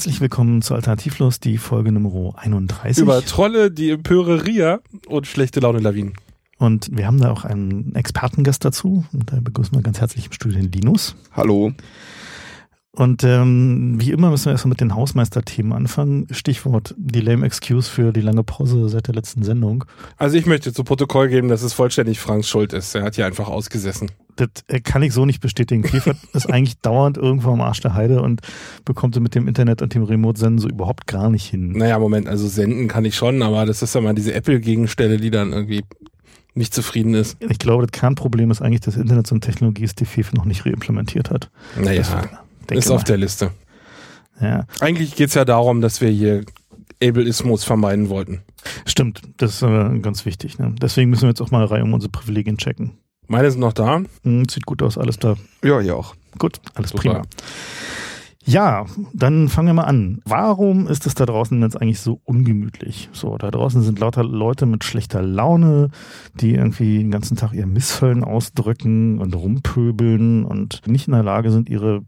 Herzlich willkommen zu Alternativlos, die Folge Nummer 31. Über Trolle, die Empöre Ria und schlechte Laune Lawinen. Und wir haben da auch einen Expertengast dazu. Und da begrüßen wir ganz herzlich im Studio den Linus. Hallo. Und ähm, wie immer müssen wir erstmal mit den Hausmeisterthemen anfangen. Stichwort die lame Excuse für die lange Pause seit der letzten Sendung. Also ich möchte zu Protokoll geben, dass es vollständig Franks Schuld ist. Er hat hier einfach ausgesessen. Das äh, kann ich so nicht bestätigen. Clifford ist eigentlich dauernd irgendwo am Arsch der Heide und bekommt es mit dem Internet und dem Remote-Senden so überhaupt gar nicht hin. Naja, Moment, also senden kann ich schon, aber das ist ja mal diese Apple-Gegenstelle, die dann irgendwie nicht zufrieden ist. Ich glaube, das Kernproblem ist eigentlich, dass Internet so eine Technologie ist, die FIFA noch nicht reimplementiert hat. Naja, ist mal. auf der Liste. Ja, Eigentlich geht's ja darum, dass wir hier Ableismus vermeiden wollten. stimmt. Das ist äh, ganz wichtig. Ne? Deswegen müssen wir jetzt auch mal eine Reihe um unsere Privilegien checken. Meine sind noch da. Hm, sieht gut aus, alles da. Ja, hier auch. Gut, alles Super. prima. Ja, dann fangen wir mal an. Warum ist es da draußen jetzt eigentlich so ungemütlich? So, da draußen sind lauter Leute mit schlechter Laune, die irgendwie den ganzen Tag ihr Missfallen ausdrücken und rumpöbeln und nicht in der Lage sind, ihre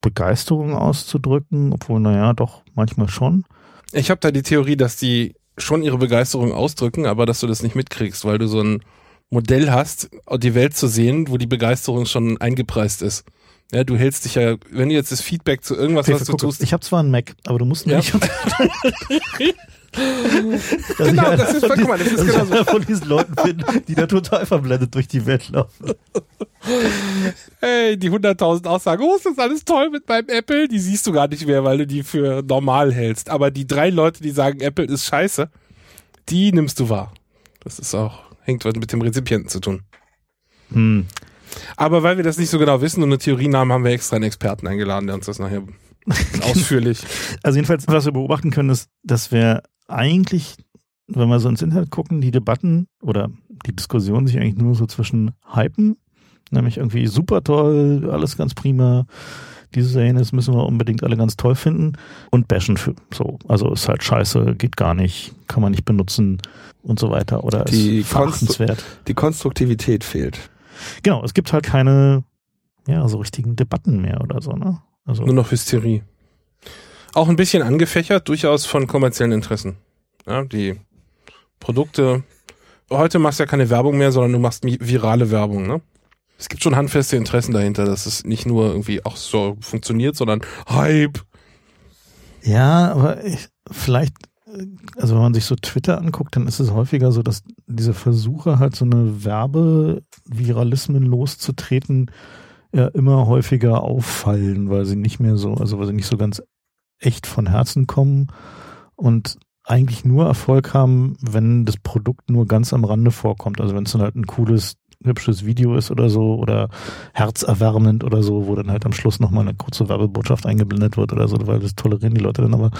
Begeisterung auszudrücken, obwohl, naja, doch manchmal schon. Ich habe da die Theorie, dass die schon ihre Begeisterung ausdrücken, aber dass du das nicht mitkriegst, weil du so ein Modell hast, die Welt zu sehen, wo die Begeisterung schon eingepreist ist. Ja, du hältst dich ja, wenn du jetzt das Feedback zu irgendwas, Okay, was du guck, tust, ich habe zwar einen Mac, aber du musst Ja. nicht. Genau, das ist- guck mal, das ist genau so. einer von diesen Leuten bin, die da total verblendet durch die Welt laufen. hey, die 100.000 Aussagen, oh, ist das alles toll mit meinem Apple, die siehst du gar nicht mehr, weil du die für normal hältst. Aber die drei Leute, die sagen, Apple ist scheiße, die nimmst du wahr. Das ist auch, hängt was mit dem Rezipienten zu tun. Hm. Aber weil wir das nicht so genau wissen und eine Theorie haben, haben wir extra einen Experten eingeladen, der uns das nachher ausführlich. Also jedenfalls, was wir beobachten können, ist, dass wir eigentlich, wenn wir so ins Internet gucken, die Debatten oder die Diskussionen sich eigentlich nur so zwischen hypen, nämlich irgendwie super toll, alles ganz prima, dieses jenes müssen wir unbedingt alle ganz toll finden und bashen für so. Also ist halt scheiße, geht gar nicht, kann man nicht benutzen und so weiter oder Die ist verachtenswert. Die Konstruktivität fehlt. Genau, es gibt halt keine, ja, so richtigen Debatten mehr oder so, ne? Also, Nur noch Hysterie. Auch ein bisschen angefächert, durchaus von kommerziellen Interessen. Ja, die Produkte. Heute machst du ja keine Werbung mehr, sondern du machst virale Werbung, ne? Es gibt schon handfeste Interessen dahinter, dass es nicht nur irgendwie auch so funktioniert, sondern Hype. Ja, aber ich, vielleicht, also wenn man sich so Twitter anguckt, dann ist es häufiger so, dass diese Versuche halt so eine Werbeviralismen loszutreten, ja immer häufiger auffallen, weil sie nicht mehr so, also weil sie nicht so ganz echt von Herzen kommen und eigentlich nur Erfolg haben, wenn das Produkt nur ganz am Rande vorkommt. Also wenn es dann halt ein cooles, hübsches Video ist oder so oder herzerwärmend oder so, wo dann halt am Schluss nochmal eine kurze Werbebotschaft eingeblendet wird oder so, weil das tolerieren die Leute dann. Aber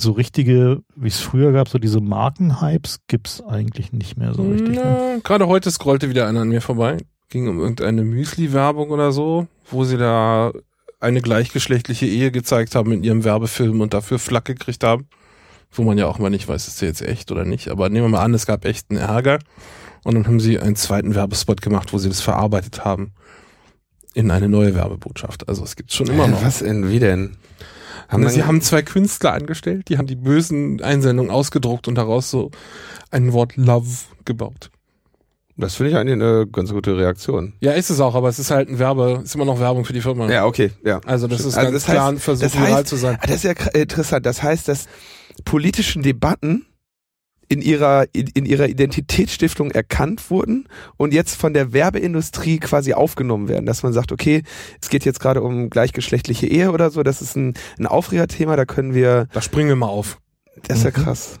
so richtige, wie es früher gab, so diese Markenhypes gibt's eigentlich nicht mehr so richtig. Ne? Na, gerade heute scrollte wieder einer an mir vorbei. Ging um irgendeine Müsli-Werbung oder so, wo sie da eine gleichgeschlechtliche Ehe gezeigt haben in ihrem Werbefilm und dafür Flack gekriegt haben. Wo man ja auch mal nicht weiß, ist der jetzt echt oder nicht. Aber nehmen wir mal an, es gab echten Ärger. Und dann haben sie einen zweiten Werbespot gemacht, wo sie das verarbeitet haben in eine neue Werbebotschaft. Also es gibt schon immer noch. Was denn? Wie denn? Haben sie haben zwei Künstler angestellt, die haben die bösen Einsendungen ausgedruckt und daraus so ein Wort Love gebaut. das finde ich eigentlich eine ganz gute Reaktion. Ja, ist es auch, aber es ist halt ein Werbe, ist immer noch Werbung für die Firma. Ja, okay, ja. Also das Stimmt. ist Also ganz das klar heißt- ein Versuch, das heißt- zu sein. Ah, Das ist ja interessant. Das heißt, dass politischen Debatten in ihrer in, in ihrer Identitätsstiftung erkannt wurden und jetzt von der Werbeindustrie quasi aufgenommen werden, dass man sagt, okay, es geht jetzt gerade um gleichgeschlechtliche Ehe oder so, das ist ein, ein Aufregerthema, da können wir, Da springen wir mal auf. das ist ja Mhm. krass.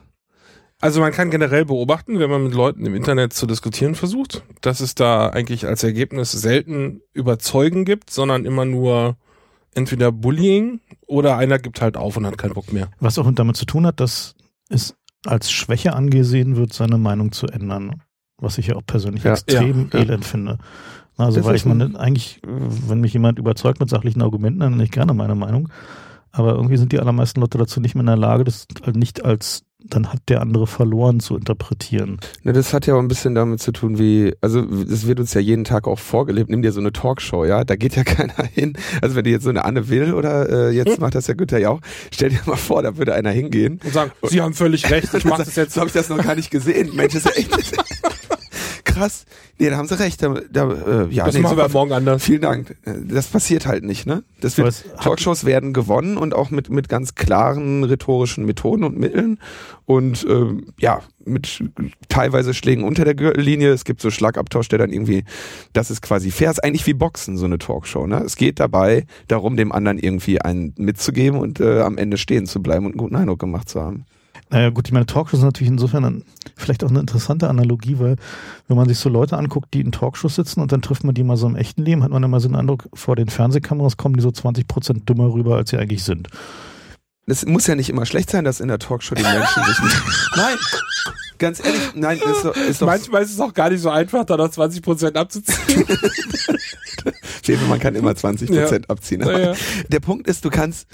Also man kann generell beobachten, wenn man mit Leuten im Internet zu diskutieren versucht, dass es da eigentlich als Ergebnis selten Überzeugen gibt, sondern immer nur entweder Bullying oder einer gibt halt auf und hat keinen Bock mehr. Was auch damit zu tun hat, dass es als Schwäche angesehen wird, seine Meinung zu ändern. Was ich ja auch persönlich Ja, extrem ja, elend finde. Also, Das weil ich meine, eigentlich, wenn mich jemand überzeugt mit sachlichen Argumenten, dann nenne ich gerne meine Meinung. Aber irgendwie sind die allermeisten Leute dazu nicht mehr in der Lage, das halt nicht als dann hat der andere verloren zu interpretieren. Ne, das hat ja auch ein bisschen damit zu tun, wie, also das wird uns ja jeden Tag auch vorgelebt. Nimm dir so eine Talkshow, ja, da geht ja keiner hin. Also wenn du jetzt so eine Anne Will oder äh, jetzt hm? macht das ja Günther ja auch, stell dir mal vor, da würde einer hingehen. Und sagen, Sie haben völlig recht, ich mach das jetzt. So habe ich das noch gar nicht gesehen. Mensch, ist ja echt krass. Nee, da haben sie recht. Da, da, äh, ja, das nee, machen wir morgen anders. Vielen Dank. Das passiert halt nicht, ne? Das wird, Talkshows werden gewonnen und auch mit, mit ganz klaren rhetorischen Methoden und Mitteln und äh, ja, mit teilweise Schlägen unter der Gürtellinie. Es gibt so Schlagabtausch, der dann irgendwie, das ist quasi fair, ist eigentlich wie Boxen, so eine Talkshow. Ne? Es geht dabei darum, dem anderen irgendwie einen mitzugeben und äh, am Ende stehen zu bleiben und einen guten Eindruck gemacht zu haben. Naja gut, ich meine, Talkshows sind natürlich insofern ein, vielleicht auch eine interessante Analogie, weil wenn man sich so Leute anguckt, die in Talkshows sitzen und dann trifft man die mal so im echten Leben, hat man immer so den Eindruck, vor den Fernsehkameras kommen die so 20 Prozent dümmer rüber, als sie eigentlich sind. Es muss ja nicht immer schlecht sein, dass in der Talkshow die Menschen sich nicht... Nein, ganz ehrlich, nein, ist doch, ist doch Manchmal ist es auch gar nicht so einfach, da noch 20 Prozent abzuziehen. man kann immer 20 Prozent ja. abziehen. Ja, ja. Der Punkt ist, du kannst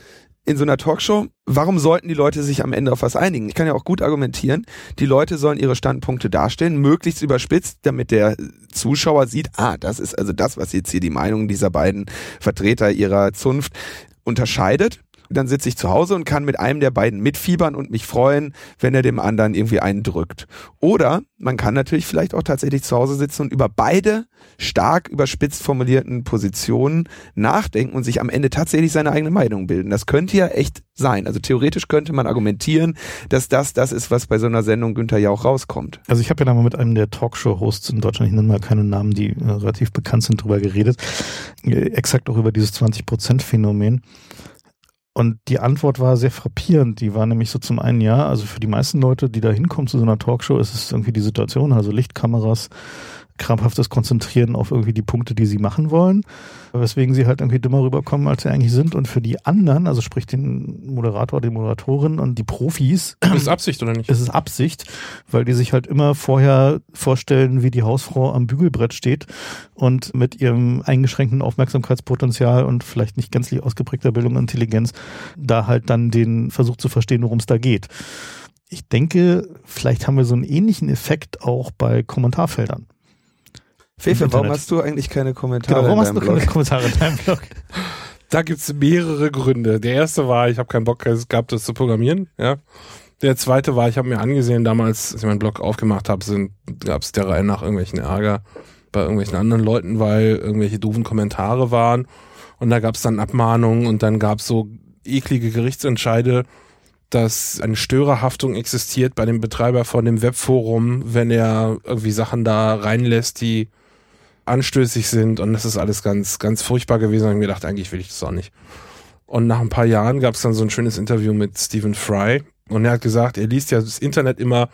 in so einer Talkshow, warum sollten die Leute sich am Ende auf was einigen? Ich kann ja auch gut argumentieren, die Leute sollen ihre Standpunkte darstellen, möglichst überspitzt, damit der Zuschauer sieht, ah, das ist also das, was jetzt hier die Meinung dieser beiden Vertreter ihrer Zunft unterscheidet dann sitze ich zu Hause und kann mit einem der beiden mitfiebern und mich freuen, wenn er dem anderen irgendwie einen drückt. Oder man kann natürlich vielleicht auch tatsächlich zu Hause sitzen und über beide stark überspitzt formulierten Positionen nachdenken und sich am Ende tatsächlich seine eigene Meinung bilden. Das könnte ja echt sein. Also theoretisch könnte man argumentieren, dass das das ist, was bei so einer Sendung Günther ja auch rauskommt. Also ich habe ja da mal mit einem der Talkshow-Hosts in Deutschland, ich nenne mal keine Namen, die äh, relativ bekannt sind, drüber geredet. Äh, exakt auch über dieses 20%-Phänomen. Und die Antwort war sehr frappierend. Die war nämlich so zum einen, ja, also für die meisten Leute, die da hinkommen zu so einer Talkshow, ist es irgendwie die Situation, also Lichtkameras, krampfhaftes Konzentrieren auf irgendwie die Punkte, die sie machen wollen, weswegen sie halt irgendwie dümmer rüberkommen, als sie eigentlich sind. Und für die anderen, also sprich den Moderator, die Moderatorin und die Profis. Ist es Absicht oder nicht? Ist es Absicht, weil die sich halt immer vorher vorstellen, wie die Hausfrau am Bügelbrett steht und mit ihrem eingeschränkten Aufmerksamkeitspotenzial und vielleicht nicht gänzlich ausgeprägter Bildung und Intelligenz da halt dann den Versuch zu verstehen, worum es da geht. Ich denke, vielleicht haben wir so einen ähnlichen Effekt auch bei Kommentarfeldern. Fefe, warum hast du eigentlich keine Kommentare? Genau, warum hast du Blog? keine Kommentare in deinem Blog? Da gibt's mehrere Gründe. Der erste war, ich habe keinen Bock gehabt, das zu programmieren. Ja. Der zweite war, ich habe mir angesehen, damals, als ich meinen Blog aufgemacht habe, gab es der Reihe nach irgendwelchen Ärger bei irgendwelchen anderen Leuten, weil irgendwelche doofen Kommentare waren. Und da gab es dann Abmahnungen und dann gab es so eklige Gerichtsentscheide, dass eine Störerhaftung existiert bei dem Betreiber von dem Webforum, wenn er irgendwie Sachen da reinlässt, die anstößig sind und das ist alles ganz, ganz furchtbar gewesen. Und ich mir gedacht, eigentlich will ich das auch nicht. Und nach ein paar Jahren gab es dann so ein schönes Interview mit Stephen Fry und er hat gesagt, er liest ja das Internet immer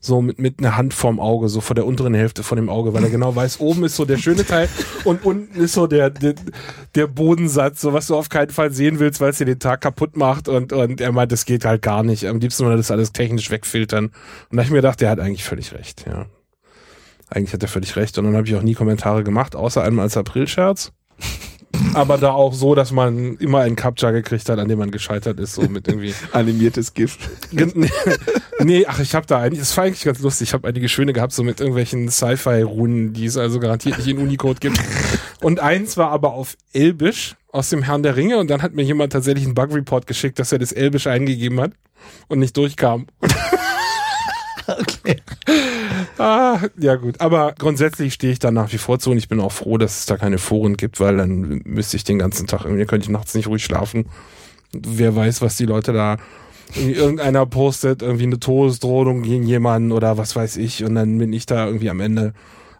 so mit, mit einer Hand vorm Auge, so vor der unteren Hälfte von dem Auge, weil er genau weiß, oben ist so der schöne Teil und unten ist so der, der, der Bodensatz, so was du auf keinen Fall sehen willst, weil es dir den Tag kaputt macht und, und er meint, das geht halt gar nicht. Am liebsten würde das alles technisch wegfiltern. Und da habe ich mir gedacht, der hat eigentlich völlig recht, ja. Eigentlich hat er völlig recht. Und dann habe ich auch nie Kommentare gemacht, außer einmal als Aprilscherz. Aber da auch so, dass man immer einen Captcha gekriegt hat, an dem man gescheitert ist, so mit irgendwie. Animiertes Gift. nee, ach, ich habe da eigentlich, das war eigentlich ganz lustig. Ich habe einige schöne gehabt, so mit irgendwelchen Sci-Fi-Runen, die es also garantiert nicht in Unicode gibt. Und eins war aber auf Elbisch aus dem Herrn der Ringe und dann hat mir jemand tatsächlich einen Bug-Report geschickt, dass er das Elbisch eingegeben hat und nicht durchkam. okay. Ah, ja gut, aber grundsätzlich stehe ich da nach wie vor zu und ich bin auch froh, dass es da keine Foren gibt, weil dann müsste ich den ganzen Tag, irgendwie könnte ich nachts nicht ruhig schlafen. Wer weiß, was die Leute da irgendeiner postet irgendwie eine Todesdrohung gegen jemanden oder was weiß ich und dann bin ich da irgendwie am Ende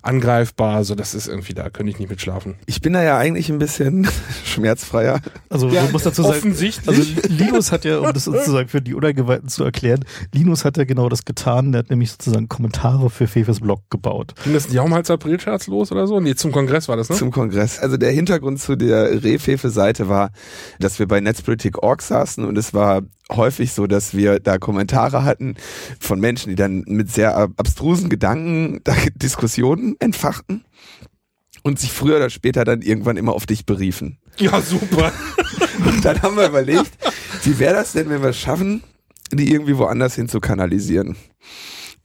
angreifbar. Also das ist irgendwie, da könnte ich nicht mit schlafen. Ich bin da ja eigentlich ein bisschen schmerzfreier. Also ja, du musst dazu sagen, also Linus hat ja, um das sozusagen für die Uneingeweihten zu erklären, Linus hat ja genau das getan. Der hat nämlich sozusagen Kommentare für Fefes Blog gebaut. Ging das nicht auch mal als Aprilscherz los oder so? Nee, zum Kongress war das, ne? Zum Kongress. Also der Hintergrund zu der Rehfefe-Seite war, dass wir bei Netzpolitik.org saßen und es war häufig so, dass wir da Kommentare hatten von Menschen, die dann mit sehr abstrusen Gedanken da Diskussionen entfachten und sich früher oder später dann irgendwann immer auf dich beriefen. Ja, super. und dann haben wir überlegt, wie wäre das denn, wenn wir es schaffen, die irgendwie woanders hin zu kanalisieren.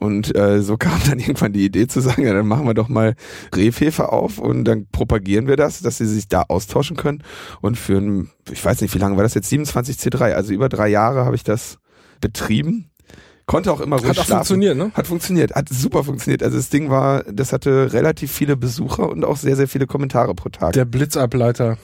Und äh, so kam dann irgendwann die Idee zu sagen, ja, dann machen wir doch mal Rehfefe auf und dann propagieren wir das, dass sie sich da austauschen können. Und für ein, ich weiß nicht, wie lange war das jetzt, 27 C3, also über drei Jahre habe ich das betrieben. Konnte auch immer ruhig Hat auch schlafen. funktioniert, ne? Hat funktioniert, hat super funktioniert. Also das Ding war, das hatte relativ viele Besucher und auch sehr, sehr viele Kommentare pro Tag. Der Blitzableiter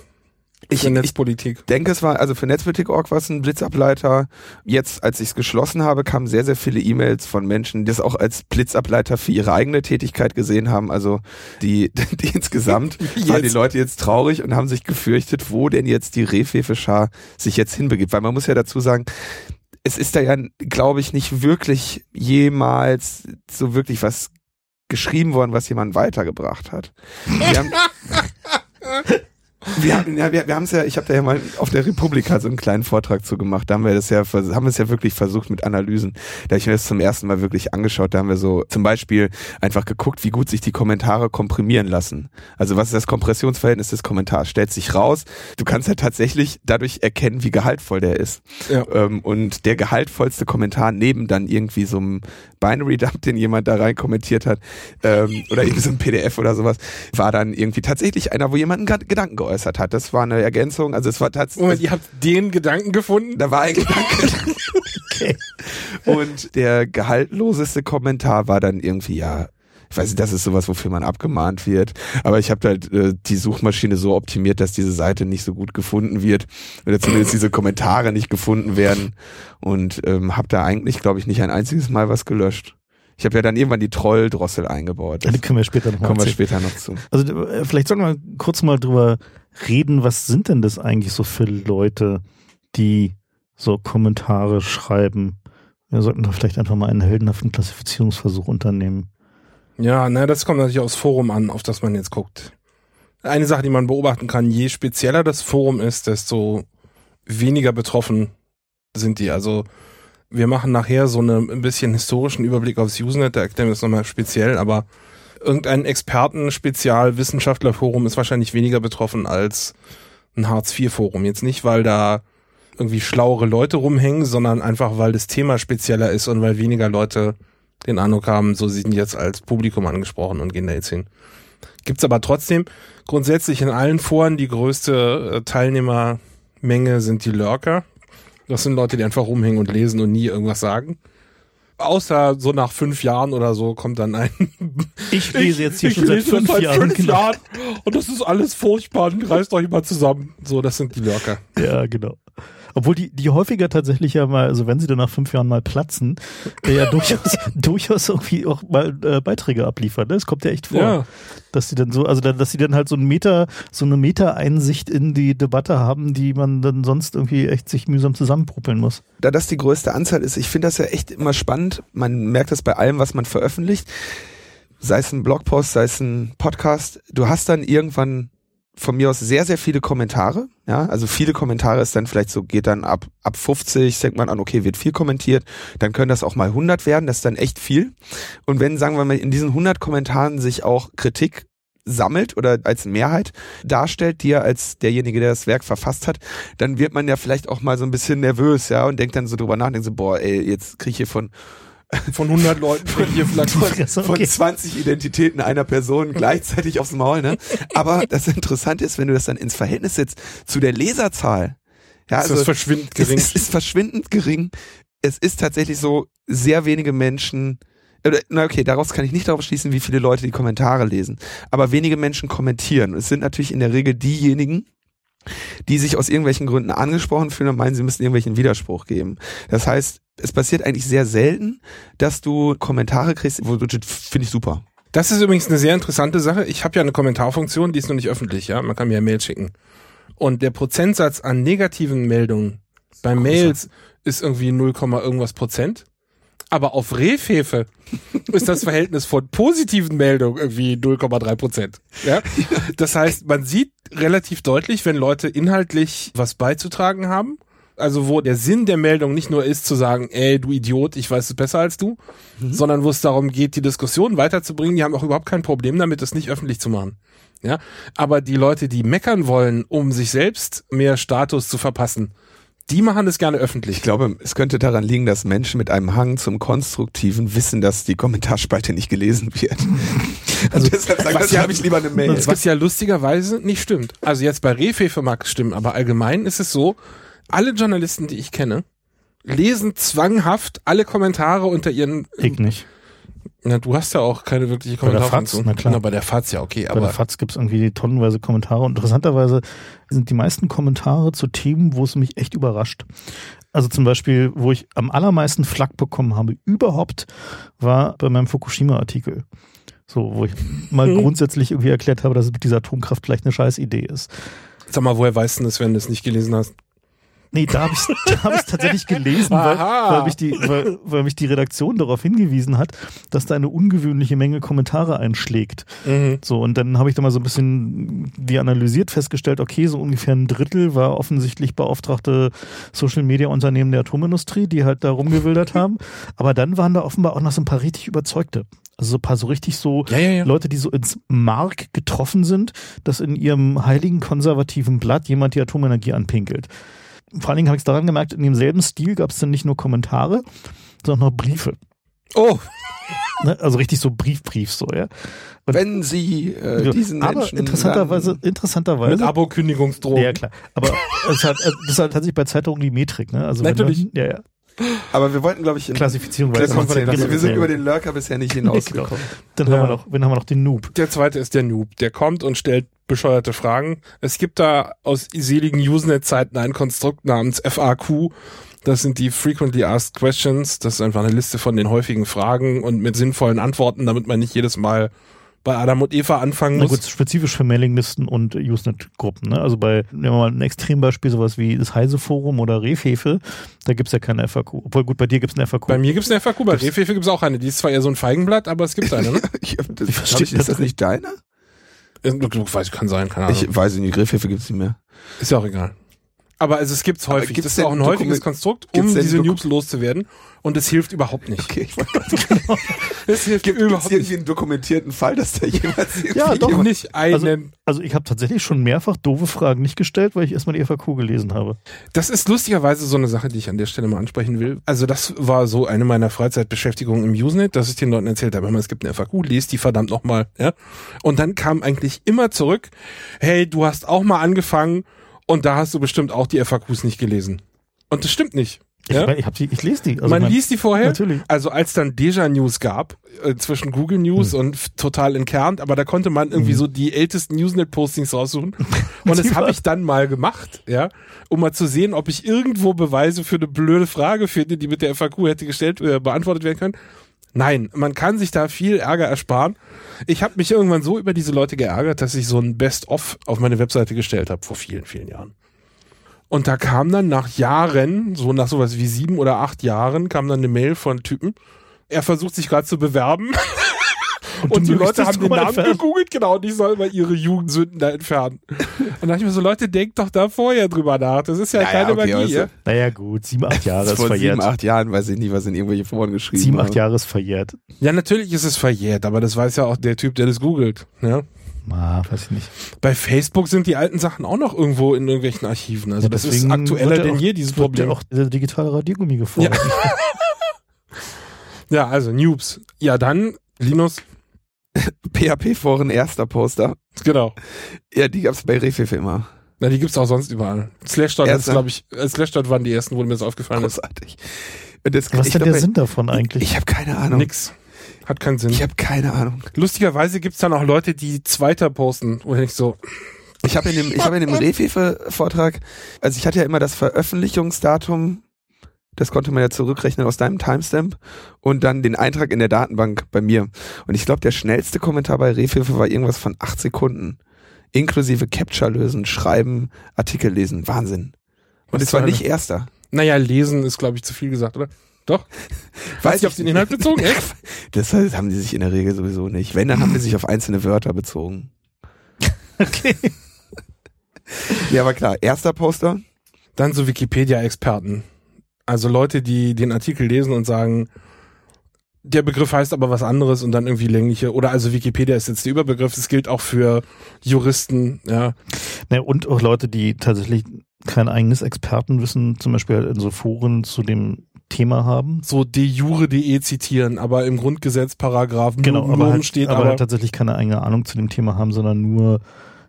ich, ich Netzpolitik. denke, es war, also für Netzpolitik.org war es ein Blitzableiter. Jetzt, als ich es geschlossen habe, kamen sehr, sehr viele E-Mails von Menschen, die es auch als Blitzableiter für ihre eigene Tätigkeit gesehen haben. Also die, die insgesamt waren die. Leute jetzt traurig und haben sich gefürchtet, wo denn jetzt die Rehfefe-Schar sich jetzt hinbegibt. Weil man muss ja dazu sagen, es ist da ja, glaube ich, nicht wirklich jemals so wirklich was geschrieben worden, was jemand weitergebracht hat. Wir haben ja, wir, wir haben es ja, ich habe da ja mal auf der Republika so einen kleinen Vortrag zu gemacht. Da haben wir das ja, haben wir es ja wirklich versucht mit Analysen. Da habe ich mir das zum ersten Mal wirklich angeschaut. Da haben wir so zum Beispiel einfach geguckt, wie gut sich die Kommentare komprimieren lassen. Also was ist das Kompressionsverhältnis des Kommentars? Stellt sich raus. Du kannst ja tatsächlich dadurch erkennen, wie gehaltvoll der ist. Ja. Ähm, und der gehaltvollste Kommentar neben dann irgendwie so einem Binary-Dump, den jemand da rein kommentiert hat, ähm, oder irgendwie so ein PDF oder sowas, war dann irgendwie tatsächlich einer, wo jemand einen Gedanken geäußert hat. Das war eine Ergänzung. Also es war tatsächlich. Moment, ihr habt den Gedanken gefunden? Da war ein Gedanke. Und der gehaltloseste Kommentar war dann irgendwie, ja, ich weiß nicht, das ist sowas, wofür man abgemahnt wird. Aber ich habe halt äh, die Suchmaschine so optimiert, dass diese Seite nicht so gut gefunden wird. Oder zumindest diese Kommentare nicht gefunden werden. Und ähm, habe da eigentlich, glaube ich, nicht ein einziges Mal was gelöscht. Ich habe ja dann irgendwann die Trolldrossel eingebaut. Da Das können wir später noch mal kommen wir später noch zu. Also äh, vielleicht sollten wir kurz mal drüber reden, was sind denn das eigentlich so für Leute, die so Kommentare schreiben? Wir sollten da vielleicht einfach mal einen heldenhaften Klassifizierungsversuch unternehmen. Ja, na, das kommt natürlich aufs Forum an, auf das man jetzt guckt. Eine Sache, die man beobachten kann, je spezieller das Forum ist, desto weniger betroffen sind die. Also wir machen nachher so eine, ein bisschen historischen Überblick aufs Usenet, da erklären wir das nochmal speziell, aber irgendein Experten-Spezial-Wissenschaftler-Forum ist wahrscheinlich weniger betroffen als ein Hartz-IV-Forum. Jetzt nicht, weil da irgendwie schlauere Leute rumhängen, sondern einfach, weil das Thema spezieller ist und weil weniger Leute den Eindruck haben, so sind jetzt als Publikum angesprochen und gehen da jetzt hin. Gibt's aber trotzdem grundsätzlich in allen Foren die größte äh, Teilnehmermenge sind die Lurker. Das sind Leute, die einfach rumhängen und lesen und nie irgendwas sagen. Außer so nach fünf Jahren oder so kommt dann ein. Ich lese jetzt hier ich schon seit lese fünf seit Jahren. fünf genau. Jahren und das ist alles furchtbar und reißt euch mal zusammen. So, das sind die Lurker. Ja, genau. Obwohl die, die häufiger tatsächlich ja mal, also wenn sie dann nach fünf Jahren mal platzen, äh, ja durchaus, durchaus irgendwie auch mal äh, Beiträge abliefern. Ne? Es kommt ja echt vor, Ja. dass sie dann so, also dann, dass sie dann halt so ein Meter, so eine Meta-Einsicht in die Debatte haben, die man dann sonst irgendwie echt sich mühsam zusammenpuppeln muss. da das die größte Anzahl ist, ich finde das ja echt immer spannend. Man merkt das bei allem, was man veröffentlicht. Sei es ein Blogpost, sei es ein Podcast. Du hast dann irgendwann von mir aus sehr, sehr viele Kommentare. Ja, also viele Kommentare ist dann vielleicht so, geht dann ab, ab 50, denkt man an, okay, wird viel kommentiert. Dann können das auch mal 100 werden. Das ist dann echt viel. Und wenn, sagen wir mal, in diesen 100 Kommentaren sich auch Kritik sammelt oder als Mehrheit darstellt, die er als derjenige, der das Werk verfasst hat, dann wird man ja vielleicht auch mal so ein bisschen nervös, ja, und denkt dann so drüber nach, denkt so, boah, ey, jetzt krieg ich hier von, Von 100 Leuten kriegt ihr vielleicht von, von okay. 20 Identitäten einer Person gleichzeitig aufs Maul, ne? Aber das Interessante ist, wenn du das dann ins Verhältnis setzt zu der Leserzahl, ja, ist das also verschwindend es gering. ist, ist verschwindend gering. Es ist tatsächlich so, sehr wenige Menschen, oder, na okay, daraus kann ich nicht darauf schließen, wie viele Leute die Kommentare lesen. Aber wenige Menschen kommentieren. Es sind natürlich in der Regel diejenigen, die sich aus irgendwelchen Gründen angesprochen fühlen und meinen, sie müssen irgendwelchen Widerspruch geben. Das heißt, es passiert eigentlich sehr selten, dass du Kommentare kriegst, wo du finde ich super. Das ist übrigens eine sehr interessante Sache. Ich habe ja eine Kommentarfunktion, die ist noch nicht öffentlich, ja. Man kann mir ja Mail schicken. Und der Prozentsatz an negativen Meldungen bei Mails ist irgendwie 0, irgendwas Prozent. Aber auf Rehfefe ist das Verhältnis von positiven Meldungen irgendwie 0,3 Prozent. Ja? Das heißt, man sieht relativ deutlich, wenn Leute inhaltlich was beizutragen haben. Also wo der Sinn der Meldung nicht nur ist zu sagen, ey, du Idiot, ich weiß es besser als du, sondern wo es darum geht, die Diskussion weiterzubringen, die haben auch überhaupt kein Problem damit, das nicht öffentlich zu machen. Ja, aber die Leute, die meckern wollen, um sich selbst mehr Status zu verpassen, Die machen das gerne öffentlich. Ich glaube, es könnte daran liegen, dass Menschen mit einem Hang zum Konstruktiven wissen, dass die Kommentarspalte nicht gelesen wird. Also deshalb sagen, das ja- habe ich lieber eine Mail. Was ja lustigerweise nicht stimmt. Also jetzt bei Rehfefe mag es stimmen, aber allgemein ist es so, alle Journalisten, die ich kenne, lesen zwanghaft alle Kommentare unter ihren. Ich nicht. Na, du hast ja auch keine wirkliche Bei der. FAZ, na klar. Na, bei der FAZ ja okay, Bei aber der FAZ gibt es irgendwie tonnenweise Kommentare und interessanterweise sind die meisten Kommentare zu Themen, wo es mich echt überrascht. Also zum Beispiel, wo ich am allermeisten Flack bekommen habe überhaupt, war bei meinem Fukushima-Artikel. So, wo ich mal grundsätzlich irgendwie erklärt habe, dass es mit dieser Atomkraft vielleicht eine scheiß Idee ist. sag mal, woher weißt du das, wenn du es nicht gelesen hast? Nee, da habe ich da hab tatsächlich gelesen, weil, weil, mich die, weil, weil mich die Redaktion darauf hingewiesen hat, dass da eine ungewöhnliche Menge Kommentare einschlägt. Mhm. So, und dann habe ich da mal so ein bisschen die analysiert, festgestellt, okay, so ungefähr ein Drittel war offensichtlich beauftragte Social Media Unternehmen der Atomindustrie, die halt da rumgewildert haben. Aber dann waren da offenbar auch noch so ein paar richtig Überzeugte. Also so ein paar so richtig so Ja, ja, ja. Leute, die so ins Mark getroffen sind, dass in ihrem heiligen konservativen Blatt jemand die Atomenergie anpinkelt. Vor allen Dingen habe ich es daran gemerkt, in demselben Stil gab es dann nicht nur Kommentare, sondern auch noch Briefe. Oh, Ne? Also richtig so Briefbrief so, ja. Und- Wenn Sie äh, diesen Aber Menschen interessanterweise, interessanterweise. mit Abo-Kündigungsdrohung. ja, klar. Aber es hat, das ist halt tatsächlich bei Zeitungen die Metrik, ne? Also wenn Natürlich. Man, ja, ja. Aber wir wollten, glaube ich, in Klassifizierung erzählen. wir sind über den Lurker bisher nicht hinausgekommen. Dann Ja. haben wir noch, dann haben wir noch den Noob. Der zweite ist der Noob. Der kommt und stellt bescheuerte Fragen. Es gibt da aus seligen Usenet-Zeiten ein Konstrukt namens FAQ. Das sind die Frequently Asked Questions. Das ist einfach eine Liste von den häufigen Fragen und mit sinnvollen Antworten, damit man nicht jedes Mal bei Adam und Eva anfangen Na muss. gut, spezifisch für Mailinglisten und Usenet-Gruppen. Ne? Also bei, nehmen wir mal ein Extrembeispiel, sowas wie das Heise-Forum oder Refefe, da gibt's ja keine FAQ. Obwohl gut, bei dir gibt's eine FAQ. Bei mir gibt's eine FAQ, bei Refefe gibt's auch eine. Die ist zwar eher so ein Feigenblatt, aber es gibt eine. Ne? Ich, das, Ich verstehe ich, ist das das nicht deine? du, du, weiß, kann sein, keine Ahnung. Ich weiß nicht, Griffhilfe gibt's nicht mehr. Ist ja auch egal. Aber also es gibt's Aber häufig. gibt's das ist auch ein denn häufiges Konstrukt, um diese Noobs loszuwerden. Und es hilft überhaupt nicht. Okay, ich wollte gerade Es hilft Gibt es überhaupt nicht. einen dokumentierten Fall, dass da jemals Ja, doch. jemand- Nicht einen. Also ich habe tatsächlich schon mehrfach doofe Fragen nicht gestellt, weil ich erstmal die FAQ gelesen habe. Das ist lustigerweise so eine Sache, die ich an der Stelle mal ansprechen will. Also das war so eine meiner Freizeitbeschäftigungen im Usenet, dass ich den Leuten erzählt habe, es gibt eine FAQ, liest die verdammt nochmal. Ja? Und dann kam eigentlich immer zurück, hey, du hast auch mal angefangen und da hast du bestimmt auch die FAQs nicht gelesen. Und das stimmt nicht. Ich, Ja? ich, hab die, ich lese die. Also Man mein- liest die vorher. Natürlich. Also als dann Deja News gab, äh, zwischen Google News Hm. und total entkernt, aber da konnte man irgendwie so die ältesten Newsnet-Postings raussuchen. Und das habe ich dann mal gemacht, ja, um mal zu sehen, ob ich irgendwo Beweise für eine blöde Frage finde, die mit der FAQ hätte gestellt, äh, beantwortet werden können. Nein, man kann sich da viel Ärger ersparen. Ich habe mich irgendwann so über diese Leute geärgert, dass ich so ein Best-of auf meine Webseite gestellt habe, vor vielen, vielen Jahren. Und da kam dann nach Jahren, so nach sowas wie sieben oder acht Jahren, kam dann eine Mail von Typen. Er versucht sich gerade zu bewerben. Und, du die Leute haben den Namen entfernen. gegoogelt, genau, und die sollen mal ihre Jugendsünden da entfernen. Und da dachte ich mir so, Leute, denkt doch da vorher drüber nach. Das ist ja Naja, keine okay, Magie. also- ja? Naja gut, sieben, acht Jahre ist vor verjährt. sieben, acht Jahren weiß ich nicht, was in irgendwelche Foren geschrieben Sieben, acht Jahre ist verjährt. ja, natürlich ist es verjährt, aber das weiß ja auch der Typ, der das googelt. Ja? Ah, weiß ich nicht. Bei Facebook sind die alten Sachen auch noch irgendwo in irgendwelchen Archiven. Also Ja, das ist deswegen aktueller ja denn auch- je, dieses ja Problem. auch der digitale Radiergummi gefordert. Ja, also Noobs. Ja, dann Linus. PHP-Foren erster Poster. Genau. Ja, die gab's bei Refefe immer. Na, die gibt's auch sonst überall. Slashdot ist, glaube ich, äh, Slashdot waren die ersten, wo mir das aufgefallen ist. Großartig. Und das, Was ich ist denn der Sinn davon eigentlich? Ich habe keine Ahnung. Nix. Hat keinen Sinn. Ich habe keine Ahnung. Lustigerweise gibt's dann auch Leute, die Zweiter posten, wo ich so, Ich habe in dem, ich habe in dem Refefe-Vortrag, also ich hatte ja immer das Veröffentlichungsdatum, das konnte man ja zurückrechnen aus deinem Timestamp und dann den Eintrag in der Datenbank bei mir. Und ich glaube, der schnellste Kommentar bei Refefe war irgendwas von acht Sekunden. Inklusive Capture lösen, schreiben, Artikel lesen. Wahnsinn. Und es war nicht erster. naja, lesen ist, glaube ich, zu viel gesagt, oder? Doch? Weiß ich auf den Inhalt bezogen, echt? Das haben die sich in der Regel sowieso nicht. Wenn, dann haben die sich auf einzelne Wörter bezogen. Okay. Ja, aber klar, erster Poster. Dann so Wikipedia-Experten. Also Leute, die den Artikel lesen und sagen, der Begriff heißt aber was anderes und dann irgendwie längliche, oder also Wikipedia ist jetzt der Überbegriff, das gilt auch für Juristen, ja. Ne, und auch Leute, die tatsächlich kein eigenes Expertenwissen, zum Beispiel in so Foren zu dem Thema haben. So de jure.de zitieren, aber im Grundgesetz Paragraph Genau, aber, halt, steht aber, aber, halt tatsächlich keine eigene Ahnung zu dem Thema haben, sondern nur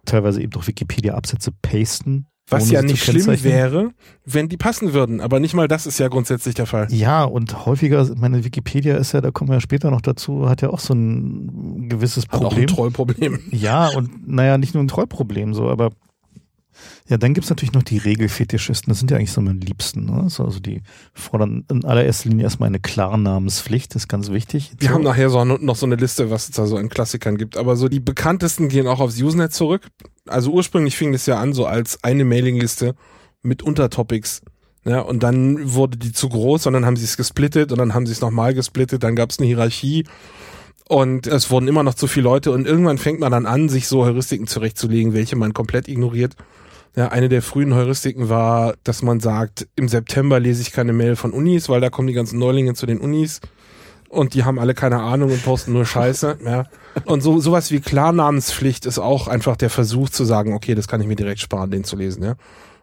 teilweise eben durch Wikipedia-Absätze pasten. Was ja nicht schlimm wäre, wenn die passen würden, aber nicht mal das ist ja grundsätzlich der Fall. Ja, und häufiger, meine Wikipedia ist ja, da kommen wir ja später noch dazu, hat ja auch so ein gewisses Hat auch Problem. ein Trollproblem. Ja, und naja, nicht nur ein Trollproblem, so, aber ja, dann gibt's natürlich noch die Regelfetischisten, das sind ja eigentlich so meine Liebsten. Ne? So, Also die fordern in allererster Linie erstmal eine Klarnamenspflicht, das ist ganz wichtig. Wir so. haben nachher so noch so eine Liste, was es da so an Klassikern gibt. Aber so die bekanntesten gehen auch aufs Usenet zurück. Also ursprünglich fing das ja an so als eine Mailingliste mit Untertopics. Ja, und dann wurde die zu groß und dann haben sie es gesplittet und dann haben sie es nochmal gesplittet, dann gab es eine Hierarchie und es wurden immer noch zu viele Leute und irgendwann fängt man dann an, sich so Heuristiken zurechtzulegen, welche man komplett ignoriert. Ja, eine der frühen Heuristiken war, dass man sagt, im September lese ich keine Mail von Unis, weil da kommen die ganzen Neulinge zu den Unis und die haben alle keine Ahnung und posten nur Scheiße. Ja. Und so sowas wie Klarnamenspflicht ist auch einfach der Versuch zu sagen, okay, das kann ich mir direkt sparen, den zu lesen. Ja.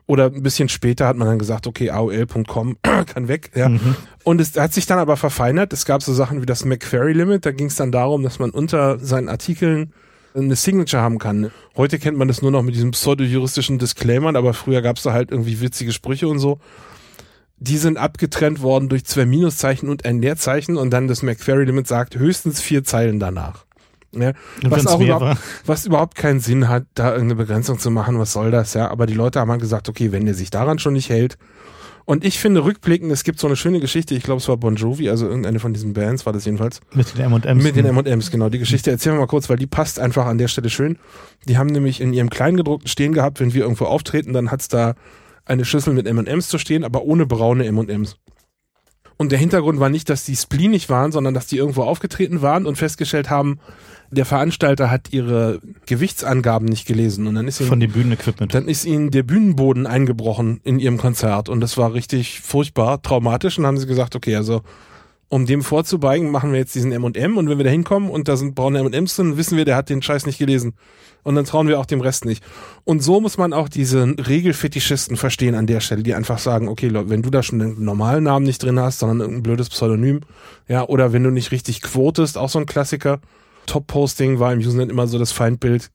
Oder ein bisschen später hat man dann gesagt, okay, AOL.com kann weg. Ja. Mhm. Und es hat sich dann aber verfeinert. Es gab so Sachen wie das McQuery Limit. Da ging es dann darum, dass man unter seinen Artikeln eine Signature haben kann. Heute kennt man das nur noch mit diesem pseudo-juristischen Disclaimern, aber früher gab es da halt irgendwie witzige Sprüche und so. Die sind abgetrennt worden durch zwei Minuszeichen und ein Leerzeichen und dann das McQuery Limit sagt höchstens vier Zeilen danach. Ja, was auch überhaupt, was überhaupt keinen Sinn hat, da irgendeine Begrenzung zu machen, was soll das, ja. Aber die Leute haben halt gesagt, okay, wenn der sich daran schon nicht hält. Und ich finde rückblickend, es gibt so eine schöne Geschichte, ich glaube, es war Bon Jovi, also irgendeine von diesen Bands war das jedenfalls. Mit den M&M's. Mit den M&M's, genau. Die Geschichte erzählen wir mal kurz, weil die passt einfach an der Stelle schön. Die haben nämlich in ihrem Kleingedruckten stehen gehabt, wenn wir irgendwo auftreten, dann hat's da eine Schüssel mit M&M's zu stehen, aber ohne braune M&M's. Und der Hintergrund war nicht, dass die spleenig waren, sondern dass die irgendwo aufgetreten waren und festgestellt haben, der Veranstalter hat ihre Gewichtsangaben nicht gelesen und dann ist ihm von dem Bühnenequipment. dann ist ihnen der Bühnenboden eingebrochen in ihrem Konzert und das war richtig furchtbar, traumatisch und haben sie gesagt, okay, also um dem vorzubeugen, machen wir jetzt diesen M&M und wenn wir da hinkommen und da sind braune M&Ms drin, wissen wir, der hat den Scheiß nicht gelesen. Und dann trauen wir auch dem Rest nicht. Und so muss man auch diese Regelfetischisten verstehen an der Stelle, die einfach sagen, okay, Leute, wenn du da schon einen normalen Namen nicht drin hast, sondern irgendein blödes Pseudonym, ja, oder wenn du nicht richtig quotest, auch so ein Klassiker. Top-Posting war im Usenet immer so das Feindbild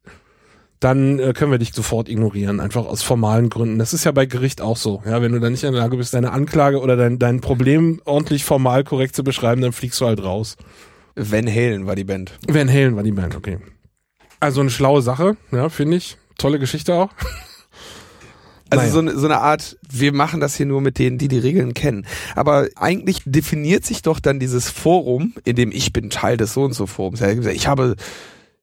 dann äh, können wir dich sofort ignorieren, einfach aus formalen Gründen. Das ist ja bei Gericht auch so. Ja, wenn du dann nicht in der Lage bist, deine Anklage oder dein, dein Problem ordentlich formal korrekt zu beschreiben, dann fliegst du halt raus. Van Halen war die Band. Van Halen war die Band, okay. Also eine schlaue Sache, ja, finde ich. Tolle Geschichte auch. Also Naja. so, eine, so eine Art, wir machen das hier nur mit denen, die die Regeln kennen. Aber eigentlich definiert sich doch dann dieses Forum, in dem ich bin Teil des so und so Forums. Ich habe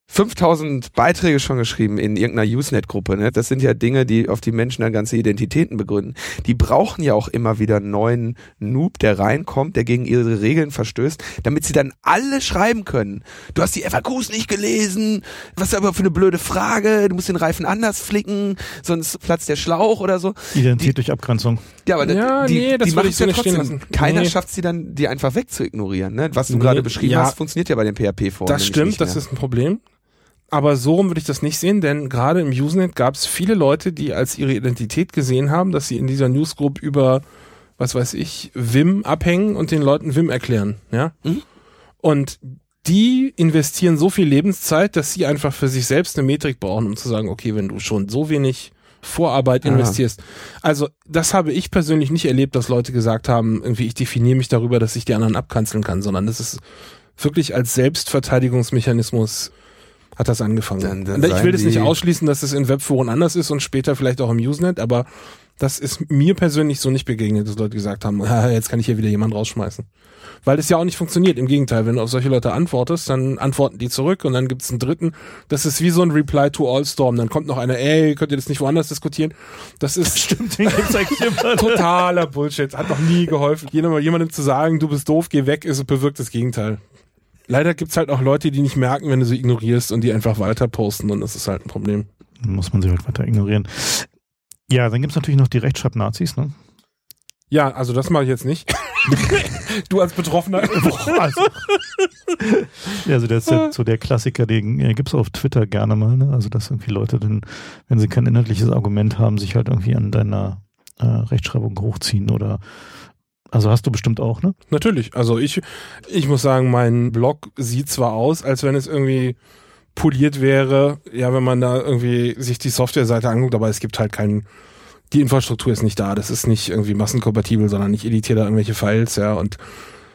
5000 Beiträge schon geschrieben in irgendeiner Usenet-Gruppe. Ne? Das sind ja Dinge, die auf die Menschen dann ganze Identitäten begründen. Die brauchen ja auch immer wieder einen neuen Noob, der reinkommt, der gegen ihre Regeln verstößt, damit sie dann alle schreiben können. Du hast die FAQs nicht gelesen, was ist aber für eine blöde Frage, du musst den Reifen anders flicken, sonst platzt der Schlauch oder so. Identität durch Abgrenzung. Ja, aber Ja, die, nee, das die würde machen ich so ja trotzdem. lassen. Keiner Nee. schafft sie dann, die einfach wegzuignorieren. Ne? Was du Nee, gerade beschrieben ja. hast, funktioniert ja bei den PHP-Foren. Das stimmt, das ist ein Problem. Aber so rum würde ich das nicht sehen, denn gerade im Usenet gab es viele Leute, die als ihre Identität gesehen haben, dass sie in dieser Newsgroup über, was weiß ich, Vim abhängen und den Leuten Vim erklären. Ja? Mhm. Und die investieren so viel Lebenszeit, dass sie einfach für sich selbst eine Metrik brauchen, um zu sagen, okay, wenn du schon so wenig Vorarbeit investierst. Also das habe ich persönlich nicht erlebt, dass Leute gesagt haben, irgendwie ich definiere mich darüber, dass ich die anderen abkanzeln kann, sondern das ist wirklich als Selbstverteidigungsmechanismus hat das angefangen. Dann- dann ich will das nicht ausschließen, dass es in Webforen anders ist und später vielleicht auch im Usenet, aber das ist mir persönlich so nicht begegnet, dass Leute gesagt haben, "Ah, jetzt kann ich hier wieder jemand rausschmeißen. Weil das ja auch nicht funktioniert. Im Gegenteil, wenn du auf solche Leute antwortest, dann antworten die zurück und dann gibt's einen dritten. Das ist wie so ein Reply to All Storm. Dann kommt noch einer, ey, könnt ihr das nicht woanders diskutieren? Das ist Stimmt, den gibt's eigentlich immer. totaler Bullshit. Hat noch nie geholfen. Jemandem zu sagen, du bist doof, geh weg, ist bewirkt das Gegenteil. Leider gibt's halt auch Leute, die nicht merken, wenn du sie ignorierst und die einfach weiter posten und das ist halt ein Problem. Muss man sie halt weiter ignorieren. Ja, dann gibt's natürlich noch die Rechtschreib-Nazis, ne? Ja, also das mache ich jetzt nicht. du als Betroffener. also, ja, also das ist ja so der Klassiker, den äh, gibt's auf Twitter gerne mal, ne? Also dass irgendwie Leute dann, wenn sie kein inhaltliches Argument haben, sich halt irgendwie an deiner äh, Rechtschreibung hochziehen oder also hast du bestimmt auch, ne? Natürlich. Also ich, ich muss sagen, mein Blog sieht zwar aus, als wenn es irgendwie poliert wäre, ja, wenn man da irgendwie sich die Softwareseite anguckt, aber es gibt halt keinen, die Infrastruktur ist nicht da. Das ist nicht irgendwie massenkompatibel, sondern ich editiere da irgendwelche Files, ja, und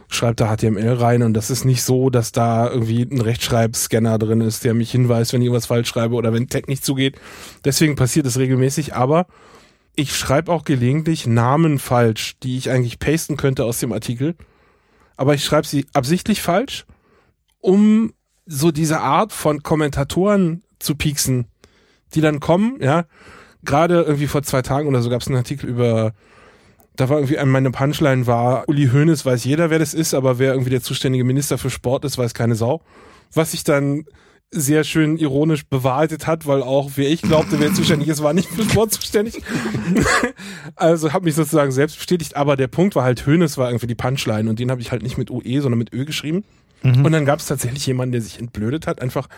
schreibe da HTML rein und das ist nicht so, dass da irgendwie ein Rechtschreibscanner drin ist, der mich hinweist, wenn ich irgendwas falsch schreibe oder wenn Tag nicht zugeht. Deswegen passiert es regelmäßig, aber ich schreibe auch gelegentlich Namen falsch, die ich eigentlich pasten könnte aus dem Artikel. Aber ich schreibe sie absichtlich falsch, um so diese Art von Kommentatoren zu pieksen, die dann kommen, ja. Gerade irgendwie vor zwei Tagen oder so gab es einen Artikel über, da war irgendwie, meine Punchline war, Uli Hoeneß weiß jeder, wer das ist, aber wer irgendwie der zuständige Minister für Sport ist, weiß keine Sau. Was ich dann sehr schön ironisch bewahrheitet hat, weil auch wer ich glaubte, wer zuständig ist, war nicht für Sport zuständig. also habe mich sozusagen selbst bestätigt, aber der Punkt war halt, Hönes war irgendwie die Punchline und den habe ich halt nicht mit UE, sondern mit Ö geschrieben. Mhm. Und dann gab es tatsächlich jemanden, der sich entblödet hat, einfach,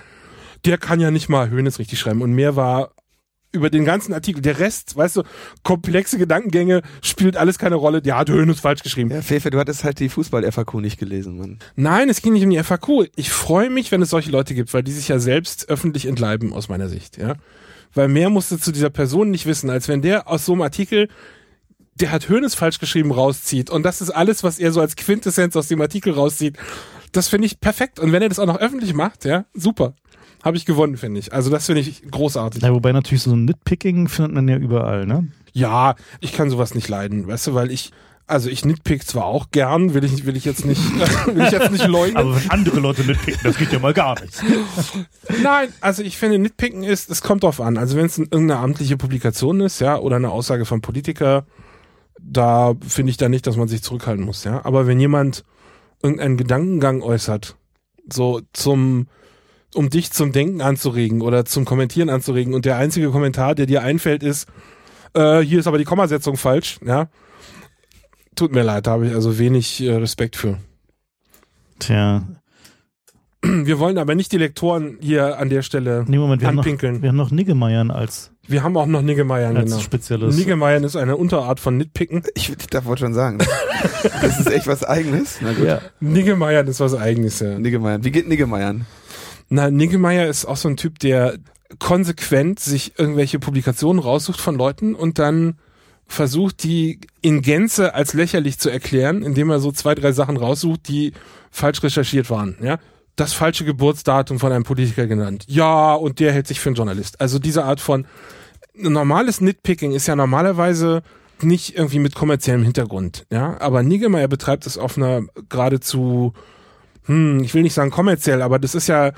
der kann ja nicht mal Hönes richtig schreiben. Und mehr war über den ganzen Artikel. Der Rest, weißt du, komplexe Gedankengänge spielt alles keine Rolle. Der hat Hönes falsch geschrieben. Ja, Fefe, du hattest halt die Fußball-FAQ nicht gelesen, Mann. Nein, es ging nicht um die FAQ. Ich freue mich, wenn es solche Leute gibt, weil die sich ja selbst öffentlich entleiben, aus meiner Sicht, ja. Weil mehr musste zu dieser Person nicht wissen, als wenn der aus so einem Artikel der hat Hönes falsch geschrieben rauszieht und das ist alles, was er so als Quintessenz aus dem Artikel rauszieht. Das finde ich perfekt und wenn er das auch noch öffentlich macht, ja, super habe ich gewonnen, finde ich. Also das finde ich großartig. Ja, wobei natürlich so ein Nitpicking findet man ja überall, ne? Ja, ich kann sowas nicht leiden, weißt du, weil ich also ich nitpick zwar auch gern, will ich, will ich jetzt nicht, will ich jetzt nicht leugnen. Aber wenn andere Leute nitpicken, das geht ja mal gar nicht. Nein, also ich finde, nitpicken ist, es kommt drauf an. Also wenn es irgendeine amtliche Publikation ist, ja, oder eine Aussage vom Politiker, da finde ich da nicht, dass man sich zurückhalten muss, ja. Aber wenn jemand irgendeinen Gedankengang äußert, so zum, um dich zum Denken anzuregen oder zum Kommentieren anzuregen. Und der einzige Kommentar, der dir einfällt, ist, äh, hier ist aber die Kommasetzung falsch, ja. Tut mir leid, da habe ich also wenig äh, Respekt für. Tja. Wir wollen aber nicht die Lektoren hier an der Stelle nee, Moment, wir anpinkeln. Haben noch, wir haben noch Niggemeiern als. Wir haben auch noch Niggemeiern, als genau. spezielles. Niggemeiern ist eine Unterart von Nitpicken. Ich, ich darf wohl schon sagen. das ist echt was Eigenes. Na gut. Ja. Niggemeiern ist was Eigenes, ja. Niggemeiern. Wie geht Niggemeiern? Na, Niggemeier ist auch so ein Typ, der konsequent sich irgendwelche Publikationen raussucht von Leuten und dann versucht, die in Gänze als lächerlich zu erklären, indem er so zwei, drei Sachen raussucht, die falsch recherchiert waren, ja. Das falsche Geburtsdatum von einem Politiker genannt. Ja, und der hält sich für einen Journalist. Also diese Art von normales Nitpicking ist ja normalerweise nicht irgendwie mit kommerziellem Hintergrund, ja. Aber Niggemeier betreibt es auf einer geradezu, hm, ich will nicht sagen kommerziell, aber das ist ja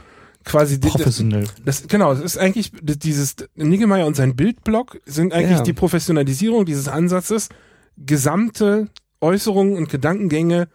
quasi professionell. Das, das, genau, das ist eigentlich dieses Niggemeier und sein Bildblock sind eigentlich ja. die Professionalisierung dieses Ansatzes, gesamte Äußerungen und Gedankengänge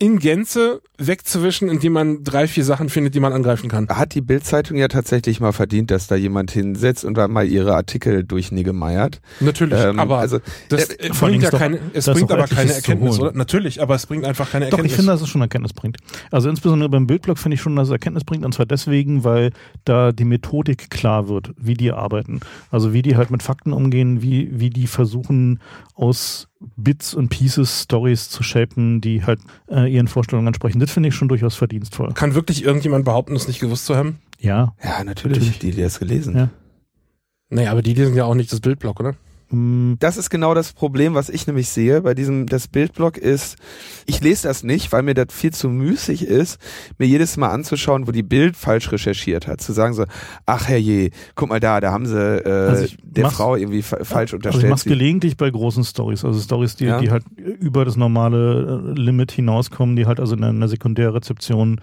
in Gänze wegzuwischen, indem man drei, vier Sachen findet, die man angreifen kann. Hat die Bildzeitung ja tatsächlich mal verdient, dass da jemand hinsetzt und dann mal ihre Artikel durchniggemeiert. Natürlich, ähm, aber also, das äh, bringt ja keine, es bringt aber keine Erkenntnis, oder? Natürlich, aber es bringt einfach keine Erkenntnis. Doch, ich finde, dass es schon Erkenntnis bringt. Also insbesondere beim Bildblock finde ich schon, dass es Erkenntnis bringt, und zwar deswegen, weil da die Methodik klar wird, wie die arbeiten. Also wie die halt mit Fakten umgehen, wie, wie die versuchen, aus Bits und Pieces Stories zu shapen, die halt äh, ihren Vorstellungen entsprechen. Das finde ich schon durchaus verdienstvoll. Kann wirklich irgendjemand behaupten, das nicht gewusst zu haben? Ja. Ja, natürlich. natürlich. Die, die das gelesen. Ja. Naja, aber die lesen ja auch nicht das Bildblock, oder? Mm. Das ist genau das Problem, was ich nämlich sehe bei diesem, das Bildblock ist, ich lese das nicht, weil mir das viel zu müßig ist, mir jedes Mal anzuschauen, wo die Bild falsch recherchiert hat. Zu sagen so, ach herrje, guck mal da, da haben sie äh, also der Frau irgendwie fa falsch unterstellt. Also ich mach's gelegentlich bei großen Stories, also Stories, die, ja. die halt über das normale äh, Limit hinauskommen, die halt also in einer Sekundärrezeption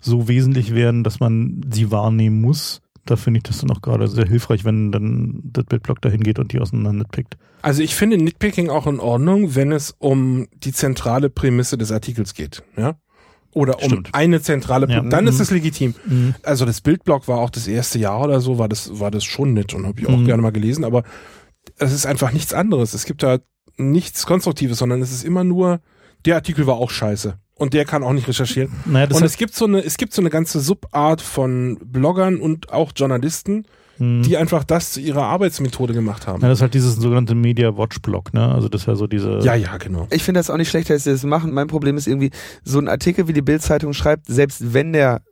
so wesentlich werden, dass man sie wahrnehmen muss da finde ich das dann auch gerade sehr hilfreich, wenn dann das Bildblock dahin geht und die auseinander nitpickt. Also ich finde Nitpicking auch in Ordnung, wenn es um die zentrale Prämisse des Artikels geht, ja? Oder um Stimmt. eine zentrale, ja. dann mhm. ist es legitim. Mhm. Also das Bildblock war auch das erste Jahr oder so, war das, war das schon nett und habe ich auch mhm. gerne mal gelesen, aber es ist einfach nichts anderes. Es gibt da nichts Konstruktives, sondern es ist immer nur der Artikel war auch scheiße. Und der kann auch nicht recherchieren. Naja, das Und es gibt so eine, es gibt so eine ganze Subart von Bloggern und auch Journalisten, hm. die einfach das zu ihrer Arbeitsmethode gemacht haben. ja, das ist halt dieses sogenannte Media Watch Blog, ne? Also das ist ja so diese. Ja, ja, genau. Ich finde das auch nicht schlecht, dass sie das machen. Mein Problem ist irgendwie, so ein Artikel wie die Bild-Zeitung schreibt, selbst wenn der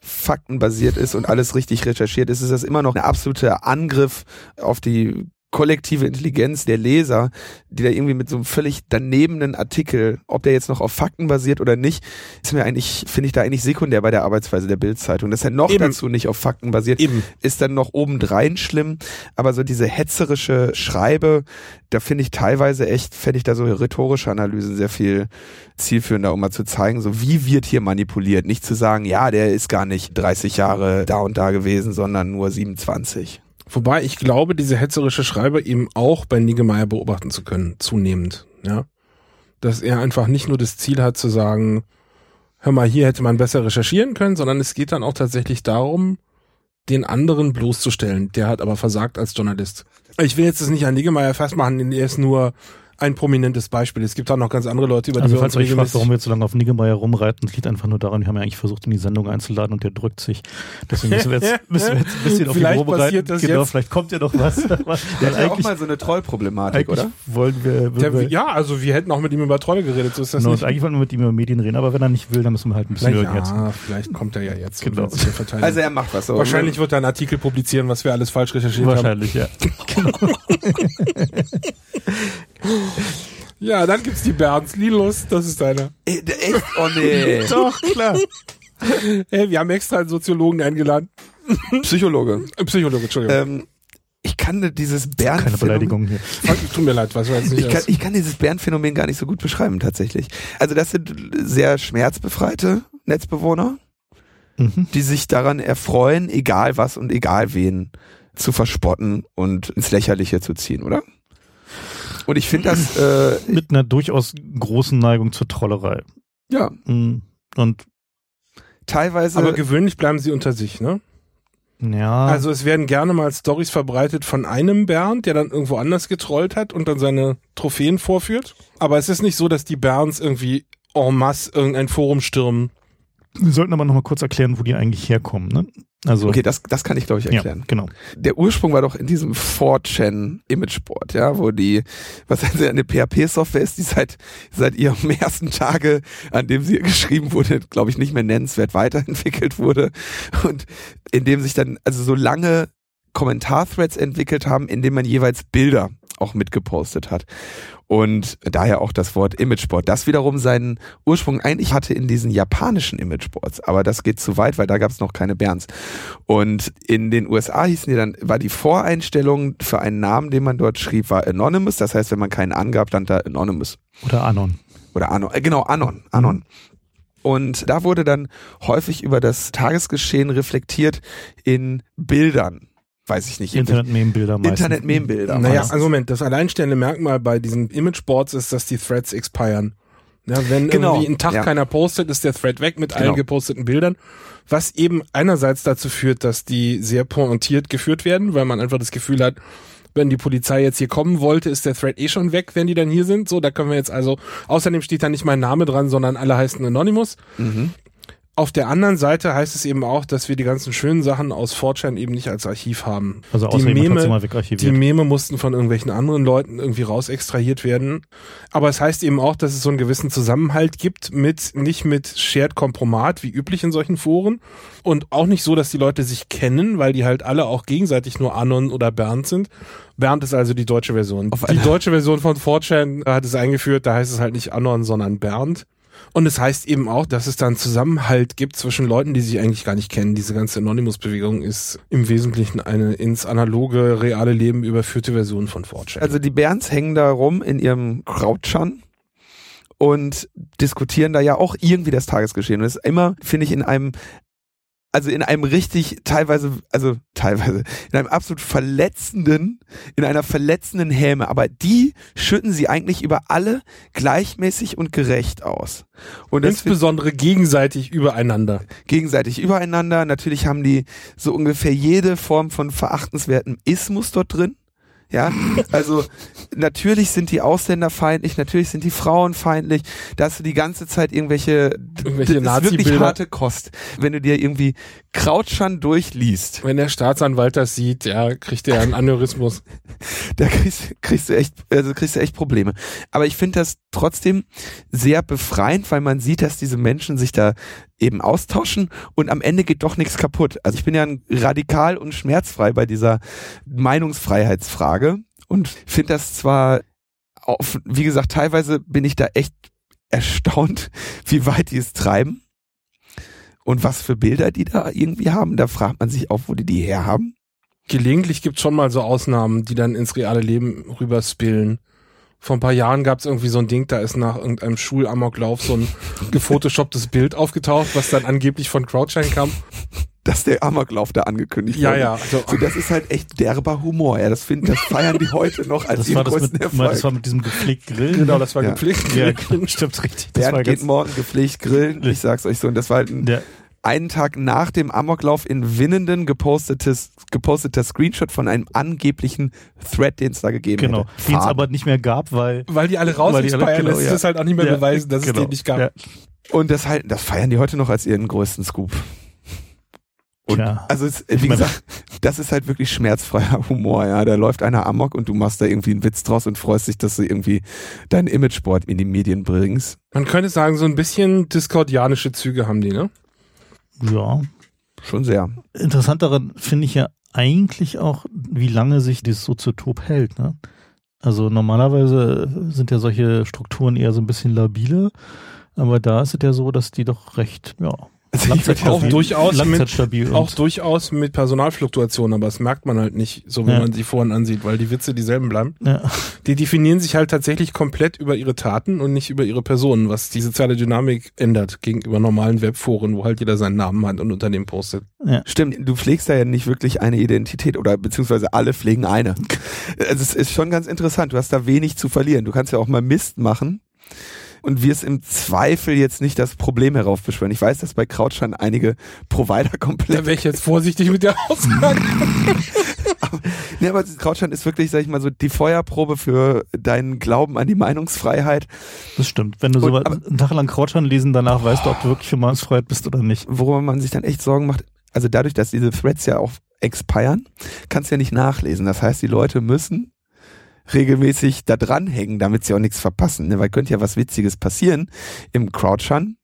faktenbasiert ist und alles richtig recherchiert ist, ist das immer noch ein absoluter Angriff auf die kollektive Intelligenz der Leser, die da irgendwie mit so einem völlig danebenen Artikel, ob der jetzt noch auf Fakten basiert oder nicht, ist mir eigentlich, finde ich da eigentlich sekundär bei der Arbeitsweise der Bildzeitung. Dass er noch Eben. dazu nicht auf Fakten basiert, Eben. ist dann noch obendrein schlimm. Aber so diese hetzerische Schreibe, da finde ich teilweise echt, fände ich da so rhetorische Analysen sehr viel zielführender, um mal zu zeigen, so wie wird hier manipuliert. Nicht zu sagen, ja, der ist gar nicht 30 Jahre da und da gewesen, sondern nur 27. Wobei ich glaube, diese hetzerische Schreiber eben auch bei Niggemeier beobachten zu können, zunehmend, ja. Dass er einfach nicht nur das Ziel hat zu sagen, hör mal, hier hätte man besser recherchieren können, sondern es geht dann auch tatsächlich darum, den anderen bloßzustellen. Der hat aber versagt als Journalist. Ich will jetzt das nicht an Niggemeier festmachen, denn er ist nur ein prominentes Beispiel. Es gibt auch noch ganz andere Leute, über die Also wir falls uns ihr euch fragt, warum wir jetzt so lange auf Niggemeier rumreiten, das liegt einfach nur daran, wir haben ja eigentlich versucht, in die Sendung einzuladen und der drückt sich. Deswegen müssen wir jetzt, müssen wir jetzt ein bisschen auf Vielleicht vorbereiten. passiert das genau, jetzt. vielleicht kommt ja noch was. Der hat ja auch eigentlich, mal so eine Trollproblematik, oder? wollen wir, Der, wollen wir ja, also wir hätten auch mit ihm über Treue geredet, so ist das genau, nicht. und eigentlich wollten wir mit ihm über Medien reden, aber wenn er nicht will, dann müssen wir halt ein bisschen Na ja, vielleicht kommt er ja jetzt. Genau. Also er macht was. Wahrscheinlich wird er einen Artikel publizieren, was wir alles falsch recherchiert haben. Wahrscheinlich, ja. Ja, dann gibt's die Bernds. Linus, das ist deiner. Äh, Echt? Oh nee. Doch, klar. Hey, wir haben extra einen Soziologen eingeladen. Psychologe. Äh, Psychologe, Entschuldigung. Ähm, ich kann dieses Bären Keine Beleidigung hier. Tut mir leid, was jetzt nicht Ich kann, ich kann dieses Bärenphänomen gar nicht so gut beschreiben, tatsächlich. Also das sind sehr schmerzbefreite Netzbewohner, Mhm. die sich daran erfreuen, egal was und egal wen zu verspotten und ins Lächerliche zu ziehen, oder? Und ich finde das, äh, Mit einer durchaus großen Neigung zur Trollerei. ja, Mhm. Und teilweise, Aber gewöhnlich bleiben sie unter sich, ne? ja, Also es werden gerne mal Stories verbreitet von einem Bernd, der dann irgendwo anders getrollt hat und dann seine Trophäen vorführt. Aber es ist nicht so, dass die Bernds irgendwie en masse irgendein Forum stürmen. Wir sollten aber noch mal kurz erklären, wo die eigentlich herkommen. Ne? Also, okay, das, das kann ich glaube ich erklären. ja, genau. der Ursprung war doch in diesem 4chan Imageboard, ja, wo die, was also eine PHP-Software ist, die seit, seit ihrem ersten Tage, an dem sie geschrieben wurde, glaube ich, nicht mehr nennenswert weiterentwickelt wurde und in dem sich dann also so lange Kommentarthreads entwickelt haben, in denen man jeweils Bilder auch mitgepostet hat. Und daher auch das Wort Imageboard, das wiederum seinen Ursprung eigentlich hatte in diesen japanischen Imageboards, aber das geht zu weit, weil da gab es noch keine Berns. Und in den USA hießen die dann, war die Voreinstellung für einen Namen, den man dort schrieb, war Anonymous. Das heißt, wenn man keinen angab, stand da Anonymous. Oder Anon. Oder Anon, äh, genau, Anon, Anon. Und da wurde dann häufig über das Tagesgeschehen reflektiert in Bildern. Weiß ich nicht. Internet-Meme-Bilder. Internet-Meme-Bilder. Naja, also Moment, das alleinstehende Merkmal bei diesen Imageboards ist, dass die Threads expiren. Ja, wenn Genau, irgendwie einen Tag ja. keiner postet, ist der Thread weg mit Genau. allen geposteten Bildern. Was eben einerseits dazu führt, dass die sehr pointiert geführt werden, weil man einfach das Gefühl hat, wenn die Polizei jetzt hier kommen wollte, ist der Thread eh schon weg, wenn die dann hier sind. So, da können wir jetzt also, außerdem steht da nicht mein Name dran, sondern alle heißen Anonymous. Mhm. Auf der anderen Seite heißt es eben auch, dass wir die ganzen schönen Sachen aus 4chan eben nicht als Archiv haben. Also die Meme, die. Meme mussten von irgendwelchen anderen Leuten irgendwie raus extrahiert werden. Aber es heißt eben auch, dass es so einen gewissen Zusammenhalt gibt mit, nicht mit Shared Kompromat, wie üblich in solchen Foren. Und auch nicht so, dass die Leute sich kennen, weil die halt alle auch gegenseitig nur Anon oder Bernd sind. Bernd ist also die deutsche Version. Auf die deutsche Version von 4chan hat es eingeführt, da heißt es halt nicht Anon, sondern Bernd. Und es heißt eben auch, dass es da einen Zusammenhalt gibt zwischen Leuten, die sich eigentlich gar nicht kennen. Diese ganze Anonymous-Bewegung ist im Wesentlichen eine ins analoge, reale Leben überführte Version von 4chan. Also die Berns hängen da rum in ihrem Krautschan und diskutieren da ja auch irgendwie das Tagesgeschehen. Und das ist immer, finde ich, in einem, also in einem richtig, teilweise, also teilweise, in einem absolut verletzenden, in einer verletzenden Häme. Aber die schütten sie eigentlich über alle gleichmäßig und gerecht aus. Und Insbesondere gegenseitig übereinander. gegenseitig übereinander. Natürlich haben die so ungefähr jede Form von verachtenswertem Ismus dort drin. Ja, also natürlich sind die Ausländer feindlich, natürlich sind die Frauen feindlich. Da hast du die ganze Zeit irgendwelche, Irgendwelche das ist wirklich harte Kost. Wenn du dir irgendwie Krautschan durchliest, Wenn der Staatsanwalt das sieht, ja, kriegt er einen Aneurysmus. da kriegst, kriegst du echt, also kriegst du echt Probleme. Aber ich finde das trotzdem sehr befreiend, weil man sieht, dass diese Menschen sich da eben austauschen und am Ende geht doch nichts kaputt. Also ich bin ja radikal und schmerzfrei bei dieser Meinungsfreiheitsfrage und finde das zwar auf, wie gesagt, teilweise bin ich da echt erstaunt, wie weit die es treiben und was für Bilder die da irgendwie haben. Da fragt man sich auch, wo die die herhaben. Gelegentlich gibt schon mal so Ausnahmen, die dann ins reale Leben rüberspillen. Vor ein paar Jahren gab es irgendwie so ein Ding, da ist nach irgendeinem Schulamoklauf so ein gefotoshopptes Bild aufgetaucht, was dann angeblich von Crowdshine kam. dass der Amoklauf da angekündigt Ja, wurde. ja. Also, So, das ist halt echt derber Humor. Ja, das finden, das feiern die heute noch als Das ihren war das, größten mit, Erfolg. das war mit diesem gepflegten Grill. genau, das war Ja. gepflegt. Ja, genau, stimmt richtig. Das war geht morgen gepflegt grillen. Ich sag's euch so. Und das war halt ein, der, einen Tag nach dem Amoklauf in Winnenden gepostetes, geposteter Screenshot von einem angeblichen Thread, den es da gegeben genau. hätte. Den es aber nicht mehr gab, weil. Weil die alle raus Weil die alle- genau, lässt ja. es halt auch nicht mehr Ja, beweisen, dass es genau. den nicht gab. Ja. Und das halt, das feiern die heute noch als ihren größten Scoop. Und Tja. also es, wie meine- gesagt, das ist halt wirklich schmerzfreier Humor, ja. Da läuft einer Amok und du machst da irgendwie einen Witz draus und freust dich, dass du irgendwie dein Imagesport in die Medien bringst. Man könnte sagen, so ein bisschen diskordianische Züge haben die, ne? Ja. Schon sehr. Interessant daran finde ich ja eigentlich auch, wie lange sich dieses Soziotop hält. Ne? Also normalerweise sind ja solche Strukturen eher so ein bisschen labile, aber da ist es ja so, dass die doch recht, ja, Also ich würd auch durchaus mit- Auch durchaus mit Personalfluktuationen, aber das merkt man halt nicht, so wie Ja. man sie vorhin ansieht, weil die Witze dieselben bleiben. ja, Die definieren sich halt tatsächlich komplett über ihre Taten und nicht über ihre Personen, was die soziale Dynamik ändert gegenüber normalen Webforen, wo halt jeder seinen Namen hat und unter dem postet. ja. Stimmt, du pflegst da ja nicht wirklich eine Identität oder beziehungsweise alle pflegen eine. Also es ist schon ganz interessant. Du hast da wenig zu verlieren. Du kannst ja auch mal Mist machen und wirst im Zweifel jetzt nicht das Problem heraufbeschwören. Ich weiß, dass bei Krautschein einige Provider Da komplett. wäre ich jetzt vorsichtig mit der Aussage. Nee, aber Krautschein ist wirklich, sag ich mal, so die Feuerprobe für deinen Glauben an die Meinungsfreiheit. Das stimmt. Wenn du so Und- aber- einen Tag lang Krautschan lesen, danach weißt du, ob du wirklich für Meinungsfreiheit bist oder nicht. worüber man sich dann echt Sorgen macht, also dadurch, dass diese Threads ja auch expiren, kannst du ja nicht nachlesen. Das heißt, die Leute müssen regelmäßig da dranhängen, damit sie auch nichts verpassen. Ne? Weil könnte ja was Witziges passieren im Crouchern.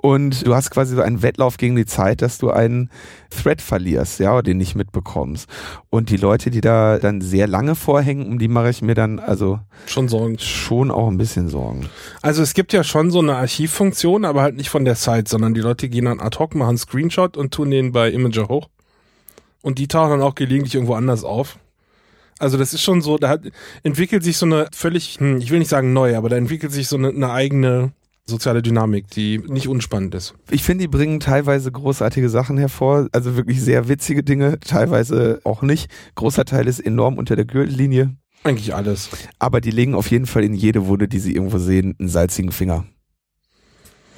Und du hast quasi so einen Wettlauf gegen die Zeit, dass du einen Thread verlierst, ja, oder den nicht mitbekommst. Und die Leute, die da dann sehr lange vorhängen, um die mache ich mir dann also Schon Sorgen. schon auch ein bisschen Sorgen. Also es gibt ja schon so eine Archivfunktion, aber halt nicht von der Site, sondern die Leute gehen dann ad hoc, machen einen Screenshot und tun den bei Imager hoch. Und die tauchen dann auch gelegentlich irgendwo anders auf. Also das ist schon so, da hat, entwickelt sich so eine völlig, hm, ich will nicht sagen neu, aber da entwickelt sich so eine, eine eigene soziale Dynamik, die nicht unspannend ist. Ich finde, die bringen teilweise großartige Sachen hervor, also wirklich sehr witzige Dinge, teilweise auch nicht. Großer Teil ist enorm unter der Gürtellinie, Eigentlich alles. aber die legen auf jeden Fall in jede Wunde, die sie irgendwo sehen, einen salzigen Finger.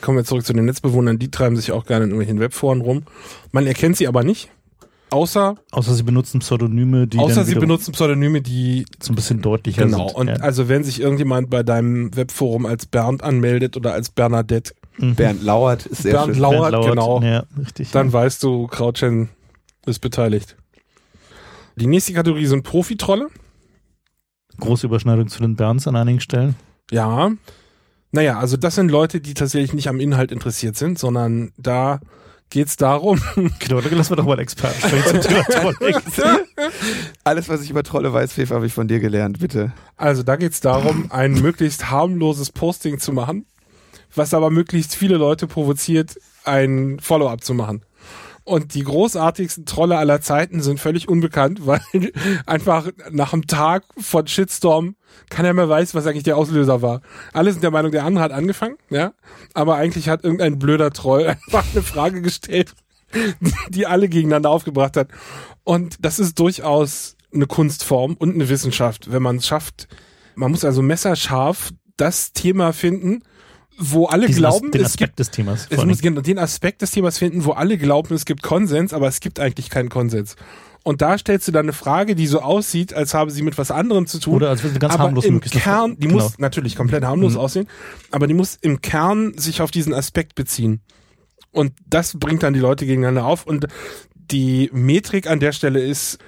Kommen wir zurück zu den Netzbewohnern, die treiben sich auch gerne in irgendwelchen Webforen rum. Man erkennt sie aber nicht. Außer, Außer sie benutzen Pseudonyme, die außer sie benutzen Pseudonyme, die so ein bisschen deutlicher Genau. sind. Und ja. also wenn sich irgendjemand bei deinem Webforum als Bernd anmeldet oder als Bernadette, Mhm. Bernd Lauert ist sehr Bernd schön. Lau- Bernd Lauert, genau. Ja, richtig. dann ja. weißt du, Krautchen ist beteiligt. Die nächste Kategorie sind Profitrolle. Große Überschneidung zu den Bernds an einigen Stellen. Ja. Naja, also das sind Leute, die tatsächlich nicht am Inhalt interessiert sind, sondern da geht's darum, Genau, dann lassen wir doch mal einen Experten sprechen zum Thema Trolling. Alles, was ich über Trolle weiß, Fefe, habe ich von dir gelernt, bitte. also da geht's darum, ein möglichst harmloses Posting zu machen, was aber möglichst viele Leute provoziert, ein Follow-up zu machen. Und die großartigsten Trolle aller Zeiten sind völlig unbekannt, weil einfach nach einem Tag von Shitstorm keiner mehr weiß, was eigentlich der Auslöser war. Alle sind der Meinung, der andere hat angefangen, ja. Aber eigentlich hat irgendein blöder Troll einfach eine Frage gestellt, die alle gegeneinander aufgebracht hat. Und das ist durchaus eine Kunstform und eine Wissenschaft, wenn man es schafft. Man muss also messerscharf das Thema finden, wo alle Diesen glauben, den es Aspekt gibt des Themas. es muss den Aspekt des Themas finden, wo alle glauben, es gibt Konsens, aber es gibt eigentlich keinen Konsens. Und da stellst du dann eine Frage, die so aussieht, als habe sie mit was anderem zu tun. Oder als würde sie ganz aber harmlos im Kern, die genau. muss natürlich komplett harmlos Mhm. aussehen, aber die muss im Kern sich auf diesen Aspekt beziehen. Und das bringt dann die Leute gegeneinander auf. Und die Metrik an der Stelle ist,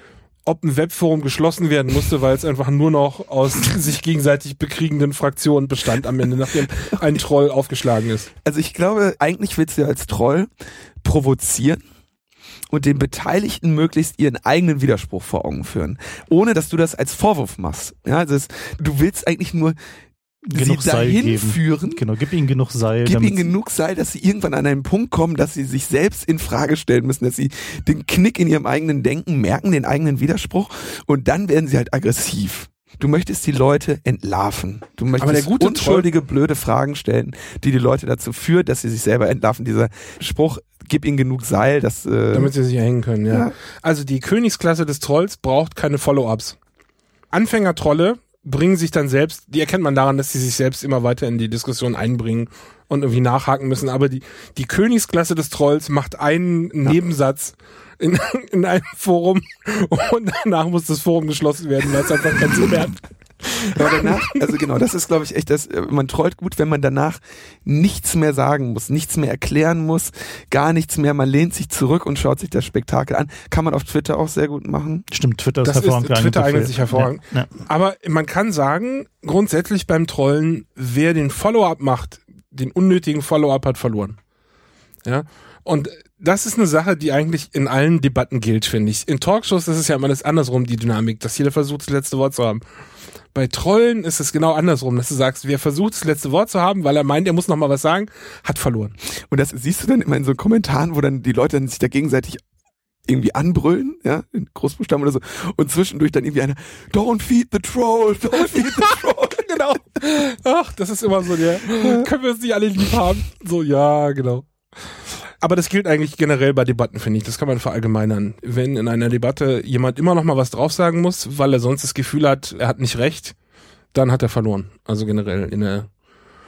ob ein Webforum geschlossen werden musste, weil es einfach nur noch aus sich gegenseitig bekriegenden Fraktionen bestand am Ende, nachdem ein Troll aufgeschlagen ist. Also ich glaube, eigentlich willst du als Troll provozieren und den Beteiligten möglichst ihren eigenen Widerspruch vor Augen führen, ohne dass du das als Vorwurf machst. Ja, also es, du willst eigentlich nur Genug sie Seil dahin geben. führen, Genau, gib ihnen genug Seil. Gib ihnen genug Seil, dass sie irgendwann an einen Punkt kommen, dass sie sich selbst in Frage stellen müssen, dass sie den Knick in ihrem eigenen Denken merken, den eigenen Widerspruch und dann werden sie halt aggressiv. Du möchtest die Leute entlarven. Du möchtest der gute unschuldige, blöde Fragen stellen, die die Leute dazu führt, dass sie sich selber entlarven. Dieser Spruch, gib ihnen genug Seil, das äh, Damit sie sich hängen können, ja. Ja. Also die Königsklasse des Trolls braucht keine Follow-ups. Anfängertrolle bringen sich dann selbst, die erkennt man daran, dass sie sich selbst immer weiter in die Diskussion einbringen und irgendwie nachhaken müssen. Aber die, die Königsklasse des Trolls macht einen Nebensatz in, in einem Forum und danach muss das Forum geschlossen werden, weil es einfach keinen Sinn mehr hat. Aber danach, also genau, das ist, glaube ich, echt, das, äh, man trollt gut, wenn man danach nichts mehr sagen muss, nichts mehr erklären muss, gar nichts mehr. Man lehnt sich zurück und schaut sich das Spektakel an. Kann man auf Twitter auch sehr gut machen. Stimmt, Twitter ist Das ist- hervorragend geeignet Twitter eignet sich hervorragend. Ja, ja. Aber man kann sagen, grundsätzlich beim Trollen, wer den Follow-up macht, den unnötigen Follow-up hat verloren. Ja. Und das ist eine Sache, die eigentlich in allen Debatten gilt, finde ich. In Talkshows ist es ja immer das andersrum, die Dynamik, dass jeder versucht, das letzte Wort zu haben. Bei Trollen ist es genau andersrum, dass du sagst, wer versucht, das letzte Wort zu haben, weil er meint, er muss noch mal was sagen, hat verloren. Und das siehst du dann immer in so Kommentaren, wo dann die Leute dann sich da gegenseitig irgendwie anbrüllen, ja, in Großbuchstaben oder so, und zwischendurch dann irgendwie einer, don't feed the troll, don't feed the troll. genau. Ach, das ist immer so der, können wir uns nicht alle lieb haben? So, ja, genau. Aber das gilt eigentlich generell bei Debatten, finde ich. Das kann man verallgemeinern. Wenn in einer Debatte jemand immer noch mal was drauf sagen muss, weil er sonst das Gefühl hat, er hat nicht recht, dann hat er verloren. Also generell in der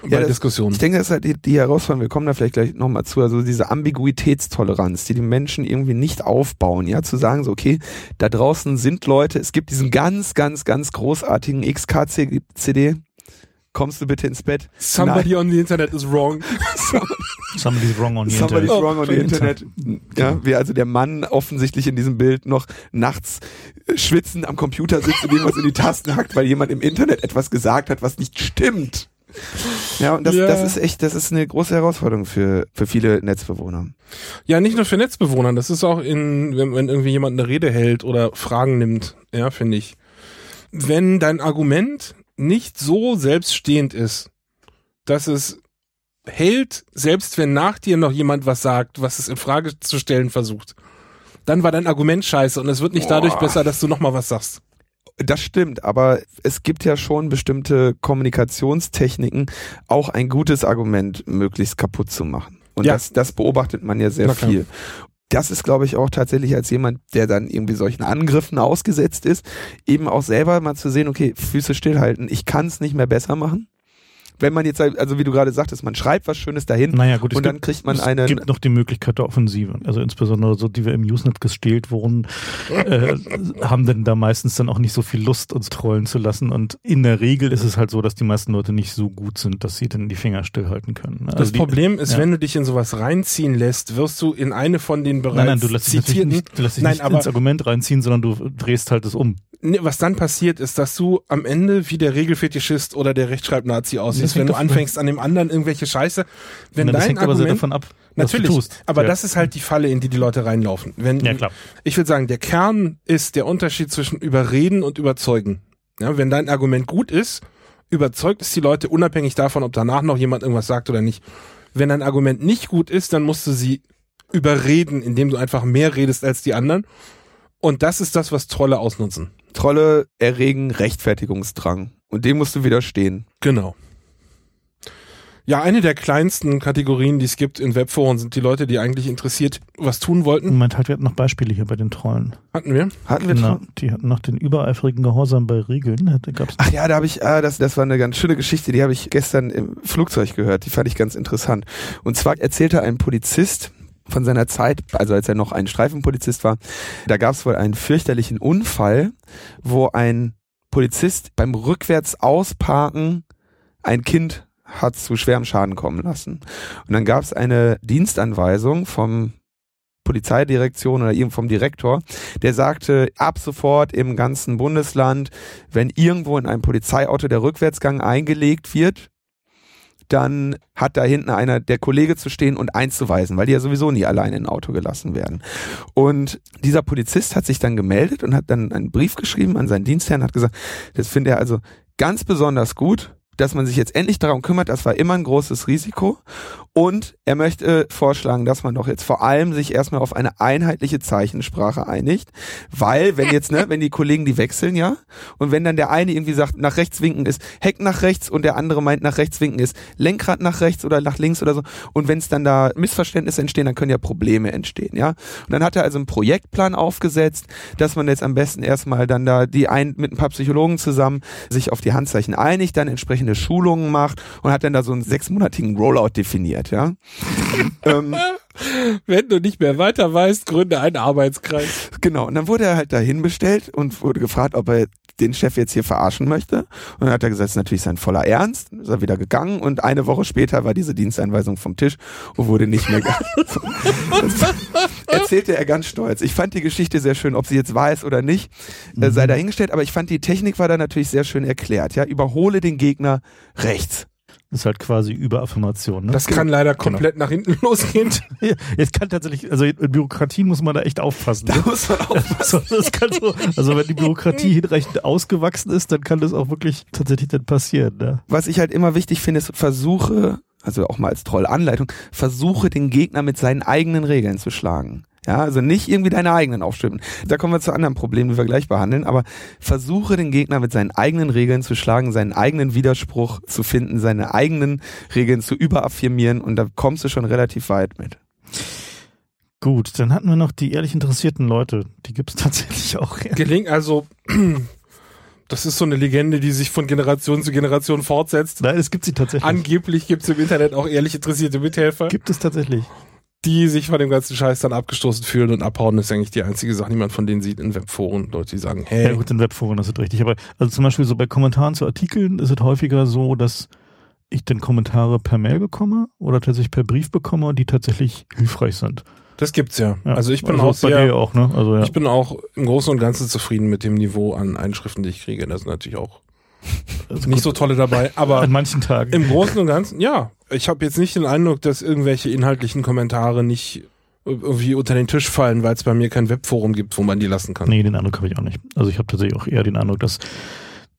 Ja, das- Diskussionen. Ich denke, das ist halt die, die Herausforderung, wir kommen da vielleicht gleich nochmal zu, also diese Ambiguitätstoleranz, die die Menschen irgendwie nicht aufbauen, ja, zu sagen so, okay, da draußen sind Leute, es gibt diesen ganz, ganz, ganz großartigen XKCD, kommst du bitte ins Bett? Somebody on the internet is wrong. Somebody's wrong on the Somebody's internet. wrong on the Internet. Ja, wie also der Mann offensichtlich in diesem Bild noch nachts äh, schwitzend am Computer sitzt und irgendwas in die Tasten hackt, weil jemand im Internet etwas gesagt hat, was nicht stimmt. Ja, und das, Ja. das ist echt, das ist eine große Herausforderung für, für viele Netzbewohner. Ja, nicht nur für Netzbewohner, das ist auch in, wenn, wenn irgendwie jemand eine Rede hält oder Fragen nimmt, ja, finde ich. Wenn dein Argument nicht so selbststehend ist, dass es hält, selbst wenn nach dir noch jemand was sagt, was es in Frage zu stellen versucht, dann war dein Argument scheiße und es wird nicht dadurch Boah. besser, dass du nochmal was sagst. Das stimmt, aber es gibt ja schon bestimmte Kommunikationstechniken, auch ein gutes Argument möglichst kaputt zu machen. Und Ja. das, das beobachtet man ja sehr viel. Das ist, glaube ich, auch tatsächlich als jemand, der dann irgendwie solchen Angriffen ausgesetzt ist, eben auch selber mal zu sehen, okay, Füße stillhalten, ich kann es nicht mehr besser machen. Wenn man jetzt, also wie du gerade sagtest, man schreibt was Schönes dahin Naja, gut, es und gibt, dann kriegt man es eine, gibt noch die Möglichkeit der Offensive. Also insbesondere so, die wir im Usenet gestählt wurden, äh, haben denn da meistens dann auch nicht so viel Lust, uns trollen zu lassen. Und in der Regel ist es halt so, dass die meisten Leute nicht so gut sind, dass sie dann die Finger stillhalten können. Also Das die, Problem ist, ja. wenn du dich in sowas reinziehen lässt, wirst du in eine von den bereits Nein, nein, du lässt dich nicht, du lässt dich Nein, nicht aber- ins Argument reinziehen, sondern du drehst halt es um. Nee, was dann passiert, ist, dass du am Ende wie der Regelfetischist oder der Rechtschreibnazi aussiehst, Das wenn du anfängst an dem anderen irgendwelche Scheiße. Wenn Na, das dein hängt aber sehr Argument, davon ab, natürlich, was du tust. aber ja. das ist halt die Falle, in die die Leute reinlaufen. Wenn, Ja, klar. Ich würde sagen, der Kern ist der Unterschied zwischen überreden und überzeugen. Ja, wenn dein Argument gut ist, überzeugt es die Leute unabhängig davon, ob danach noch jemand irgendwas sagt oder nicht. Wenn dein Argument nicht gut ist, dann musst du sie überreden, indem du einfach mehr redest als die anderen. Und das ist das, was Trolle ausnutzen. Trolle erregen Rechtfertigungsdrang und dem musst du widerstehen. Genau. Ja, eine der kleinsten Kategorien, die es gibt in Webforen, sind die Leute, die eigentlich interessiert was tun wollten. Moment, halt, wir hatten noch Beispiele hier bei den Trollen. Hatten wir? Hatten wir Na, die hatten noch den übereifrigen Gehorsam bei Regeln. Da gab's Ach ja, da habe ich, ah, das, das war eine ganz schöne Geschichte, die habe ich gestern im Flugzeug gehört, die fand ich ganz interessant. Und zwar erzählte ein Polizist von seiner Zeit, also als er noch ein Streifenpolizist war, da gab es wohl einen fürchterlichen Unfall, wo ein Polizist beim rückwärts ausparken ein Kind hat zu schwerem Schaden kommen lassen. Und dann gab es eine Dienstanweisung vom Polizeidirektion oder irgend vom Direktor, der sagte, ab sofort im ganzen Bundesland, wenn irgendwo in einem Polizeiauto der Rückwärtsgang eingelegt wird, dann hat da hinten einer der Kollege zu stehen und einzuweisen, weil die ja sowieso nie alleine in ein Auto gelassen werden. Und dieser Polizist hat sich dann gemeldet und hat dann einen Brief geschrieben an seinen Dienstherrn, hat gesagt, das finde er also ganz besonders gut, dass man sich jetzt endlich darum kümmert, das war immer ein großes Risiko. Und er möchte vorschlagen, dass man doch jetzt vor allem sich erstmal auf eine einheitliche Zeichensprache einigt, weil wenn jetzt, ne, wenn die Kollegen die wechseln, ja, und wenn dann der eine irgendwie sagt, nach rechts winken ist Heck nach rechts und der andere meint, nach rechts winken ist Lenkrad nach rechts oder nach links oder so, und wenn es dann da Missverständnisse entstehen, dann können ja Probleme entstehen, ja. Und dann hat er also einen Projektplan aufgesetzt, dass man jetzt am besten erstmal dann da die ein mit ein paar Psychologen zusammen sich auf die Handzeichen einigt, dann entsprechende Schulungen macht und hat dann da so einen sechsmonatigen Rollout definiert, ja. ähm, Wenn du nicht mehr weiter weißt, gründe einen Arbeitskreis. genau. Und dann wurde er halt dahin bestellt und wurde gefragt, ob er den Chef jetzt hier verarschen möchte. Und dann hat er gesagt, das ist natürlich sein voller Ernst. Dann ist er wieder gegangen und eine Woche später war diese Diensteinweisung vom Tisch und wurde nicht mehr erzählte er ganz stolz. Ich fand die Geschichte sehr schön, ob sie jetzt wahr ist oder nicht, äh, sei dahingestellt, aber ich fand die Technik war da natürlich sehr schön erklärt. Ja, überhole den Gegner rechts. Das ist halt quasi Überaffirmation. Ne? Das kann leider komplett nach hinten losgehen. Ja, Jetzt kann tatsächlich, also in Bürokratien muss man da echt aufpassen. Da Ne? muss man aufpassen. Also, das kann so, also wenn die Bürokratie hinreichend ausgewachsen ist, dann kann das auch wirklich tatsächlich dann passieren. Ne? was ich halt immer wichtig finde, ist versuche, also auch mal als Troll-Anleitung, versuche den Gegner mit seinen eigenen Regeln zu schlagen. Ja, also nicht irgendwie deine eigenen aufstülpen. Da kommen wir zu anderen Problemen, die wir gleich behandeln, aber versuche den Gegner mit seinen eigenen Regeln zu schlagen, seinen eigenen Widerspruch zu finden, seine eigenen Regeln zu überaffirmieren und da kommst du schon relativ weit mit. Gut, dann hatten wir noch die ehrlich interessierten Leute. Die gibt es tatsächlich auch. Ja. Gelingt also, das ist so eine Legende, die sich von Generation zu Generation fortsetzt. Nein, es gibt sie tatsächlich. Angeblich gibt es im Internet auch ehrlich interessierte Mithelfer, gibt es tatsächlich. Die sich von dem ganzen Scheiß dann abgestoßen fühlen und abhauen. Ist eigentlich die einzige Sache, die man von denen sieht in Webforen. Leute, die sagen, hey, Ja gut, in Webforen, das ist richtig. Aber also zum Beispiel so bei Kommentaren zu Artikeln ist es häufiger so, dass ich dann Kommentare per Mail bekomme oder tatsächlich per Brief bekomme, die tatsächlich hilfreich sind. das gibt's ja. Ja. Also ich bin also auch bei dir sehr, auch, ne? Also ja. ich bin auch im Großen und Ganzen zufrieden mit dem Niveau an Einschriften, die ich kriege. Das sind natürlich auch also nicht so tolle dabei, aber an manchen Tagen. Im Großen und Ganzen, ja. Ich habe jetzt nicht den Eindruck, dass irgendwelche inhaltlichen Kommentare nicht irgendwie unter den Tisch fallen, weil es bei mir kein Webforum gibt, wo man die lassen kann. Nee, den Eindruck habe ich auch nicht. Also ich habe tatsächlich auch eher den Eindruck, dass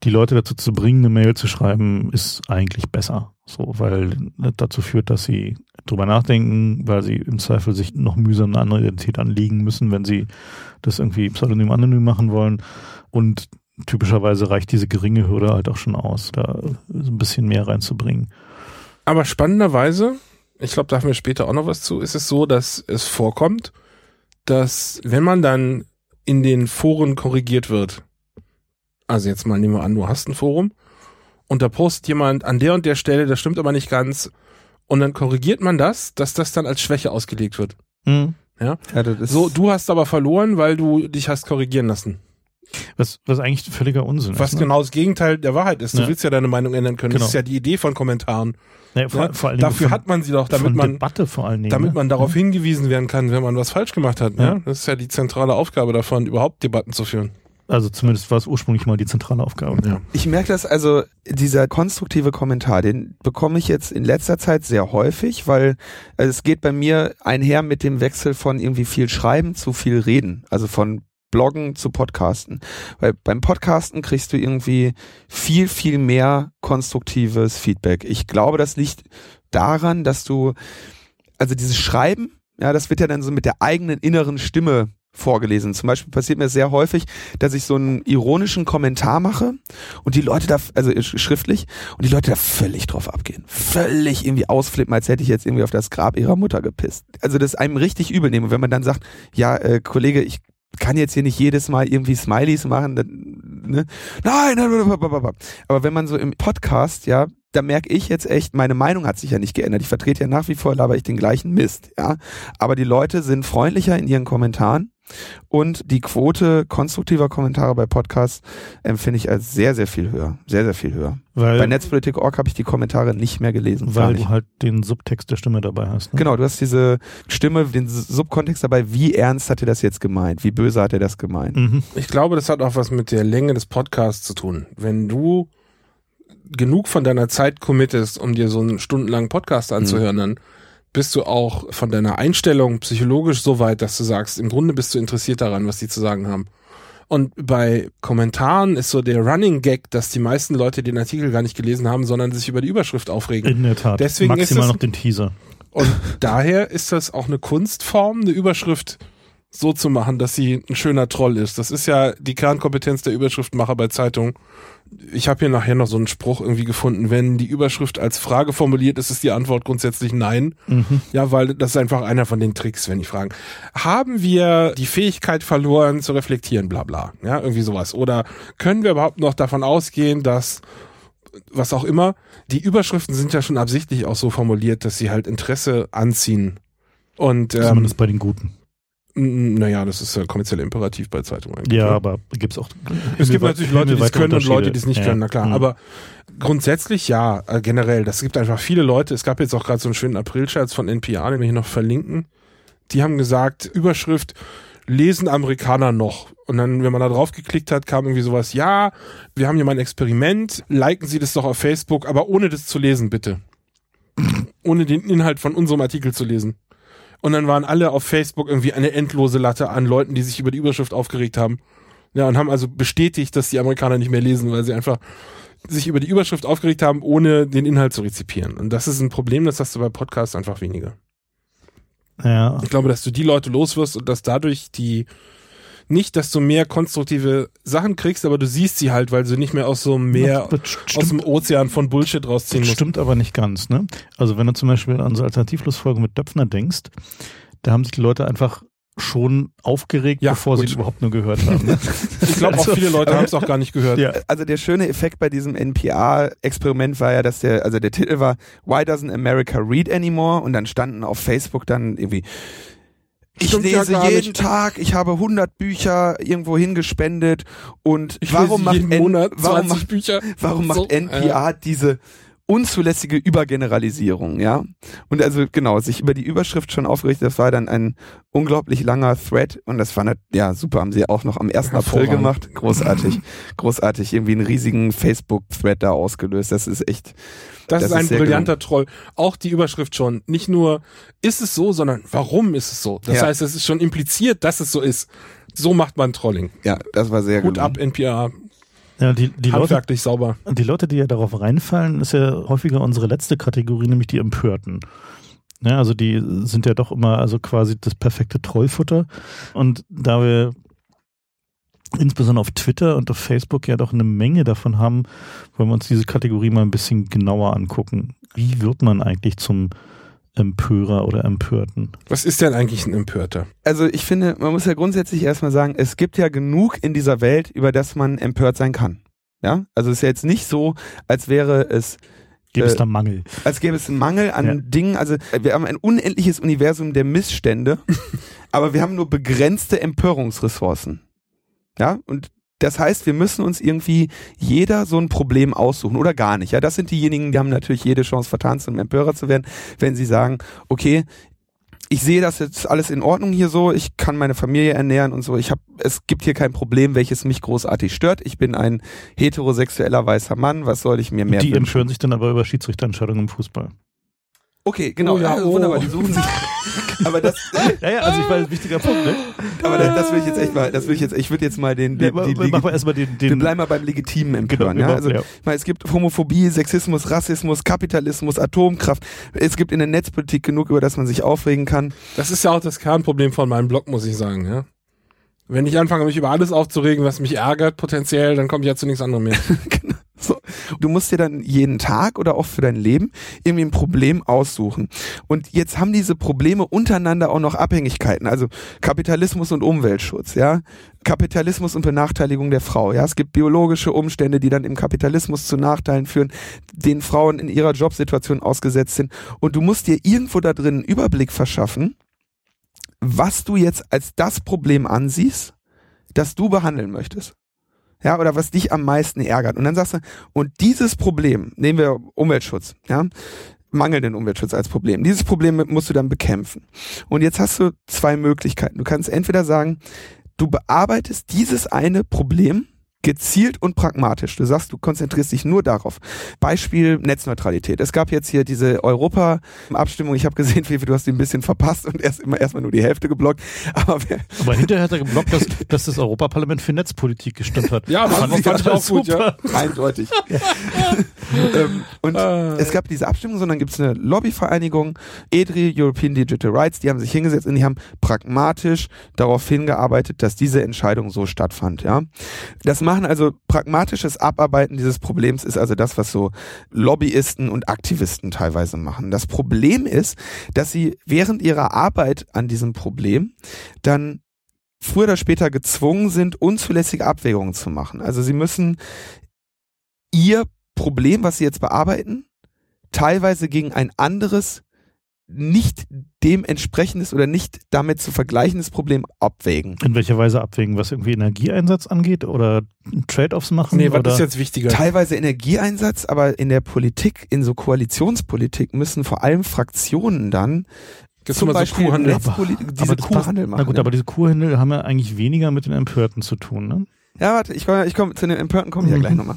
die Leute dazu zu bringen, eine Mail zu schreiben, ist eigentlich besser. So, weil das dazu führt, dass sie drüber nachdenken, weil sie im Zweifel sich noch mühsam eine andere Identität anlegen müssen, wenn sie das irgendwie pseudonym anonym machen wollen. Und typischerweise reicht diese geringe Hürde halt auch schon aus, da so ein bisschen mehr reinzubringen. Aber spannenderweise, ich glaube, da haben wir später auch noch was zu, ist es so, dass es vorkommt, dass wenn man dann in den Foren korrigiert wird, also jetzt mal nehmen wir an, du hast ein Forum und da postet jemand an der und der Stelle, das stimmt aber nicht ganz, und dann korrigiert man das, dass das dann als Schwäche ausgelegt wird. Hm. Ja, das ist So, du hast aber verloren, weil du dich hast korrigieren lassen. Was, was eigentlich völliger Unsinn Was ist. ne? genau das Gegenteil der Wahrheit ist. Du Ja. willst ja deine Meinung ändern können. Genau. Das ist ja die Idee von Kommentaren. Naja, vor, Ja, vor allen Dingen Dafür von, hat man sie doch, damit man, Debatte vor allen Dingen. damit ne? man darauf hingewiesen werden kann, wenn man was falsch gemacht hat. Ja. Ja. Das ist ja die zentrale Aufgabe davon, überhaupt Debatten zu führen. Also zumindest war es ursprünglich mal die zentrale Aufgabe. Ja. Ich merke das also, dieser konstruktive Kommentar, den bekomme ich jetzt in letzter Zeit sehr häufig, weil es geht bei mir einher mit dem Wechsel von irgendwie viel Schreiben zu viel Reden. Also von Bloggen zu Podcasten. Weil beim Podcasten kriegst du irgendwie viel, viel mehr konstruktives Feedback. Ich glaube, das liegt daran, dass du, also dieses Schreiben, ja, das wird ja dann so mit der eigenen inneren Stimme vorgelesen. Zum Beispiel passiert mir sehr häufig, dass ich so einen ironischen Kommentar mache und die Leute da, also schriftlich, und die Leute da völlig drauf abgehen. Völlig irgendwie ausflippen, als hätte ich jetzt irgendwie auf das Grab ihrer Mutter gepisst. Also das einem richtig übel nehmen. Wenn man dann sagt, ja, äh, Kollege, ich kann jetzt hier nicht jedes Mal irgendwie Smileys machen, ne? Nein, aber wenn man so im Podcast, ja, da merke ich jetzt echt, meine Meinung hat sich ja nicht geändert. Ich vertrete ja nach wie vor, laber ich den gleichen Mist, ja. Aber die Leute sind freundlicher in ihren Kommentaren und die Quote konstruktiver Kommentare bei Podcasts empfinde ich als sehr, sehr viel höher. Sehr, sehr viel höher. Weil, bei Netzpolitik.org habe ich die Kommentare nicht mehr gelesen. Weil du halt den Subtext der Stimme dabei hast. Ne? Genau, du hast diese Stimme, den Subkontext dabei. Wie ernst hat er das jetzt gemeint? Wie böse hat er das gemeint? Mhm. Ich glaube, das hat auch was mit der Länge des Podcasts zu tun. Wenn du genug von deiner Zeit committest, um dir so einen stundenlangen Podcast anzuhören, mhm. dann bist du auch von deiner Einstellung psychologisch so weit, dass du sagst, im Grunde bist du interessiert daran, was die zu sagen haben. Und bei Kommentaren ist so der Running Gag, dass die meisten Leute den Artikel gar nicht gelesen haben, sondern sich über die Überschrift aufregen. In der Tat. Deswegen Maximal ist es, noch den Teaser. Und daher ist das auch eine Kunstform, eine Überschrift so zu machen, dass sie ein schöner Troll ist. Das ist ja die Kernkompetenz der Überschriftmacher bei Zeitungen ich habe hier nachher noch so einen Spruch irgendwie gefunden, wenn die Überschrift als Frage formuliert ist, ist die Antwort grundsätzlich nein. Mhm. Ja, weil das ist einfach einer von den Tricks, wenn ich fragen. Haben wir die Fähigkeit verloren zu reflektieren, bla bla. Ja, irgendwie sowas. Oder können wir überhaupt noch davon ausgehen, dass was auch immer, die Überschriften sind ja schon absichtlich auch so formuliert, dass sie halt Interesse anziehen. Und ähm, zumindest bei den Guten. Naja, das ist ja kommerziell imperativ bei Zeitungen eigentlich. Ja, aber gibt's auch. Es gibt natürlich Leute, die es können und Leute, die es nicht ja. können, na klar. Mhm. Aber grundsätzlich ja, äh, generell. Das gibt einfach viele Leute. Es gab jetzt auch gerade so einen schönen Aprilscherz von NPR, den wir hier noch verlinken. Die haben gesagt, Überschrift, lesen Amerikaner noch? Und dann, wenn man da drauf geklickt hat, kam irgendwie sowas, ja, wir haben hier mal ein Experiment, liken Sie das doch auf Facebook, aber ohne das zu lesen, bitte. ohne den Inhalt von unserem Artikel zu lesen. Und dann waren alle auf Facebook irgendwie eine endlose Latte an Leuten, die sich über die Überschrift aufgeregt haben. Ja, und haben also bestätigt, dass die Amerikaner nicht mehr lesen, weil sie einfach sich über die Überschrift aufgeregt haben, ohne den Inhalt zu rezipieren. Und das ist ein Problem, das hast du bei Podcasts einfach weniger. Ja. Ich glaube, dass du die Leute loswirst und dass dadurch die nicht, dass du mehr konstruktive Sachen kriegst, aber du siehst sie halt, weil du nicht mehr aus so einem Meer, aus dem Ozean von Bullshit rausziehen das musst. Stimmt aber nicht ganz, ne? Also wenn du zum Beispiel an so Alternativlosfolgen mit Döpfner denkst, da haben sich die Leute einfach schon aufgeregt, ja, bevor gut. sie überhaupt nur gehört haben. Ne? ich glaube auch viele Leute haben es auch gar nicht gehört. Ja. Also der schöne Effekt bei diesem NPR-Experiment war ja, dass der, also der Titel war Why doesn't America read anymore? Und dann standen auf Facebook dann irgendwie ich lese ja jeden nicht. Tag, ich habe 100 Bücher irgendwo hingespendet und ich warum macht jeden Monat 20 warum macht, Bücher. Warum macht so, äh. diese unzulässige Übergeneralisierung, ja. Und also genau, sich über die Überschrift schon aufgerichtet, das war dann ein unglaublich langer Thread und das war ja super, haben sie auch noch am 1. April gemacht. Großartig, großartig, irgendwie einen riesigen Facebook-Thread da ausgelöst. Das ist echt. Das, das ist ein ist brillanter gelungen. Troll. Auch die Überschrift schon. Nicht nur ist es so, sondern warum ist es so? Das ja. heißt, es ist schon impliziert, dass es so ist. So macht man Trolling. Ja, das war sehr gut. Gut ab, NPR. Ja, die, die Handwerklich Leute, sauber. Die Leute, die ja darauf reinfallen, ist ja häufiger unsere letzte Kategorie, nämlich die Empörten. Ja, also die sind ja doch immer also quasi das perfekte Trollfutter. Und da wir insbesondere auf Twitter und auf Facebook ja doch eine Menge davon haben, wollen wir uns diese Kategorie mal ein bisschen genauer angucken. Wie wird man eigentlich zum Empörer oder Empörten. Was ist denn eigentlich ein Empörter? Also ich finde, man muss ja grundsätzlich erstmal sagen, es gibt ja genug in dieser Welt, über das man empört sein kann. Ja, also es ist ja jetzt nicht so, als wäre es Gäbe es äh, da Mangel. Als gäbe es einen Mangel an ja. Dingen. Also wir haben ein unendliches Universum der Missstände, aber wir haben nur begrenzte Empörungsressourcen. Ja, und das heißt, wir müssen uns irgendwie jeder so ein Problem aussuchen oder gar nicht. Ja, das sind diejenigen, die haben natürlich jede Chance vertan, zum Empörer zu werden, wenn sie sagen, okay, ich sehe das jetzt alles in Ordnung hier so, ich kann meine Familie ernähren und so. Ich habe, es gibt hier kein Problem, welches mich großartig stört. Ich bin ein heterosexueller weißer Mann. Was soll ich mir mehr? Die wünschen? empören sich dann aber über Schiedsrichterentscheidungen im Fußball. Okay, genau. Oh, ja, also, wunderbar. Die suchen sich. aber das. ja, ja, also ich weiß, ein wichtiger Punkt, ne? Aber das, das will ich jetzt echt mal, das will ich jetzt, ich würde jetzt mal den, den, ja, die, die, mach mal erstmal den, den, wir bleiben mal beim legitimen Empören, genau, ja? Also, ja. Mal, es gibt Homophobie, Sexismus, Rassismus, Kapitalismus, Atomkraft. Es gibt in der Netzpolitik genug, über das man sich aufregen kann. Das ist ja auch das Kernproblem von meinem Blog, muss ich sagen, ja. Wenn ich anfange, mich über alles aufzuregen, was mich ärgert, potenziell, dann komme ich ja zu nichts anderem mehr. Genau. So. Du musst dir dann jeden Tag oder auch für dein Leben irgendwie ein Problem aussuchen. Und jetzt haben diese Probleme untereinander auch noch Abhängigkeiten. Also Kapitalismus und Umweltschutz, ja. Kapitalismus und Benachteiligung der Frau. Ja, es gibt biologische Umstände, die dann im Kapitalismus zu Nachteilen führen, den Frauen in ihrer Jobsituation ausgesetzt sind. Und du musst dir irgendwo da drin einen Überblick verschaffen, was du jetzt als das Problem ansiehst, das du behandeln möchtest. Ja, oder was dich am meisten ärgert. Und dann sagst du, und dieses Problem, nehmen wir Umweltschutz, ja, mangelnden Umweltschutz als Problem. Dieses Problem musst du dann bekämpfen. Und jetzt hast du zwei Möglichkeiten. Du kannst entweder sagen, du bearbeitest dieses eine Problem gezielt und pragmatisch. Du sagst, du konzentrierst dich nur darauf. Beispiel Netzneutralität. Es gab jetzt hier diese Europa-Abstimmung. Ich habe gesehen, Fefe, du hast die ein bisschen verpasst und erst immer erstmal nur die Hälfte geblockt. Aber, wer, Aber hinterher hat er geblockt, dass, dass das Europaparlament für Netzpolitik gestimmt hat. Ja, das fand ich total auch gut, ja. eindeutig. ähm, und Ah. es gab diese Abstimmung, sondern gibt es eine Lobbyvereinigung, EDRI, European Digital Rights, die haben sich hingesetzt und die haben pragmatisch darauf hingearbeitet, dass diese Entscheidung so stattfand. Ja, Das machen also pragmatisches Abarbeiten dieses Problems ist also das, was so Lobbyisten und Aktivisten teilweise machen. Das Problem ist, dass sie während ihrer Arbeit an diesem Problem dann früher oder später gezwungen sind, unzulässige Abwägungen zu machen. Also sie müssen ihr Problem, was sie jetzt bearbeiten, teilweise gegen ein anderes, nicht dementsprechendes oder nicht damit zu vergleichendes Problem abwägen. In welcher Weise abwägen, was irgendwie Energieeinsatz angeht oder Trade-offs machen? Nee, was oder? ist jetzt wichtiger? Teilweise Energieeinsatz, aber in der Politik, in so Koalitionspolitik müssen vor allem Fraktionen dann Gibt's zum mal so Beispiel Kuhhandel? Netzpoli- diese aber Kuhhandel machen. Na gut, ja. aber diese Kuhhändler haben ja eigentlich weniger mit den Empörten zu tun. Ne? ja, warte, ich komme ich komm, zu den Empörten komme ich ja Mhm. gleich nochmal.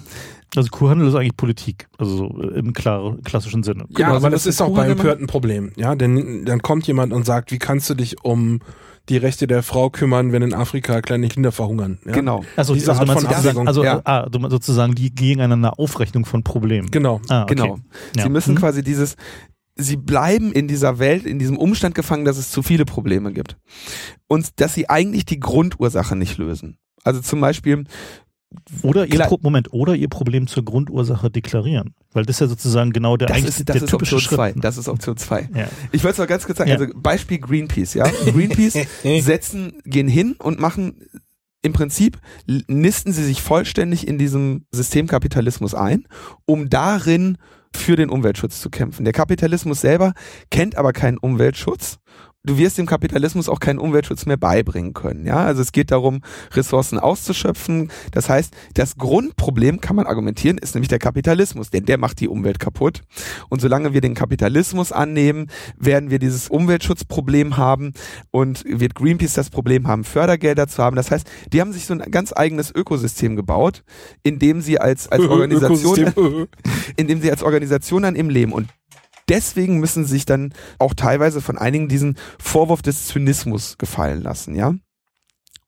Also Kuhhandel ist eigentlich Politik, also so im klar, klassischen Sinne. Ja, Genau, aber das das ist auch bei Empörten ein Problem. Ja, denn dann kommt jemand und sagt, wie kannst du dich um die Rechte der Frau kümmern, wenn in Afrika kleine Kinder verhungern? Ja? Genau. Also, Diese also Art von Abwägung, also ja. ah, du meinst sozusagen die gegeneinander Aufrechnung von Problemen. Genau. Ah, okay. Genau. Ja. Sie müssen Hm. quasi dieses, sie bleiben in dieser Welt, in diesem Umstand gefangen, dass es zu viele Probleme gibt. Und dass sie eigentlich die Grundursache nicht lösen. Also zum Beispiel, Oder ihr Pro Moment, oder ihr Problem zur Grundursache deklarieren. Weil das ist ja sozusagen genau der das ist, das der ist typische Option 2. Schritt. Das ist Option 2. Ja. Ich wollte es mal ganz kurz sagen, Ja. also Beispiel Greenpeace, ja. Greenpeace setzen, gehen hin und machen im Prinzip nisten sie sich vollständig in diesem Systemkapitalismus ein, um darin für den Umweltschutz zu kämpfen. Der Kapitalismus selber kennt aber keinen Umweltschutz. Du wirst dem Kapitalismus auch keinen Umweltschutz mehr beibringen können. Ja, also es geht darum, Ressourcen auszuschöpfen. Das heißt, das Grundproblem kann man argumentieren, ist nämlich der Kapitalismus, denn der macht die Umwelt kaputt. Und solange wir den Kapitalismus annehmen, werden wir dieses Umweltschutzproblem haben und wird Greenpeace das Problem haben, Fördergelder zu haben. Das heißt, die haben sich so ein ganz eigenes Ökosystem gebaut, in dem sie als, als Organisation, in dem sie als Organisation dann im Leben und deswegen müssen sich dann auch teilweise von einigen diesen Vorwurf des Zynismus gefallen lassen, ja.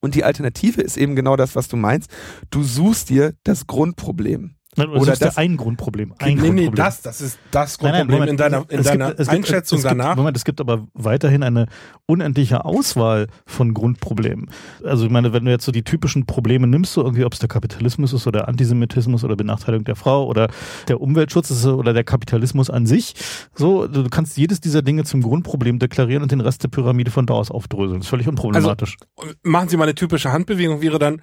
Und die Alternative ist eben genau das, was du meinst. Du suchst dir das Grundproblem. Nein, Oder Oder das ist das- ja ein Grundproblem. Ein Nee, nee, Grundproblem. das, das ist das Nein, nein, Grundproblem Moment, in deiner, in deiner gibt, Einschätzung gibt, danach. Moment, es gibt aber weiterhin eine unendliche Auswahl von Grundproblemen. Also ich meine, wenn du jetzt so die typischen Probleme nimmst, so irgendwie, ob es der Kapitalismus ist oder Antisemitismus oder Benachteiligung der Frau oder der Umweltschutz ist oder der Kapitalismus an sich, so, du kannst jedes dieser Dinge zum Grundproblem deklarieren und den Rest der Pyramide von da aus aufdröseln. Das ist völlig unproblematisch. Machen Sie mal eine typische Handbewegung, wäre dann,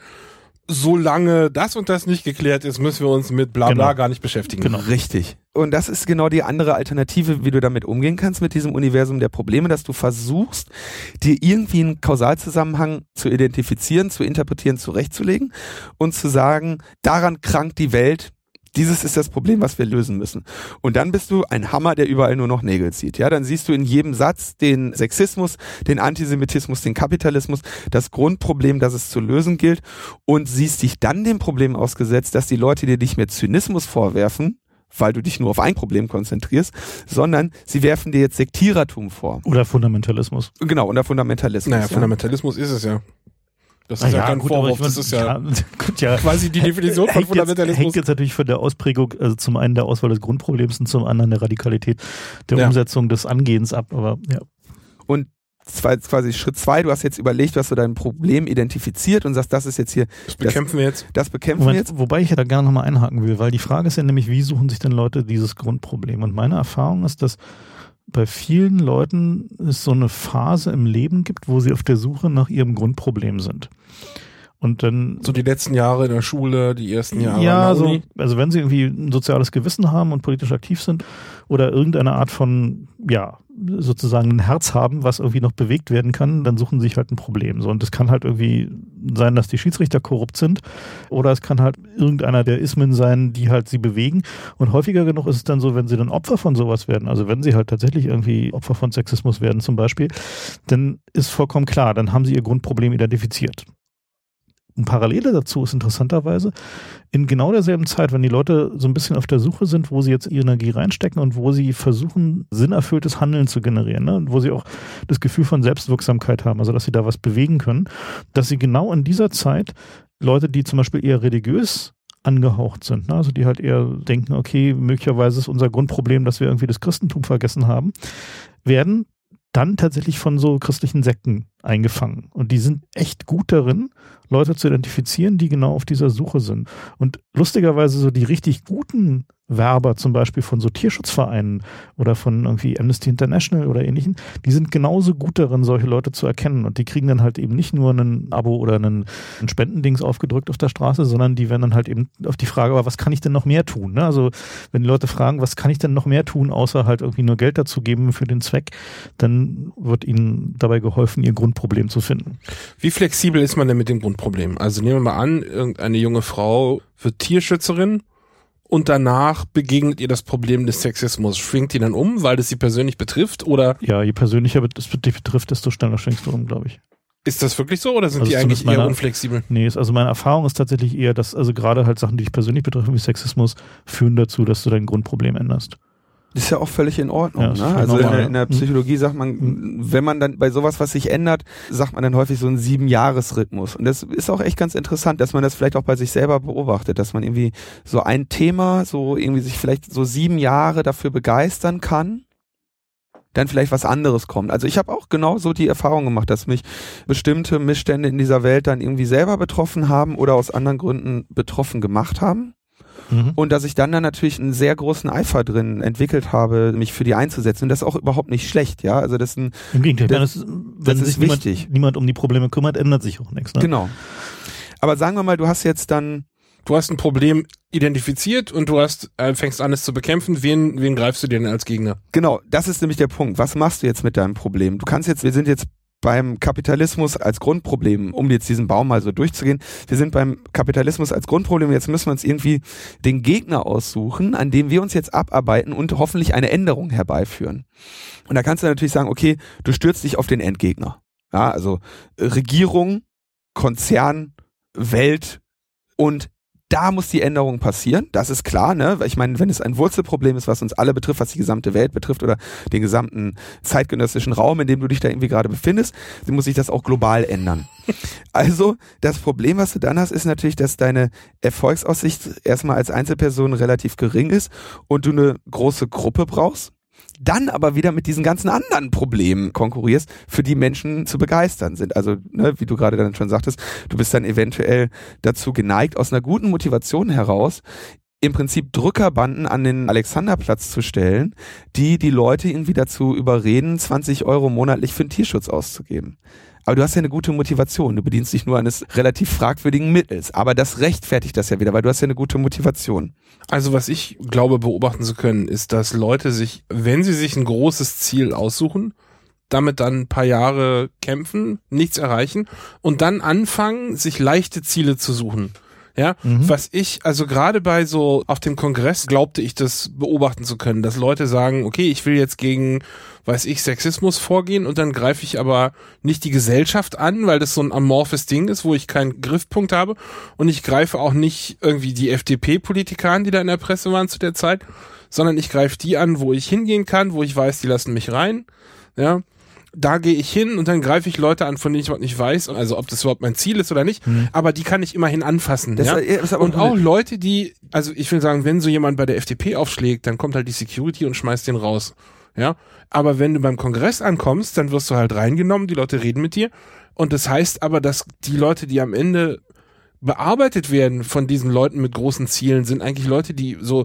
solange das und das nicht geklärt ist, müssen wir uns mit bla bla Genau. gar nicht beschäftigen. Genau. Richtig. Und das ist genau die andere Alternative, wie du damit umgehen kannst mit diesem Universum der Probleme, dass du versuchst, dir irgendwie einen Kausalzusammenhang zu identifizieren, zu interpretieren, zurechtzulegen und zu sagen, daran krankt die Welt. Dieses ist das Problem, was wir lösen müssen. Und dann bist du ein Hammer, der überall nur noch Nägel zieht. Ja, dann siehst du in jedem Satz den Sexismus, den Antisemitismus, den Kapitalismus, das Grundproblem, das es zu lösen gilt und siehst dich dann dem Problem ausgesetzt, dass die Leute dir nicht mehr Zynismus vorwerfen, weil du dich nur auf ein Problem konzentrierst, sondern sie werfen dir jetzt Sektierertum vor. Oder Fundamentalismus. Genau, und der Fundamentalismus. Naja, ja. Fundamentalismus ist es ja. Das ist Na ja, kein gut, Vorwurf, ich mein, das ist ja, gut, ja. quasi die Definition von hängt jetzt, Fundamentalismus. hängt jetzt natürlich von der Ausprägung, also zum einen der Auswahl des Grundproblems und zum anderen der Radikalität der Ja. Umsetzung des Angehens ab, aber ja. zwei, quasi Schritt zwei, du hast jetzt überlegt, du hast so dein Problem identifiziert und sagst, das ist jetzt hier, Das bekämpfen wir jetzt. das bekämpfen wir Moment, jetzt. wobei ich ja da gerne nochmal einhaken will, weil die Frage ist ja nämlich, wie suchen sich denn Leute dieses Grundproblem? Und meine Erfahrung ist, dass bei vielen Leuten es so eine Phase im Leben gibt, wo sie auf der Suche nach ihrem Grundproblem sind. Und dann So die letzten Jahre in der Schule, die ersten Jahre ja, so, also wenn sie irgendwie ein soziales Gewissen haben und politisch aktiv sind oder irgendeine Art von, ja, sozusagen ein Herz haben, was irgendwie noch bewegt werden kann, dann suchen sie sich halt ein Problem. So, und es kann halt irgendwie sein, dass die Schiedsrichter korrupt sind oder es kann halt irgendeiner der Ismen sein, die halt sie bewegen. Und häufiger genug ist es dann so, wenn sie dann Opfer von sowas werden, also wenn sie halt tatsächlich irgendwie Opfer von Sexismus werden zum Beispiel, dann ist vollkommen klar, dann haben sie ihr Grundproblem identifiziert. Und Parallele dazu ist interessanterweise, in genau derselben Zeit, wenn die Leute so ein bisschen auf der Suche sind, wo sie jetzt ihre Energie reinstecken und wo sie versuchen, sinnerfülltes Handeln zu generieren, ne? und wo sie auch das Gefühl von Selbstwirksamkeit haben, also dass sie da was bewegen können, dass sie genau in dieser Zeit Leute, die zum Beispiel eher religiös angehaucht sind, ne? also die halt eher denken, okay, möglicherweise ist unser Grundproblem, dass wir irgendwie das Christentum vergessen haben, werden dann tatsächlich von so christlichen Sekten eingefangen. Und die sind echt gut darin, Leute zu identifizieren, die genau auf dieser Suche sind. Und lustigerweise so die richtig guten Werber zum Beispiel von so Tierschutzvereinen oder von irgendwie Amnesty International oder ähnlichen, die sind genauso gut darin, solche Leute zu erkennen. Und die kriegen dann halt eben nicht nur ein Abo oder einen, ein Spendendings aufgedrückt auf der Straße, sondern die werden dann halt eben auf die Frage, aber was kann ich denn noch mehr tun? Ne? Also wenn die Leute fragen, was kann ich denn noch mehr tun, außer halt irgendwie nur Geld dazu geben für den Zweck, dann wird ihnen dabei geholfen, ihr Grundproblem zu finden. Wie flexibel ist man denn mit dem Grundproblem? Also nehmen wir mal an, irgendeine junge Frau wird Tierschützerin und danach begegnet ihr das Problem des Sexismus. Schwingt die dann um, weil das sie persönlich betrifft? Oder Ja, je persönlicher es dich betrifft, desto schneller schwingst du um, glaube ich. ist das wirklich so oder sind Also die eigentlich eher unflexibel? Nee, ist, also meine Erfahrung ist tatsächlich eher, dass also gerade halt Sachen, die dich persönlich betreffen, wie Sexismus, führen dazu, dass du dein Grundproblem änderst. Das ist ja auch völlig in Ordnung. Ja, ne? Also in, normal, der- in der. Mhm. Psychologie sagt man, wenn man dann bei sowas, was sich ändert, sagt man dann häufig so einen Sieben-Jahres-Rhythmus. Und das ist auch echt ganz interessant, dass man das vielleicht auch bei sich selber beobachtet, dass man irgendwie so ein Thema, so irgendwie sich vielleicht so sieben Jahre dafür begeistern kann dann vielleicht was anderes kommt. Also ich habe auch genau so die Erfahrung gemacht, dass mich bestimmte Missstände in dieser Welt dann irgendwie selber betroffen haben oder aus anderen Gründen betroffen gemacht haben. Mhm. Und dass ich dann dann natürlich einen sehr großen Eifer drin entwickelt habe, mich für die einzusetzen. Und das ist auch überhaupt nicht schlecht, ja. Also das ist ein, Im Gegenteil, Das- wenn, es, wenn das sich niemand, wichtig. niemand um die Probleme kümmert, ändert sich auch nichts. Ne? genau. Aber sagen wir mal, du hast jetzt dann, Du hast ein Problem identifiziert und du hast äh, fängst an es zu bekämpfen. Wen, wen greifst du dir denn als Gegner? genau, das ist nämlich der Punkt. Was machst du jetzt mit deinem Problem? Du kannst jetzt, wir sind jetzt beim Kapitalismus als Grundproblem, um jetzt diesen Baum mal so durchzugehen. Wir sind beim Kapitalismus als Grundproblem. Jetzt müssen wir uns irgendwie den Gegner aussuchen, an dem wir uns jetzt abarbeiten und hoffentlich eine Änderung herbeiführen. Und da kannst du natürlich sagen, okay, du stürzt dich auf den Endgegner. Ja, also äh, Regierung, Konzern, Welt und da muss die Änderung passieren, das ist klar, ne? Weil Ich meine, wenn es ein Wurzelproblem ist, was uns alle betrifft, was die gesamte Welt betrifft oder den gesamten zeitgenössischen Raum, in dem du dich da irgendwie gerade befindest, dann muss sich das auch global ändern. Also, das Problem, was du dann hast, ist natürlich, dass deine Erfolgsaussicht erstmal als Einzelperson relativ gering ist und du eine große Gruppe brauchst dann aber wieder mit diesen ganzen anderen Problemen konkurrierst, für die Menschen zu begeistern sind. Also, ne, wie du gerade dann schon sagtest, du bist dann eventuell dazu geneigt, aus einer guten Motivation heraus im Prinzip Drückerbanden an den Alexanderplatz zu stellen, die die Leute irgendwie dazu überreden, 20 Euro monatlich für den Tierschutz auszugeben. Aber du hast ja eine gute Motivation. Du bedienst dich nur eines relativ fragwürdigen Mittels. Aber das rechtfertigt das ja wieder, weil du hast ja eine gute Motivation. Also was ich glaube beobachten zu können, ist, dass Leute sich, wenn sie sich ein großes Ziel aussuchen, damit dann ein paar Jahre kämpfen, nichts erreichen und dann anfangen, sich leichte Ziele zu suchen. Ja, Mhm. was ich, also gerade bei so auf dem Kongress glaubte ich das beobachten zu können, dass Leute sagen, okay, ich will jetzt gegen, weiß ich, Sexismus vorgehen und dann greife ich aber nicht die Gesellschaft an, weil das so ein amorphes Ding ist, wo ich keinen Griffpunkt habe. Und ich greife auch nicht irgendwie die FDP-Politiker an, die da in der Presse waren zu der Zeit, sondern ich greife die an, wo ich hingehen kann, wo ich weiß, die lassen mich rein, ja, da gehe ich hin und dann greife ich Leute an, von denen ich überhaupt nicht weiß, also ob das überhaupt mein Ziel ist oder nicht, aber die kann ich immerhin anfassen. Das ja? ist und auch Leute, die, also ich will sagen, wenn so jemand bei der FDP aufschlägt, dann kommt halt die Security und schmeißt den raus. Ja, aber wenn du beim Kongress ankommst, dann wirst du halt reingenommen, die Leute reden mit dir. Und das heißt aber, dass die Leute, die am Ende bearbeitet werden von diesen Leuten mit großen Zielen, sind eigentlich Leute, die so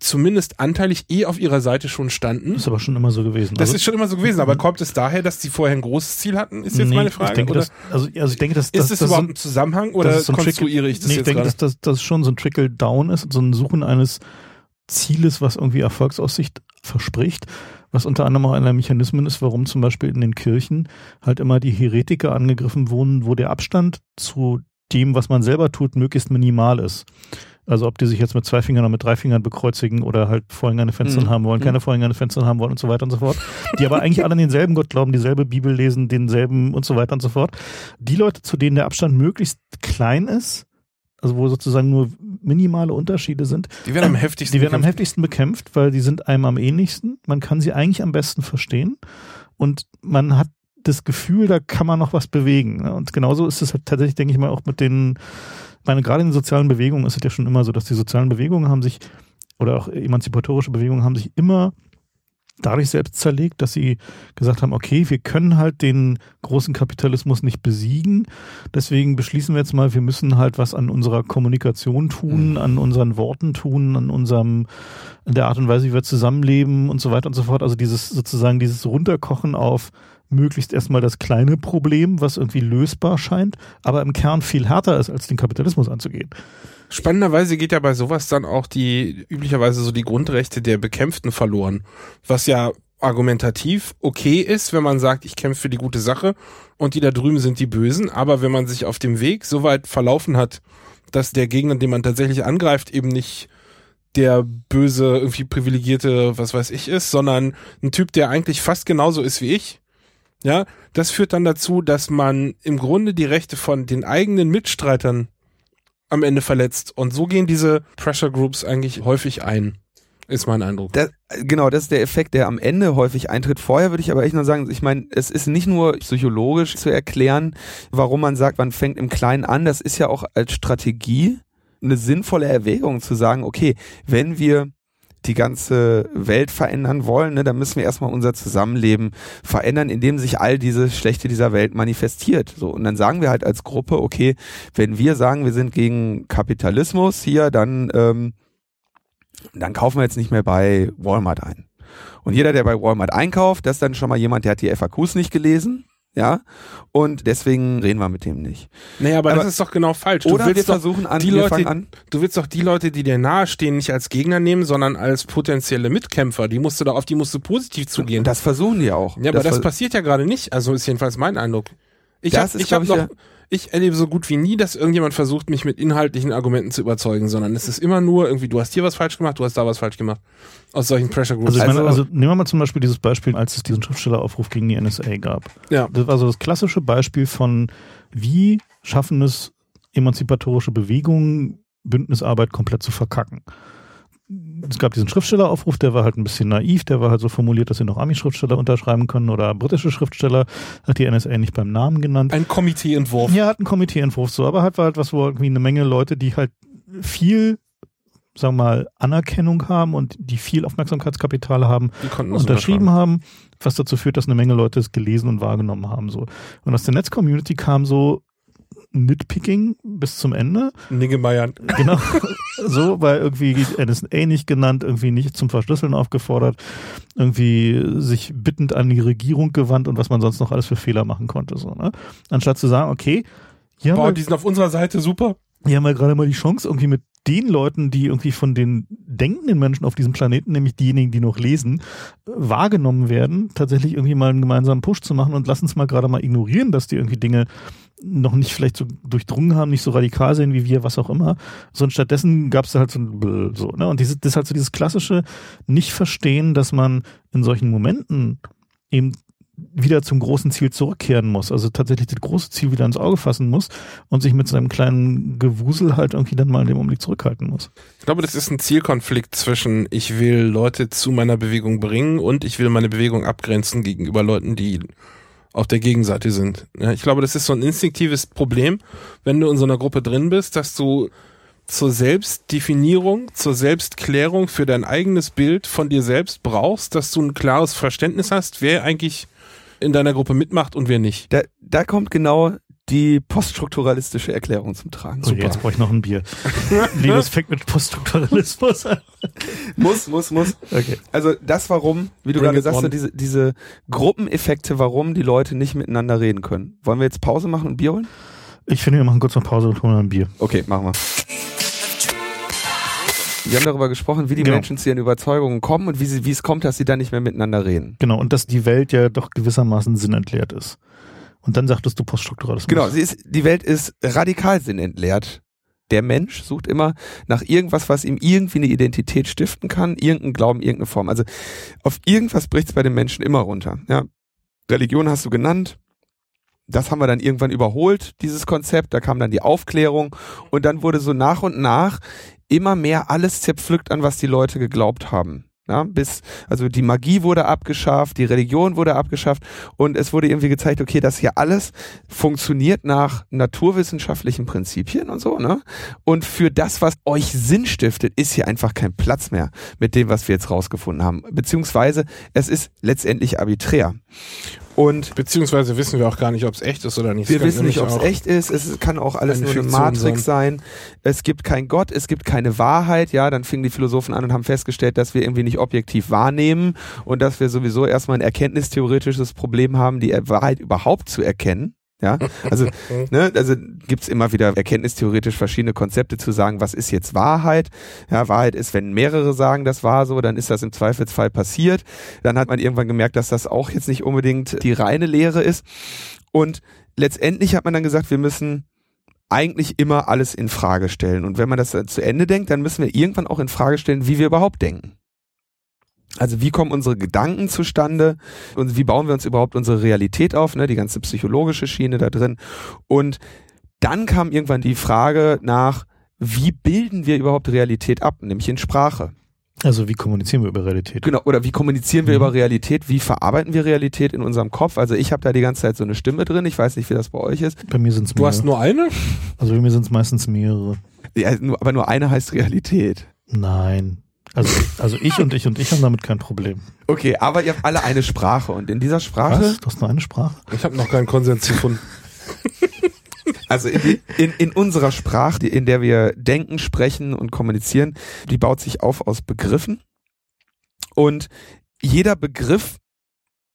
zumindest anteilig eh auf ihrer Seite schon standen. Ist aber schon immer so gewesen. Das Also- ist schon immer so gewesen, aber kommt es daher, dass die vorher ein großes Ziel hatten, ist jetzt Nee, meine Frage? Ich denke, dass, also, also ich denke, dass, ist das, dass überhaupt so ein Zusammenhang oder so ein konstruiere ich das nee, jetzt ich denke, gerade? dass das, das schon so ein Trickle-Down ist, so ein Suchen eines Zieles, was irgendwie Erfolgsaussicht verspricht, was unter anderem auch einer der Mechanismen ist, warum zum Beispiel in den Kirchen halt immer die Heretiker angegriffen wurden, wo der Abstand zu dem, was man selber tut, möglichst minimal ist. Also ob die sich jetzt mit zwei Fingern oder mit drei Fingern bekreuzigen oder halt Vorhänge an den Fenstern Mhm. haben wollen, Mhm. keine Vorhänge an den Fenstern haben wollen und so weiter und so fort. Die aber eigentlich alle an denselben Gott glauben, dieselbe Bibel lesen, denselben und so weiter und so fort. Die Leute, zu denen der Abstand möglichst klein ist, also wo sozusagen nur minimale Unterschiede sind, Die werden am heftigsten. die werden am bekämpft. heftigsten bekämpft, weil die sind einem am ähnlichsten. Man kann sie eigentlich am besten verstehen und man hat das Gefühl, da kann man noch was bewegen. ne? Und genauso ist es halt tatsächlich, denke ich mal, auch mit den, meine, gerade in den sozialen Bewegungen ist es ja schon immer so, dass die sozialen Bewegungen haben sich, oder auch emanzipatorische Bewegungen haben sich immer dadurch selbst zerlegt, dass sie gesagt haben, okay, wir können halt den großen Kapitalismus nicht besiegen, deswegen beschließen wir jetzt mal, wir müssen halt was an unserer Kommunikation tun, an unseren Worten tun, an unserem, an der Art und Weise, wie wir zusammenleben und so weiter und so fort. Also dieses sozusagen dieses Runterkochen auf möglichst erstmal das kleine Problem, was irgendwie lösbar scheint, aber im Kern viel härter ist, als den Kapitalismus anzugehen. Spannenderweise geht ja bei sowas dann auch die, üblicherweise so die Grundrechte der Bekämpften verloren. Was ja argumentativ okay ist, wenn man sagt, ich kämpfe für die gute Sache und die da drüben sind die Bösen, aber wenn man sich auf dem Weg so weit verlaufen hat, dass der Gegner, den man tatsächlich angreift, eben nicht der böse, irgendwie privilegierte, was weiß ich ist, sondern ein Typ, der eigentlich fast genauso ist wie ich, ja, das führt dann dazu, dass man im Grunde die Rechte von den eigenen Mitstreitern am Ende verletzt. Und so gehen diese Pressure Groups eigentlich häufig ein, ist mein Eindruck. Das, genau, das ist der Effekt, der am Ende häufig eintritt. Vorher würde ich aber echt nur sagen, ich meine, es ist nicht nur psychologisch zu erklären, warum man sagt, man fängt im Kleinen an. Das ist ja auch als Strategie eine sinnvolle Erwägung zu sagen, okay, wenn wir die ganze Welt verändern wollen, ne, dann müssen wir erstmal unser Zusammenleben verändern, indem sich all diese Schlechte dieser Welt manifestiert. So und dann sagen wir halt als Gruppe, okay, wenn wir sagen, wir sind gegen Kapitalismus hier, dann ähm, dann kaufen wir jetzt nicht mehr bei Walmart ein. Und jeder, der bei Walmart einkauft, das ist dann schon mal jemand, der hat die FAQs nicht gelesen, ja, und deswegen reden wir mit dem nicht. Naja, aber, Aber- das ist doch genau falsch. Oder du wir willst doch, versuchen an, die Leute- an. du willst doch die Leute, die dir nahestehen, nicht als Gegner nehmen, sondern als potenzielle Mitkämpfer. Die musst du doch, auf die musst du positiv zugehen. Das versuchen die auch. ja, aber das, passiert ja gerade nicht. Also ist jedenfalls mein Eindruck. Ich Das habe ich hab noch, ich, ich erlebe so gut wie nie, dass irgendjemand versucht, mich mit inhaltlichen Argumenten zu überzeugen, sondern es ist immer nur irgendwie, du hast hier was falsch gemacht, du hast da was falsch gemacht. Aus solchen Pressure Groups. Also, ich meine, Also- also nehmen wir mal zum Beispiel dieses Beispiel, als es diesen Schriftstelleraufruf gegen die NSA gab. ja. Das war so das klassische Beispiel von, wie schaffen es emanzipatorische Bewegungen, Bündnisarbeit komplett zu verkacken. Es gab diesen Schriftstelleraufruf, der war halt ein bisschen naiv, der war halt so formuliert, dass sie noch Ami-Schriftsteller unterschreiben können oder britische Schriftsteller, hat die NSA nicht beim Namen genannt. Ein Komiteeentwurf. Ja, hat einen Komiteeentwurf so, aber halt war halt was, wo irgendwie eine Menge Leute, die halt viel, sagen wir mal, Anerkennung haben und die viel Aufmerksamkeitskapital haben, unterschrieben haben, was dazu führt, dass eine Menge Leute es gelesen und wahrgenommen haben. So. Und aus der Netz-Community kam so Nitpicking bis zum Ende. Niggemeier. Genau. so, weil irgendwie NSA nicht genannt, irgendwie nicht zum Verschlüsseln aufgefordert, irgendwie sich bittend an die Regierung gewandt und was man sonst noch alles für Fehler machen konnte. So, ne? Anstatt zu sagen, okay, hier haben Boah, wir die sind auf unserer Seite super. hier haben wir gerade mal die Chance, irgendwie mit den Leuten, die irgendwie von den denkenden Menschen auf diesem Planeten, nämlich diejenigen, die noch lesen, wahrgenommen werden, tatsächlich irgendwie mal einen gemeinsamen Push zu machen und lass uns mal gerade mal ignorieren, dass die irgendwie Dinge noch nicht vielleicht so durchdrungen haben, nicht so radikal sehen wie wir, was auch immer, sondern stattdessen gab es halt so ein Bl- so, ne? Und diese, das ist halt so dieses klassische Nicht-Verstehen, dass man in solchen Momenten eben wieder zum großen Ziel zurückkehren muss. Also tatsächlich das große Ziel wieder ins Auge fassen muss und sich mit seinem kleinen Gewusel halt irgendwie dann mal in dem Augenblick zurückhalten muss. Ich glaube, das ist ein Zielkonflikt zwischen ich will Leute zu meiner Bewegung bringen und ich will meine Bewegung abgrenzen gegenüber Leuten, die auf der Gegenseite sind. Ja, ich glaube, das ist so ein instinktives Problem, wenn du in so einer Gruppe drin bist, dass du zur Selbstdefinierung, zur Selbstklärung für dein eigenes Bild von dir selbst brauchst, dass du ein klares Verständnis hast, wer eigentlich in deiner Gruppe mitmacht und wer nicht. Da, da kommt genau die poststrukturalistische Erklärung zum Tragen. So, jetzt brauche ich noch ein Bier. Linus fängt mit Poststrukturalismus an. Muss, muss, muss. Okay. Also das warum, wie du Bring gerade sagst, diese, diese Gruppeneffekte, warum die Leute nicht miteinander reden können. Wollen wir jetzt Pause machen und Bier holen? Ich finde, wir machen kurz eine Pause und holen ein Bier. Okay, machen wir. Wir haben darüber gesprochen, wie die Genau. Menschen zu ihren Überzeugungen kommen und wie, sie, wie es kommt, dass sie dann nicht mehr miteinander reden. Genau, und dass die Welt ja doch gewissermaßen sinnentleert ist. Und dann sagtest du poststrukturalismus. Genau, sie ist, die Welt ist radikal sinnentleert. Der Mensch sucht immer nach irgendwas, was ihm irgendwie eine Identität stiften kann, irgendeinen Glauben, irgendeine Form. Also auf irgendwas bricht es bei den Menschen immer runter. Ja. Religion hast du genannt. Das haben wir dann irgendwann überholt, dieses Konzept. Da kam dann die Aufklärung und dann wurde so nach und nach immer mehr alles zerpflückt an, was die Leute geglaubt haben. Ja, bis, also die Magie wurde abgeschafft, die Religion wurde abgeschafft und es wurde irgendwie gezeigt, okay, das hier alles funktioniert nach naturwissenschaftlichen Prinzipien und so, ne? Und für das, was euch Sinn stiftet, ist hier einfach kein Platz mehr mit dem, was wir jetzt rausgefunden haben. Beziehungsweise es ist letztendlich arbiträr. Und Beziehungsweise wissen wir auch gar nicht, ob es echt ist oder nicht. wir wissen nicht, ob es echt ist. Es kann auch alles eine nur eine Fiktion Matrix sein. Es gibt kein Gott, es gibt keine Wahrheit. Ja, dann fingen die Philosophen an und haben festgestellt, dass wir irgendwie nicht objektiv wahrnehmen und dass wir sowieso erstmal ein erkenntnistheoretisches Problem haben, die Wahrheit überhaupt zu erkennen. Ja, also, ne, also gibt's immer wieder erkenntnistheoretisch verschiedene Konzepte zu sagen, was ist jetzt Wahrheit? Ja, Wahrheit ist, wenn mehrere sagen, das war so, dann ist das im Zweifelsfall passiert. Dann hat man irgendwann gemerkt, dass das auch jetzt nicht unbedingt die reine Lehre ist. Und letztendlich hat man dann gesagt, wir müssen eigentlich immer alles in Frage stellen. Und wenn man das zu Ende denkt, dann müssen wir irgendwann auch in Frage stellen, wie wir überhaupt denken. Also wie kommen unsere Gedanken zustande und wie bauen wir uns überhaupt unsere Realität auf, ne? die ganze psychologische Schiene da drin. Und dann kam irgendwann die Frage nach, wie bilden wir überhaupt Realität ab, nämlich in Sprache. Also wie kommunizieren wir über Realität? Genau, oder wie kommunizieren wir Mhm. über Realität, wie verarbeiten wir Realität in unserem Kopf? Also ich habe da die ganze Zeit so eine Stimme drin, ich weiß nicht, wie das bei euch ist. Bei mir sind es Du hast nur eine? Also bei mir sind es meistens mehrere. Ja, nur, aber nur eine heißt Realität. Nein. Also, also ich und ich und ich haben damit kein Problem. Okay, aber ihr habt alle eine Sprache und in dieser Sprache, Was? Du hast nur eine Sprache? Ich habe noch keinen Konsens gefunden. also in, in, in unserer Sprache, in der wir denken, sprechen und kommunizieren, die baut sich auf aus Begriffen und jeder Begriff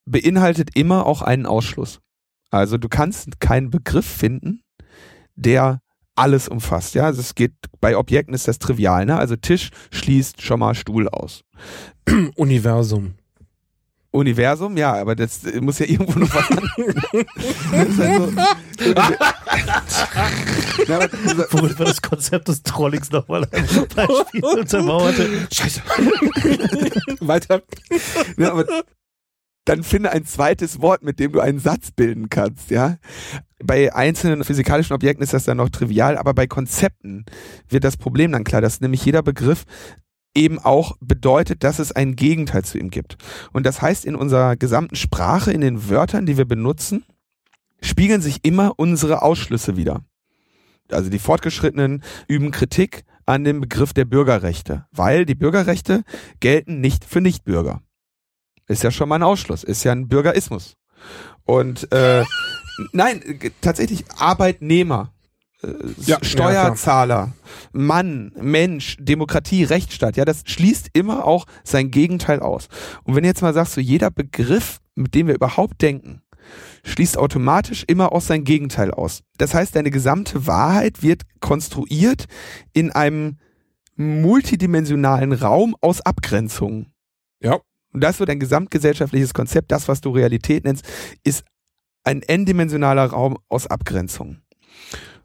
beinhaltet immer auch einen Ausschluss. Also du kannst keinen Begriff finden, der alles umfasst. Ja, also es geht bei Objekten ist das trivial. Ne? Also Tisch schließt schon mal Stuhl aus. Universum. Universum, ja, aber das muss ja irgendwo noch was an. Das ist so, Na, aber dieser- Womit wir das Konzept des Trollings nochmal ein Beispiel untermauerte. Scheiße. Weiter. Ja, aber dann finde ein zweites Wort, mit dem du einen Satz bilden kannst, ja. Bei einzelnen physikalischen Objekten ist das dann noch trivial, aber bei Konzepten wird das Problem dann klar, dass nämlich jeder Begriff eben auch bedeutet, dass es ein Gegenteil zu ihm gibt. Und das heißt, in unserer gesamten Sprache, in den Wörtern, die wir benutzen, spiegeln sich immer unsere Ausschlüsse wieder. Also die Fortgeschrittenen üben Kritik an dem Begriff der Bürgerrechte, weil die Bürgerrechte gelten nicht für Nichtbürger. Ist ja schon mal ein Ausschluss, ist ja ein Bürgerismus. Und äh, nein, tatsächlich Arbeitnehmer, äh, Ja, Steuerzahler, Mann, Mensch, Demokratie, Rechtsstaat, ja, das schließt immer auch sein Gegenteil aus. Und wenn du jetzt mal sagst, so jeder Begriff, mit dem wir überhaupt denken, schließt automatisch immer auch sein Gegenteil aus. Das heißt, deine gesamte Wahrheit wird konstruiert in einem multidimensionalen Raum aus Abgrenzungen. Ja. Und das wird ein gesamtgesellschaftliches Konzept, das, was du Realität nennst, ist ein n-dimensionaler Raum aus Abgrenzungen.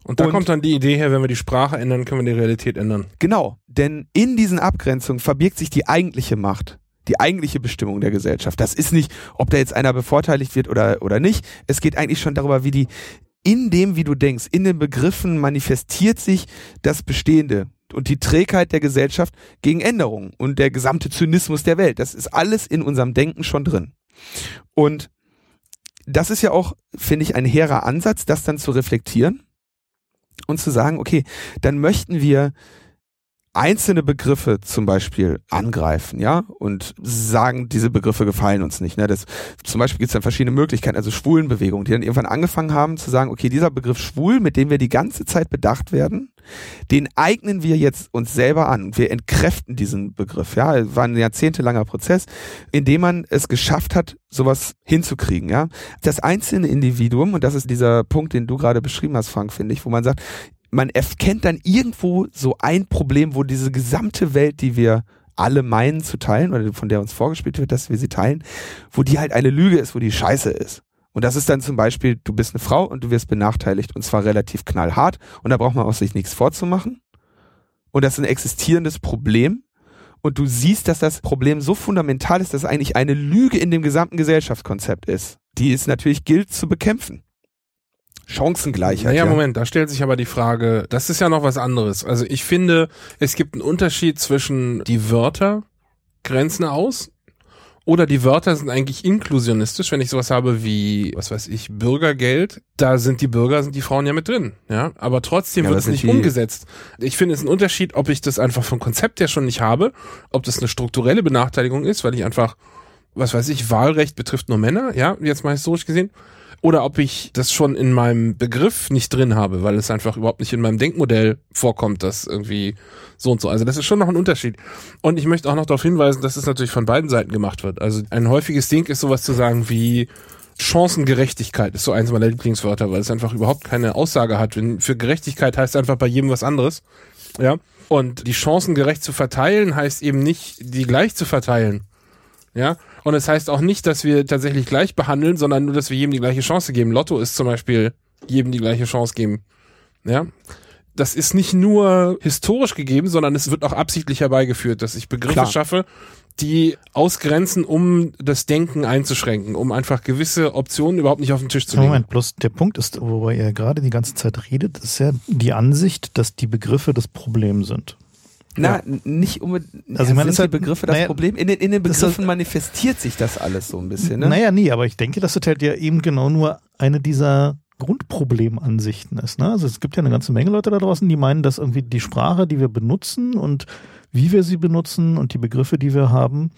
Und da Und- kommt dann die Idee her, wenn wir die Sprache ändern, können wir die Realität ändern. Genau, denn in diesen Abgrenzungen verbirgt sich die eigentliche Macht, die eigentliche Bestimmung der Gesellschaft. Das ist nicht, ob da jetzt einer bevorteiligt wird oder, oder nicht. Es geht eigentlich schon darüber, wie die, in dem, wie du denkst, in den Begriffen manifestiert sich das Bestehende und die Trägheit der Gesellschaft gegen Änderungen und der gesamte Zynismus der Welt. Das ist alles in unserem Denken schon drin. Und das ist ja auch, finde ich, ein hehrer Ansatz, das dann zu reflektieren und zu sagen, okay, dann möchten wir einzelne Begriffe zum Beispiel angreifen, ja, und sagen, diese Begriffe gefallen uns nicht. Ne? Das, zum Beispiel gibt es dann verschiedene Möglichkeiten, also Schwulenbewegungen, die dann irgendwann angefangen haben zu sagen, okay, dieser Begriff schwul, mit dem wir die ganze Zeit bedacht werden, den eignen wir jetzt uns selber an wir entkräften diesen Begriff. Ja, es war ein jahrzehntelanger Prozess, in dem man es geschafft hat, sowas hinzukriegen. Ja, das einzelne Individuum und das ist dieser Punkt, den du gerade beschrieben hast, Frank, finde ich, wo man sagt, man erkennt dann irgendwo so ein Problem, wo diese gesamte Welt, die wir alle meinen zu teilen oder von der uns vorgespielt wird, dass wir sie teilen, wo die halt eine Lüge ist, wo die Scheiße ist. Und das ist dann zum Beispiel, du bist eine Frau und du wirst benachteiligt und zwar relativ knallhart und da braucht man auch sich nichts vorzumachen. Und das ist ein existierendes Problem. Und du siehst, dass das Problem so fundamental ist, dass es eigentlich eine Lüge in dem gesamten Gesellschaftskonzept ist, die es natürlich gilt zu bekämpfen. Chancengleichheit. Naja, ja. Moment, da stellt sich aber die Frage, das ist ja noch was anderes. Also ich finde, es gibt einen Unterschied zwischen die Wörter grenzen aus oder die Wörter sind eigentlich inklusionistisch, wenn ich sowas habe wie, was weiß ich, Bürgergeld, da sind die Bürger, sind die Frauen ja mit drin, ja, aber trotzdem Ja, wird es nicht umgesetzt. Ich finde es ein Unterschied, ob ich das einfach vom Konzept her schon nicht habe, ob das eine strukturelle Benachteiligung ist, weil ich einfach, was weiß ich, Wahlrecht betrifft nur Männer, ja, jetzt mal historisch gesehen, oder ob ich das schon in meinem Begriff nicht drin habe, weil es einfach überhaupt nicht in meinem Denkmodell vorkommt, dass irgendwie so und so. Also das ist schon noch ein Unterschied. Und ich möchte auch noch darauf hinweisen, dass es natürlich von beiden Seiten gemacht wird. Also ein häufiges Ding ist sowas zu sagen wie Chancengerechtigkeit ist so eins meiner Lieblingswörter, weil es einfach überhaupt keine Aussage hat. Für Gerechtigkeit heißt einfach bei jedem was anderes. Ja. Und die Chancen gerecht zu verteilen heißt eben nicht, die gleich zu verteilen. Ja. Und es heißt auch nicht, dass wir tatsächlich gleich behandeln, sondern nur, dass wir jedem die gleiche Chance geben. Lotto ist zum Beispiel jedem die gleiche Chance geben. Ja. Das ist nicht nur historisch gegeben, sondern es wird auch absichtlich herbeigeführt, dass ich Begriffe Klar. schaffe, die ausgrenzen, um das Denken einzuschränken, um einfach gewisse Optionen überhaupt nicht auf den Tisch zu legen. Moment, bloß der Punkt ist, worüber ihr gerade die ganze Zeit redet, ist ja die Ansicht, dass die Begriffe das Problem sind. Na, n- nicht unbedingt. Also ich meine, sind halt- die Begriffe das naja, Problem. In den, in den Begriffen halt- manifestiert sich das alles so ein bisschen. Ne? Naja, nee, aber ich denke, dass das halt ja eben genau nur eine dieser Grundproblemansichten ist. Ne? Also es gibt ja eine ganze Menge Leute da draußen, die meinen, dass irgendwie die Sprache, die wir benutzen und wie wir sie benutzen und die Begriffe, die wir haben,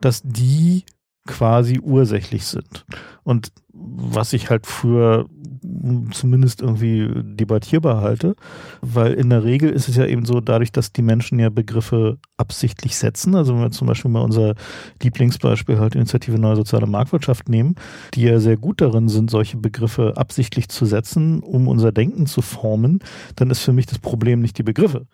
dass die quasi ursächlich sind. Und was ich halt für zumindest irgendwie debattierbar halte, weil in der Regel ist es ja eben so, dadurch, dass die Menschen ja Begriffe absichtlich setzen, also wenn wir zum Beispiel mal unser Lieblingsbeispiel halt Initiative Neue Soziale Marktwirtschaft nehmen, die ja sehr gut darin sind, solche Begriffe absichtlich zu setzen, um unser Denken zu formen, dann ist für mich das Problem nicht die Begriffe,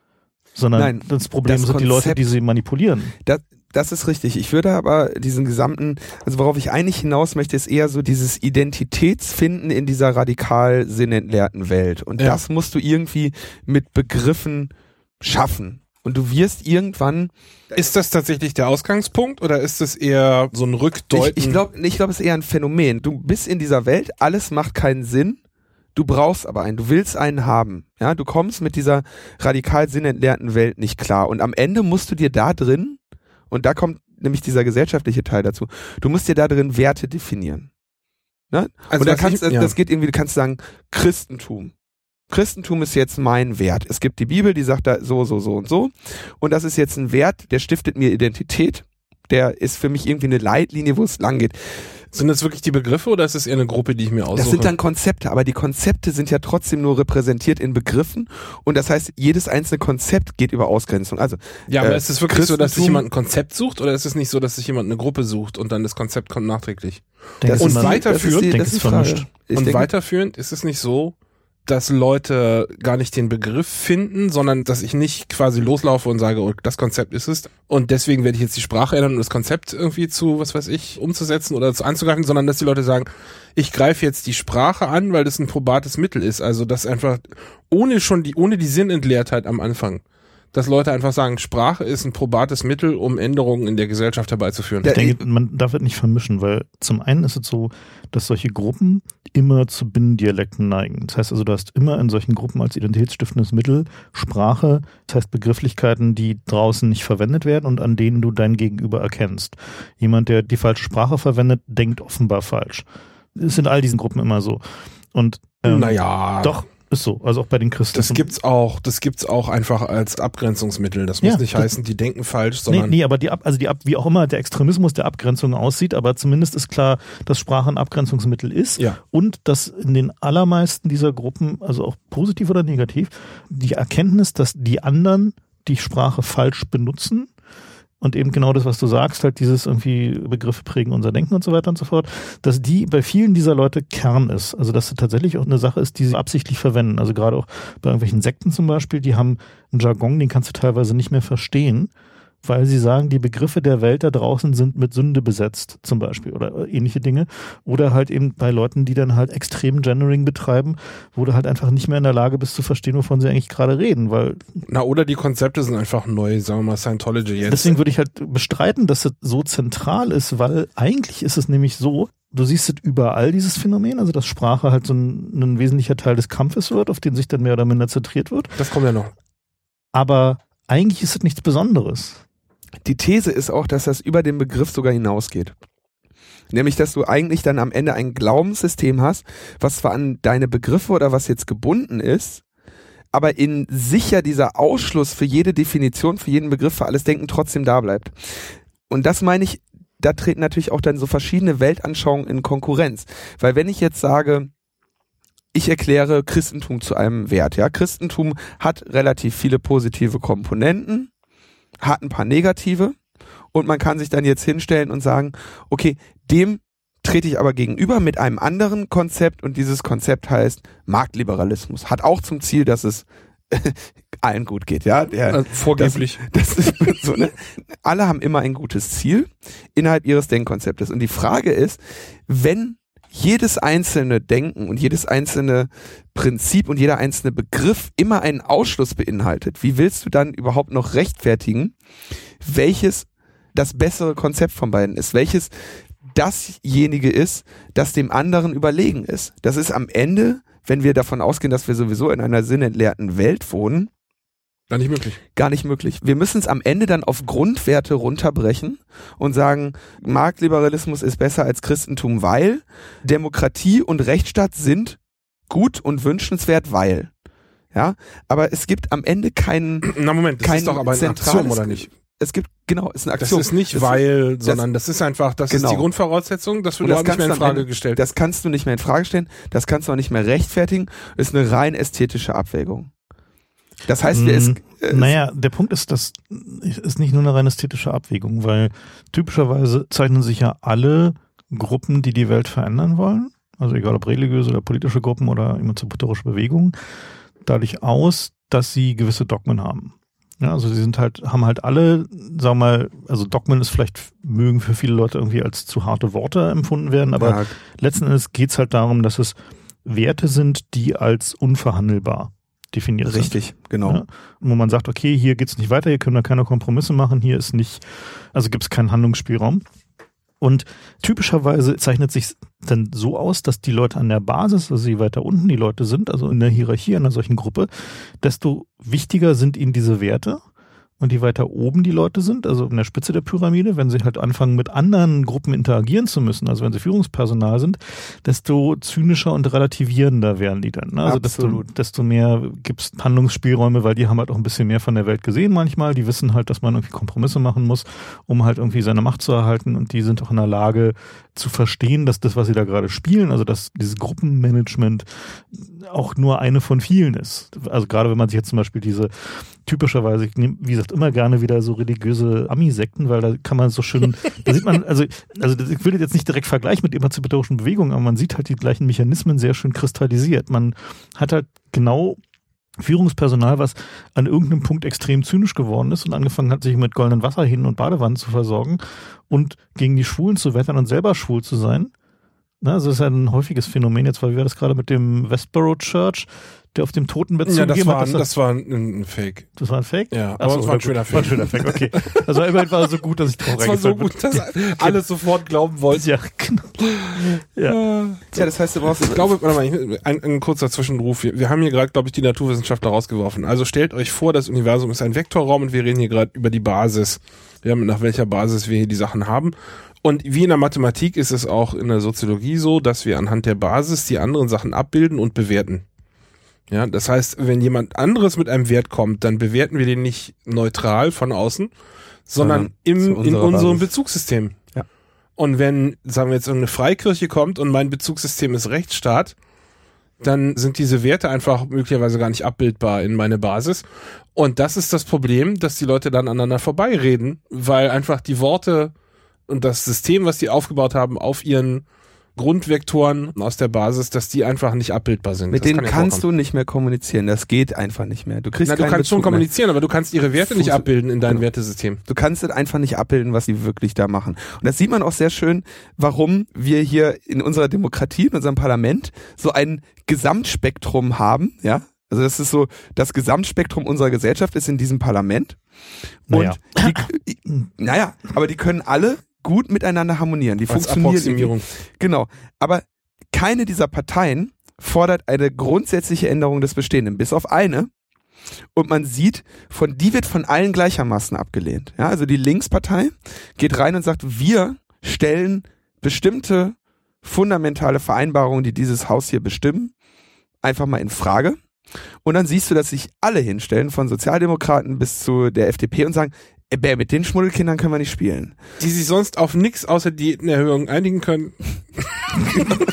sondern Nein, das Problem das sind die Leute, Konzept- die sie manipulieren. Das, das ist richtig. Ich würde aber diesen gesamten, also worauf ich eigentlich hinaus möchte, ist eher so dieses Identitätsfinden in dieser radikal sinnentleerten Welt. Und Ja. das musst du irgendwie mit Begriffen schaffen. Und du wirst irgendwann, Ist das tatsächlich der Ausgangspunkt oder ist es eher so ein Rückdeuten? ich, ich glaube, ich glaub, es ist eher ein Phänomen. Du bist in dieser Welt, alles macht keinen Sinn. Du brauchst aber einen, du willst einen haben. Ja, du kommst mit dieser radikal sinnentleerten Welt nicht klar. Und am Ende musst du dir da drin, und da kommt nämlich dieser gesellschaftliche Teil dazu, du musst dir da drin Werte definieren. Ne? Also und da kannst, ich- ja. das geht irgendwie, du kannst sagen, Christentum. Christentum ist jetzt mein Wert. Es gibt die Bibel, die sagt da so, so, so und so. Und das ist jetzt ein Wert, der stiftet mir Identität. Der ist für mich irgendwie eine Leitlinie, wo es lang geht. Sind das wirklich die Begriffe oder ist es eher eine Gruppe, die ich mir aussuche? Das sind dann Konzepte, aber die Konzepte sind ja trotzdem nur repräsentiert in Begriffen. Und das heißt, jedes einzelne Konzept geht über Ausgrenzung. Also, ja, aber äh, ist es wirklich so, dass sich jemand ein Konzept sucht oder ist es nicht so, dass sich jemand eine Gruppe sucht und dann das Konzept kommt nachträglich? Denke, das Und ist ist immer- die- das ist weiterführend, die- das ist die und denke, weiterführend ist es nicht so, dass Leute gar nicht den Begriff finden, sondern dass ich nicht quasi loslaufe und sage, oh, das Konzept ist es. Und deswegen werde ich jetzt die Sprache ändern, um das Konzept irgendwie zu, was weiß ich, umzusetzen oder zu anzugreifen, sondern dass die Leute sagen, ich greife jetzt die Sprache an, weil das ein probates Mittel ist. Also das einfach ohne schon die, ohne die Sinnentleertheit am Anfang. Dass Leute einfach sagen, Sprache ist ein probates Mittel, um Änderungen in der Gesellschaft herbeizuführen. Ich denke, man darf es nicht vermischen, weil zum einen ist es so, dass solche Gruppen immer zu Binnendialekten neigen. Das heißt also, du hast immer in solchen Gruppen als identitätsstiftendes Mittel Sprache, das heißt Begrifflichkeiten, die draußen nicht verwendet werden und an denen du dein Gegenüber erkennst. Jemand, der die falsche Sprache verwendet, denkt offenbar falsch. Ist in all diesen Gruppen immer so. Und ähm, naja. doch, Ist so, also auch bei den Christen. Das gibt's auch, das gibt's auch einfach als Abgrenzungsmittel. Das muss Ja, nicht das- heißen, die denken falsch, Nee, sondern nee, aber die Ab, also die Ab, wie auch immer der Extremismus der Abgrenzung aussieht, aber zumindest ist klar, dass Sprache ein Abgrenzungsmittel ist ja. und dass in den allermeisten dieser Gruppen, also auch positiv oder negativ, die Erkenntnis, dass die anderen die Sprache falsch benutzen und eben genau das, was du sagst, halt dieses irgendwie Begriffe prägen unser Denken und so weiter und so fort, dass die bei vielen dieser Leute Kern ist. Also dass es tatsächlich auch eine Sache ist, die sie absichtlich verwenden. Also gerade auch bei irgendwelchen Sekten zum Beispiel, die haben einen Jargon, den kannst du teilweise nicht mehr verstehen, weil sie sagen, die Begriffe der Welt da draußen sind mit Sünde besetzt, zum Beispiel, oder ähnliche Dinge. Oder halt eben bei Leuten, die dann halt extrem Gendering betreiben, wo du halt einfach nicht mehr in der Lage bist zu verstehen, wovon sie eigentlich gerade reden, weil Na, oder die Konzepte sind einfach neu, sagen wir mal Scientology jetzt. Deswegen würde ich halt bestreiten, dass es so zentral ist, weil eigentlich ist es nämlich so, du siehst es überall, dieses Phänomen, also dass Sprache halt so ein, ein wesentlicher Teil des Kampfes wird, auf den sich dann mehr oder minder zentriert wird. das kommt ja noch. Aber eigentlich ist es nichts Besonderes. Die These ist auch, dass das über den Begriff sogar hinausgeht. Nämlich, dass du eigentlich dann am Ende ein Glaubenssystem hast, was zwar an deine Begriffe oder was jetzt gebunden ist, aber in sich ja dieser Ausschluss für jede Definition, für jeden Begriff, für alles Denken trotzdem da bleibt. Und das meine ich, da treten natürlich auch dann so verschiedene Weltanschauungen in Konkurrenz. Weil wenn ich jetzt sage, ich erkläre Christentum zu einem Wert, ja, Christentum hat relativ viele positive Komponenten, hat ein paar negative und man kann sich dann jetzt hinstellen und sagen, okay, dem trete ich aber gegenüber mit einem anderen Konzept und dieses Konzept heißt Marktliberalismus. Hat auch zum Ziel, dass es allen gut geht, ja. Der, Äh, vorgeblich. das ist so, ne? Alle haben immer ein gutes Ziel innerhalb ihres Denkkonzeptes. Und die Frage ist, wenn jedes einzelne Denken und jedes einzelne Prinzip und jeder einzelne Begriff immer einen Ausschluss beinhaltet, wie willst du dann überhaupt noch rechtfertigen, welches das bessere Konzept von beiden ist? Welches dasjenige ist, das dem anderen überlegen ist? Das ist am Ende, wenn wir davon ausgehen, dass wir sowieso in einer sinnentleerten Welt wohnen, Gar nicht möglich. gar nicht möglich. Wir müssen es am Ende dann auf Grundwerte runterbrechen und sagen, Marktliberalismus ist besser als Christentum, weil Demokratie und Rechtsstaat sind gut und wünschenswert, weil. Ja, aber es gibt am Ende keinen, Na Moment, das Kein ist doch aber ein zentrales Axiom, oder nicht? es gibt, genau, es ist eine Das Aktion. ist nicht Das- weil, sondern das ist einfach, das ist Genau. die Grundvoraussetzung, das wird das nicht mehr in Frage Ende- gestellt. Das kannst du nicht mehr in Frage stellen, das kannst du auch nicht mehr rechtfertigen, ist eine rein ästhetische Abwägung. Das heißt, wir es, Mm, äh, Naja, der Punkt ist, das ist nicht nur eine rein ästhetische Abwägung, weil typischerweise zeichnen sich ja alle Gruppen, die die Welt verändern wollen, also egal ob religiöse oder politische Gruppen oder emanzipatorische Bewegungen, dadurch aus, dass sie gewisse Dogmen haben. Ja, also sie sind halt, haben halt alle, sagen wir mal, also Dogmen ist vielleicht, mögen für viele Leute irgendwie als zu harte Worte empfunden werden, aber ja, letzten Endes geht es halt darum, dass es Werte sind, die als unverhandelbar definiert sind. richtig, genau. Ja, wo man sagt, okay, hier geht's nicht weiter, hier können wir keine Kompromisse machen, hier ist nicht, also gibt es keinen Handlungsspielraum. Und typischerweise zeichnet sich dann so aus, dass die Leute an der Basis, also je weiter unten die Leute sind, also in der Hierarchie einer solchen Gruppe, desto wichtiger sind ihnen diese Werte. Und je weiter oben die Leute sind, also in der Spitze der Pyramide, wenn sie halt anfangen, mit anderen Gruppen interagieren zu müssen, also wenn sie Führungspersonal sind, desto zynischer und relativierender werden die dann. Ne? Also desto, Absolut. desto mehr gibt's Handlungsspielräume, weil die haben halt auch ein bisschen mehr von der Welt gesehen manchmal. Die wissen halt, dass man irgendwie Kompromisse machen muss, um halt irgendwie seine Macht zu erhalten. Und die sind auch in der Lage zu verstehen, dass das, was sie da gerade spielen, also dass dieses Gruppenmanagement auch nur eine von vielen ist. Also gerade wenn man sich jetzt zum Beispiel diese typischerweise, ich nehme, wie gesagt, immer gerne wieder so religiöse Ami-Sekten, weil da kann man so schön, da sieht man, also, also ich will das jetzt nicht direkt vergleichen mit emanzipatorischen Bewegungen, aber man sieht halt die gleichen Mechanismen sehr schön kristallisiert. Man hat halt genau Führungspersonal, was an irgendeinem Punkt extrem zynisch geworden ist und angefangen hat, sich mit goldenen Wasserhähnen und Badewannen zu versorgen und gegen die Schwulen zu wettern und selber schwul zu sein. Na, also das ist ja ein häufiges Phänomen jetzt, weil wir das gerade mit dem Westboro Church, der auf dem Totenbett Ja, das war, hat, dass das war ein, ein Fake. das war ein Fake? Ja, aber so, es war ein schöner gut. War ein Fake. schöner Fake, okay. Also immerhin war es so gut, dass ich drauf Das war so gut, dass alle sofort glauben wollten. Ja, genau. Ja. Ja, das heißt, du brauchst Ich glaube, warte mal, ich- ein, ein kurzer Zwischenruf. Wir, wir haben hier gerade, glaube ich, die Naturwissenschaftler rausgeworfen. Also stellt euch vor, das Universum ist ein Vektorraum und wir reden hier gerade über die Basis. Ja, nach welcher Basis wir hier die Sachen haben. Und wie in der Mathematik ist es auch in der Soziologie so, dass wir anhand der Basis die anderen Sachen abbilden und bewerten. Ja, das heißt, wenn jemand anderes mit einem Wert kommt, dann bewerten wir den nicht neutral von außen, sondern im, zu in unserem Basis. Bezugssystem. Ja. Und wenn, sagen wir jetzt, eine Freikirche kommt und mein Bezugssystem ist Rechtsstaat, dann sind diese Werte einfach möglicherweise gar nicht abbildbar in meine Basis. Und das ist das Problem, dass die Leute dann aneinander vorbeireden, weil einfach die Worte und das System, was die aufgebaut haben, auf ihren Grundvektoren aus der Basis, dass die einfach nicht abbildbar sind. Mit Das denen kann ja kannst du nicht mehr kommunizieren. Das geht einfach nicht mehr. Du kriegst Na, du kannst schon Bezug mehr. kommunizieren, aber du kannst ihre Werte nicht abbilden in deinem Genau. Wertesystem. Du kannst es einfach nicht abbilden, was sie wirklich da machen. Und das sieht man auch sehr schön, warum wir hier in unserer Demokratie, in unserem Parlament, so ein Gesamtspektrum haben, ja. Also das ist so, das Gesamtspektrum unserer Gesellschaft ist in diesem Parlament. Und Naja. die, naja, aber die können alle gut miteinander harmonieren. Die Als funktionieren. Genau. Aber keine dieser Parteien fordert eine grundsätzliche Änderung des Bestehenden, bis auf eine. Und man sieht, von die wird von allen gleichermaßen abgelehnt. Ja, also die Linkspartei geht rein und sagt, wir stellen bestimmte fundamentale Vereinbarungen, die dieses Haus hier bestimmen, einfach mal in Frage. Und dann siehst du, dass sich alle hinstellen, von Sozialdemokraten bis zu der FDP und sagen, mit den Schmuddelkindern können wir nicht spielen. Die sich sonst auf nichts außer Diätenerhöhung einigen können.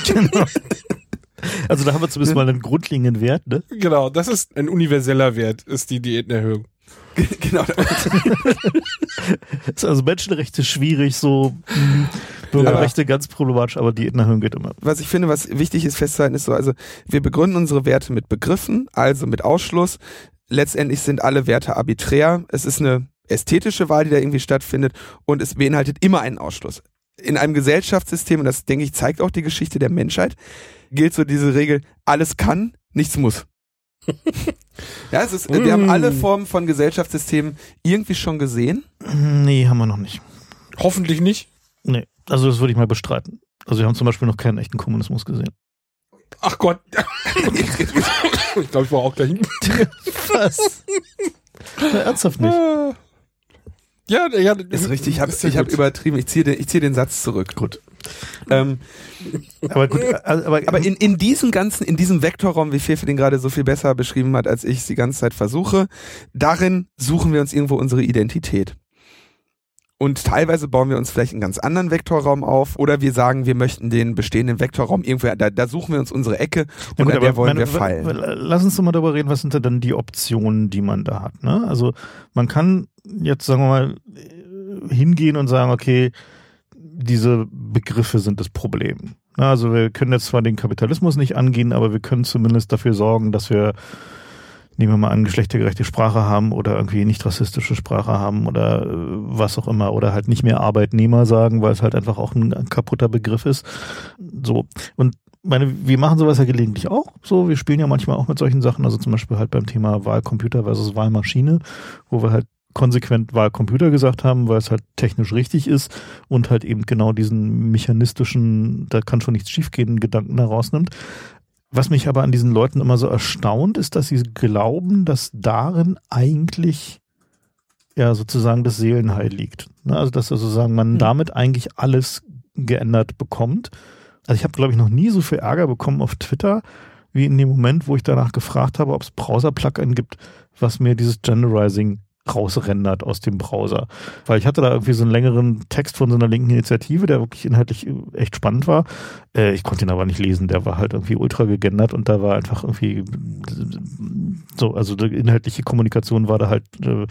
Genau. Also da haben wir zumindest mal einen grundlegenden Wert, ne? Genau, das ist ein universeller Wert, ist die Diätenerhöhung. genau. Ist also Menschenrechte schwierig, so mh, Bürgerrechte ganz problematisch, aber die Erhöhung geht immer. was ich finde, was wichtig ist festzuhalten, ist so, also wir begründen unsere Werte mit Begriffen, also mit Ausschluss. Letztendlich sind alle Werte arbiträr. Es ist eine ästhetische Wahl, die da irgendwie stattfindet und es beinhaltet immer einen Ausschluss. In einem Gesellschaftssystem, und das denke ich zeigt auch die Geschichte der Menschheit, gilt so diese Regel, alles kann, nichts muss. ja, es ist, wir haben alle Formen von Gesellschaftssystemen irgendwie schon gesehen. Nee, haben wir noch nicht. Hoffentlich nicht. Nee, also das würde ich mal bestreiten. Also wir haben zum Beispiel noch keinen echten Kommunismus gesehen. Ach Gott. ich glaube, ich war auch gleich. Was? Ja, ernsthaft nicht. Ja, ja, Ist richtig, ich habe ja ich hab übertrieben. Ich ziehe den, ich zieh den Satz zurück. Gut. Ähm, Aber gut, also, aber, Aber in, in diesem ganzen, in diesem Vektorraum, wie Fefe den gerade so viel besser beschrieben hat, als ich es die ganze Zeit versuche, darin suchen wir uns irgendwo unsere Identität. Und teilweise bauen wir uns vielleicht einen ganz anderen Vektorraum auf oder wir sagen, wir möchten den bestehenden Vektorraum irgendwo, da, da suchen wir uns unsere Ecke und an der wollen wir meine, fallen. Lass uns doch mal darüber reden, was sind denn dann die Optionen, die man da hat. Ne? Also man kann jetzt, sagen wir mal, äh, hingehen und sagen, okay, diese Begriffe sind das Problem. Na, Also wir können jetzt zwar den Kapitalismus nicht angehen, aber wir können zumindest dafür sorgen, dass wir, nehmen wir mal an, geschlechtergerechte Sprache haben oder irgendwie nicht rassistische Sprache haben oder äh, was auch immer oder halt nicht mehr Arbeitnehmer sagen, weil es halt einfach auch ein kaputter Begriff ist. So. Und meine, wir machen sowas ja gelegentlich auch. So, wir spielen ja manchmal auch mit solchen Sachen, also zum Beispiel halt beim Thema Wahlcomputer versus Wahlmaschine, wo wir halt konsequent Wahlcomputer gesagt haben, weil es halt technisch richtig ist und halt eben genau diesen mechanistischen, da kann schon nichts schiefgehen, Gedanken herausnimmt. Was mich aber an diesen Leuten immer so erstaunt, ist, dass sie glauben, dass darin eigentlich ja sozusagen das Seelenheil liegt. Ne? Also dass sozusagen man Hm. damit eigentlich alles geändert bekommt. Also ich habe, glaube ich, noch nie so viel Ärger bekommen auf Twitter, wie in dem Moment, wo ich danach gefragt habe, ob es Browser-Plugin gibt, was mir dieses Genderizing rausrendert aus dem Browser. Weil ich hatte da irgendwie so einen längeren Text von so einer linken Initiative, der wirklich inhaltlich echt spannend war. Äh, ich konnte ihn aber nicht lesen, der war halt irgendwie ultra gegendert und da war einfach irgendwie so, also die inhaltliche Kommunikation war da halt äh,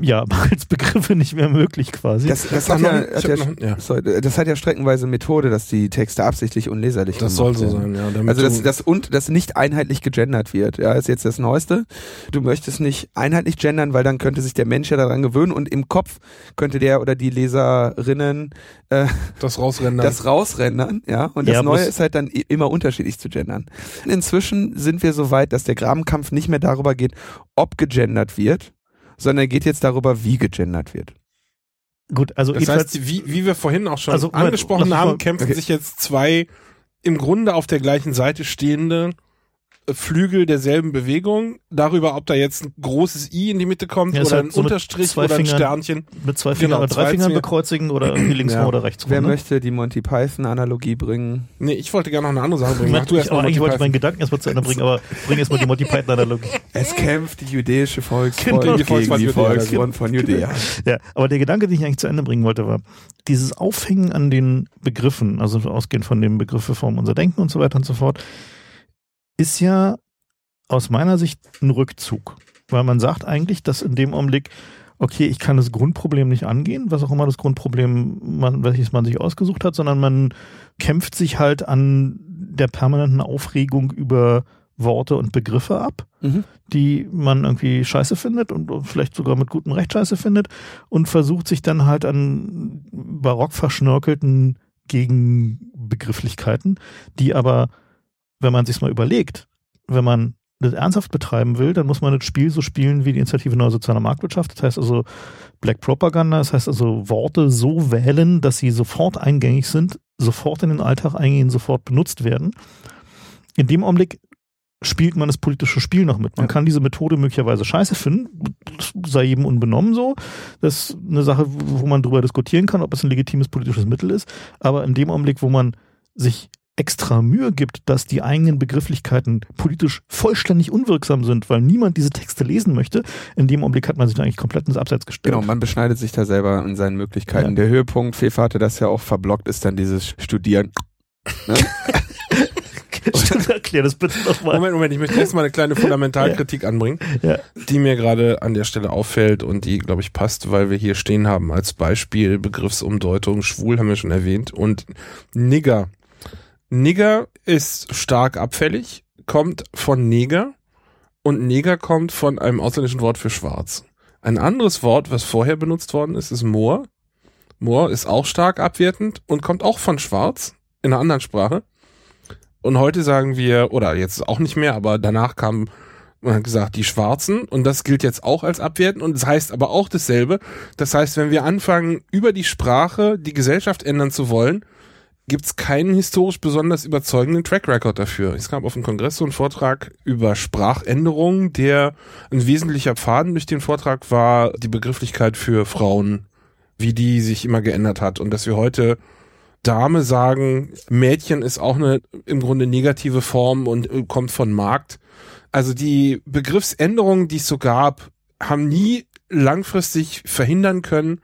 ja, als Begriffe nicht mehr möglich quasi. Das, das, hat ja, hat ja, noch- ja. sorry, das hat ja streckenweise Methode, dass die Texte absichtlich unleserlich Das gemacht soll so werden. sein, ja. Damit Also das, du- das und das nicht einheitlich gegendert wird, ja, ist jetzt das Neueste. Du möchtest nicht einheitlich gendern, weil dann könnte sich der Mensch ja daran gewöhnen und im Kopf könnte der oder die Leserinnen äh, das rausrennen. das rausrendern, ja. Und das Ja, Neue ist halt dann immer unterschiedlich zu gendern. Inzwischen sind wir so weit, dass der Grabenkampf nicht mehr darüber geht, ob gegendert wird, sondern er geht jetzt darüber, wie gegendert wird. Gut, also Das heißt, wie, wie wir vorhin auch schon Also, angesprochen haben, kämpfen okay. sich jetzt zwei im Grunde auf der gleichen Seite stehende Flügel derselben Bewegung, darüber, ob da jetzt ein großes I in die Mitte kommt Ja, oder halt ein so Unterstrich oder ein Fingern. Sternchen. Mit zwei Fingern Genau, oder drei zwei Fingern Finger. bekreuzigen oder irgendwie links Ja. oder rechts rum. Wer ne? möchte die Monty Python-Analogie bringen? Nee, ich wollte gerne noch eine andere Sache bringen. Ich, Mach du erst aber mal eigentlich Monty wollte ich meinen. Gedanken erstmal zu Ende bringen, aber bring erstmal die Monty Python-Analogie. Es kämpft die jüdische Volksfront Genau, gegen die die Volksfront von Judäa. Ja, aber der Gedanke, den ich eigentlich zu Ende bringen wollte, war, dieses Aufhängen an den Begriffen, also ausgehend von den Begriffe formen unser Denken und so weiter und so fort, ist ja aus meiner Sicht ein Rückzug. Weil man sagt eigentlich, dass in dem Augenblick, okay, ich kann das Grundproblem nicht angehen, was auch immer das Grundproblem, man, welches man sich ausgesucht hat, sondern man kämpft sich halt an der permanenten Aufregung über Worte und Begriffe ab Mhm. die man irgendwie scheiße findet und vielleicht sogar mit gutem Recht scheiße findet und versucht sich dann halt an barock verschnörkelten Gegenbegrifflichkeiten, die aber, wenn man sich's mal überlegt, wenn man das ernsthaft betreiben will, dann muss man das Spiel so spielen wie die Initiative Neue Soziale Marktwirtschaft. Das heißt also Black Propaganda, das heißt also Worte so wählen, dass sie sofort eingängig sind, sofort in den Alltag eingehen, sofort benutzt werden. In dem Augenblick spielt man das politische Spiel noch mit. Man Ja. kann diese Methode möglicherweise scheiße finden, das sei jedem unbenommen so. Das ist eine Sache, wo man drüber diskutieren kann, ob es ein legitimes politisches Mittel ist. Aber in dem Augenblick, wo man sich extra Mühe gibt, dass die eigenen Begrifflichkeiten politisch vollständig unwirksam sind, weil niemand diese Texte lesen möchte, in dem Augenblick hat man sich dann eigentlich komplett ins Abseits gestellt. Genau, man beschneidet sich da selber in seinen Möglichkeiten. Ja. Der Höhepunkt, Fefa hatte das ja auch verblockt, ist dann dieses Studieren. Erklär das bitte nochmal. Moment, Moment, ich möchte erstmal eine kleine Fundamentalkritik anbringen, Ja. die mir gerade an der Stelle auffällt und die, glaube ich, passt, weil wir hier stehen haben als Beispiel Begriffsumdeutung. Schwul haben wir schon erwähnt und Nigger. Nigger ist stark abfällig, kommt von Neger und Neger kommt von einem ausländischen Wort für schwarz. Ein anderes Wort, was vorher benutzt worden ist, ist Moor. Moor ist auch stark abwertend und kommt auch von schwarz in einer anderen Sprache. Und heute sagen wir, oder jetzt auch nicht mehr, aber danach kam, man hat gesagt, die Schwarzen. Und das gilt jetzt auch als abwertend. Und das heißt aber auch dasselbe. Das heißt, wenn wir anfangen, über die Sprache die Gesellschaft ändern zu wollen, gibt's keinen historisch besonders überzeugenden Track Record dafür. Es gab auf dem Kongress so einen Vortrag über Sprachänderungen, der ein wesentlicher Faden durch den Vortrag war die Begrifflichkeit für Frauen, wie die sich immer geändert hat und dass wir heute Dame sagen, Mädchen ist auch eine im Grunde negative Form und äh, kommt von Markt. Also die Begriffsänderungen, die es so gab, haben nie langfristig verhindern können,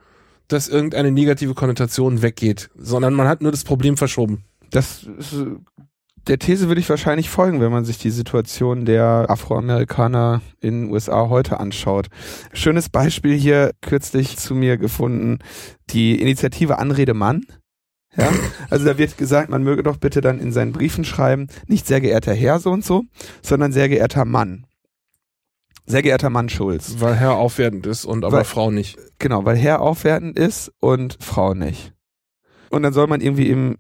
dass irgendeine negative Konnotation weggeht, sondern man hat nur das Problem verschoben. Das ist, der These würde ich wahrscheinlich folgen, wenn man sich die Situation der Afroamerikaner in den USA heute anschaut. Schönes Beispiel hier kürzlich zu mir gefunden, die Initiative Anrede Mann. Ja, also da wird gesagt, man möge doch bitte dann in seinen Briefen schreiben, nicht sehr geehrter Herr so und so, sondern sehr geehrter Mann. Sehr geehrter Mann Schulz. Weil Herr aufwertend ist und aber Weil- Frau nicht. Genau, weil Herr aufwertend ist und Frau nicht. Und dann soll man irgendwie im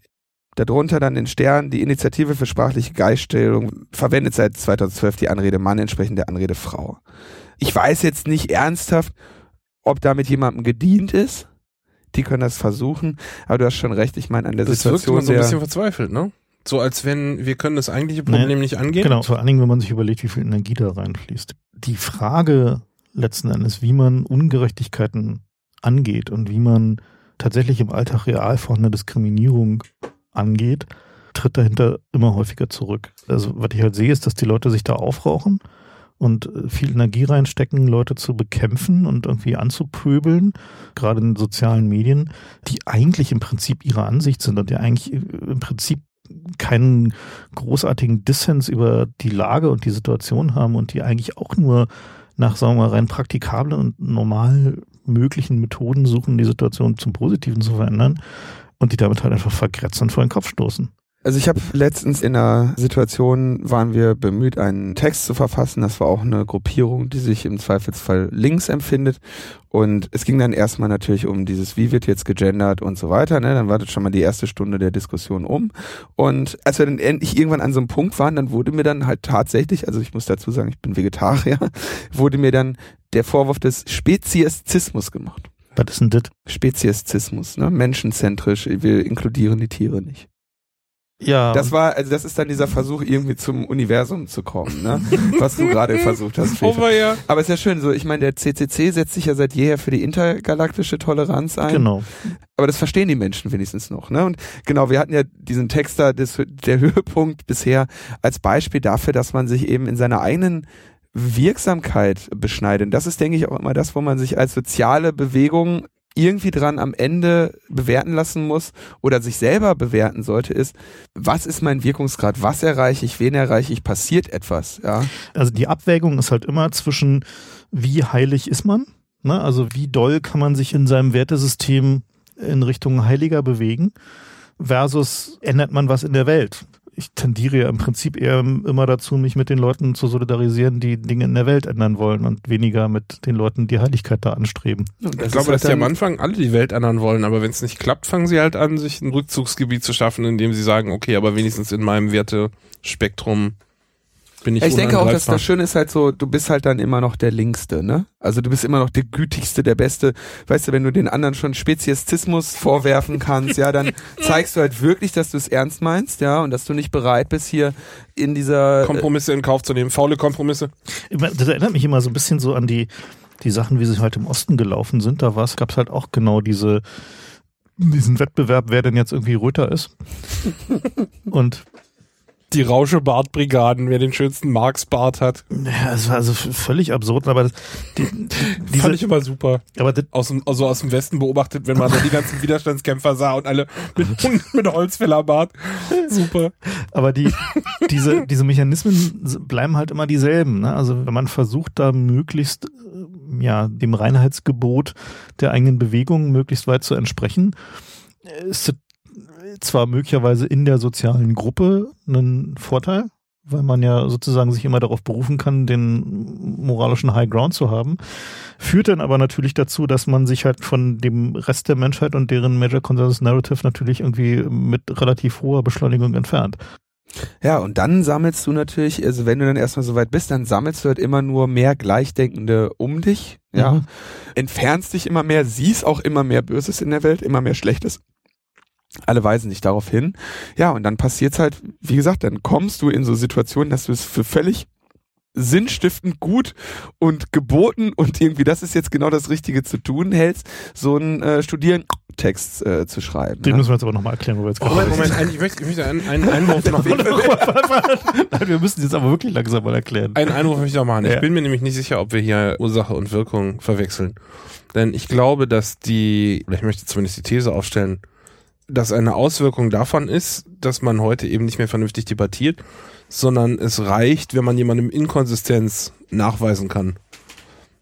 darunter dann den Stern die Initiative für sprachliche Gleichstellung verwendet seit 2012 die Anrede Mann entsprechend der Anrede Frau. Ich weiß jetzt nicht ernsthaft, ob damit jemandem gedient ist. Die können das versuchen, aber du hast schon recht, ich meine an der Das wirkt Situation immer so ein bisschen verzweifelt, ne? So als wenn wir können das eigentliche Problem nicht angehen. Genau, vor allen Dingen, wenn man sich überlegt, wie viel Energie da reinfließt. Die Frage letzten Endes, wie man Ungerechtigkeiten angeht und wie man tatsächlich im Alltag real vorhandene Diskriminierung angeht, tritt dahinter immer häufiger zurück. Also was ich halt sehe, ist, dass die Leute sich da aufrauchen und äh, viel Energie reinstecken, Leute zu bekämpfen und irgendwie anzupöbeln, gerade in sozialen Medien, die eigentlich im Prinzip ihrer Ansicht sind und die eigentlich äh, im Prinzip keinen großartigen Dissens über die Lage und die Situation haben und die eigentlich auch nur nach, sagen wir mal, rein praktikablen und normal möglichen Methoden suchen, die Situation zum Positiven zu verändern und die damit halt einfach vergrätzen und vor den Kopf stoßen. Also ich habe letztens in einer Situation waren wir bemüht, einen Text zu verfassen. Das war auch eine Gruppierung, die sich im Zweifelsfall links empfindet. Und es ging dann erstmal natürlich um dieses, wie wird jetzt gegendert und so weiter. Ne? Dann war das schon mal die erste Stunde der Diskussion um. Und als wir dann endlich irgendwann an so einem Punkt waren, dann wurde mir dann halt tatsächlich, also ich muss dazu sagen, ich bin Vegetarier, wurde mir dann der Vorwurf des Speziesismus gemacht. Was ist denn das? Speziesismus, ne? menschenzentrisch, wir inkludieren die Tiere nicht. Ja. Das war, also das ist dann dieser Versuch, irgendwie zum Universum zu kommen, ne? Was du gerade versucht hast. Aber ja. Aber ist ja schön, so, ich meine, der CCC setzt sich ja seit jeher für die intergalaktische Toleranz ein. genau. Aber das verstehen die Menschen wenigstens noch, ne? Und genau, wir hatten ja diesen Text da, das, der Höhepunkt bisher als Beispiel dafür, dass man sich eben in seiner eigenen Wirksamkeit beschneidet. Und das ist, denke ich, auch immer das, wo man sich als soziale Bewegung irgendwie dran am Ende bewerten lassen muss oder sich selber bewerten sollte, ist, was ist mein Wirkungsgrad, was erreiche ich, wen erreiche ich, passiert etwas, ja. Also die Abwägung ist halt immer zwischen, wie heilig ist man? Ne? Also wie doll kann man sich in seinem Wertesystem in Richtung Heiliger bewegen? Versus ändert man was in der Welt? Ich tendiere ja im Prinzip eher immer dazu, mich mit den Leuten zu solidarisieren, die Dinge in der Welt ändern wollen und weniger mit den Leuten, die Heiligkeit da anstreben. Ich glaube, halt dass die am Anfang alle die Welt ändern wollen, aber wenn es nicht klappt, fangen sie halt an, sich ein Rückzugsgebiet zu schaffen, indem sie sagen, okay, aber wenigstens in meinem Wertespektrum bin ich ich denke auch, dass das Schöne ist halt so, du bist halt dann immer noch der Linkste, ne? Also du bist immer noch der Gütigste, der Beste. Weißt du, wenn du den anderen schon Speziestismus vorwerfen kannst, ja, dann zeigst du halt wirklich, dass du es ernst meinst, ja, und dass du nicht bereit bist, hier in dieser Kompromisse in Kauf zu nehmen, faule Kompromisse. Das erinnert mich immer so ein bisschen so an die, die Sachen, wie sie halt im Osten gelaufen sind. Da gab es halt auch genau diese, diesen Wettbewerb, wer denn jetzt irgendwie Röter ist. Und Die Rauschebartbrigaden, wer den schönsten Marx-Bart hat. ja, es war also völlig absurd, aber das, die, diese, Fand ich immer super. aber das, Aus dem, also aus dem Westen beobachtet, wenn man da die ganzen Widerstandskämpfer sah und alle mit, mit Holzfällerbart. Super. aber die, diese, diese Mechanismen bleiben halt immer dieselben. Ne? Also wenn man versucht, da möglichst äh, ja dem Reinheitsgebot der eigenen Bewegung möglichst weit zu entsprechen, ist das zwar möglicherweise in der sozialen Gruppe ein Vorteil, weil man ja sozusagen sich immer darauf berufen kann, den moralischen High Ground zu haben, führt dann aber natürlich dazu, dass man sich halt von dem Rest der Menschheit und deren Major Consensus Narrative natürlich irgendwie mit relativ hoher Beschleunigung entfernt. Ja, und dann sammelst du natürlich, also wenn du dann erstmal so weit bist, dann sammelst du halt immer nur mehr Gleichdenkende um dich, ja, Mhm. entfernst dich immer mehr, siehst auch immer mehr Böses in der Welt, immer mehr Schlechtes. Alle weisen dich darauf hin. Ja, und dann passiert's halt, wie gesagt, dann kommst du in so Situationen, dass du es für völlig sinnstiftend gut und geboten und irgendwie das ist jetzt genau das Richtige zu tun hältst, so einen äh, Studierentext äh, zu schreiben. Den ne? müssen wir jetzt aber nochmal erklären, wo wir jetzt gerade Moment, Moment, ein- ich möchte, ich möchte einen, einen Einwurf noch Nein, wir müssen jetzt aber wirklich langsam mal erklären. Einen Einwurf möchte ich noch machen. Ja. Ich bin mir nämlich nicht sicher, ob wir hier Ursache und Wirkung verwechseln. Denn ich glaube, dass die, oder ich möchte zumindest die These aufstellen, dass eine Auswirkung davon ist, dass man heute eben nicht mehr vernünftig debattiert, sondern es reicht, wenn man jemandem Inkonsistenz nachweisen kann.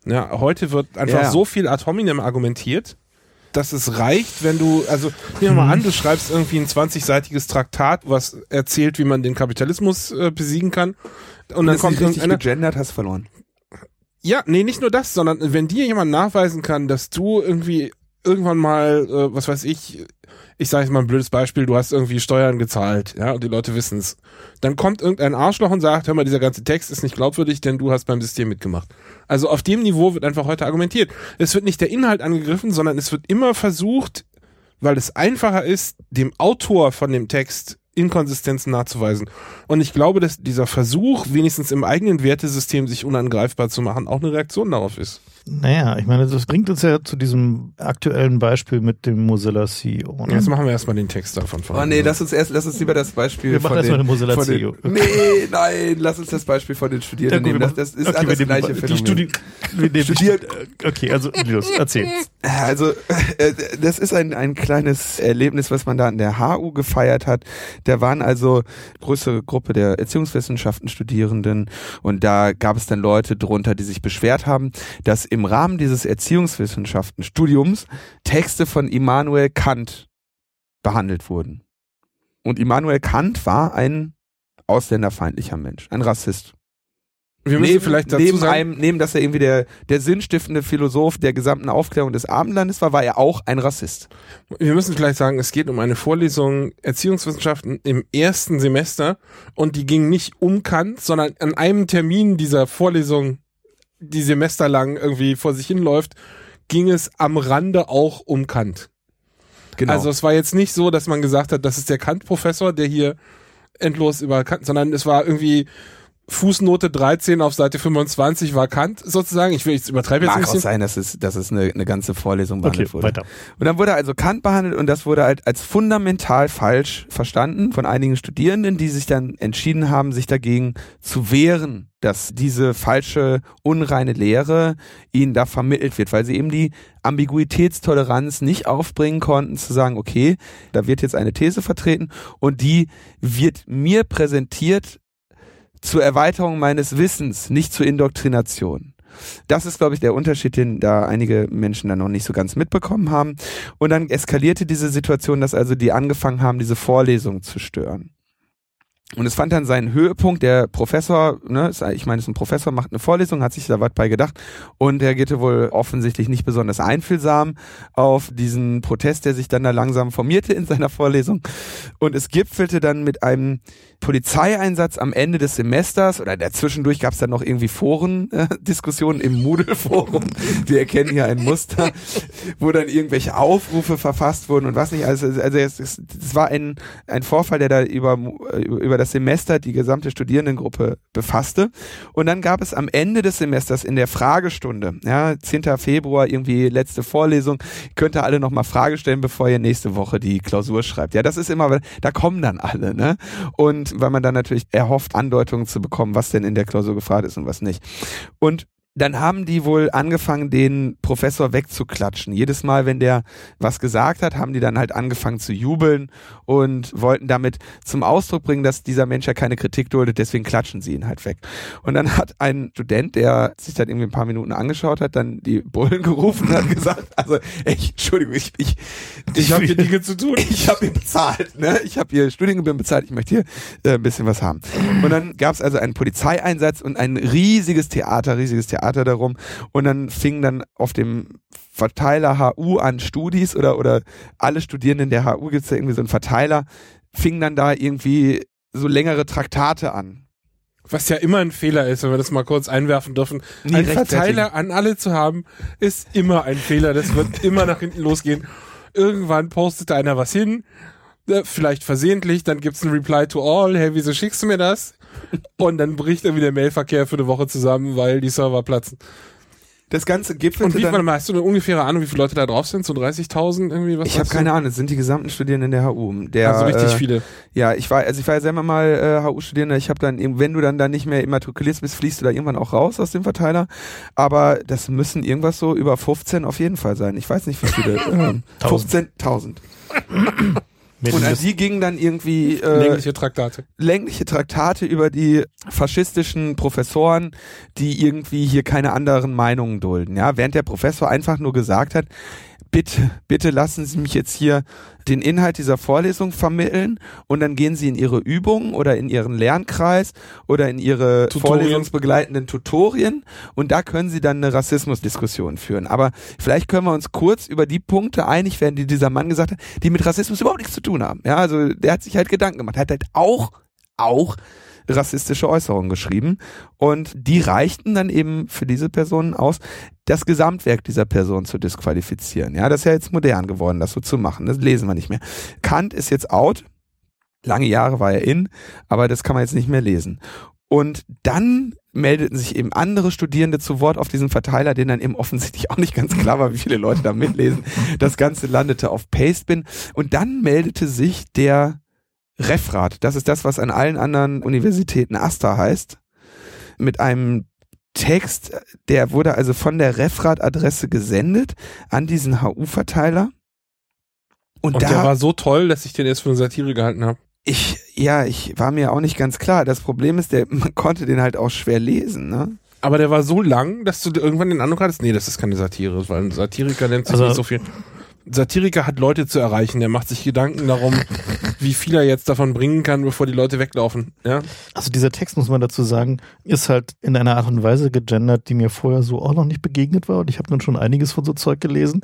Ja, heute wird einfach Ja. so viel ad hominem argumentiert, dass es reicht, wenn du, also nehmen wir mal an, du schreibst irgendwie ein 20-seitiges Traktat, was erzählt, wie man den Kapitalismus äh, besiegen kann. Und dann ist kommt nicht richtig gegendert, hast verloren. ja, nee, nicht nur das, sondern wenn dir jemand nachweisen kann, dass du irgendwie irgendwann mal, äh, was weiß ich, ich sage jetzt mal ein blödes Beispiel, du hast irgendwie Steuern gezahlt, ja, und die Leute wissen's. Dann kommt irgendein Arschloch und sagt, hör mal, dieser ganze Text ist nicht glaubwürdig, denn du hast beim System mitgemacht. Also auf dem Niveau wird einfach heute argumentiert. Es wird nicht der Inhalt angegriffen, sondern es wird immer versucht, weil es einfacher ist, dem Autor von dem Text Inkonsistenzen nachzuweisen. Und ich glaube, dass dieser Versuch, wenigstens im eigenen Wertesystem sich unangreifbar zu machen, auch eine Reaktion darauf ist. Naja, ich meine, das bringt uns ja zu diesem aktuellen Beispiel mit dem Mozilla CEO. Ne? Jetzt machen wir erstmal den Text davon. Oh nee, lass uns erst, lass uns lieber das Beispiel Wir machen von erstmal den, den Mozilla von CEO. den, Nee, nein, lass uns das Beispiel von den Studierenden Ja, gut, nehmen. Das, das ist Okay, das nehmen gleiche die Phänomen. Studi wir nehmen Studiert- Okay, also los, erzähl. Also, äh, das ist ein, ein kleines Erlebnis, was man da an der HU gefeiert hat. Da waren also größere Gruppe der Erziehungswissenschaften Studierenden und da gab es dann Leute drunter, die sich beschwert haben, dass im Rahmen dieses Erziehungswissenschaften Studiums Texte von Immanuel Kant behandelt wurden. Und Immanuel Kant war ein ausländerfeindlicher Mensch, ein Rassist. Wir müssen neben, vielleicht dazu neben sagen, einem, neben dass er irgendwie der, der sinnstiftende Philosoph der gesamten Aufklärung des Abendlandes war, war er auch ein Rassist. wir müssen vielleicht sagen, es geht um eine Vorlesung Erziehungswissenschaften im ersten Semester und die ging nicht um Kant, sondern an einem Termin dieser Vorlesung, die semesterlang irgendwie vor sich hinläuft, ging es am Rande auch um Kant. Genau. Also es war jetzt nicht so, dass man gesagt hat, das ist der Kant-Professor, der hier endlos über Kant, sondern es war irgendwie Fußnote 13 auf Seite 25 war Kant sozusagen. Ich will jetzt übertreibe jetzt Mag ein auch sein, dass es, dass es eine, eine ganze Vorlesung Okay, behandelt wurde. weiter. Und dann wurde also Kant behandelt und das wurde halt als fundamental falsch verstanden von einigen Studierenden, die sich dann entschieden haben, sich dagegen zu wehren, dass diese falsche, unreine Lehre ihnen da vermittelt wird, weil sie eben die Ambiguitätstoleranz nicht aufbringen konnten, zu sagen, okay, da wird jetzt eine These vertreten und die wird mir präsentiert zur Erweiterung meines Wissens, nicht zur Indoktrination. Das ist, glaube ich, der Unterschied, den da einige Menschen dann noch nicht so ganz mitbekommen haben. Und dann eskalierte diese Situation, dass also die angefangen haben, diese Vorlesung zu stören. Und es fand dann seinen Höhepunkt. Der Professor, ne, ich meine, es ist ein Professor, macht eine Vorlesung, hat sich da was bei gedacht. Und er geht wohl offensichtlich nicht besonders einfühlsam auf diesen Protest, der sich dann da langsam formierte in seiner Vorlesung. Und es gipfelte dann mit einem Polizeieinsatz am Ende des Semesters oder dazwischendurch gab es dann noch irgendwie Foren-Diskussionen im Moodle-Forum. Wir erkennen hier ein Muster, wo dann irgendwelche Aufrufe verfasst wurden und was nicht. Also, also es, es, es war ein, ein Vorfall, der da über, über das Semester die gesamte Studierendengruppe befasste. Und dann gab es am Ende des Semesters in der Fragestunde, ja, 10. Februar, irgendwie letzte Vorlesung, könnt ihr alle nochmal Frage stellen, bevor ihr nächste Woche die Klausur schreibt. Ja, das ist immer, da kommen dann alle, ne? Und weil man dann natürlich erhofft, Andeutungen zu bekommen, was denn in der Klausur gefragt ist und was nicht. Und dann haben die wohl angefangen, den Professor wegzuklatschen. Jedes Mal, wenn der was gesagt hat, haben die dann halt angefangen zu jubeln und wollten damit zum Ausdruck bringen, dass dieser Mensch ja keine Kritik duldet, deswegen klatschen sie ihn halt weg. Und dann hat ein Student, der sich dann irgendwie ein paar Minuten angeschaut hat, dann die Bullen gerufen und hat gesagt, also, ey, Entschuldigung, ich, ich, Ich habe hier Dinge zu tun. ich habe hier bezahlt, ne? Ich habe hier Studiengebühren bezahlt, ich möchte hier äh, ein bisschen was haben. Und dann gab es also einen Polizeieinsatz und ein riesiges Theater, riesiges Theater darum. Und dann fing dann auf dem Verteiler HU an Studis oder, oder alle Studierenden der HU gibt's da irgendwie so einen Verteiler, fingen dann da irgendwie so längere Traktate an. Was ja immer ein Fehler ist, wenn wir das mal kurz einwerfen dürfen. Nie ein. Verteiler an alle zu haben, ist immer ein Fehler. Das wird immer nach hinten losgehen. Irgendwann postet einer was hin, äh, vielleicht versehentlich, dann gibt's ein Reply to all, hey, wieso schickst du mir das? Und dann bricht irgendwie der Mailverkehr für eine Woche zusammen, weil die Server platzen. Das Ganze Und gipfelte wie, dann... mal, hast du eine ungefähre Ahnung, wie viele Leute da drauf sind? So 30.000 irgendwie? Was ich habe keine Ahnung, es sind die gesamten Studierenden der HU. Der, Also richtig äh, viele. Ja, ich war, also ich war ja selber mal äh, HU-Studierender. Ich habe dann, eben- wenn du dann da nicht mehr immatrikuliert bist, fließt du da irgendwann auch raus aus dem Verteiler. Aber das müssen irgendwas so über 15 auf jeden Fall sein. Ich weiß nicht, wie viele. ähm, 15.000. Und an die gingen dann irgendwie äh, Längliche Traktate. längliche Traktate über die faschistischen Professoren, die irgendwie hier keine anderen Meinungen dulden. Ja, während der Professor einfach nur gesagt hat, bitte, bitte lassen Sie mich jetzt hier den Inhalt dieser Vorlesung vermitteln und dann gehen Sie in Ihre Übungen oder in Ihren Lernkreis oder in Ihre Tutorien. vorlesungsbegleitenden Tutorien und da können Sie dann eine Rassismusdiskussion führen. Aber vielleicht können wir uns kurz über die Punkte einig werden, die dieser Mann gesagt hat, die mit Rassismus überhaupt nichts zu tun haben. Ja, also der hat sich halt Gedanken gemacht, hat halt auch, auch rassistische Äußerungen geschrieben und die reichten dann eben für diese Personen aus, das Gesamtwerk dieser Person zu disqualifizieren. Ja, das ist ja jetzt modern geworden, das so zu machen. Das lesen wir nicht mehr. Kant ist jetzt out. Lange Jahre war er in, aber das kann man jetzt nicht mehr lesen. Und dann meldeten sich eben andere Studierende zu Wort auf diesen Verteiler, den dann eben offensichtlich auch nicht ganz klar war, wie viele Leute da mitlesen. Das Ganze landete auf Pastebin. Und dann meldete sich der Referat. Das ist das, was an allen anderen Universitäten AStA heißt. Mit einem Text, der wurde also von der Referat-Adresse gesendet an diesen HU-Verteiler. Und, Und da der war so toll, dass ich den erst für eine Satire gehalten habe. ich, ja, ich war mir auch nicht ganz klar. Das Problem ist, der, man konnte den halt auch schwer lesen, ne? Aber der war so lang, dass du irgendwann den Eindruck hattest, nee, das ist keine Satire, weil ein Satiriker nennt sich Also- nicht so viel. Ein Satiriker hat Leute zu erreichen, der macht sich Gedanken darum, wie viel er jetzt davon bringen kann, bevor die Leute weglaufen. Ja? Also dieser Text, muss man dazu sagen, ist halt in einer Art und Weise gegendert, die mir vorher so auch noch nicht begegnet war. Und ich habe nun schon einiges von so Zeug gelesen.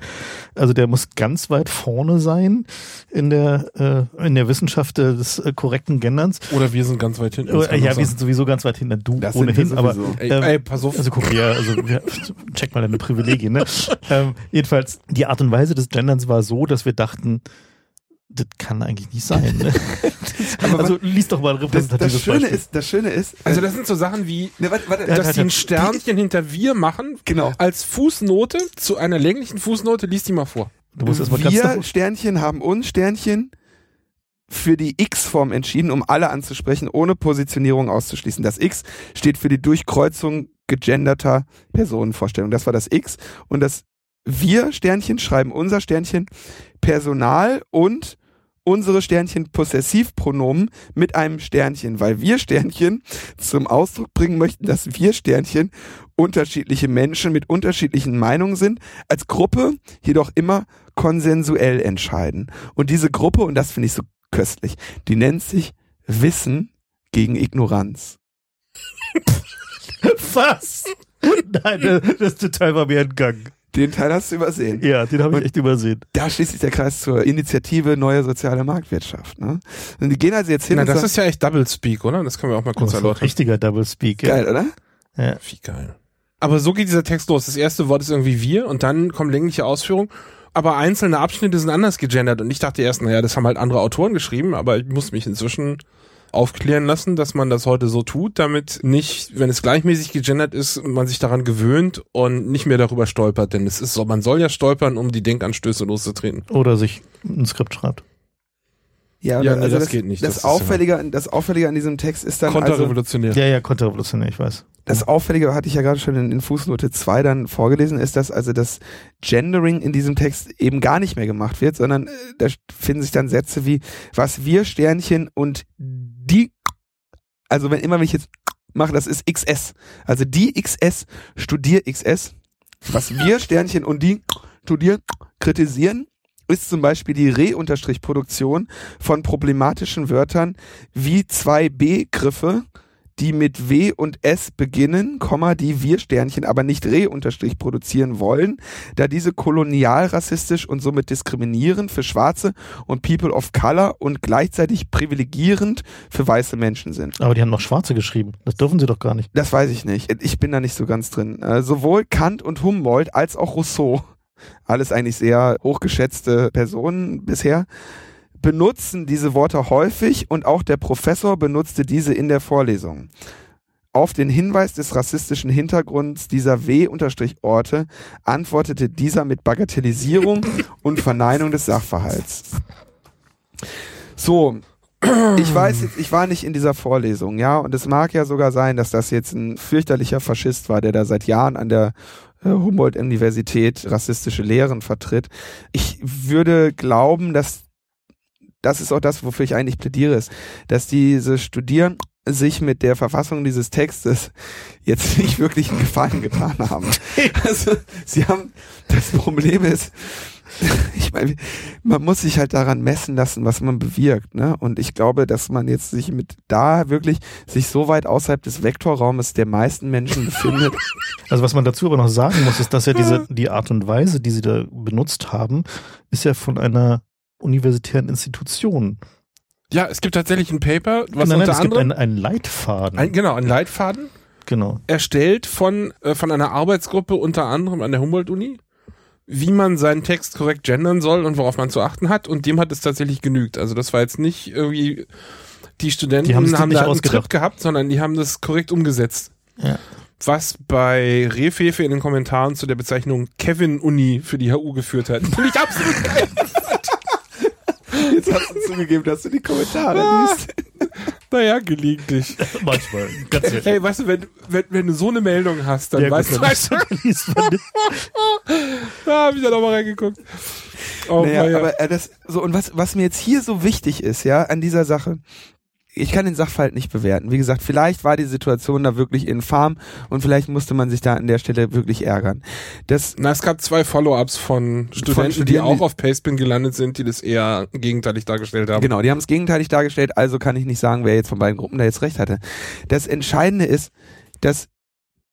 Also der muss ganz weit vorne sein in der, äh, in der Wissenschaft des äh, korrekten Genderns. Oder wir sind ganz weit hinten. kann ja, wir sind sowieso ganz weit hinter du Das sind ohnehin, wir aber sowieso. Ey, ähm, ey, pass auf. also guck hier, also wir, check mal deine Privilegien, ne? ähm, jedenfalls, die Art und Weise des Genderns war so, dass wir dachten, das kann eigentlich nicht sein. Ne? Aber also lies doch mal ein Das, repräsentatives das Schöne Beispiel. ist, das Schöne ist, also das sind so Sachen wie, ne, warte, warte, dass die ein. Sternchen hinter wir machen, genau. als Fußnote zu einer länglichen Fußnote, liest die mal vor. du musst erst mal ganz wir nach, Sternchen haben uns Sternchen für die X-Form entschieden, um alle anzusprechen, ohne Positionierung auszuschließen. Das X steht für die Durchkreuzung gegenderter Personenvorstellungen. Das war das X. Und das wir Sternchen schreiben unser Sternchen Personal und unsere Sternchen Possessivpronomen mit einem Sternchen, weil wir Sternchen zum Ausdruck bringen möchten, dass wir Sternchen unterschiedliche Menschen mit unterschiedlichen Meinungen sind, als Gruppe jedoch immer konsensuell entscheiden. Und diese Gruppe, und das finde ich so köstlich, die nennt sich Wissen gegen Ignoranz. Was? Nein, das, das Detail war mir entgangen. Den Teil hast du übersehen. Ja, den habe ich Und- echt übersehen. Da schließt sich der Kreis zur Initiative Neue Soziale Marktwirtschaft. Ne? Und die gehen also jetzt hin Na, und das sagen, ist ja echt Double Speak, oder? Das können wir auch mal kurz ein erläutern. richtiger Double Speak. Ja. geil, oder? Ja. Wie geil. Aber so geht dieser Text los. Das erste Wort ist irgendwie wir und dann kommen längliche Ausführungen. Aber einzelne Abschnitte sind anders gegendert und ich dachte erst, naja, das haben halt andere Autoren geschrieben, aber ich muss mich inzwischen aufklären lassen, dass man das heute so tut, damit nicht, wenn es gleichmäßig gegendert ist, man sich daran gewöhnt und nicht mehr darüber stolpert. Denn es ist so, man soll ja stolpern, um die Denkanstöße loszutreten. Oder sich ein Skript schreibt. Ja, Ja, nee, also das geht nicht. Das, Das ist ja- Auffällige, an- das Auffällige an diesem Text ist dann, also, Konterrevolutionär. Ja, ja, konterrevolutionär, ich weiß. das Auffällige hatte ich ja gerade schon in, in Fußnote 2 dann vorgelesen, ist, dass also das Gendering in diesem Text eben gar nicht mehr gemacht wird, sondern äh, da finden sich dann Sätze wie, was wir Sternchen und die, also wenn immer wenn ich jetzt mache, das ist XS. Also die XS, studier XS, was wir Sternchen und die studier kritisieren, ist zum Beispiel die Re-Produktion von problematischen Wörtern wie zwei B-Griffe, die mit W und S beginnen, Komma, die wir Sternchen aber nicht Re unterstrich produzieren wollen, da diese kolonial rassistisch und somit diskriminierend für Schwarze und People of Color und gleichzeitig privilegierend für weiße Menschen sind. Aber die haben noch Schwarze geschrieben. Das dürfen sie doch gar nicht. Das weiß ich nicht. Ich bin da nicht so ganz drin. Äh, sowohl Kant und Humboldt als auch Rousseau, alles eigentlich sehr hochgeschätzte Personen bisher, benutzen diese Worte häufig und auch der Professor benutzte diese in der Vorlesung. Auf den Hinweis des rassistischen Hintergrunds dieser W-Orte antwortete dieser mit Bagatellisierung und Verneinung des Sachverhalts. So, ich weiß jetzt, ich war nicht in dieser Vorlesung, ja, und es mag ja sogar sein, dass das jetzt ein fürchterlicher Faschist war, der da seit Jahren an der äh, Humboldt-Universität rassistische Lehren vertritt. Ich würde glauben, dass das ist auch das, wofür ich eigentlich plädiere, ist, dass diese Studierenden sich mit der Verfassung dieses Textes jetzt nicht wirklich einen Gefallen getan haben. Also, sie haben, das Problem ist, ich meine, man muss sich halt daran messen lassen, was man bewirkt, ne? Und ich glaube, dass man jetzt sich mit da wirklich sich so weit außerhalb des Vektorraumes der meisten Menschen befindet. Also was man dazu aber noch sagen muss, ist, dass ja diese, die Art und Weise, die sie da benutzt haben, ist ja von einer universitären Institution. Ja, es gibt tatsächlich ein Paper, was nein, nein, unter es gibt anderem, einen, einen Leitfaden. ein, genau, ein Leitfaden genau. erstellt von, äh, von einer Arbeitsgruppe unter anderem an der Humboldt-Uni, wie man seinen Text korrekt gendern soll und worauf man zu achten hat. Und dem hat es tatsächlich genügt. Also das war jetzt nicht irgendwie, die Studenten Die haben haben, da einen. Trip gehabt, sondern die haben das korrekt umgesetzt. Ja. Was bei Refefe in den Kommentaren zu der Bezeichnung Kevin-Uni für die HU geführt hat. Finde ich absolut geil. Jetzt hast du zugegeben, dass du die Kommentare liest. Naja, gelegentlich. Manchmal. Ganz selten. Hey, weißt du, wenn, wenn, wenn du so eine Meldung hast, dann Ja, gut, weißt du, dann weißt du, liest da hab ich da nochmal reingeguckt. Oh, naja, naja. aber äh, das so und was was mir jetzt hier so wichtig ist, ja, an dieser Sache. Ich kann den Sachverhalt nicht bewerten. Wie gesagt, vielleicht war die Situation da wirklich infam und vielleicht musste man sich da an der Stelle wirklich ärgern. Das, Na, es gab zwei Follow-ups von Studenten, die auch auf Pastebin gelandet sind, die das eher gegenteilig dargestellt haben. Genau, die haben es gegenteilig dargestellt, also kann ich nicht sagen, wer jetzt von beiden Gruppen da jetzt recht hatte. Das Entscheidende ist, dass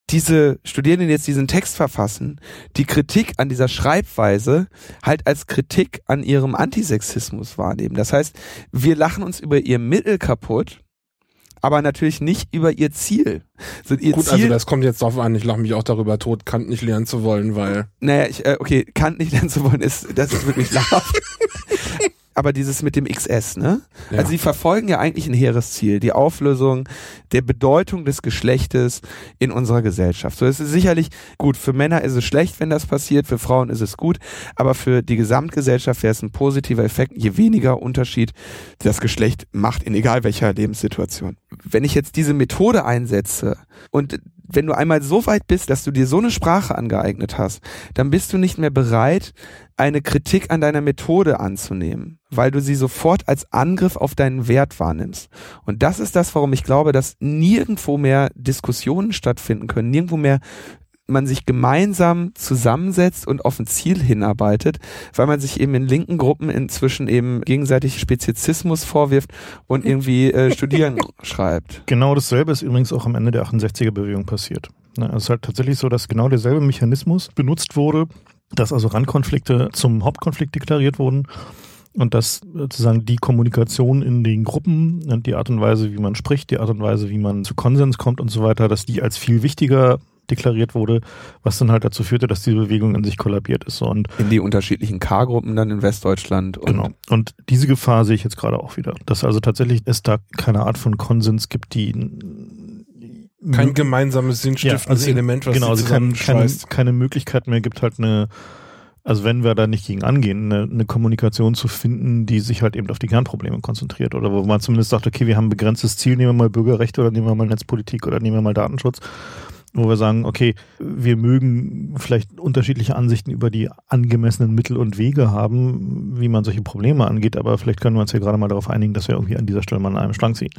diese Studierenden jetzt diesen Text verfassen, die Kritik an dieser Schreibweise halt als Kritik an ihrem Antisexismus wahrnehmen. Das heißt, wir lachen uns über ihr Mittel kaputt, aber natürlich nicht über ihr Ziel. So, ihr Gut, Ziel, also das kommt jetzt drauf an, ich lache mich auch darüber tot, Kant nicht lernen zu wollen, weil naja, ich, äh, okay, Kant nicht lernen zu wollen, ist, das ist wirklich lachhaft. Aber dieses mit dem XS, ne? Ja. Also sie verfolgen ja eigentlich ein hehres Ziel, die Auflösung der Bedeutung des Geschlechtes in unserer Gesellschaft. So es ist sicherlich gut, für Männer ist es schlecht, wenn das passiert, für Frauen ist es gut, aber für die Gesamtgesellschaft wäre es ein positiver Effekt, je weniger Unterschied das Geschlecht macht, in egal welcher Lebenssituation. Wenn ich jetzt diese Methode einsetze und wenn du einmal so weit bist, dass du dir so eine Sprache angeeignet hast, dann bist du nicht mehr bereit, eine Kritik an deiner Methode anzunehmen, weil du sie sofort als Angriff auf deinen Wert wahrnimmst. Und das ist das, warum ich glaube, dass nirgendwo mehr Diskussionen stattfinden können, nirgendwo mehr man sich gemeinsam zusammensetzt und auf ein Ziel hinarbeitet, weil man sich eben in linken Gruppen inzwischen eben gegenseitig Spezizismus vorwirft und irgendwie äh, Studieren schreibt. Genau dasselbe ist übrigens auch am Ende der 68er-Bewegung passiert. Ne, Es ist halt tatsächlich so, dass genau derselbe Mechanismus benutzt wurde, dass also Randkonflikte zum Hauptkonflikt deklariert wurden und dass sozusagen die Kommunikation in den Gruppen und die Art und Weise, wie man spricht, die Art und Weise, wie man zu Konsens kommt und so weiter, dass die als viel wichtiger deklariert wurde, was dann halt dazu führte, dass die Bewegung in sich kollabiert ist. So, Und In die unterschiedlichen K-Gruppen dann in Westdeutschland. Und Genau. Und diese Gefahr sehe ich jetzt gerade auch wieder. Dass also tatsächlich es da keine Art von Konsens gibt, die kein gemeinsames sinnstiftendes in- Element, was genau, sie also kein, keine, keine Möglichkeit mehr gibt, halt eine, also wenn wir da nicht gegen angehen, eine, eine Kommunikation zu finden, die sich halt eben auf die Kernprobleme konzentriert oder wo man zumindest sagt, okay, wir haben ein begrenztes Ziel, nehmen wir mal Bürgerrechte oder nehmen wir mal Netzpolitik oder nehmen wir mal Datenschutz, wo wir sagen, okay, wir mögen vielleicht unterschiedliche Ansichten über die angemessenen Mittel und Wege haben, wie man solche Probleme angeht, aber vielleicht können wir uns ja gerade mal darauf einigen, dass wir irgendwie an dieser Stelle mal an einem Strang ziehen.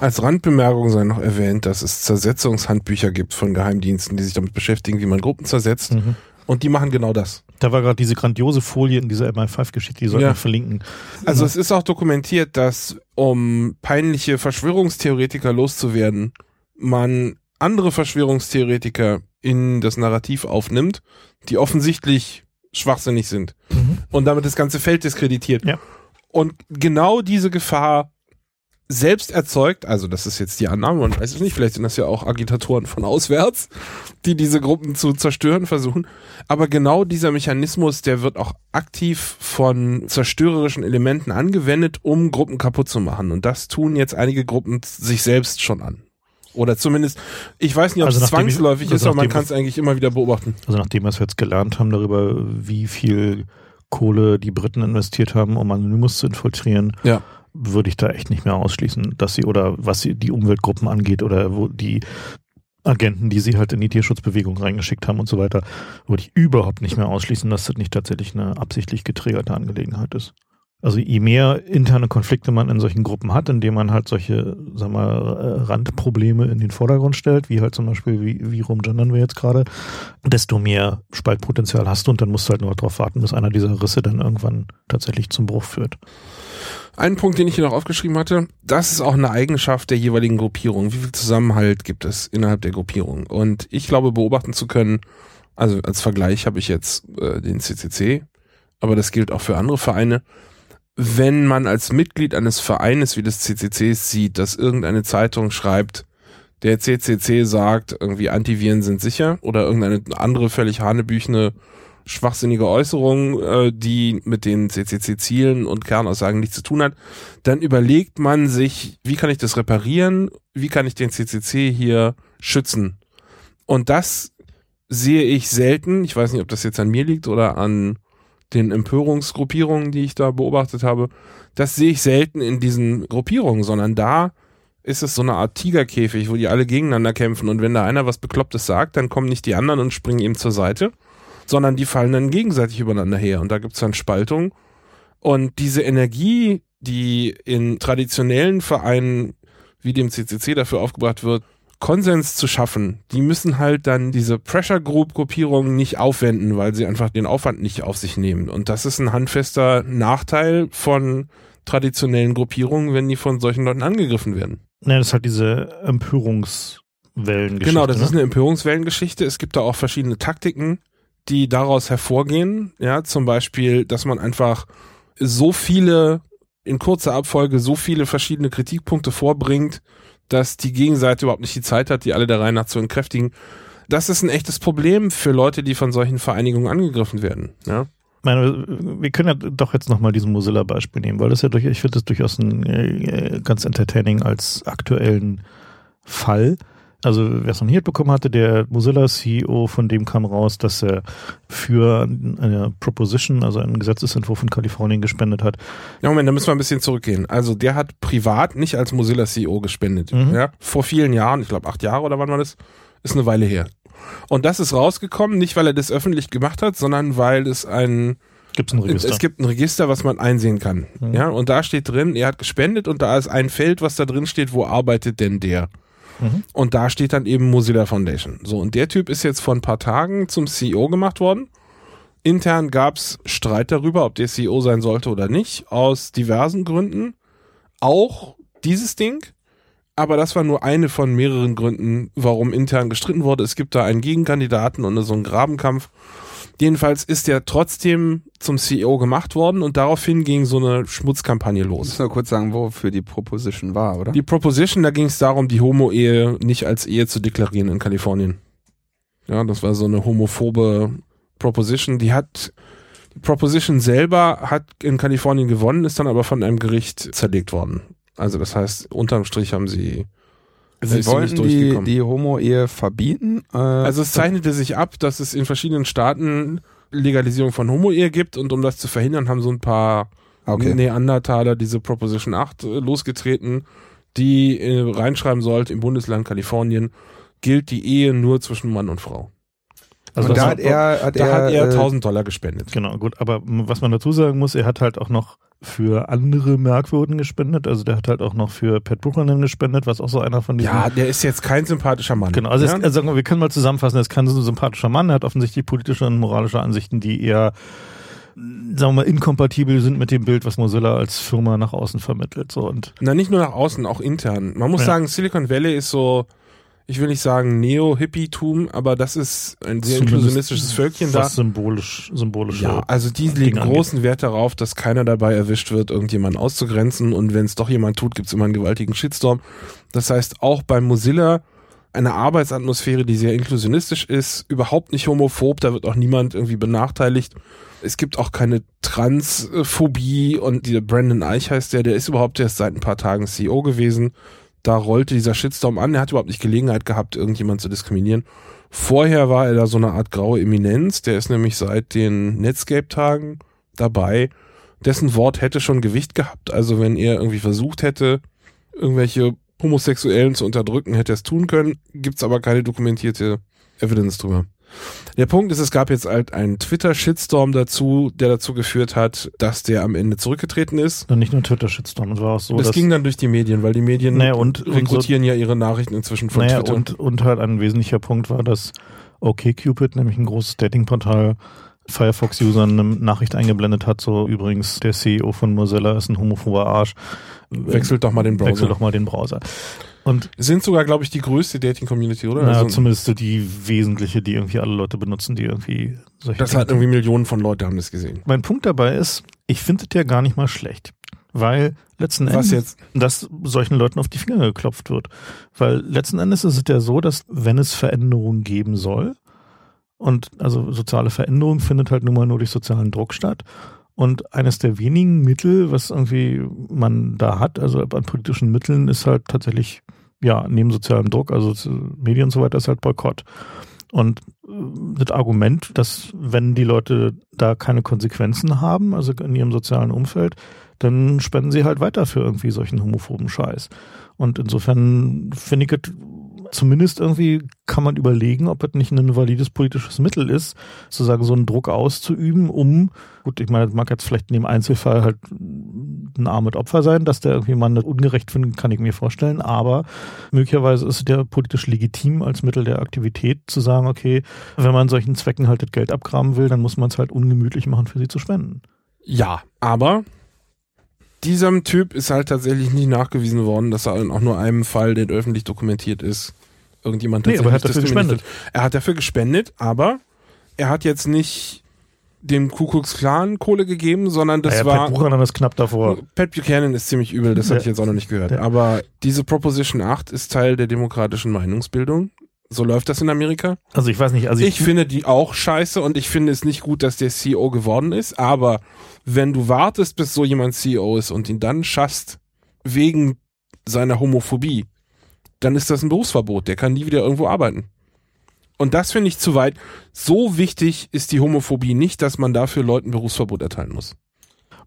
Als Randbemerkung sei noch erwähnt, dass es Zersetzungshandbücher gibt von Geheimdiensten, die sich damit beschäftigen, wie man Gruppen zersetzt. Mhm. Und die machen genau das. Da war gerade diese grandiose Folie in dieser MI5-Geschichte, die sollten Ja. wir verlinken. Also es ist auch dokumentiert, dass um peinliche Verschwörungstheoretiker loszuwerden, man andere Verschwörungstheoretiker in das Narrativ aufnimmt, die offensichtlich schwachsinnig sind Mhm. und damit das ganze Feld diskreditiert. Ja. Und genau diese Gefahr selbst erzeugt, also das ist jetzt die Annahme, man weiß es nicht, vielleicht sind das ja auch Agitatoren von auswärts, die diese Gruppen zu zerstören versuchen, aber genau dieser Mechanismus, der wird auch aktiv von zerstörerischen Elementen angewendet, um Gruppen kaputt zu machen und das tun jetzt einige Gruppen sich selbst schon an. Oder zumindest, ich weiß nicht, ob Also es nachdem ich- zwangsläufig also ist, aber man kann es eigentlich immer wieder beobachten. Also nachdem wir es jetzt gelernt haben darüber, wie viel Kohle die Briten investiert haben, um Anonymous zu infiltrieren, Ja. würde ich da echt nicht mehr ausschließen, dass sie oder was sie die Umweltgruppen angeht oder wo die Agenten, die sie halt in die Tierschutzbewegung reingeschickt haben und so weiter, würde ich überhaupt nicht mehr ausschließen, dass das nicht tatsächlich eine absichtlich getriggerte Angelegenheit ist. Also je mehr interne Konflikte man in solchen Gruppen hat, indem man halt solche, sag mal, äh, Randprobleme in den Vordergrund stellt, wie halt zum Beispiel, wie, wie rumgendern wir jetzt gerade, desto mehr Spaltpotenzial hast du und dann musst du halt nur darauf warten, bis einer dieser Risse dann irgendwann tatsächlich zum Bruch führt. Ein Punkt, den ich hier noch aufgeschrieben hatte, das ist auch eine Eigenschaft der jeweiligen Gruppierung. Wie viel Zusammenhalt gibt es innerhalb der Gruppierung? Und ich glaube, beobachten zu können, also als Vergleich habe ich jetzt äh, den CCC, aber das gilt auch für andere Vereine. Wenn man als Mitglied eines Vereines wie des CCCs sieht, dass irgendeine Zeitung schreibt, der CCC sagt, irgendwie Antiviren sind sicher oder irgendeine andere völlig hanebüchene schwachsinnige Äußerung, äh, die mit den CCC-Zielen und Kernaussagen nichts zu tun hat, dann überlegt man sich, wie kann ich das reparieren, wie kann ich den CCC hier schützen. Und das sehe ich selten, ich weiß nicht, ob das jetzt an mir liegt oder an den Empörungsgruppierungen, die ich da beobachtet habe, das sehe ich selten in diesen Gruppierungen, sondern da ist es so eine Art Tigerkäfig, wo die alle gegeneinander kämpfen. Und wenn da einer was Beklopptes sagt, dann kommen nicht die anderen und springen ihm zur Seite, sondern die fallen dann gegenseitig übereinander her. Und da gibt's dann Spaltung. Und diese Energie, die in traditionellen Vereinen wie dem CCC dafür aufgebracht wird, Konsens zu schaffen, die müssen halt dann diese Pressure Group Gruppierungen nicht aufwenden, weil sie einfach den Aufwand nicht auf sich nehmen. Und das ist ein handfester Nachteil von traditionellen Gruppierungen, wenn die von solchen Leuten angegriffen werden. Ne, das ist halt diese Empörungswellengeschichte. Genau, das ne? ist eine Empörungswellengeschichte. Es gibt da auch verschiedene Taktiken, die daraus hervorgehen. Ja, zum Beispiel, dass man einfach so viele in kurzer Abfolge so viele verschiedene Kritikpunkte vorbringt, dass die Gegenseite überhaupt nicht die Zeit hat, die alle der Reihe nach zu entkräftigen. Das ist ein echtes Problem für Leute, die von solchen Vereinigungen angegriffen werden. Ja? Meine, wir können ja doch jetzt nochmal diesen Mozilla-Beispiel nehmen, weil das ja durch, ich finde das durchaus ein, äh, ganz entertaining als aktuellen Fall. Also wer es noch nicht bekommen hatte, der Mozilla-CEO, von dem kam raus, dass er für eine Proposition, also einen Gesetzesentwurf in Kalifornien gespendet hat. Ja, Moment, da müssen wir ein bisschen zurückgehen. Also der hat privat nicht als Mozilla-CEO gespendet. Mhm. Ja, vor vielen Jahren, ich glaube acht Jahre oder wann war das, ist eine Weile her. Und das ist rausgekommen, nicht weil er das öffentlich gemacht hat, sondern weil es ein Gibt es ein Register? Es gibt ein Register, was man einsehen kann. Mhm. Ja, und da steht drin, er hat gespendet und da ist ein Feld, was da drin steht, wo arbeitet denn der? Mhm. Und da steht dann eben Mozilla Foundation. So, und der Typ ist jetzt vor ein paar Tagen zum CEO gemacht worden. Intern gab's Streit darüber, ob der CEO sein sollte oder nicht, aus diversen Gründen. Auch dieses Ding. Aber das war nur eine von mehreren Gründen, warum intern gestritten wurde. Es gibt da einen Gegenkandidaten und so einen Grabenkampf. Jedenfalls ist er trotzdem zum CEO gemacht worden und daraufhin ging so eine Schmutzkampagne Ich los. muss nur kurz sagen, wofür die Proposition war, oder? Die Proposition, da ging es darum, die Homo-Ehe nicht als Ehe zu deklarieren in Kalifornien. Ja, das war so eine homophobe Proposition. Die hat, die Proposition selber hat in Kalifornien gewonnen, ist dann aber von einem Gericht zerlegt worden. Also das heißt, unterm Strich haben sie, Sie ist wollten nicht die, die Homo-Ehe verbieten. Äh, also es zeichnete sich ab, dass es in verschiedenen Staaten Legalisierung von Homo-Ehe gibt und um das zu verhindern, haben so ein paar okay. Neandertaler diese Proposition 8 äh, losgetreten, die äh, reinschreiben sollte, im Bundesland Kalifornien gilt die Ehe nur zwischen Mann und Frau. Also und da hat er, hat Da er, hat er äh, 1000 Dollar gespendet. Genau, gut, aber was man dazu sagen muss, er hat halt auch noch für andere Merkwürden gespendet, also der hat halt auch noch für Pat Buchanan gespendet, was auch so einer von diesen Ja, der ist jetzt kein sympathischer Mann. Genau, also, ja? es, also sagen wir, wir können mal zusammenfassen, er ist kein sympathischer Mann, er hat offensichtlich politische und moralische Ansichten, die eher, sagen wir mal, inkompatibel sind mit dem Bild, was Mozilla als Firma nach außen vermittelt. So und Na, nicht nur nach außen, auch intern. Man muss Ja. sagen, Silicon Valley ist so, ich will nicht sagen Neo-Hippie-Tum, aber das ist ein sehr Zumindest inklusionistisches Völkchen da. symbolisch, symbolische. Ja, also die legen großen Wert darauf, dass keiner dabei erwischt wird, irgendjemanden auszugrenzen und wenn es doch jemand tut, gibt's immer einen gewaltigen Shitstorm. Das heißt, auch bei Mozilla eine Arbeitsatmosphäre, die sehr inklusionistisch ist, überhaupt nicht homophob, da wird auch niemand irgendwie benachteiligt. Es gibt auch keine Transphobie und dieser Brandon Eich heißt der, der ist überhaupt erst seit ein paar Tagen CEO gewesen. Da rollte dieser Shitstorm an, er hat überhaupt nicht Gelegenheit gehabt, irgendjemand zu diskriminieren. Vorher war er da so eine Art graue Eminenz, der ist nämlich seit den Netscape-Tagen dabei. Dessen Wort hätte schon Gewicht gehabt, also wenn er irgendwie versucht hätte, irgendwelche Homosexuellen zu unterdrücken, hätte er es tun können, gibt's aber keine dokumentierte Evidence drüber. Der Punkt ist, es gab jetzt halt einen Twitter-Shitstorm dazu, der dazu geführt hat, dass der am Ende zurückgetreten ist. Und nicht nur Twitter-Shitstorm, es war auch so, das ging dann durch die Medien, weil die Medien Naja, und- und rekrutieren ja ihre Nachrichten inzwischen von naja, Twitter. und, und halt ein wesentlicher Punkt war, dass OkCupid, nämlich ein großes Datingportal, Firefox-Usern eine Nachricht eingeblendet hat, so übrigens, der CEO von Mozilla ist ein homophober Arsch. Wechselt doch mal den Browser. Wechsel doch mal den Browser. Und Sind sogar, glaube ich, die größte Dating-Community, oder? na, Also, zumindest so die wesentliche, die irgendwie alle Leute benutzen, die irgendwie solche das Dinge hat irgendwie Millionen von Leuten haben das gesehen. Mein Punkt dabei ist, ich finde es ja gar nicht mal schlecht. Weil letzten Was Endes, jetzt? dass solchen Leuten auf die Finger geklopft wird. Weil letzten Endes ist es ja so, dass wenn es Veränderungen geben soll, und also soziale Veränderung findet halt nun mal nur durch sozialen Druck statt. Und eines der wenigen Mittel, was irgendwie man da hat, also an politischen Mitteln, ist halt tatsächlich, ja, neben sozialem Druck, also Medien und so weiter, ist halt Boykott. Und äh, das Argument, dass wenn die Leute da keine Konsequenzen haben, also in ihrem sozialen Umfeld, dann spenden sie halt weiter für irgendwie solchen homophoben Scheiß. Und insofern finde ich es zumindest irgendwie kann man überlegen, ob es nicht ein valides politisches Mittel ist, sozusagen so einen Druck auszuüben, um, gut, ich meine, das mag jetzt vielleicht in dem Einzelfall halt ein armes Opfer sein, dass der irgendwie man das ungerecht finden, kann ich mir vorstellen, aber möglicherweise ist ja politisch legitim als Mittel der Aktivität zu sagen, okay, wenn man solchen Zwecken halt das Geld abgraben will, dann muss man es halt ungemütlich machen, für sie zu spenden. Ja, aber diesem Typ ist halt tatsächlich nie nachgewiesen worden, dass er in auch nur einem Fall, der öffentlich dokumentiert ist, irgendjemand Nee, aber er hat dafür gespendet. Er hat dafür gespendet, aber er hat jetzt nicht dem Ku Klux Klan Kohle gegeben, sondern das naja, war Pat Buchanan ist knapp davor. Pat Buchanan ist ziemlich übel, das Ja. hatte ich jetzt auch noch nicht gehört. Ja. Aber diese Proposition 8 ist Teil der demokratischen Meinungsbildung. So läuft das in Amerika. Also ich weiß nicht, also Ich finde die auch scheiße und ich finde es nicht gut, dass der CEO geworden ist, aber wenn du wartest, bis so jemand CEO ist und ihn dann schaffst, wegen seiner Homophobie, dann ist das ein Berufsverbot. Der kann nie wieder irgendwo arbeiten. Und das finde ich zu weit. So wichtig ist die Homophobie nicht, dass man dafür Leuten Berufsverbot erteilen muss.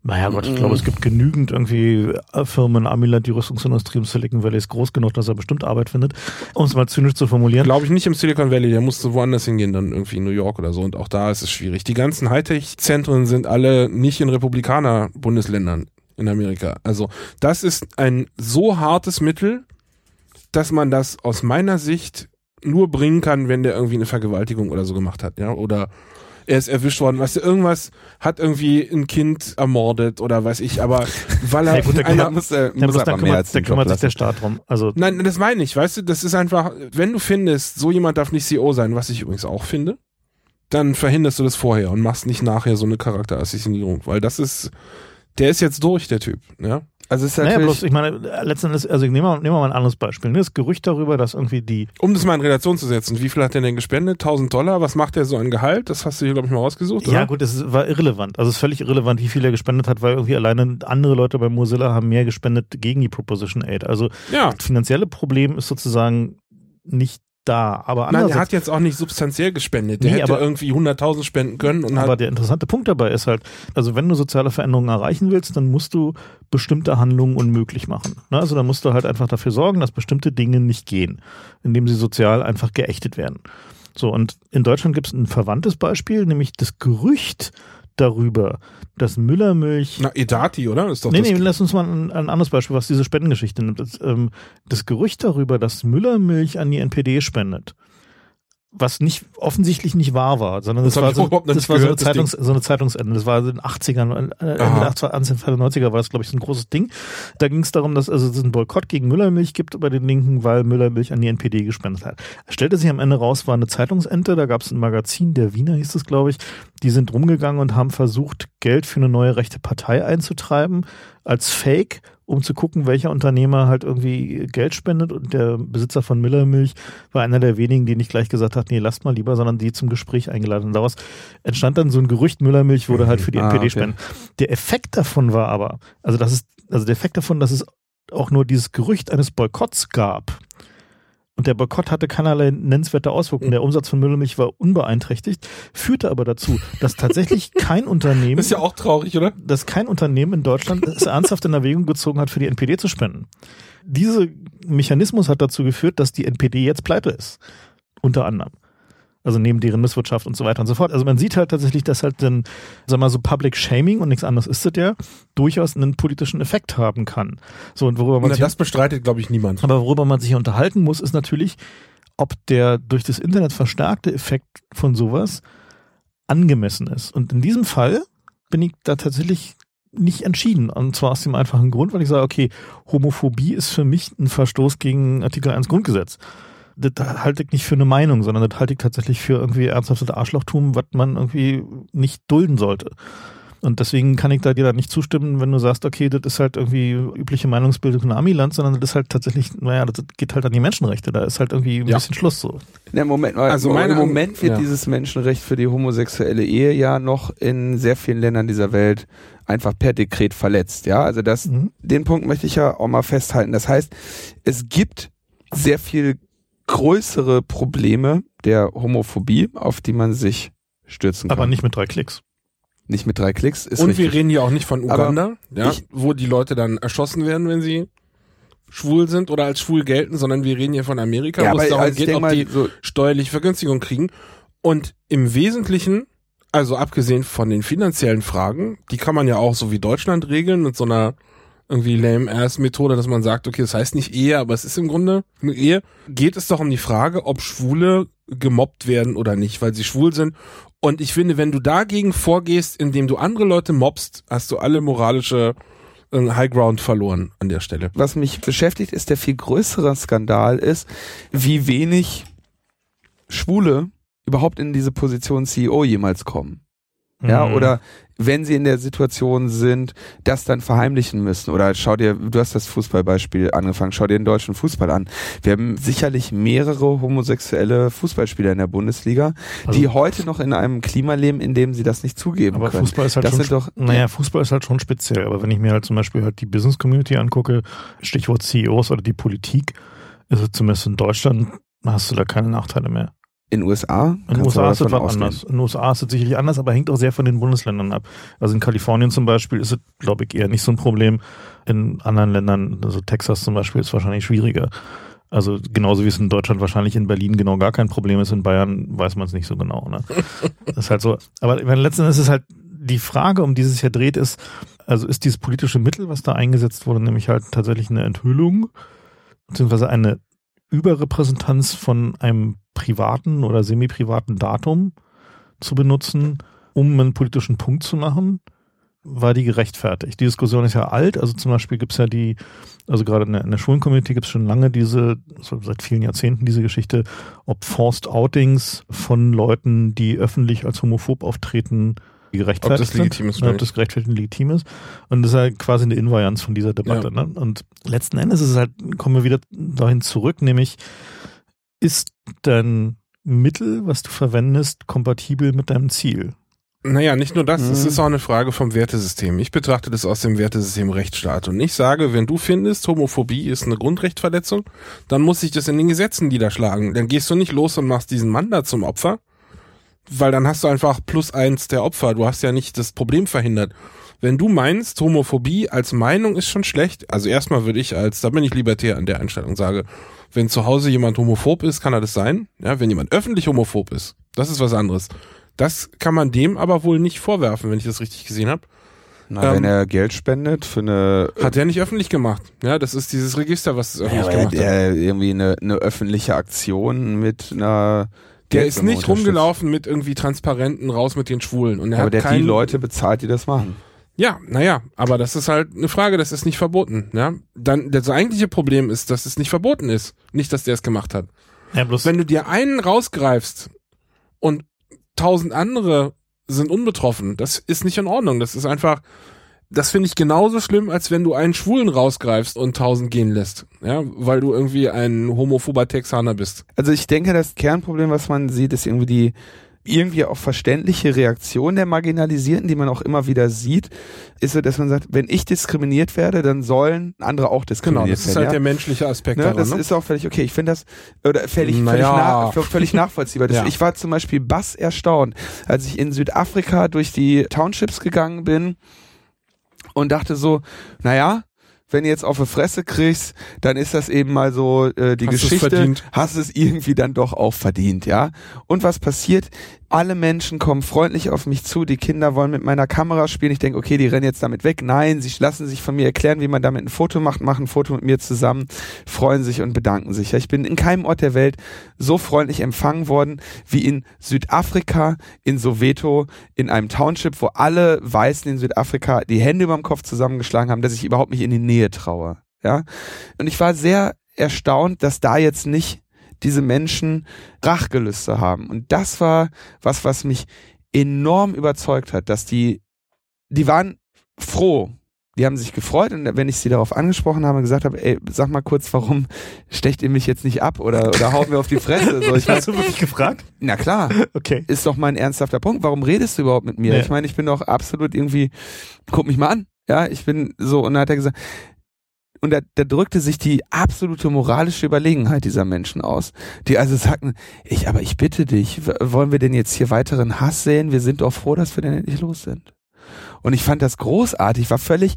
Naja Gott, ich glaube, es gibt genügend irgendwie äh, Firmen in Amiland, die Rüstungsindustrie im Silicon Valley ist groß genug, dass er bestimmt Arbeit findet. Um es mal zynisch zu formulieren. Glaube ich nicht im Silicon Valley, der musste woanders hingehen, dann irgendwie in New York oder so. Und auch da ist es schwierig. Die ganzen Hightech-Zentren sind alle nicht in Republikaner-Bundesländern in Amerika. Also das ist ein so hartes Mittel, dass man das aus meiner Sicht nur bringen kann, wenn der irgendwie eine Vergewaltigung oder so gemacht hat, ja, oder er ist erwischt worden, weißt du, irgendwas hat irgendwie ein Kind ermordet oder weiß ich, aber weil er Ja, gut, der einer, muss, äh, muss dann kümmert, da kümmert sich der Staat drum. Also Nein, das meine ich, weißt du, das ist einfach, wenn du findest, so jemand darf nicht CEO sein, was ich übrigens auch finde, dann verhinderst du das vorher und machst nicht nachher so eine Charakterassassinierung, weil das ist, der ist jetzt durch, der Typ, ja. Also ist naja, natürlich, bloß, ich meine, letztendlich, also nehmen wir, nehmen wir mal ein anderes Beispiel. Ne? Das Gerücht darüber, dass irgendwie die, Um das mal in Relation zu setzen, wie viel hat der denn gespendet? 1000 Dollar? Was macht der so an Gehalt? Das hast du hier, glaube ich, mal rausgesucht, oder? ja gut, es war irrelevant. Also es ist völlig irrelevant, wie viel er gespendet hat, weil irgendwie alleine andere Leute bei Mozilla haben mehr gespendet gegen die Proposition 8. Also Ja. das finanzielle Problem ist sozusagen nicht da. Aber Nein, der hat jetzt auch nicht substanziell gespendet. Der Nee, hätte aber- irgendwie 100.000 spenden können und aber der interessante Punkt dabei ist halt, also wenn du soziale Veränderungen erreichen willst, dann musst du bestimmte Handlungen unmöglich machen. Ne? Also da musst du halt einfach dafür sorgen, dass bestimmte Dinge nicht gehen, indem sie sozial einfach geächtet werden. So, und in Deutschland gibt es ein verwandtes Beispiel, nämlich das Gerücht darüber, dass Müllermilch na, Edati, oder? Ist doch Nee, nee, lass uns mal ein, ein anderes Beispiel, was diese Spendengeschichte nimmt. Das, ähm, das Gerücht darüber, dass Müllermilch an die NPD spendet, was nicht offensichtlich nicht wahr war, sondern das, Das war, so, das war so, eine Zeitungs, so eine Zeitungsende. Das war in den 80ern, äh, Ende Aha. der 80er, Anfang der 90er war das, glaube ich, so ein großes Ding. Da ging es darum, dass also es einen Boykott gegen Müllermilch gibt bei den Linken, weil Müllermilch an die NPD gespendet hat. Stellte sich am Ende raus, war eine Zeitungsente, da gab es ein Magazin, der Wiener hieß es, glaube ich, die sind rumgegangen und haben versucht, Geld für eine neue rechte Partei einzutreiben, als Fake, um zu gucken, welcher Unternehmer halt irgendwie Geld spendet. Und der Besitzer von Millermilch war einer der wenigen, die nicht gleich gesagt hat, nee, lasst mal lieber, sondern die zum Gespräch eingeladen. Und daraus entstand dann so ein Gerücht, Müllermilch wurde halt für die Ah, NPD okay. spenden. Der Effekt davon war aber, also das ist, also der Effekt davon, dass es auch nur dieses Gerücht eines Boykotts gab. Und der Boykott hatte keinerlei nennenswerte Auswirkungen. Der Umsatz von Müllermilch war unbeeinträchtigt, führte aber dazu, dass tatsächlich kein Unternehmen ist ja auch traurig, oder? dass kein Unternehmen in Deutschland es ernsthaft in Erwägung gezogen hat, für die NPD zu spenden. Dieser Mechanismus hat dazu geführt, dass die NPD jetzt pleite ist. Unter anderem. Also neben deren Misswirtschaft und so weiter und so fort. Also man sieht halt tatsächlich, dass halt dann, sag mal so Public Shaming und nichts anderes ist es ja, durchaus einen politischen Effekt haben kann. So, und worüber man Na, sich das bestreitet, glaube ich, niemand. aber worüber man sich unterhalten muss, ist natürlich, ob der durch das Internet verstärkte Effekt von sowas angemessen ist. Und in diesem Fall bin ich da tatsächlich nicht entschieden. Und zwar aus dem einfachen Grund, weil ich sage, okay, Homophobie ist für mich ein Verstoß gegen Artikel 1 Grundgesetz. Das halte ich nicht für eine Meinung, sondern das halte ich tatsächlich für irgendwie ernsthaftes Arschlochtum, was man irgendwie nicht dulden sollte. Und deswegen kann ich da dir dann nicht zustimmen, wenn du sagst, okay, das ist halt irgendwie übliche Meinungsbildung in Amiland, sondern das ist halt tatsächlich, naja, das geht halt an die Menschenrechte. Da ist halt irgendwie ein Ja. bisschen Schluss so. Ne, Moment mal. Also Im meine- Moment wird ja. dieses Menschenrecht für die homosexuelle Ehe ja noch in sehr vielen Ländern dieser Welt einfach per Dekret verletzt. Ja, also das, Mhm. den Punkt möchte ich ja auch mal festhalten. Das heißt, es gibt sehr viel größere Probleme der Homophobie, auf die man sich stürzen kann. Aber nicht mit drei Klicks. nicht mit drei Klicks. Ist Und richtig. wir reden hier auch nicht von Uganda, ja, ich- wo die Leute dann erschossen werden, wenn sie schwul sind oder als schwul gelten, sondern wir reden hier von Amerika, Ja, wo es darum also geht, ob mal, die so- steuerliche Vergünstigung kriegen. Und im Wesentlichen, also abgesehen von den finanziellen Fragen, die kann man ja auch so wie Deutschland regeln mit so einer irgendwie lame-ass-Methode, dass man sagt, okay, das heißt nicht Ehe, aber es ist im Grunde eine Ehe, geht es doch um die Frage, ob Schwule gemobbt werden oder nicht, weil sie schwul sind. Und ich finde, wenn du dagegen vorgehst, indem du andere Leute mobst, hast du alle moralische äh, High Ground verloren an der Stelle. was mich beschäftigt, ist der viel größere Skandal ist, wie wenig Schwule überhaupt in diese Position CEO jemals kommen. Ja, Mhm. oder wenn sie in der Situation sind, das dann verheimlichen müssen. Oder schau dir, du hast das Fußballbeispiel angefangen, schau dir den deutschen Fußball an. Wir haben sicherlich mehrere homosexuelle Fußballspieler in der Bundesliga, Also- die heute noch in einem Klima leben, in dem sie das nicht zugeben Aber können. Fußball ist halt das schon, sind doch, naja, Fußball ist halt schon speziell. Aber wenn ich mir halt zum Beispiel halt die Business Community angucke, Stichwort CEOs oder die Politik, ist es zumindest in Deutschland, hast du da keine Nachteile mehr. In den USA. In den USA ist es was ausgehen. anders. In den USA ist es sicherlich anders, aber hängt auch sehr von den Bundesländern ab. Also in Kalifornien zum Beispiel ist es, glaube ich, eher nicht so ein Problem. In anderen Ländern, also Texas zum Beispiel, ist es wahrscheinlich schwieriger. Also genauso wie es in Deutschland wahrscheinlich in Berlin genau gar kein Problem ist, in Bayern weiß man es nicht so genau. Ne? das ist halt so. Aber letzten Endes ist es halt die Frage, um die es sich ja dreht, ist, also ist dieses politische Mittel, was da eingesetzt wurde, nämlich halt tatsächlich eine Enthüllung, beziehungsweise eine Überrepräsentanz von einem privaten oder semi-privaten Datum zu benutzen, um einen politischen Punkt zu machen, war die gerechtfertigt. Die Diskussion ist ja alt, also zum Beispiel gibt's ja die, also gerade in der, in der Schwulen-Community gibt's schon lange diese, so seit vielen Jahrzehnten diese Geschichte, ob Forced Outings von Leuten, die öffentlich als homophob auftreten, gerechtfertigt Ob das legitim ist oder ob das gerechtfertigt und legitim ist. Und das ist halt quasi eine Invarianz von dieser Debatte. Ne? Und letzten Endes ist es halt, kommen wir wieder dahin zurück, nämlich ist dein Mittel, was du verwendest, kompatibel mit deinem Ziel? Naja, nicht nur das, es Mhm. ist auch eine Frage vom Wertesystem. Ich betrachte das aus dem Wertesystem Rechtsstaat. Und ich sage, wenn du findest, Homophobie ist eine Grundrechtverletzung, dann muss sich das in den Gesetzen niederschlagen. Dann gehst du nicht los und machst diesen Mann da zum Opfer, weil dann hast du einfach plus eins der Opfer. Du hast ja nicht das Problem verhindert. Wenn du meinst, Homophobie als Meinung ist schon schlecht, also erstmal würde ich als, da bin ich libertär an der Einstellung, sage, wenn zu Hause jemand homophob ist, kann er das sein. Ja, wenn jemand öffentlich homophob ist, das ist was anderes. Das kann man dem aber wohl nicht vorwerfen, wenn ich das richtig gesehen habe. Na, Ähm, wenn er Geld spendet für eine Hat er nicht öffentlich gemacht. Ja, das ist dieses Register, was es ja, öffentlich aber gemacht hat. der irgendwie eine, eine öffentliche Aktion mit einer Der ist nicht rumgelaufen mit irgendwie Transparenten raus mit den Schwulen. Und er aber hat der hat die Leute bezahlt, die das machen. Ja, naja, aber das ist halt eine Frage, das ist nicht verboten. Ja, dann das eigentliche Problem ist, dass es nicht verboten ist, nicht, dass der es gemacht hat. Ja, bloß Wenn du dir einen rausgreifst und tausend andere sind unbetroffen, das ist nicht in Ordnung. Das ist einfach, das finde ich genauso schlimm, als wenn du einen Schwulen rausgreifst und tausend gehen lässt. Ja, weil du irgendwie ein homophober Texaner bist. Also ich denke, das Kernproblem, was man sieht, ist irgendwie die irgendwie auch verständliche Reaktion der Marginalisierten, die man auch immer wieder sieht, ist so, dass man sagt, wenn ich diskriminiert werde, dann sollen andere auch Genau, diskriminiert das ist werden. halt ja? der menschliche Aspekt Ne, daran. das ne? ist auch völlig okay. Ich finde das oder völlig, völlig, Naja. nach, völlig nachvollziehbar. Das, Ja. Ich war zum Beispiel bass erstaunt, als ich in Südafrika durch die Townships gegangen bin und dachte so, naja, wenn du jetzt auf die Fresse kriegst, dann ist das eben mal so äh, die Hast Geschichte, verdient. hast es irgendwie dann doch auch verdient, ja. Und was passiert? Alle Menschen kommen freundlich auf mich zu, die Kinder wollen mit meiner Kamera spielen. Ich denke, okay, die rennen jetzt damit weg. Nein, sie lassen sich von mir erklären, wie man damit ein Foto macht, machen ein Foto mit mir zusammen, freuen sich und bedanken sich. Ich bin in keinem Ort der Welt so freundlich empfangen worden wie in Südafrika, in Soweto, in einem Township, wo alle Weißen in Südafrika die Hände über dem Kopf zusammengeschlagen haben, dass ich überhaupt nicht in die Nähe traue. Ja, und ich war sehr erstaunt, dass da jetzt nicht diese Menschen Rachgelüste haben. Und das war was, was mich enorm überzeugt hat, dass die, die waren froh. Die haben sich gefreut und wenn ich sie darauf angesprochen habe, gesagt habe, ey, sag mal kurz, warum stecht ihr mich jetzt nicht ab oder, oder haut mir auf die Fresse? So, ich Hast du wirklich gefragt? na klar, Okay. ist doch mein ernsthafter Punkt. Warum redest du überhaupt mit mir? Ja. Ich meine, ich bin doch absolut irgendwie, guck mich mal an. Ja, ich bin so, und dann hat er gesagt, und da, da drückte sich die absolute moralische Überlegenheit dieser Menschen aus, die also sagten, ich, aber ich bitte dich, wollen wir denn jetzt hier weiteren Hass sehen? Wir sind doch froh, dass wir denn endlich los sind. Und ich fand das großartig, war völlig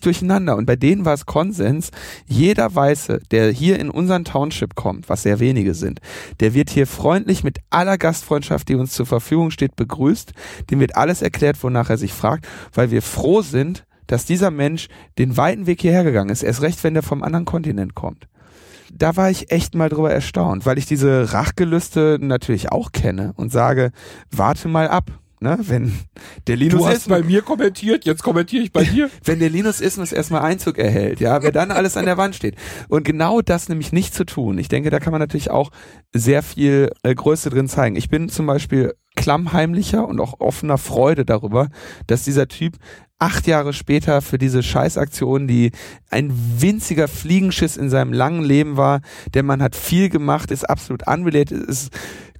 durcheinander. Und bei denen war es Konsens, jeder Weiße, der hier in unseren Township kommt, was sehr wenige sind, der wird hier freundlich mit aller Gastfreundschaft, die uns zur Verfügung steht, begrüßt. Dem wird alles erklärt, wonach er sich fragt, weil wir froh sind, dass dieser Mensch den weiten Weg hierher gegangen ist. Erst recht, wenn der vom anderen Kontinent kommt da war ich echt mal drüber erstaunt, weil ich diese Rachgelüste natürlich auch kenne und sage, warte mal ab. Ne, wenn der Linus Du hast Ismus, bei mir kommentiert, jetzt kommentiere ich bei dir. wenn der Linus Ismus erstmal Einzug erhält, ja, wer dann alles an der Wand steht. Und genau das nämlich nicht zu tun. Ich denke, da kann man natürlich auch sehr viel äh, Größe drin zeigen. Ich bin zum Beispiel klammheimlicher und auch offener Freude darüber, dass dieser Typ acht Jahre später für diese Scheißaktion, die ein winziger Fliegenschiss in seinem langen Leben war, der Mann hat viel gemacht, ist absolut unrelated, ist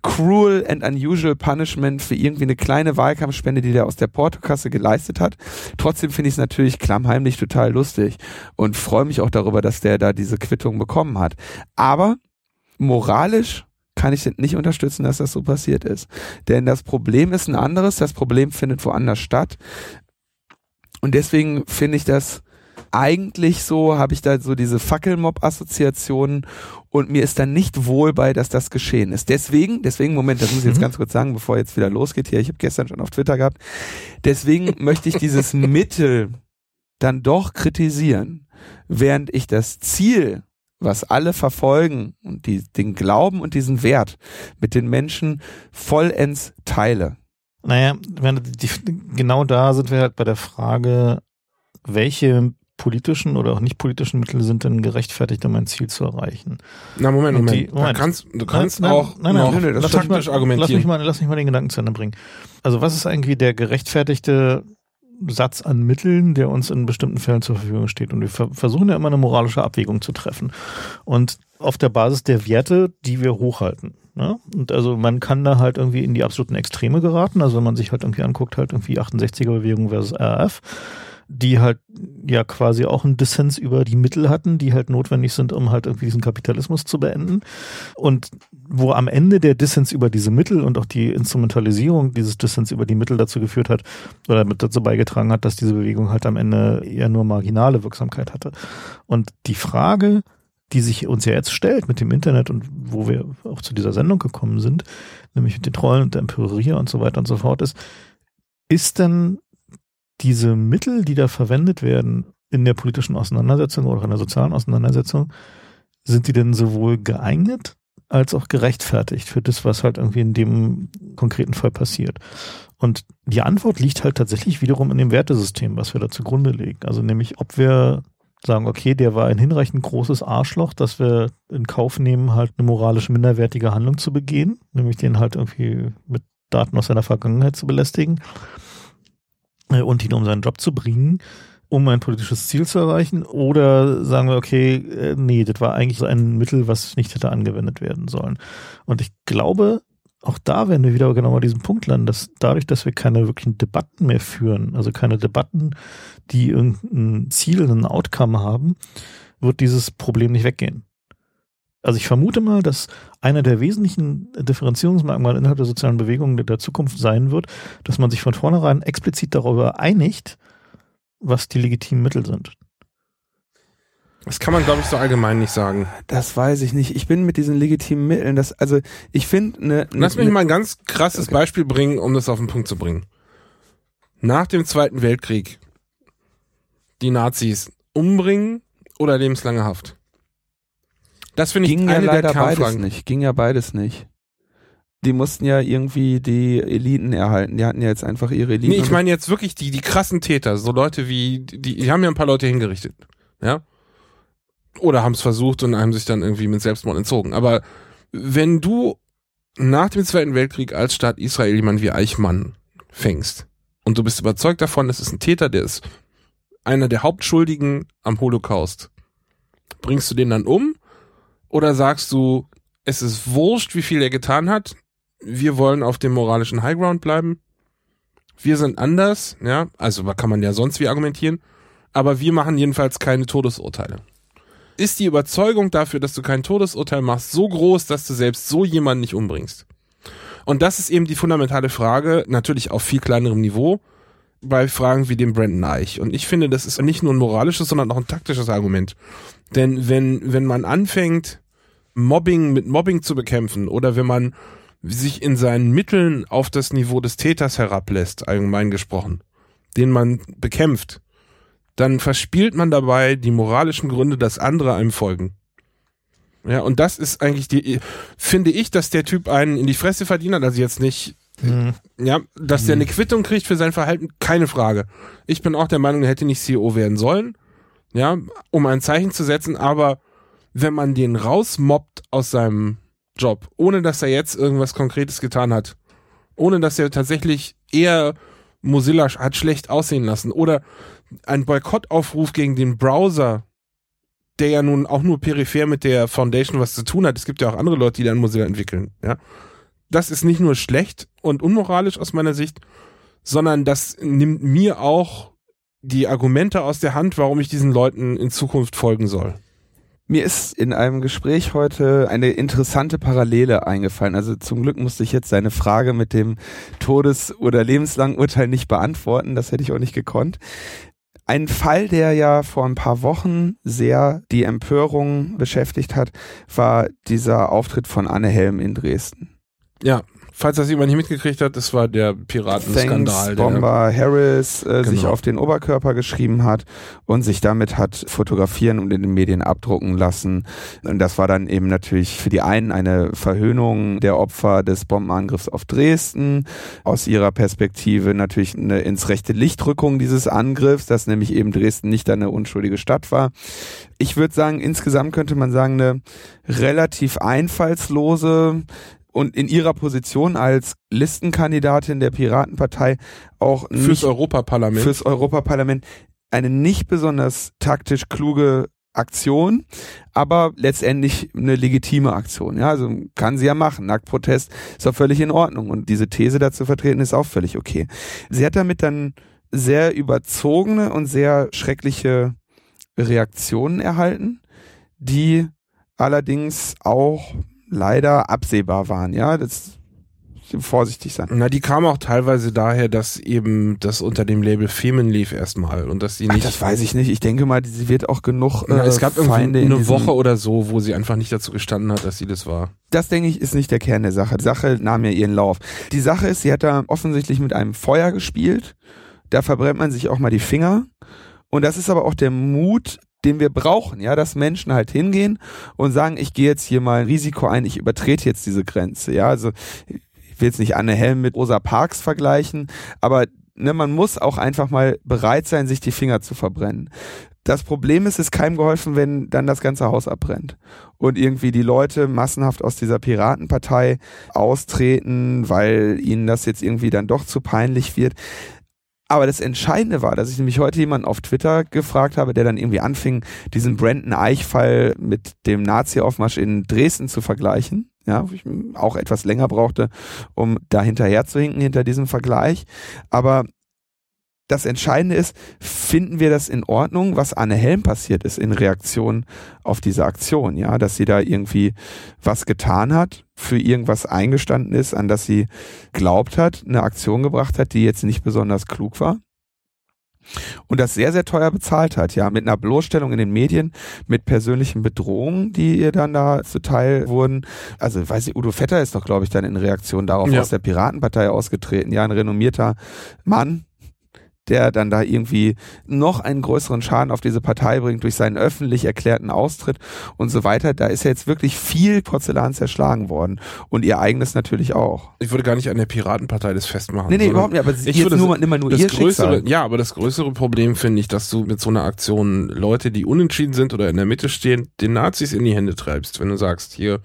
cruel and unusual punishment für irgendwie eine kleine Wahlkampfspende, die der aus der Portokasse geleistet hat. Trotzdem finde ich es natürlich klammheimlich total lustig und freue mich auch darüber, dass der da diese Quittung bekommen hat. Aber moralisch kann ich nicht unterstützen, dass das so passiert ist. Denn das Problem ist ein anderes, das Problem findet woanders statt. Und deswegen finde ich das eigentlich so, habe ich da so diese Fackelmob-Assoziationen und mir ist dann nicht wohl bei, dass das geschehen ist. Deswegen, deswegen, Moment, das muss ich jetzt Mhm. ganz kurz sagen, bevor jetzt wieder losgeht hier, ich habe gestern schon auf Twitter gehabt, deswegen möchte ich dieses Mittel dann doch kritisieren, während ich das Ziel, was alle verfolgen und die, den Glauben und diesen Wert mit den Menschen vollends teile. Naja, die, genau da sind wir halt bei der Frage, welche politischen oder auch nicht politischen Mittel sind denn gerechtfertigt, um ein Ziel zu erreichen? Na, Moment, Moment. die- Moment. Kannst, du kannst Nein, auch nein, nein, noch nein, nein, das lass mich, mal, argumentieren. lass, mich mal, lass mich mal den Gedanken zu Ende bringen. Also was ist eigentlich der gerechtfertigte Satz an Mitteln, der uns in bestimmten Fällen zur Verfügung steht? Und wir ver versuchen ja immer eine moralische Abwägung zu treffen. Und auf der Basis der Werte, die wir hochhalten. Ne? Und also man kann da halt irgendwie in die absoluten Extreme geraten. Also wenn man sich halt irgendwie anguckt, halt irgendwie 68er-Bewegung versus RAF, die halt ja quasi auch einen Dissens über die Mittel hatten, die halt notwendig sind, um halt irgendwie diesen Kapitalismus zu beenden. Und wo am Ende der Dissens über diese Mittel und auch die Instrumentalisierung dieses Dissens über die Mittel dazu geführt hat oder mit dazu beigetragen hat, dass diese Bewegung halt am Ende eher nur marginale Wirksamkeit hatte. Und die Frage, die sich uns ja jetzt stellt mit dem Internet und wo wir auch zu dieser Sendung gekommen sind, nämlich mit den Trollen und der Empörerier und so weiter und so fort, ist, ist denn diese Mittel, die da verwendet werden in der politischen Auseinandersetzung oder in der sozialen Auseinandersetzung, sind die denn sowohl geeignet als auch gerechtfertigt für das, was halt irgendwie in dem konkreten Fall passiert? Und die Antwort liegt halt tatsächlich wiederum in dem Wertesystem, was wir da zugrunde legen. Also nämlich, ob wir sagen, okay, der war ein hinreichend großes Arschloch, dass wir in Kauf nehmen, halt eine moralisch minderwertige Handlung zu begehen, nämlich den halt irgendwie mit Daten aus seiner Vergangenheit zu belästigen und ihn um seinen Job zu bringen, um ein politisches Ziel zu erreichen? Oder sagen wir, okay, äh, nee, das war eigentlich so ein Mittel, was nicht hätte angewendet werden sollen. Und ich glaube, auch da werden wir wieder genau an diesem Punkt landen, dass dadurch, dass wir keine wirklichen Debatten mehr führen, also keine Debatten, die irgendein Ziel, ein Outcome haben, wird dieses Problem nicht weggehen. Also ich vermute mal, dass einer der wesentlichen Differenzierungsmerkmale innerhalb der sozialen Bewegung der Zukunft sein wird, dass man sich von vornherein explizit darüber einigt, was die legitimen Mittel sind. Das kann man, glaube ich, so allgemein nicht sagen. Das weiß ich nicht. Ich bin mit diesen legitimen Mitteln, das, also ich finde eine. Lass mich ne, mal ein ganz krasses Okay. Beispiel bringen, um das auf den Punkt zu bringen. Nach dem Zweiten Weltkrieg die Nazis umbringen oder lebenslange Haft? Das finde ich ging ja eine der leider beides Kernfragen. nicht. Ging ja beides nicht. Die mussten ja irgendwie die Eliten erhalten. Die hatten ja jetzt einfach ihre Eliten. Nee, ich meine jetzt wirklich die, die krassen Täter, so Leute wie, die, die haben ja ein paar Leute hingerichtet, ja? Oder haben es versucht und haben sich dann irgendwie mit Selbstmord entzogen. Aber wenn du nach dem Zweiten Weltkrieg als Staat Israel jemanden wie Eichmann fängst und du bist überzeugt davon, es ist ein Täter, der ist einer der Hauptschuldigen am Holocaust, bringst du den dann um? Oder sagst du, es ist wurscht, wie viel er getan hat, wir wollen auf dem moralischen Highground bleiben? wir sind anders, ja, also kann man ja sonst wie argumentieren, aber wir machen jedenfalls keine Todesurteile. Ist die Überzeugung dafür, dass du kein Todesurteil machst, so groß, dass du selbst so jemanden nicht umbringst? Und das ist eben die fundamentale Frage, natürlich auf viel kleinerem Niveau. bei Fragen wie dem Brandon Eich. Und ich finde, das ist nicht nur ein moralisches, sondern auch ein taktisches Argument. Denn wenn, wenn man anfängt, Mobbing mit Mobbing zu bekämpfen oder wenn man sich in seinen Mitteln auf das Niveau des Täters herablässt, allgemein gesprochen, den man bekämpft, dann verspielt man dabei die moralischen Gründe, dass andere einem folgen. Ja, und das ist eigentlich die, finde ich, dass der Typ einen in die Fresse verdient hat, also jetzt nicht, mhm. ja, dass der eine Quittung kriegt für sein Verhalten, keine Frage. Ich bin auch der Meinung, er hätte nicht CEO werden sollen, ja, um ein Zeichen zu setzen, aber wenn man den rausmobbt aus seinem Job, ohne dass er jetzt irgendwas Konkretes getan hat, ohne dass er tatsächlich eher Mozilla hat schlecht aussehen lassen oder ein Boykottaufruf gegen den Browser, der ja nun auch nur peripher mit der Foundation was zu tun hat. Es gibt ja auch andere Leute, die dann Mozilla entwickeln, ja. Das ist nicht nur schlecht und unmoralisch aus meiner Sicht, sondern das nimmt mir auch die Argumente aus der Hand, warum ich diesen Leuten in Zukunft folgen soll. Mir ist in einem Gespräch heute eine interessante Parallele eingefallen. Also zum Glück musste ich jetzt seine Frage mit dem Todes- oder lebenslangen Urteil nicht beantworten. Das hätte ich auch nicht gekonnt. Ein Fall, der ja vor ein paar Wochen sehr die Empörung beschäftigt hat, war dieser Auftritt von Anne Helm in Dresden. Ja falls das jemand nicht mitgekriegt hat, das war der Piratenskandal. Bomber der, Harris äh, genau. sich auf den Oberkörper geschrieben hat und sich damit hat fotografieren und in den Medien abdrucken lassen. Und das war dann eben natürlich für die einen eine Verhöhnung der Opfer des Bombenangriffs auf Dresden. Aus ihrer Perspektive natürlich eine ins rechte Lichtrückung dieses Angriffs, dass nämlich eben Dresden nicht eine unschuldige Stadt war. Ich würde sagen, insgesamt könnte man sagen, eine relativ einfallslose, und in ihrer Position als Listenkandidatin der Piratenpartei auch nicht, fürs Europaparlament fürs Europaparlament eine nicht besonders taktisch kluge Aktion, aber letztendlich eine legitime Aktion. Ja, also kann sie ja machen. Nacktprotest ist auch völlig in Ordnung und diese These dazu vertreten ist auch völlig okay. Sie hat damit dann sehr überzogene und sehr schreckliche Reaktionen erhalten, die allerdings auch leider absehbar waren. Ja, das vorsichtig sein. Na, die kam auch teilweise daher, dass eben das unter dem Label Femen lief erstmal und dass sie nicht. Ach, das weiß ich nicht. Ich denke mal, sie wird auch genug. Äh, Na, es gab Feinde irgendwie eine Woche oder so, wo sie einfach nicht dazu gestanden hat, dass sie das war. Das denke ich ist nicht der Kern der Sache. Die Sache nahm ja ihren Lauf. Die Sache ist, sie hat da offensichtlich mit einem Feuer gespielt. Da verbrennt man sich auch mal die Finger. Und das ist aber auch der Mut, den wir brauchen, ja, dass Menschen halt hingehen und sagen, ich gehe jetzt hier mal ein Risiko ein, ich übertrete jetzt diese Grenze, ja, also ich will jetzt nicht Anne Helm mit Rosa Parks vergleichen, aber ne, man muss auch einfach mal bereit sein, sich die Finger zu verbrennen. Das Problem ist, es ist keinem geholfen, wenn dann das ganze Haus abbrennt und irgendwie die Leute massenhaft aus dieser Piratenpartei austreten, weil ihnen das jetzt irgendwie dann doch zu peinlich wird. Aber das Entscheidende war, dass ich nämlich heute jemanden auf Twitter gefragt habe, der dann irgendwie anfing, diesen Brandon Eich-Fall mit dem Nazi-Aufmarsch in Dresden zu vergleichen. Ja, wo ich auch etwas länger brauchte, um da hinterher zu hinken hinter diesem Vergleich. Aber das Entscheidende ist, finden wir das in Ordnung, was Anne Helm passiert ist in Reaktion auf diese Aktion, ja, dass sie da irgendwie was getan hat, für irgendwas eingestanden ist, an das sie glaubt hat, eine Aktion gebracht hat, die jetzt nicht besonders klug war und das sehr, sehr teuer bezahlt hat, ja, mit einer Bloßstellung in den Medien, mit persönlichen Bedrohungen, die ihr dann da zuteil wurden. Also, weiß ich, Udo Vetter ist doch, glaube ich, dann in Reaktion darauf ja. aus der Piratenpartei ausgetreten, ja, ein renommierter Mann, der dann da irgendwie noch einen größeren Schaden auf diese Partei bringt durch seinen öffentlich erklärten Austritt und so weiter. Da ist ja jetzt wirklich viel Porzellan zerschlagen worden und ihr eigenes natürlich auch. Ich würde gar nicht an der Piratenpartei das festmachen. Nee, nee, überhaupt nicht, aber ich jetzt nur, immer nur das ihr größere, Schicksal. Ja, aber das größere Problem finde ich, dass du mit so einer Aktion Leute, die unentschieden sind oder in der Mitte stehen, den Nazis in die Hände treibst. Wenn du sagst, hier,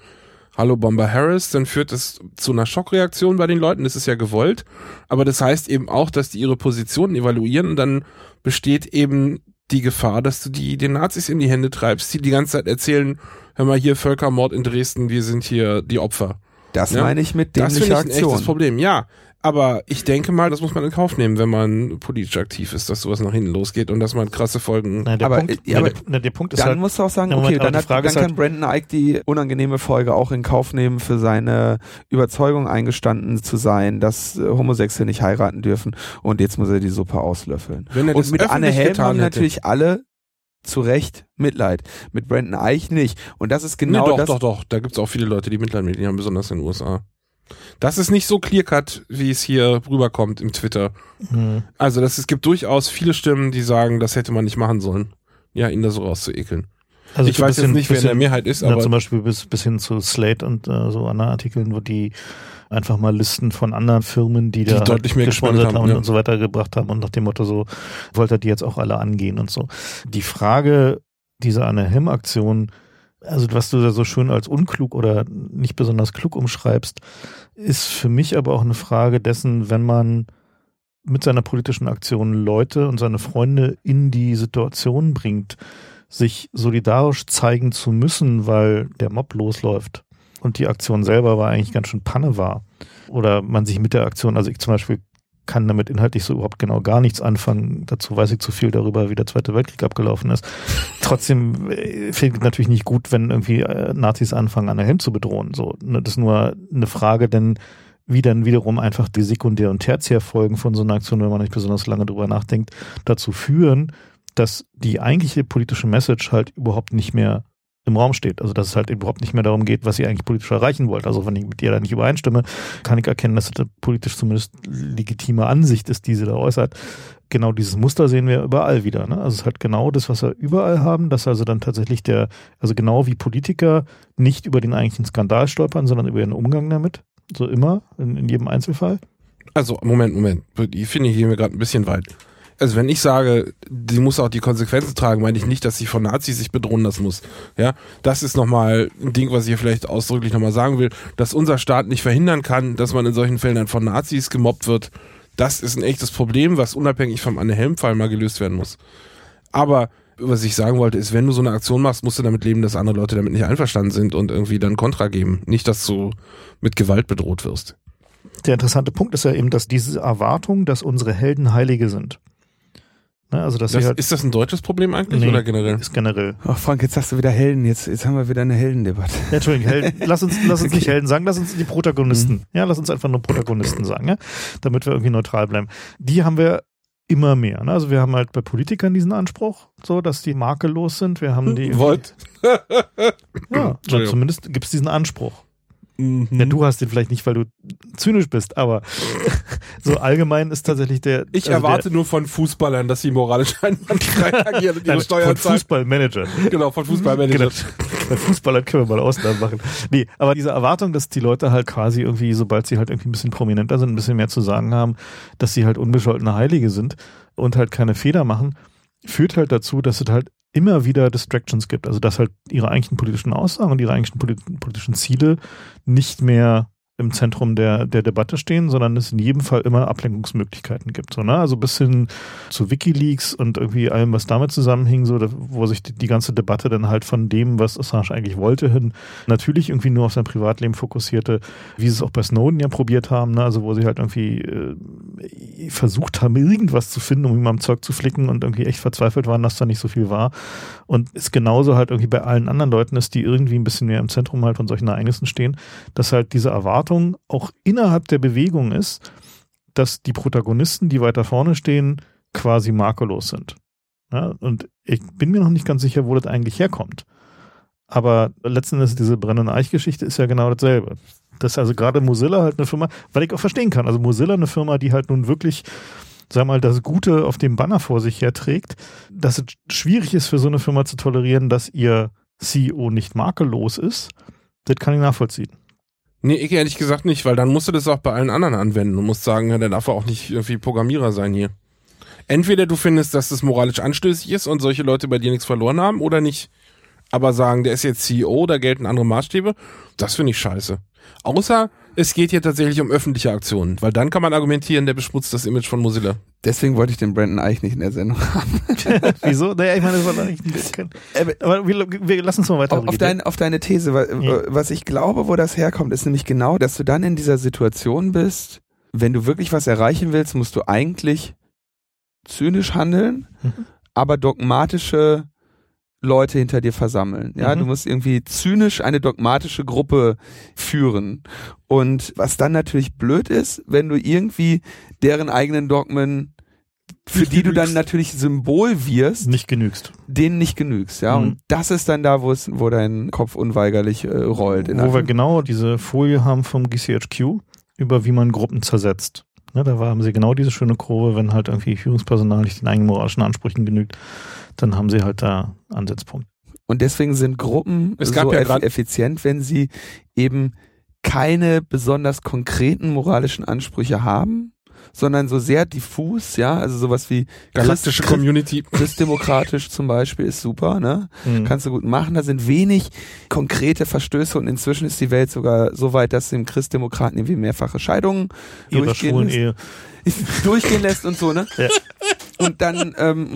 Hallo Bomber Harris, dann führt es zu einer Schockreaktion bei den Leuten. Das ist ja gewollt. Aber das heißt eben auch, dass die ihre Positionen evaluieren und dann besteht eben die Gefahr, dass du die den Nazis in die Hände treibst, die die ganze Zeit erzählen, hör mal hier Völkermord in Dresden, wir sind hier die Opfer. Das ja? meine ich mit Aktion. Das finde ich ein echtes Problem, ja. Aber ich denke mal, das muss man in Kauf nehmen, wenn man politisch aktiv ist, dass sowas nach hinten losgeht und dass man krasse Folgen. Nein, der Aber, Punkt, äh, ja, aber der, na, der Punkt ist Dann halt, musst du auch sagen, okay, dann, hat, Frage dann ist halt- kann Brandon Ike die unangenehme Folge auch in Kauf nehmen, für seine Überzeugung eingestanden zu sein, dass äh, Homosexuelle nicht heiraten dürfen und jetzt muss er die Suppe auslöffeln. Wenn er Und das mit Anne Helm haben hätte. natürlich alle zu Recht Mitleid. Mit Brandon Eich nicht. Und das ist genau nee, doch, das. doch, doch. Da gibt's auch viele Leute, die Mitleid mit ihm haben, besonders in den USA. Das ist nicht so clear-cut, wie es hier rüberkommt im Twitter. hm, Also das, es gibt durchaus viele Stimmen, die sagen, das hätte man nicht machen sollen. Ja, ihn da so rauszuekeln. also ich weiß bisschen- jetzt nicht, wer in der Mehrheit ist, Ja, aber zum Beispiel bis, bis hin zu Slate und äh, so anderen Artikeln, wo die einfach mal Listen von anderen Firmen, die, Die da deutlich mehr gesponsert haben, haben, ja. und so weiter gebracht haben und nach dem Motto so, wollte er die jetzt auch alle angehen und so. Die Frage dieser Anne Hem-Aktion, also was du da so schön als unklug oder nicht besonders klug umschreibst, ist für mich aber auch eine Frage dessen, wenn man mit seiner politischen Aktion Leute und seine Freunde in die Situation bringt, sich solidarisch zeigen zu müssen, weil der Mob losläuft und die Aktion selber war eigentlich ganz schön Panne war. Oder man sich mit der Aktion, also ich zum Beispiel kann damit inhaltlich so überhaupt genau gar nichts anfangen. Dazu weiß ich zu viel darüber, wie der Zweite Weltkrieg abgelaufen ist. Trotzdem äh, finde ich natürlich nicht gut, wenn irgendwie äh, Nazis anfangen, Anna Helm zu bedrohen. So, ne, das ist nur eine Frage, denn wie dann wiederum einfach die Sekundär- und Tertiärfolgen von so einer Aktion, wenn man nicht besonders lange drüber nachdenkt, dazu führen, dass die eigentliche politische Message halt überhaupt nicht mehr im Raum steht. Also dass es halt überhaupt nicht mehr darum geht, was ihr eigentlich politisch erreichen wollt. Also wenn ich mit ihr da nicht übereinstimme, kann ich erkennen, dass das eine politisch zumindest legitime Ansicht ist, die sie da äußert. Genau dieses Muster sehen wir überall wieder. Ne? Also es ist halt genau das, was wir überall haben, dass also dann tatsächlich der, also genau wie Politiker nicht über den eigentlichen Skandal stolpern, sondern über ihren Umgang damit. So immer, in, in jedem Einzelfall. Also, Moment, Moment. Ich finde, hier gehen wir gerade ein bisschen weit. Also, wenn ich sage, die muss auch die Konsequenzen tragen, meine ich nicht, dass sie von Nazis sich bedrohen lassen muss. Ja, das ist nochmal ein Ding, was ich hier vielleicht ausdrücklich nochmal sagen will, dass unser Staat nicht verhindern kann, dass man in solchen Fällen dann von Nazis gemobbt wird. Das ist ein echtes Problem, was unabhängig vom Anne-Helm-Fall mal gelöst werden muss. Aber was ich sagen wollte, ist, wenn du so eine Aktion machst, musst du damit leben, dass andere Leute damit nicht einverstanden sind und irgendwie dann Kontra geben. Nicht, dass du mit Gewalt bedroht wirst. Der interessante Punkt ist ja eben, dass diese Erwartung, dass unsere Helden Heilige sind. Ne, also dass Das, halt ist das ein deutsches Problem eigentlich Nee. oder generell? ist generell. Ach Frank, jetzt hast du wieder Helden. Jetzt, jetzt haben wir wieder eine Heldendebatte. Ja, Entschuldigung, Helden, lass uns, lass uns nicht Okay. Helden sagen, lass uns die Protagonisten. Ja, lass uns einfach nur Protagonisten sagen, ja, damit wir irgendwie neutral bleiben. Die haben wir immer mehr. Ne? Also wir haben halt bei Politikern diesen Anspruch, so dass die makellos sind. Wir haben die, Wollt? ja, zumindest gibt es diesen Anspruch. Mhm. Ja, du hast den vielleicht nicht, weil du zynisch bist, aber so allgemein ist tatsächlich der. Ich also erwarte nur von Fußballern, dass sie moralisch einwandfrei agieren und der, ihre nein, Steuern von. Fußballmanager. Genau, von Fußballmanagern. Genau. Bei Fußballern können wir mal Ausnahmen machen. Nee, aber diese Erwartung, dass die Leute halt quasi irgendwie, sobald sie halt irgendwie ein bisschen prominenter sind, ein bisschen mehr zu sagen haben, dass sie halt unbescholtene Heilige sind und halt keine Fehler machen, führt halt dazu, dass es halt immer wieder Distractions gibt. Also dass halt ihre eigentlichen politischen Aussagen und ihre eigentlichen polit- politischen Ziele nicht mehr im Zentrum der, der Debatte stehen, sondern es in jedem Fall immer Ablenkungsmöglichkeiten gibt. So, ne? Also bis hin zu Wikileaks und irgendwie allem, was damit zusammenhing, so, wo sich die, die ganze Debatte dann halt von dem, was Assange eigentlich wollte, hin natürlich irgendwie nur auf sein Privatleben fokussierte, wie sie es auch bei Snowden ja probiert haben, ne? also wo sie halt irgendwie äh, versucht haben, irgendwas zu finden, um ihm am Zeug zu flicken und irgendwie echt verzweifelt waren, dass da nicht so viel war. Und es genauso halt irgendwie bei allen anderen Leuten ist, die irgendwie ein bisschen mehr im Zentrum halt von solchen Ereignissen stehen, dass halt diese Erwartung auch innerhalb der Bewegung ist, dass die Protagonisten, die weiter vorne stehen, quasi makellos sind. Ja, und ich bin mir noch nicht ganz sicher, wo das eigentlich herkommt. Aber letzten Endes diese brennende Eich-Geschichte ist ja genau dasselbe. Das ist also gerade Mozilla halt eine Firma, weil ich auch verstehen kann. Also Mozilla eine Firma, die halt nun wirklich, sag mal, das Gute auf dem Banner vor sich herträgt, dass es schwierig ist für so eine Firma zu tolerieren, dass ihr CEO nicht makellos ist. Das kann ich nachvollziehen. Nee, ich ehrlich gesagt nicht, weil dann musst du das auch bei allen anderen anwenden und musst sagen, ja, der darf auch nicht irgendwie Programmierer sein hier. Entweder du findest, dass das moralisch anstößig ist und solche Leute bei dir nichts verloren haben oder nicht. Aber sagen, der ist jetzt CEO, da gelten andere Maßstäbe, das finde ich scheiße. Außer es geht hier tatsächlich um öffentliche Aktionen, weil dann kann man argumentieren, der beschmutzt das Image von Mozilla. Deswegen wollte ich den Brandon Eich nicht in der Sendung haben. Wieso? Naja, ich meine, das war eigentlich ein kein, Aber wir, wir lassen uns mal weiter Auf, auf, dein, auf deine These, wa- Ja. was ich glaube, wo das herkommt, ist nämlich genau, dass du dann in dieser Situation bist, wenn du wirklich was erreichen willst, musst du eigentlich zynisch handeln, Mhm. aber dogmatische Leute hinter dir versammeln. Ja, Mhm. du musst irgendwie zynisch eine dogmatische Gruppe führen. Und was dann natürlich blöd ist, wenn du irgendwie deren eigenen Dogmen, für Nicht die du dann genügst. natürlich Symbol wirst, Nicht genügst. denen nicht genügst. Ja, Mhm. und das ist dann da, wo es, wo dein Kopf unweigerlich äh, rollt. Wo wir genau diese Folie haben vom GCHQ, über wie man Gruppen zersetzt. Ne, da haben sie genau diese schöne Kurve, wenn halt irgendwie Führungspersonal nicht den eigenen moralischen Ansprüchen genügt, dann haben sie halt da Ansatzpunkt. Und deswegen sind Gruppen Es gab so ja eff effizient, wenn sie eben keine besonders konkreten moralischen Ansprüche haben, sondern so sehr diffus, ja, also sowas wie Galaktische Christ- Community. Christdemokratisch zum Beispiel ist super, ne? Mhm. Kannst du gut machen. Da sind wenig konkrete Verstöße und inzwischen ist die Welt sogar so weit, dass dem Christdemokraten irgendwie mehrfache Scheidungen ihrer durchgehen lässt. Ehe. durchgehen lässt und so, ne? Ja. Und dann, ähm,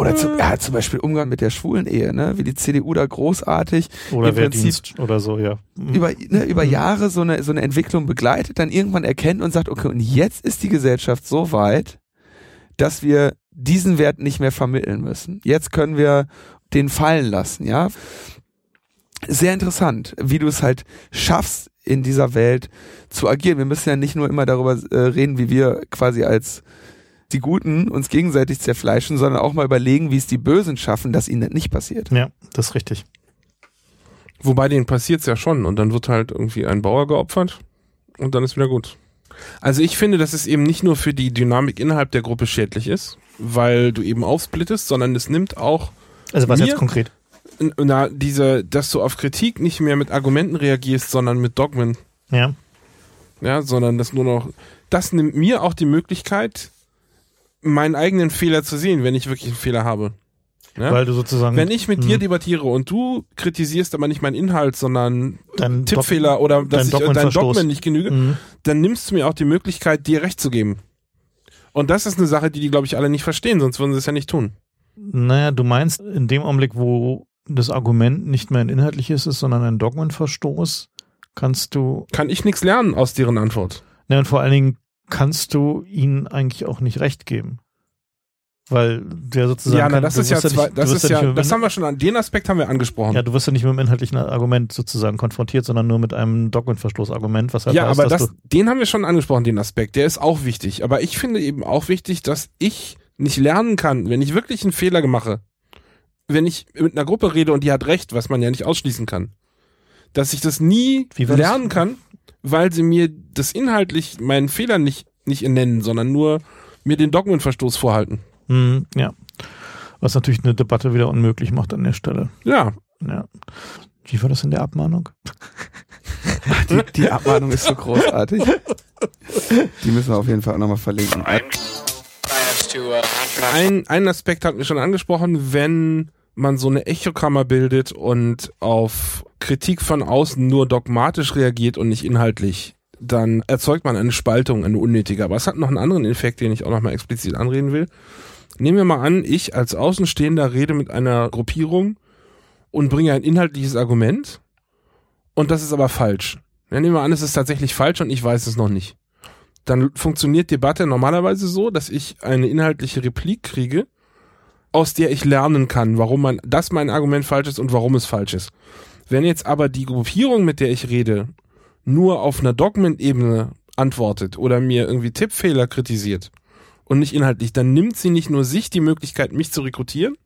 oder zu, ja, zum Beispiel Umgang mit der schwulen Ehe, ne? Wie die CDU da großartig Oder Im Prinzip oder so, ja. Mhm. über, ne, über Mhm. Jahre so eine, so eine Entwicklung begleitet, dann irgendwann erkennt und sagt, okay, und jetzt ist die Gesellschaft so weit, dass wir diesen Wert nicht mehr vermitteln müssen. Jetzt können wir den fallen lassen, ja. Sehr interessant, wie du es halt schaffst, in dieser Welt zu agieren. Wir müssen ja nicht nur immer darüber äh, reden, wie wir quasi als die Guten uns gegenseitig zerfleischen, sondern auch mal überlegen, wie es die Bösen schaffen, dass ihnen das nicht passiert. Ja, das ist richtig. Wobei denen passiert's ja schon und dann wird halt irgendwie ein Bauer geopfert und dann ist wieder gut. Also ich finde, dass es eben nicht nur für die Dynamik innerhalb der Gruppe schädlich ist, weil du eben aufsplittest, sondern es nimmt auch Also was Mir- jetzt konkret? na, diese, dass du auf Kritik nicht mehr mit Argumenten reagierst, sondern mit Dogmen. Ja. Ja, sondern das nur noch, das nimmt mir auch die Möglichkeit, meinen eigenen Fehler zu sehen, wenn ich wirklich einen Fehler habe. Ja? Weil du sozusagen wenn ich mit dir Mhm. debattiere und du kritisierst aber nicht meinen Inhalt, sondern dein Tippfehler oder dass ich äh, dein. Dogmen nicht genüge, Mhm. dann nimmst du mir auch die Möglichkeit, dir recht zu geben. Und das ist eine Sache, die die, glaube ich, alle nicht verstehen, sonst würden sie es ja nicht tun. Naja, du meinst, in dem Augenblick, wo das Argument nicht mehr ein inhaltliches ist, sondern ein Dogmenverstoß, kannst du, Kann ich nichts lernen aus deren Antwort. ne, und vor allen Dingen kannst du ihnen eigentlich auch nicht recht geben. Weil der sozusagen. ja, na, kann- das du ist ja, wirst zwei, nicht- das ist ja, mit das haben wir schon an, den Aspekt haben wir angesprochen. Ja, du wirst ja nicht mit dem inhaltlichen Argument sozusagen konfrontiert, sondern nur mit einem Dogmenverstoß-Argument, was halt ja, heißt, aber das, den haben wir schon angesprochen, den Aspekt. Der ist auch wichtig. Aber ich finde eben auch wichtig, dass ich nicht lernen kann, wenn ich wirklich einen Fehler mache, wenn ich mit einer Gruppe rede und die hat recht, was man ja nicht ausschließen kann, dass ich das nie lernen kann, weil sie mir das inhaltlich meinen Fehler nicht, nicht nennen, sondern nur mir den Dogmenverstoß vorhalten. Hm, ja. Was natürlich eine Debatte wieder unmöglich macht an der Stelle. Ja, Ja. Wie war das in der Abmahnung? Die, die Abmahnung ist so großartig. Die müssen wir auf jeden Fall auch nochmal verlinken. ein, ein Aspekt hatten wir schon angesprochen, wenn man so eine Echokammer bildet und auf Kritik von außen nur dogmatisch reagiert und nicht inhaltlich, dann erzeugt man eine Spaltung, eine unnötige. Aber es hat noch einen anderen Effekt, den ich auch nochmal explizit anreden will. Nehmen wir mal an, ich als Außenstehender rede mit einer Gruppierung und bringe ein inhaltliches Argument und das ist aber falsch. Ja, nehmen wir an, es ist tatsächlich falsch und ich weiß es noch nicht. Dann funktioniert Debatte normalerweise so, dass ich eine inhaltliche Replik kriege, aus der ich lernen kann, warum man, dass mein Argument falsch ist und warum es falsch ist. Wenn jetzt aber die Gruppierung, mit der ich rede, nur auf einer Dogmenebene antwortet oder mir irgendwie Tippfehler kritisiert und nicht inhaltlich, dann nimmt sie nicht nur sich die Möglichkeit, mich zu rekrutieren,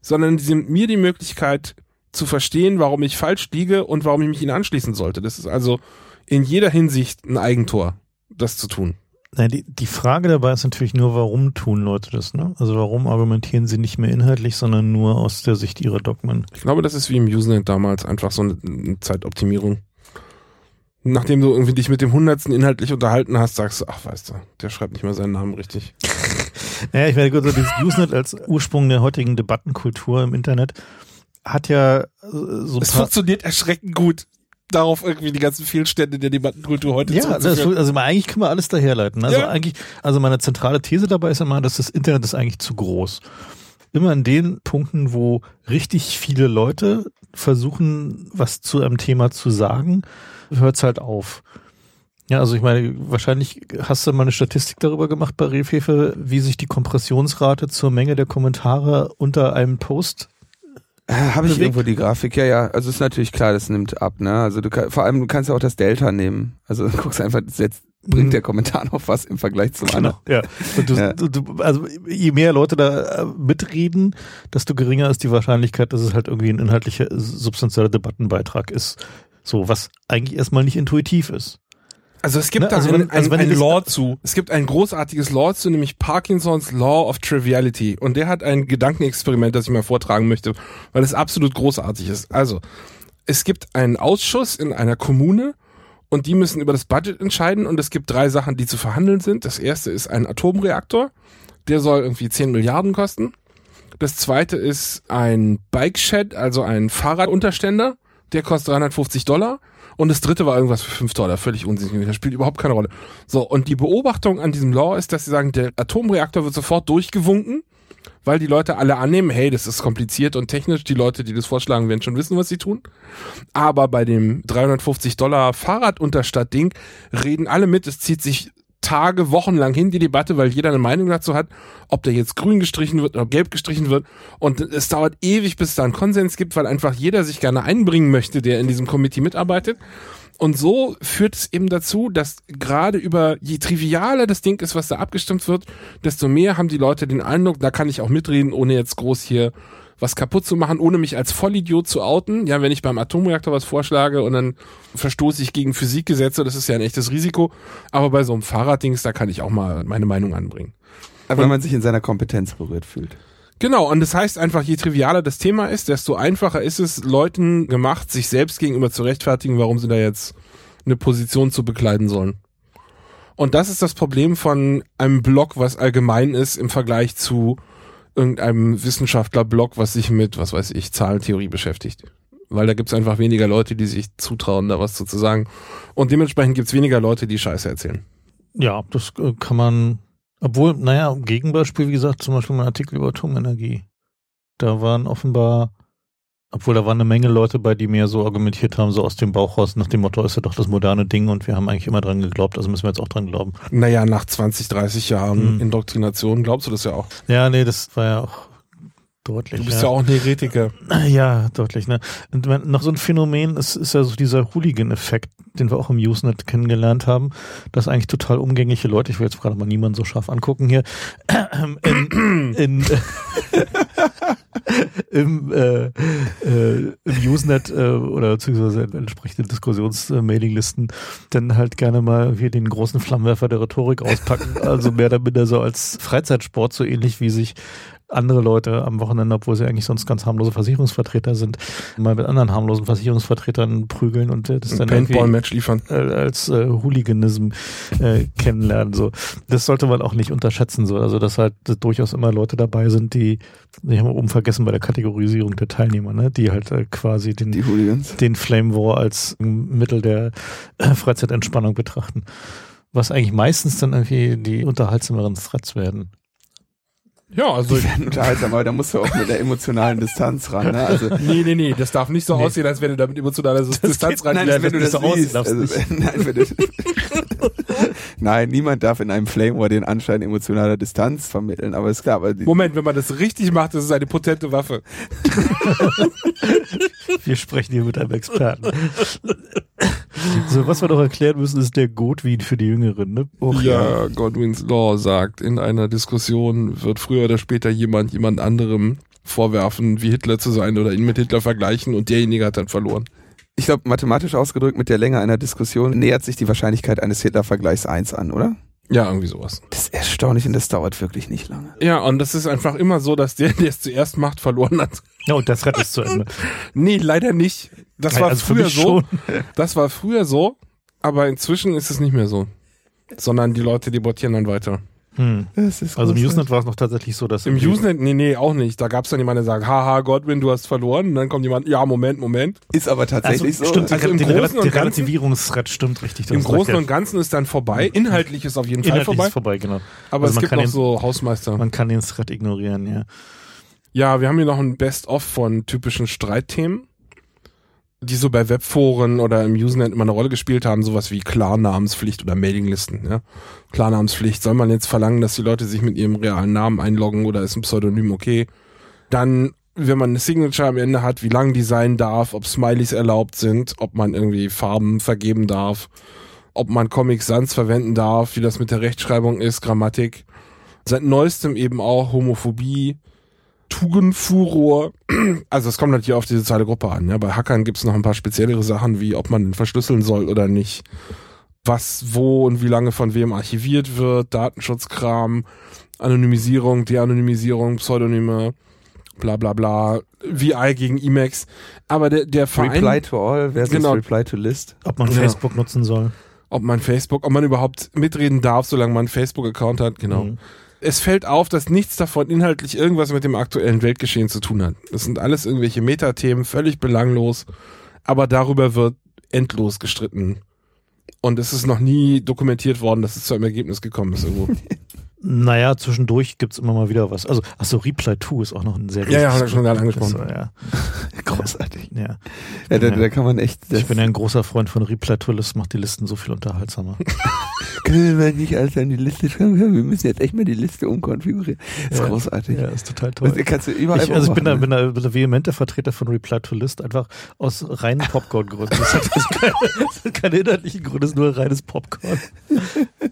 sondern sie nimmt mir die Möglichkeit zu verstehen, warum ich falsch liege und warum ich mich ihnen anschließen sollte. Das ist also in jeder Hinsicht ein Eigentor, das zu tun. Nein, die, die Frage dabei ist natürlich nur, warum tun Leute das, ne? Also warum argumentieren sie nicht mehr inhaltlich, sondern nur aus der Sicht ihrer Dogmen? Ich glaube, das ist wie im Usenet damals einfach so eine, eine Zeitoptimierung. Nachdem du irgendwie dich mit dem Hundertsten inhaltlich unterhalten hast, sagst du, ach weißt du, der schreibt nicht mal seinen Namen richtig. Naja, ich werde kurz dieses Usenet als Ursprung der heutigen Debattenkultur im Internet hat ja äh, so Es funktioniert erschreckend gut, darauf irgendwie die ganzen Fehlstände der Debattenkultur heute Ja, zurückzuführen. also mal, eigentlich können wir alles daherleiten. Also Ja. eigentlich, also meine zentrale These dabei ist immer, dass das Internet ist eigentlich zu groß. Immer in den Punkten, wo richtig viele Leute versuchen, was zu einem Thema zu sagen, hört es halt auf. Ja, also ich meine, wahrscheinlich hast du mal eine Statistik darüber gemacht bei Refefe, wie sich die Kompressionsrate zur Menge der Kommentare unter einem Post Habe ich irgendwo die Grafik? Ja, ja. Also ist natürlich klar, das nimmt ab, ne? Also du kann, vor allem du kannst ja auch das Delta nehmen. Also du guckst einfach, jetzt bringt Mhm. der Kommentar noch was im Vergleich zum anderen. Ja. Du, Ja. Du, du, also je mehr Leute da äh, mitreden, desto geringer ist die Wahrscheinlichkeit, dass es halt irgendwie ein inhaltlicher, substanzieller Debattenbeitrag ist. So, was eigentlich erstmal nicht intuitiv ist. Also es gibt Ne, da also ein, wenn- also ein, ein Law zu. Es gibt ein großartiges Law zu, nämlich Parkinsons Law of Triviality. Und der hat ein Gedankenexperiment, das ich mal vortragen möchte, weil es absolut großartig ist. Also, es gibt einen Ausschuss in einer Kommune und die müssen über das Budget entscheiden und es gibt drei Sachen, die zu verhandeln sind. Das erste ist ein Atomreaktor, der soll irgendwie 10 Milliarden kosten. Das zweite ist ein Bike Shed, also ein Fahrradunterständer, der kostet 350 Dollar. Und das dritte war irgendwas für 5 Dollar, völlig unsinnig. Das spielt überhaupt keine Rolle. So, und die Beobachtung an diesem Law ist, dass sie sagen, der Atomreaktor wird sofort durchgewunken, weil die Leute alle annehmen, hey, das ist kompliziert und technisch. Die Leute, die das vorschlagen, werden schon wissen, was sie tun. Aber bei dem 350 Dollar Fahrradunterstadt-Ding reden alle mit. Es zieht sich Tage, Wochen lang hin, die Debatte, weil jeder eine Meinung dazu hat, ob der jetzt grün gestrichen wird oder gelb gestrichen wird. Und es dauert ewig, bis es da einen Konsens gibt, weil einfach jeder sich gerne einbringen möchte, der in diesem Committee mitarbeitet. Und so führt es eben dazu, dass gerade über, je trivialer das Ding ist, was da abgestimmt wird, desto mehr haben die Leute den Eindruck, da kann ich auch mitreden, ohne jetzt groß hier was kaputt zu machen, ohne mich als Vollidiot zu outen. Ja, wenn ich beim Atomreaktor was vorschlage und dann verstoße ich gegen Physikgesetze, das ist ja ein echtes Risiko. Aber bei so einem Fahrraddings, da kann ich auch mal meine Meinung anbringen. Aber wenn man sich in seiner Kompetenz berührt fühlt. Genau, und das heißt einfach, je trivialer das Thema ist, desto einfacher ist es, Leuten gemacht, sich selbst gegenüber zu rechtfertigen, warum sie da jetzt eine Position zu bekleiden sollen. Und das ist das Problem von einem Blog, was allgemein ist im Vergleich zu irgendeinem Wissenschaftler-Blog, was sich mit, was weiß ich, Zahlentheorie beschäftigt. Weil da gibt's einfach weniger Leute, die sich zutrauen, da was zu, sagen. Und dementsprechend gibt's weniger Leute, die Scheiße erzählen. Ja, das äh, kann man, obwohl, naja, Gegenbeispiel, wie gesagt, zum Beispiel mein Artikel über Atomenergie. Da waren offenbar, obwohl da waren eine Menge Leute bei, die mir so argumentiert haben, so aus dem Bauch raus, nach dem Motto, ist ja doch das moderne Ding und wir haben eigentlich immer dran geglaubt, also müssen wir jetzt auch dran glauben. Naja, nach 20, 30 Jahren Hm. Indoktrination glaubst du das ja auch. Ja, nee, das war ja auch deutlich. Du bist ja, auch ein Heretiker. Ja, deutlich. Ne? Und noch so ein Phänomen ist, ist ja so dieser Hooligan-Effekt, den wir auch im Usenet kennengelernt haben, dass eigentlich total umgängliche Leute, ich will jetzt gerade mal niemanden so scharf angucken hier, in, in, im, äh, äh, im Usenet äh, oder beziehungsweise in entsprechenden Diskussions-Mailinglisten dann halt gerne mal hier den großen Flammenwerfer der Rhetorik auspacken. Also mehr oder minder so als Freizeitsport, so ähnlich wie sich andere Leute am Wochenende, obwohl sie eigentlich sonst ganz harmlose Versicherungsvertreter sind, mal mit anderen harmlosen Versicherungsvertretern prügeln und äh, das dann Paintball-Match liefern. äh, als äh, Hooliganism äh, kennenlernen. So, das sollte man auch nicht unterschätzen. So, also dass halt durchaus immer Leute dabei sind, die, ich habe oben vergessen bei der Kategorisierung der Teilnehmer, ne, die halt äh, quasi den den Flame War als ähm, Mittel der äh, Freizeitentspannung betrachten. Was eigentlich meistens dann irgendwie die unterhaltsameren Threads werden. Ja, also Die werden unterhaltsam, aber da musst du auch mit der emotionalen Distanz ran. Ne? Also, Nee, nee, nee, das darf nicht so Nee. aussehen, als wenn du da mit emotionaler Distanz geht- rein. nein, wenn du das das so aussehen liest. Also, nein, wenn du, nein, niemand darf in einem Flame War den Anschein emotionaler Distanz vermitteln, aber ist klar, aber die, Moment, wenn man das richtig macht, das ist eine potente Waffe. Wir sprechen hier mit einem Experten. so, was wir noch erklären müssen, ist der Godwin für die Jüngeren. Ne? Oh, ja, Godwin's Law sagt, in einer Diskussion wird früher oder später jemand jemand anderem vorwerfen, wie Hitler zu sein oder ihn mit Hitler vergleichen und derjenige hat dann verloren. Ich glaube, mathematisch ausgedrückt, mit der Länge einer Diskussion nähert sich die Wahrscheinlichkeit eines Hitler-Vergleichs 1 an, oder? Ja, irgendwie sowas. Das ist erstaunlich und das dauert wirklich nicht lange. Ja, und das ist einfach immer so, dass der, der es zuerst macht, verloren hat. Ja, und das Rad ist zu Ende. Nee, leider nicht. Das war Also früher so. Das war früher so, aber inzwischen ist es nicht mehr so. Sondern die Leute debattieren dann weiter. Hm. Das ist Also im. Usenet war es noch tatsächlich so, dass Im Usenet, nee, nee, auch nicht. Da gab es dann jemanden, der sagt, haha, Godwin, du hast verloren. Und dann kommt jemand, ja, Moment, Moment. Ist aber also, tatsächlich so. stimmt, Also also im der, Großen und Ganzen- Relativierungsthread stimmt richtig. Im Großen und Ganzen ist dann vorbei. Inhaltlich ist auf jeden ja. Fall Inhaltlich vorbei. ist vorbei, genau. Aber Also es man gibt kann noch den- so Hausmeister. Man kann den Thread ignorieren, ja. Ja, wir haben hier noch ein Best-of von typischen Streitthemen. Die so bei Webforen oder im Usenet immer eine Rolle gespielt haben, sowas wie Klarnamenspflicht oder Mailinglisten. Ja? Klarnamenspflicht, soll man jetzt verlangen, dass die Leute sich mit ihrem realen Namen einloggen oder ist ein Pseudonym okay? Dann, wenn man eine Signature am Ende hat, wie lang die sein darf, ob Smileys erlaubt sind, ob man irgendwie Farben vergeben darf, ob man Comic Sans verwenden darf, wie das mit der Rechtschreibung ist, Grammatik. Seit neuestem eben auch Homophobie, Tugendfuror. Also es kommt natürlich auf die soziale Gruppe an. Ja. Bei Hackern gibt es noch ein paar speziellere Sachen, wie ob man den verschlüsseln soll oder nicht. Was, wo und wie lange von wem archiviert wird, Datenschutzkram, Anonymisierung, De-Anonymisierung, Pseudonyme, bla bla bla, VI gegen Emacs. Aber der, der Verein, Reply to all versus Genau. Reply to list. Ob man Ja. Facebook nutzen soll. ob man Facebook, ob man überhaupt mitreden darf, solange man einen Facebook-Account hat, genau. Mhm. Es fällt auf, dass nichts davon inhaltlich irgendwas mit dem aktuellen Weltgeschehen zu tun hat. Das sind alles irgendwelche Metathemen, völlig belanglos, aber darüber wird endlos gestritten. Und es ist noch nie dokumentiert worden, dass es zu einem Ergebnis gekommen ist irgendwo. Naja, zwischendurch gibt's immer mal wieder was. Also, achso, Reply 2 ist auch noch ein sehr Ja, ja, hat er schon gerade angesprochen. Das, ja, Großartig. ja. Ja, da, Ja. da kann man echt. Das Ich bin ja ein großer Freund von Reply to List, macht die Listen so viel unterhaltsamer. können wir nicht alles an die Liste schreiben. Wir müssen jetzt echt mal die Liste umkonfigurieren. Das ist Ja. großartig. Ja, ist total toll. Das kannst du überall Ich, also ich bin da, bin da vehementer Vertreter von Reply to List, einfach aus reinen Popcorn-Gründen. Das hat, das keine, das hat keine inhaltlichen Gründe, das ist nur reines Popcorn.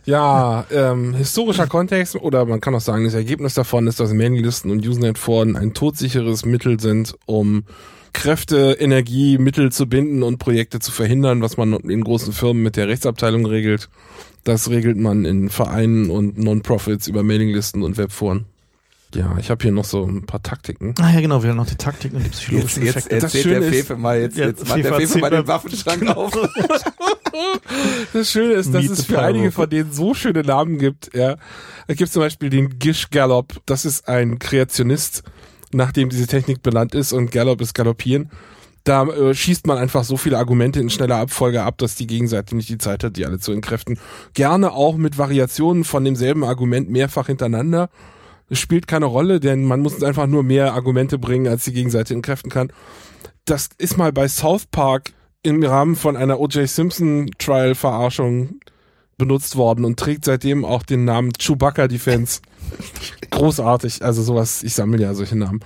Ja, ähm, historischer Kontext oder man kann auch sagen, das Ergebnis davon ist, dass Mailinglisten und Usenet-Foren ein todsicheres Mittel sind, um Kräfte, Energie, Mittel zu binden und Projekte zu verhindern, was man in großen Firmen mit der Rechtsabteilung regelt. Das regelt man in Vereinen und Non-Profits über Mailinglisten und Webforen. Ja, ich habe hier noch so ein paar Taktiken. Ah ja, genau, wir haben noch die Taktiken und die Jetzt, psychologischen jetzt Effekte. Das erzählt Schöne der ist- Fefe mal, jetzt, Ja, jetzt macht der Fefe mal den Waffenschrank auf. Das Schöne ist, dass Meet es für einige Pyro. von denen so schöne Namen gibt. Ja, es gibt zum Beispiel den Gish Gallop. Das ist ein Kreationist, nach dem diese Technik benannt ist und Gallop ist Galoppieren. Da äh, schießt man einfach so viele Argumente in schneller Abfolge ab, dass die Gegenseite nicht die Zeit hat, die alle zu entkräften. Gerne auch mit Variationen von demselben Argument mehrfach hintereinander. Es spielt keine Rolle, denn man muss einfach nur mehr Argumente bringen, als die Gegenseite entkräften kann. Das ist mal bei South Park im Rahmen von einer O.J. Simpson Trial Verarschung benutzt worden und trägt seitdem auch den Namen Chewbacca Defense. Großartig, also sowas, ich sammle ja solche Namen.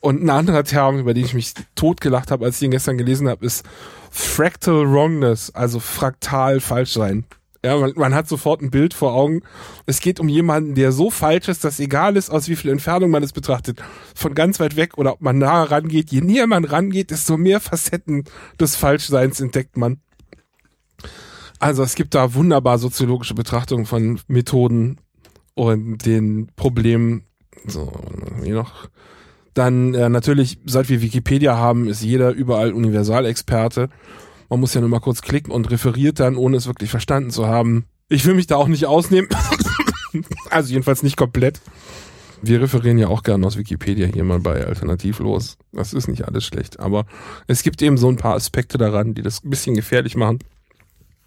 Und ein anderer Term, über den ich mich totgelacht habe, als ich ihn gestern gelesen habe, ist Fractal Wrongness, also fraktal falsch sein. Ja, man, man hat sofort ein Bild vor Augen. Es geht um jemanden, der so falsch ist, dass egal ist, aus wie viel Entfernung man es betrachtet, von ganz weit weg oder ob man nahe rangeht, je näher man rangeht, desto mehr Facetten des Falschseins entdeckt man. Also es gibt da wunderbar soziologische Betrachtungen von Methoden und den Problemen. So, hier noch. Dann äh, natürlich, seit wir Wikipedia haben, ist jeder überall Universalexperte. Man muss ja nur mal kurz klicken und referiert dann, ohne es wirklich verstanden zu haben. Ich will mich da auch nicht ausnehmen. also jedenfalls nicht komplett. Wir referieren ja auch gerne aus Wikipedia hier mal bei Alternativlos. Das ist nicht alles schlecht, aber es gibt eben so ein paar Aspekte daran, die das ein bisschen gefährlich machen.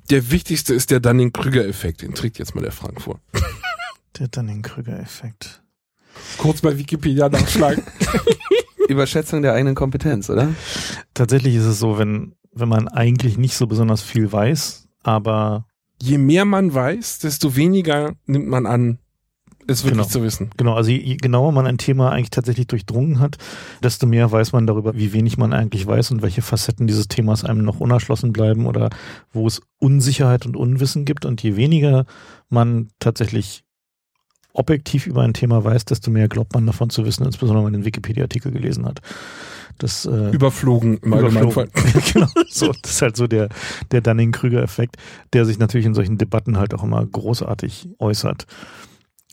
Der wichtigste ist der Dunning-Krüger-Effekt. Den trägt jetzt mal der Frank vor. Der Dunning-Krüger-Effekt. Kurz bei Wikipedia nachschlagen. Überschätzung der eigenen Kompetenz, oder? Tatsächlich ist es so, wenn, wenn man eigentlich nicht so besonders viel weiß, aber Je mehr man weiß, desto weniger nimmt man an, es wirklich Genau. zu wissen. Genau, also je, je genauer man ein Thema eigentlich tatsächlich durchdrungen hat, desto mehr weiß man darüber, wie wenig man eigentlich weiß und welche Facetten dieses Themas einem noch unerschlossen bleiben oder wo es Unsicherheit und Unwissen gibt. Und je weniger man tatsächlich objektiv über ein Thema weiß, desto mehr glaubt man davon zu wissen, insbesondere wenn man den Wikipedia-Artikel gelesen hat. Das, äh, Überflogen im. Überflogen. genau, so, das ist halt so der, der Dunning-Krüger-Effekt, der sich natürlich in solchen Debatten halt auch immer großartig äußert.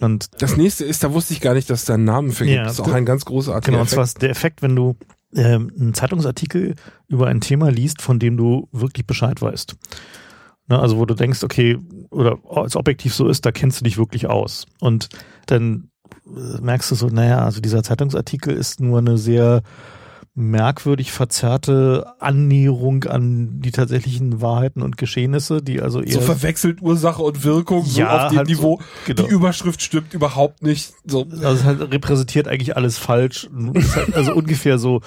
Und Das nächste ist, da wusste ich gar nicht, dass es da einen Namen für gibt. Ja, das ist auch ein ganz großartiger Genau, und zwar Effekt. ist der Effekt, wenn du ähm, einen Zeitungsartikel über ein Thema liest, von dem du wirklich Bescheid weißt. Ne, also wo du denkst, okay, oder als objektiv so ist, da kennst du dich wirklich aus. Und dann äh, merkst du so, naja, also dieser Zeitungsartikel ist nur eine sehr merkwürdig verzerrte Annäherung an die tatsächlichen Wahrheiten und Geschehnisse, die also eher So verwechselt Ursache und Wirkung so Ja, auf dem halt so, Niveau. genau. Die Überschrift stimmt überhaupt nicht. So. Also es halt repräsentiert eigentlich alles falsch. Halt also ungefähr so,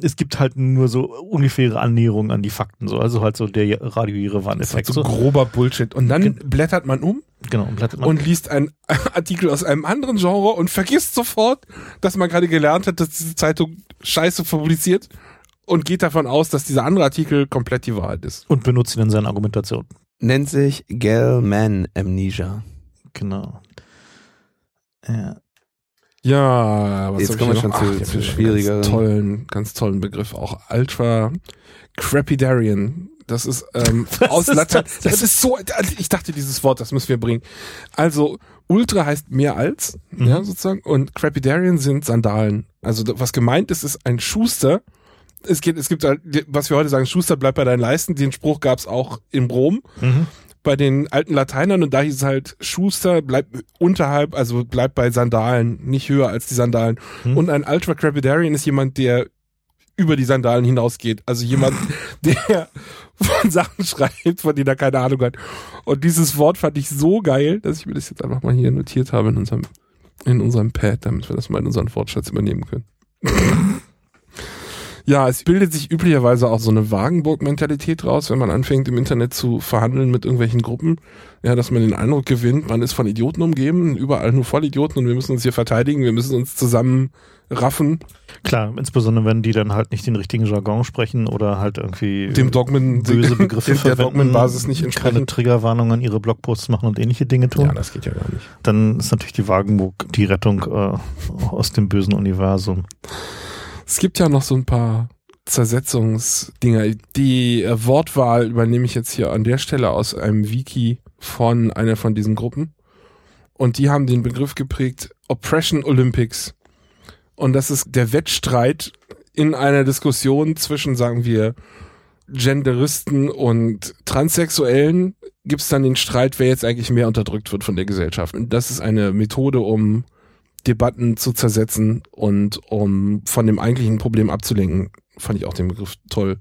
es gibt halt nur so ungefähre Annäherungen an die Fakten, so also halt so der Radio-Irrelevant-Effekt. Das ist halt so So. grober Bullshit. Und dann blättert man um Genau, und blättert man- und liest einen Artikel aus einem anderen Genre und vergisst sofort, dass man gerade gelernt hat, dass diese Zeitung Scheiße publiziert und geht davon aus, dass dieser andere Artikel komplett die Wahrheit ist. und benutzt ihn in seiner Argumentation. Nennt sich Gell-Man Amnesia. Genau. Ja. Ja, was Jetzt kommen wir schon zu- Ach, zu schwierigeren. Ganz tollen, ganz tollen Begriff auch. Ultra Crapidarian. Das ist ähm, aus ist Latein. das Das, ist so. Ich dachte, dieses Wort, das müssen wir bringen. Also Ultra heißt mehr als, Mhm. ja sozusagen. Und Crapidarian sind Sandalen. Also was gemeint ist, ist ein Schuster. Es geht, es gibt, halt, was wir heute sagen, Schuster bleibt bei deinen Leisten. Den Spruch gab es auch in Rom Mhm. bei den alten Lateinern und da hieß es halt Schuster bleibt unterhalb, also bleibt bei Sandalen, nicht höher als die Sandalen. Hm. Und ein Ultra Crepidarian ist jemand, der über die Sandalen hinausgeht. Also jemand, der von Sachen schreibt, von denen er keine Ahnung hat. Und dieses Wort fand ich so geil, dass ich mir das jetzt einfach mal hier notiert habe in unserem, in unserem Pad, damit wir das mal in unseren Wortschatz übernehmen können. Ja, es bildet sich üblicherweise auch so eine Wagenburg-Mentalität raus, wenn man anfängt im Internet zu verhandeln mit irgendwelchen Gruppen. Ja, dass man den Eindruck gewinnt, man ist von Idioten umgeben, überall nur Vollidioten und wir müssen uns hier verteidigen, wir müssen uns zusammen raffen, Klar, insbesondere wenn die dann halt nicht den richtigen Jargon sprechen oder halt irgendwie dem Dogmen, böse Begriffe der verwenden, Dogmenbasis nicht keine entsprechen. Triggerwarnungen an ihre Blogposts machen und ähnliche Dinge tun. Ja, das geht ja gar nicht. Dann ist natürlich die Wagenburg die Rettung äh, aus dem bösen Universum. Es gibt ja noch so ein paar Zersetzungsdinger. Die äh, Wortwahl übernehme ich jetzt hier an der Stelle aus einem Wiki von einer von diesen Gruppen. Und die haben den Begriff geprägt Oppression Olympics. Und das ist der Wettstreit in einer Diskussion zwischen, sagen wir, Genderisten und Transsexuellen gibt es dann den Streit, wer jetzt eigentlich mehr unterdrückt wird von der Gesellschaft. Und das ist eine Methode, um Debatten zu zersetzen und um von dem eigentlichen Problem abzulenken. Fand ich auch den Begriff toll.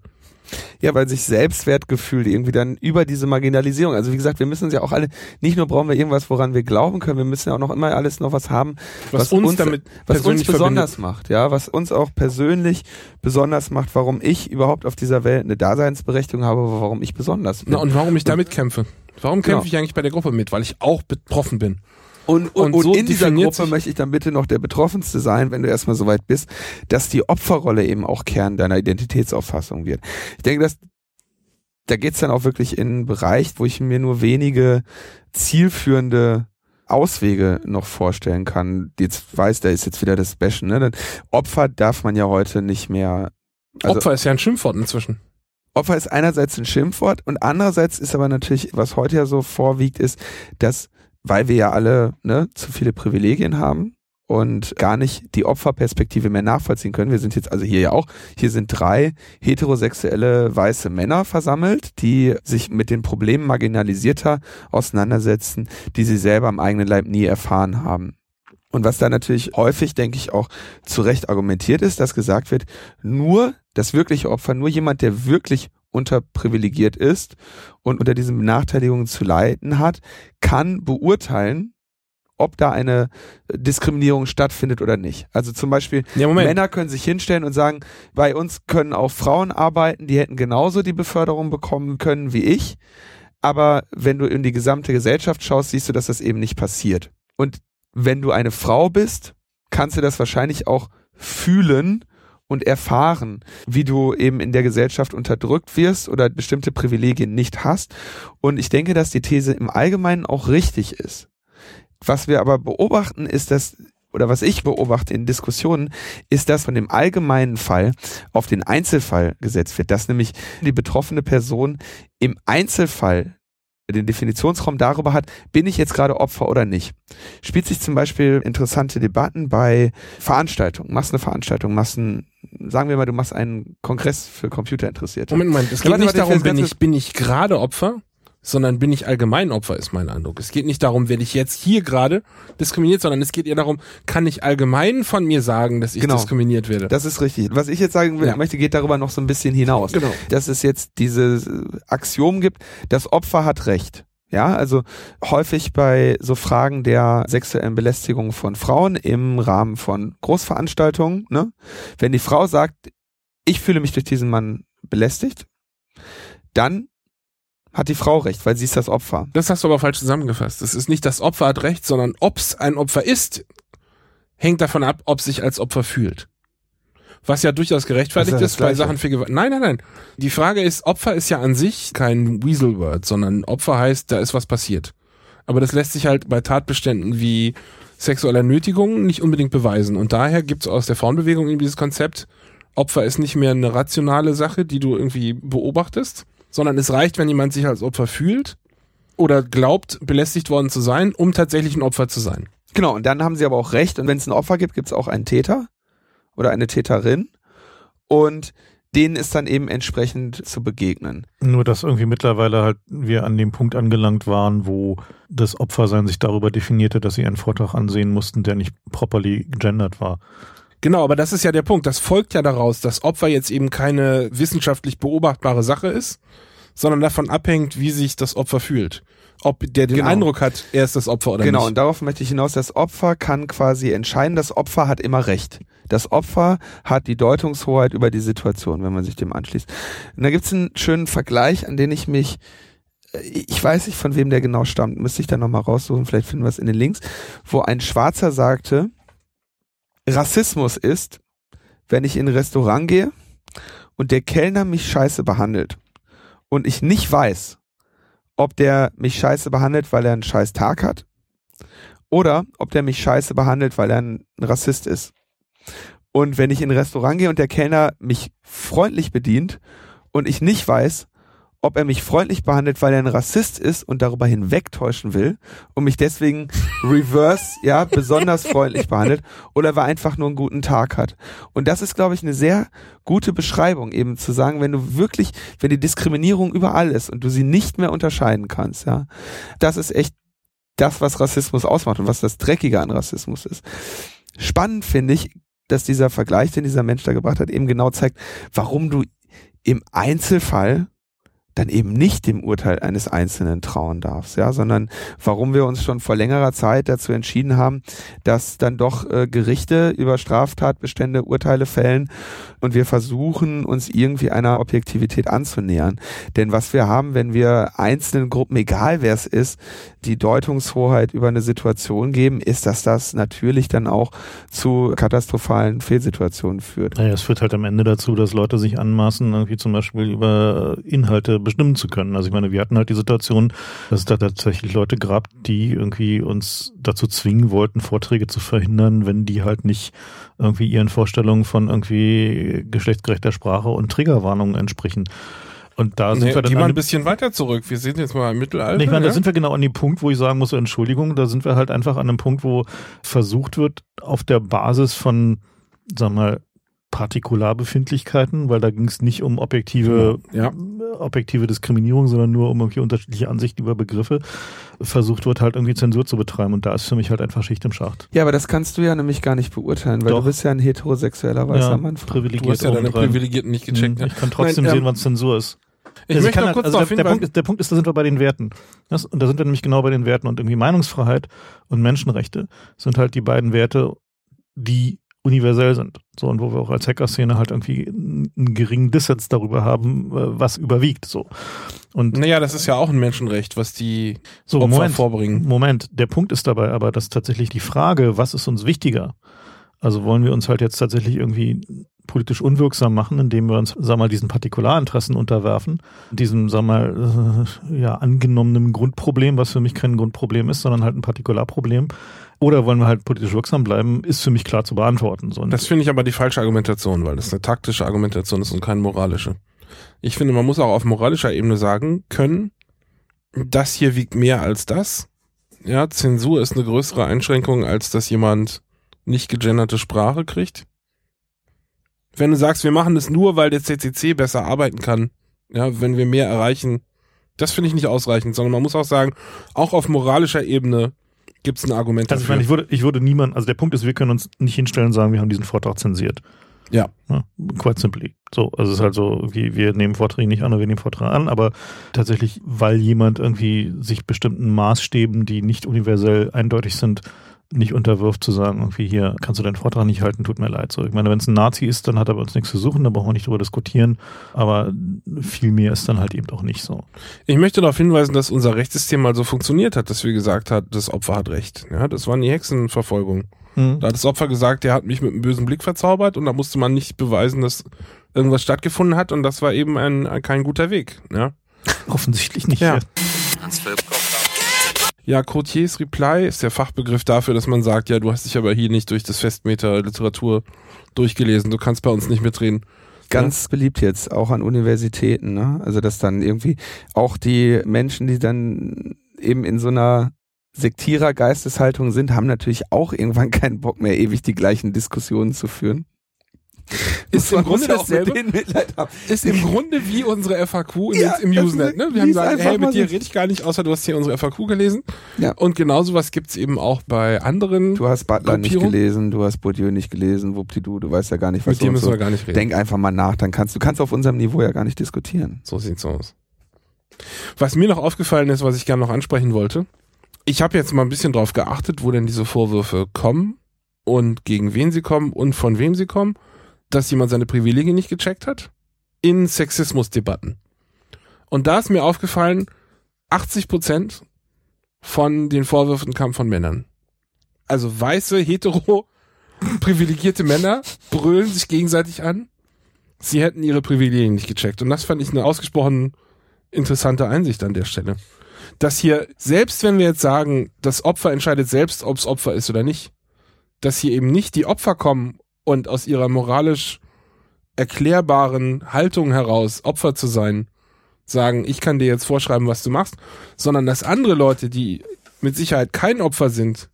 Ja, weil sich Selbstwertgefühl irgendwie dann über diese Marginalisierung, also wie gesagt, wir müssen uns ja auch alle, nicht nur brauchen wir irgendwas, woran wir glauben können, wir müssen ja auch noch immer alles noch was haben, Was, Was uns, uns- damit was uns besonders verbindet. macht, ja, was uns auch persönlich besonders macht, warum ich überhaupt auf dieser Welt eine Daseinsberechtigung habe, warum ich besonders bin. Na, und warum ich damit kämpfe. Warum kämpfe Genau. ich eigentlich bei der Gruppe mit? Weil ich auch betroffen bin. Und, und, Und und so in dieser Gruppe möchte ich dann bitte noch der Betroffenste sein, wenn du erstmal so weit bist, dass die Opferrolle eben auch Kern deiner Identitätsauffassung wird. Ich denke, dass da geht's dann auch wirklich in einen Bereich, wo ich mir nur wenige zielführende Auswege noch vorstellen kann. Jetzt weiß, da ist jetzt wieder das Bashen. Ne? Denn Opfer darf man ja heute nicht mehr. Also Opfer ist ja ein Schimpfwort inzwischen. Opfer ist einerseits ein Schimpfwort und andererseits ist aber natürlich, was heute ja so vorwiegt, ist, dass, weil wir ja alle ne, zu viele Privilegien haben und gar nicht die Opferperspektive mehr nachvollziehen können. Wir sind jetzt also hier ja auch, hier sind drei heterosexuelle weiße Männer versammelt, die sich mit den Problemen marginalisierter auseinandersetzen, die sie selber am eigenen Leib nie erfahren haben. Und was da natürlich häufig, denke ich, auch zu Recht argumentiert ist, dass gesagt wird, nur das wirkliche Opfer, nur jemand, der wirklich unterprivilegiert ist und unter diesen Benachteiligungen zu leiden hat, kann beurteilen, ob da eine Diskriminierung stattfindet oder nicht. Also zum Beispiel, Ja. Männer können sich hinstellen und sagen, bei uns können auch Frauen arbeiten, die hätten genauso die Beförderung bekommen können wie ich. Aber wenn du in die gesamte Gesellschaft schaust, siehst du, dass das eben nicht passiert. Und wenn du eine Frau bist, kannst du das wahrscheinlich auch fühlen und erfahren, wie du eben in der Gesellschaft unterdrückt wirst oder bestimmte Privilegien nicht hast. Und ich denke, dass die These im Allgemeinen auch richtig ist. Was wir aber beobachten, ist, dass oder was ich beobachte in Diskussionen, ist, dass von dem allgemeinen Fall auf den Einzelfall gesetzt wird, dass nämlich die betroffene Person im Einzelfall den Definitionsraum darüber hat, bin ich jetzt gerade Opfer oder nicht. Spielt sich zum Beispiel interessante Debatten bei Veranstaltungen. Machst eine Veranstaltung, machst ein, sagen wir mal, du machst einen Kongress für Computerinteressierte. Moment, Moment. Es geht nicht darum, bin ich, bin ich gerade Opfer, sondern bin ich allgemein Opfer, ist mein Eindruck. Es geht nicht darum, werde ich jetzt hier gerade diskriminiert, sondern es geht eher darum, kann ich allgemein von mir sagen, dass ich Genau. diskriminiert werde. Das ist richtig. Was ich jetzt sagen will, Ja. möchte, geht darüber noch so ein bisschen hinaus. Genau. Dass es jetzt dieses Axiom gibt, das Opfer hat Recht. Ja, also häufig bei so Fragen der sexuellen Belästigung von Frauen im Rahmen von Großveranstaltungen, ne? Wenn die Frau sagt, ich fühle mich durch diesen Mann belästigt, dann hat die Frau recht, weil sie ist das Opfer. Das hast du aber falsch zusammengefasst. Es ist nicht das Opfer hat recht, sondern ob es ein Opfer ist, hängt davon ab, ob sich als Opfer fühlt. Was ja durchaus gerechtfertigt ist ja ist bei. Sachen für Gewalt. Nein, nein, nein. Die Frage ist, Opfer ist ja an sich kein Weasel-Word, sondern Opfer heißt, da ist was passiert. Aber das lässt sich halt bei Tatbeständen wie sexueller Nötigung nicht unbedingt beweisen. Und daher gibt es aus der Frauenbewegung eben dieses Konzept, Opfer ist nicht mehr eine rationale Sache, die du irgendwie beobachtest, sondern es reicht, wenn jemand sich als Opfer fühlt oder glaubt, belästigt worden zu sein, um tatsächlich ein Opfer zu sein. Genau, und dann haben sie aber auch recht. Und wenn es ein Opfer gibt, gibt es auch einen Täter oder eine Täterin. Und denen ist dann eben entsprechend zu begegnen. Nur, dass irgendwie mittlerweile halt wir an dem Punkt angelangt waren, wo das Opfersein sich darüber definierte, dass sie einen Vortrag ansehen mussten, der nicht properly gendert war. Genau, aber das ist ja der Punkt. Das folgt ja daraus, dass Opfer jetzt eben keine wissenschaftlich beobachtbare Sache ist, sondern davon abhängt, wie sich das Opfer fühlt. Ob der den Genau. Eindruck hat, er ist das Opfer oder genau, nicht. und darauf möchte ich hinaus. Das Opfer kann quasi entscheiden. Das Opfer hat immer Recht. Das Opfer hat die Deutungshoheit über die Situation, wenn man sich dem anschließt. Und da gibt es einen schönen Vergleich, an den ich mich, äh, ich weiß nicht, von wem der genau stammt, müsste ich dann nochmal raussuchen, vielleicht finden wir es in den Links, wo ein Schwarzer sagte, Rassismus ist, wenn ich in ein Restaurant gehe und der Kellner mich scheiße behandelt und ich nicht weiß, ob der mich scheiße behandelt, weil er einen scheiß Tag hat oder ob der mich scheiße behandelt, weil er ein Rassist ist. Und wenn ich in ein Restaurant gehe und der Kellner mich freundlich bedient und ich nicht weiß, ob er mich freundlich behandelt, weil er ein Rassist ist und darüber hinwegtäuschen will und mich deswegen reverse, ja, besonders freundlich behandelt oder weil er einfach nur einen guten Tag hat. Und das ist, glaube ich, eine sehr gute Beschreibung, eben zu sagen, wenn du wirklich, wenn die Diskriminierung überall ist und du sie nicht mehr unterscheiden kannst, ja, das ist echt das, was Rassismus ausmacht und was das Dreckige an Rassismus ist. Spannend finde ich, dass dieser Vergleich, den dieser Mensch da gebracht hat, eben genau zeigt, warum du im Einzelfall dann eben nicht dem Urteil eines Einzelnen trauen darfst, ja, sondern warum wir uns schon vor längerer Zeit dazu entschieden haben, dass dann doch äh, Gerichte über Straftatbestände Urteile fällen und wir versuchen, uns irgendwie einer Objektivität anzunähern. Denn was wir haben, wenn wir einzelnen Gruppen, egal wer es ist, die Deutungshoheit über eine Situation geben, ist, dass das natürlich dann auch zu katastrophalen Fehlsituationen führt. Naja, es führt halt am Ende dazu, dass Leute sich anmaßen, irgendwie zum Beispiel über Inhalte bestimmen zu können. Also ich meine, wir hatten halt die Situation, dass es da tatsächlich Leute gab, die irgendwie uns dazu zwingen wollten, Vorträge zu verhindern, wenn die halt nicht irgendwie ihren Vorstellungen von irgendwie geschlechtsgerechter Sprache und Triggerwarnungen entsprechen. Und da sind Nee, wir dann mal ein bisschen weiter zurück. Wir sind jetzt mal im Mittelalter. Nee, ich meine, da ja? sind wir genau an dem Punkt, wo ich sagen muss, Entschuldigung, da sind wir halt einfach an einem Punkt, wo versucht wird, auf der Basis von, sagen wir mal, Partikular-Befindlichkeiten, weil da ging es nicht um objektive, Ja. Objektive Diskriminierung, sondern nur um irgendwie unterschiedliche Ansichten über Begriffe, versucht wird halt irgendwie Zensur zu betreiben. Und da ist für mich halt einfach Schicht im Schacht. Ja, aber das kannst du ja nämlich gar nicht beurteilen, weil Doch. du bist ja ein heterosexueller weißer ja, Mann. privilegiert. Du hast ja deine. Privilegierten nicht gecheckt. Mhm, ne? Ich kann trotzdem Nein, sehen, ähm, wann Zensur ist. Ich Also möchte kann noch halt- kurz also darauf der, der, hinweisen. Punkt ist, der Punkt ist, da sind wir bei den Werten. Das, und da sind wir nämlich genau bei den Werten. Und irgendwie Meinungsfreiheit und Menschenrechte sind halt die beiden Werte, die universell sind. So, und wo wir auch als Hacker-Szene halt irgendwie einen geringen Dissens darüber haben, äh, was überwiegt. So. Und Naja, das ist ja auch ein Menschenrecht, was die so, Opfer Moment, vorbringen. Moment, der Punkt ist dabei aber, dass tatsächlich die Frage, was ist uns wichtiger? Also wollen wir uns halt jetzt tatsächlich irgendwie politisch unwirksam machen, indem wir uns, sag mal, diesen Partikularinteressen unterwerfen, diesem, sag mal, äh, ja, angenommenen Grundproblem, was für mich kein Grundproblem ist, sondern halt ein Partikularproblem. Oder wollen wir halt politisch wirksam bleiben, ist für mich klar zu beantworten. So, und Das finde ich aber die falsche Argumentation, weil das eine taktische Argumentation ist und keine moralische. Ich finde, man muss auch auf moralischer Ebene sagen können, das hier wiegt mehr als das. Ja, Zensur ist eine größere Einschränkung, als dass jemand nicht gegenderte Sprache kriegt. Wenn du sagst, wir machen das nur, weil der CCC besser arbeiten kann, ja, wenn wir mehr erreichen, das finde ich nicht ausreichend, sondern man muss auch sagen, auch auf moralischer Ebene gibt es ein Argument also ich dafür. meine, ich würde, ich würde niemand, also der Punkt ist, wir können uns nicht hinstellen und sagen, wir haben diesen Vortrag zensiert. Ja. Ja, quite simply. So, also es ist halt so, irgendwie, wir nehmen Vorträge nicht an oder wir nehmen Vorträge an, aber tatsächlich, weil jemand irgendwie sich bestimmten Maßstäben, die nicht universell eindeutig sind, nicht unterwirft, zu sagen, irgendwie hier kannst du deinen Vortrag nicht halten, tut mir leid. So, ich meine, wenn es ein Nazi ist, dann hat er bei uns nichts zu suchen, da brauchen wir nicht drüber diskutieren, aber viel mehr ist dann halt eben auch nicht so. Ich möchte darauf hinweisen, dass unser Rechtssystem mal so funktioniert hat, dass wir gesagt hat, das Opfer hat Recht. Ja, das waren die Hexenverfolgung. Hm. Da hat das Opfer gesagt, der hat mich mit einem bösen Blick verzaubert und da musste man nicht beweisen, dass irgendwas stattgefunden hat und das war eben ein, ein kein guter Weg. Ja, Offensichtlich nicht. Ja. Philipp ja Courtiers Reply ist der Fachbegriff dafür, dass man sagt, ja, du hast dich aber hier nicht durch das Festmeter Literatur durchgelesen, du kannst bei uns nicht mitreden. Ganz beliebt jetzt, auch an Universitäten, ne? Also dass dann irgendwie auch die Menschen, die dann eben in so einer Sektierer-Geisteshaltung sind, haben natürlich auch irgendwann keinen Bock mehr, ewig die gleichen Diskussionen zu führen. Ist im Grunde dasselbe. Ist im Grunde wie unsere FAQ Ja, im Usenet. Ne? Wir haben gesagt, hey, mit dir rede ich gar nicht, außer du hast hier unsere FAQ gelesen. Ja. Und genau sowas gibt's eben auch bei anderen. Du hast Butler nicht gelesen, du hast Bourdieu nicht gelesen, wuppdidu, du weißt ja gar nicht, was mit dir müssen so. wir gar nicht reden. Denk einfach mal nach, dann kannst du kannst auf unserem Niveau ja gar nicht diskutieren. So sieht's aus. Was mir noch aufgefallen ist, was ich gerne noch ansprechen wollte. Ich habe jetzt mal ein bisschen drauf geachtet, wo denn diese Vorwürfe kommen und gegen wen sie kommen und von wem sie kommen, dass jemand seine Privilegien nicht gecheckt hat in Sexismusdebatten. Und da ist mir aufgefallen, 80 Prozent von den Vorwürfen kamen von Männern. Also weiße, hetero, privilegierte Männer brüllen sich gegenseitig an. Sie hätten ihre Privilegien nicht gecheckt. Und das fand ich eine ausgesprochen interessante Einsicht an der Stelle. Dass hier, selbst wenn wir jetzt sagen, das Opfer entscheidet selbst, ob es Opfer ist oder nicht, dass hier eben nicht die Opfer kommen und aus ihrer moralisch erklärbaren Haltung heraus, Opfer zu sein, sagen, ich kann dir jetzt vorschreiben, was du machst, sondern dass andere Leute, die mit Sicherheit kein Opfer sind,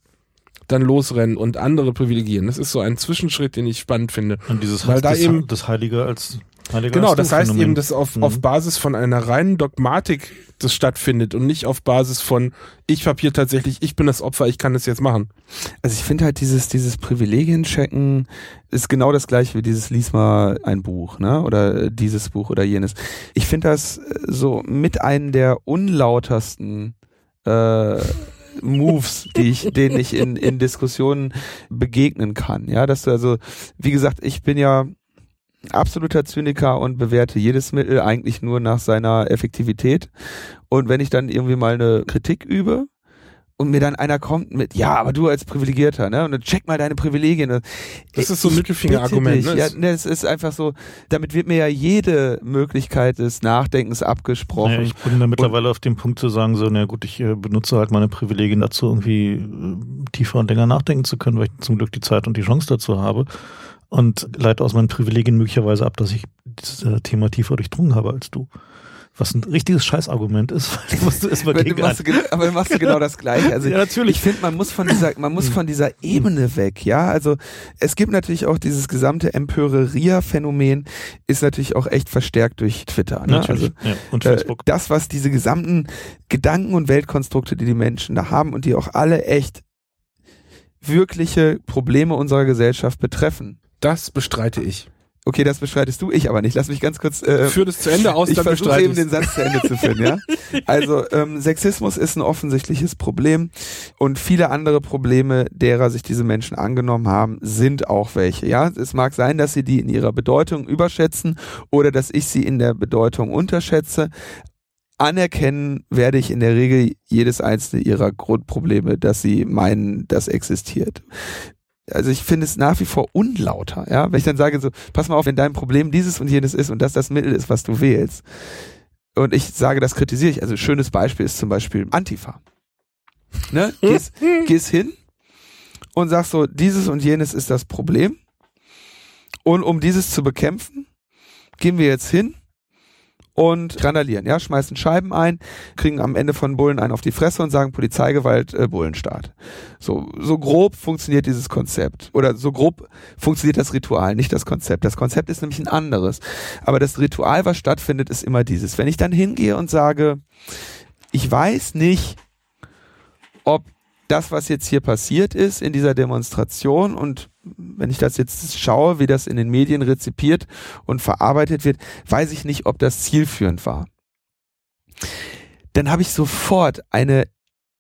dann losrennen und andere privilegieren. Das ist so ein Zwischenschritt, den ich spannend finde. Und dieses Weil da das, eben- das Heilige als Genau, das heißt eben, dass auf, Mhm. auf Basis von einer reinen Dogmatik das stattfindet und nicht auf Basis von, ich hab hier tatsächlich, ich bin das Opfer, ich kann das jetzt machen. Also ich finde halt dieses, dieses Privilegien-Checken ist genau das gleiche wie dieses lies mal ein Buch, ne? Oder äh, dieses Buch oder jenes. Ich finde das äh, so mit einem der unlautersten äh, Moves, die ich, denen ich in, in Diskussionen begegnen kann. Ja, dass du also, wie gesagt, ich bin ja absoluter Zyniker und bewerte jedes Mittel eigentlich nur nach seiner Effektivität. Und wenn ich dann irgendwie mal eine Kritik übe, und mir dann einer kommt mit, ja, aber du als Privilegierter, ne? Und dann check mal deine Privilegien. Das ist so ein Mittelfinger-Argument, ne? Ja, Es- ne, es ist einfach so, damit wird mir ja jede Möglichkeit des Nachdenkens abgesprochen. Naja, ich bin da mittlerweile auf dem Punkt zu sagen, so, na gut, ich äh, benutze halt meine Privilegien dazu, irgendwie äh, tiefer und länger nachdenken zu können, weil ich zum Glück die Zeit und die Chance dazu habe. Und leite aus meinen Privilegien möglicherweise ab, dass ich das äh, Thema tiefer durchdrungen habe als du. Was ein richtiges Scheißargument ist, weil du musst du erstmal Aber du gegen machst, genau- aber du machst du genau das Gleiche. Also Ja, natürlich. Ich finde, man muss von dieser, man muss von dieser Ebene weg, ja. Also es gibt natürlich auch dieses gesamte Empöreria-Phänomen, ist natürlich auch echt verstärkt durch Twitter. Ne? Natürlich. ja. Und äh, Facebook. das, was diese gesamten Gedanken und Weltkonstrukte, die die Menschen da haben und die auch alle echt wirkliche Probleme unserer Gesellschaft betreffen. Das bestreite ich. Okay, das bestreitest du, ich aber nicht. Lass mich ganz kurz. Äh, Führ das zu Ende aus, ich dann versuche eben den Satz zu Ende zu führen, ja. Also ähm, Sexismus ist ein offensichtliches Problem und viele andere Probleme, derer sich diese Menschen angenommen haben, sind auch welche. Ja, es mag sein, dass sie die in ihrer Bedeutung überschätzen oder dass ich sie in der Bedeutung unterschätze. Anerkennen werde ich in der Regel jedes einzelne ihrer Grundprobleme, dass sie meinen, das existiert also ich finde es nach wie vor unlauter, ja, wenn ich dann sage so, pass mal auf, wenn dein Problem dieses und jenes ist und das das Mittel ist, was du wählst. Und ich sage, das kritisiere ich. Also ein schönes Beispiel ist zum Beispiel Antifa. Ne? Gehst, gehst hin und sagst so, dieses und jenes ist das Problem. Und um dieses zu bekämpfen, gehen wir jetzt hin und randalieren, ja, schmeißen Scheiben ein, kriegen am Ende von Bullen einen auf die Fresse und sagen Polizeigewalt, äh, Bullenstaat. So, so grob funktioniert dieses Konzept. Oder so grob funktioniert das Ritual, nicht das Konzept. Das Konzept ist nämlich ein anderes. Aber das Ritual, was stattfindet, ist immer dieses. Wenn ich dann hingehe und sage, ich weiß nicht, ob das, was jetzt hier passiert ist in dieser Demonstration und wenn ich das jetzt schaue, wie das in den Medien rezipiert und verarbeitet wird, weiß ich nicht, ob das zielführend war. Dann habe ich sofort eine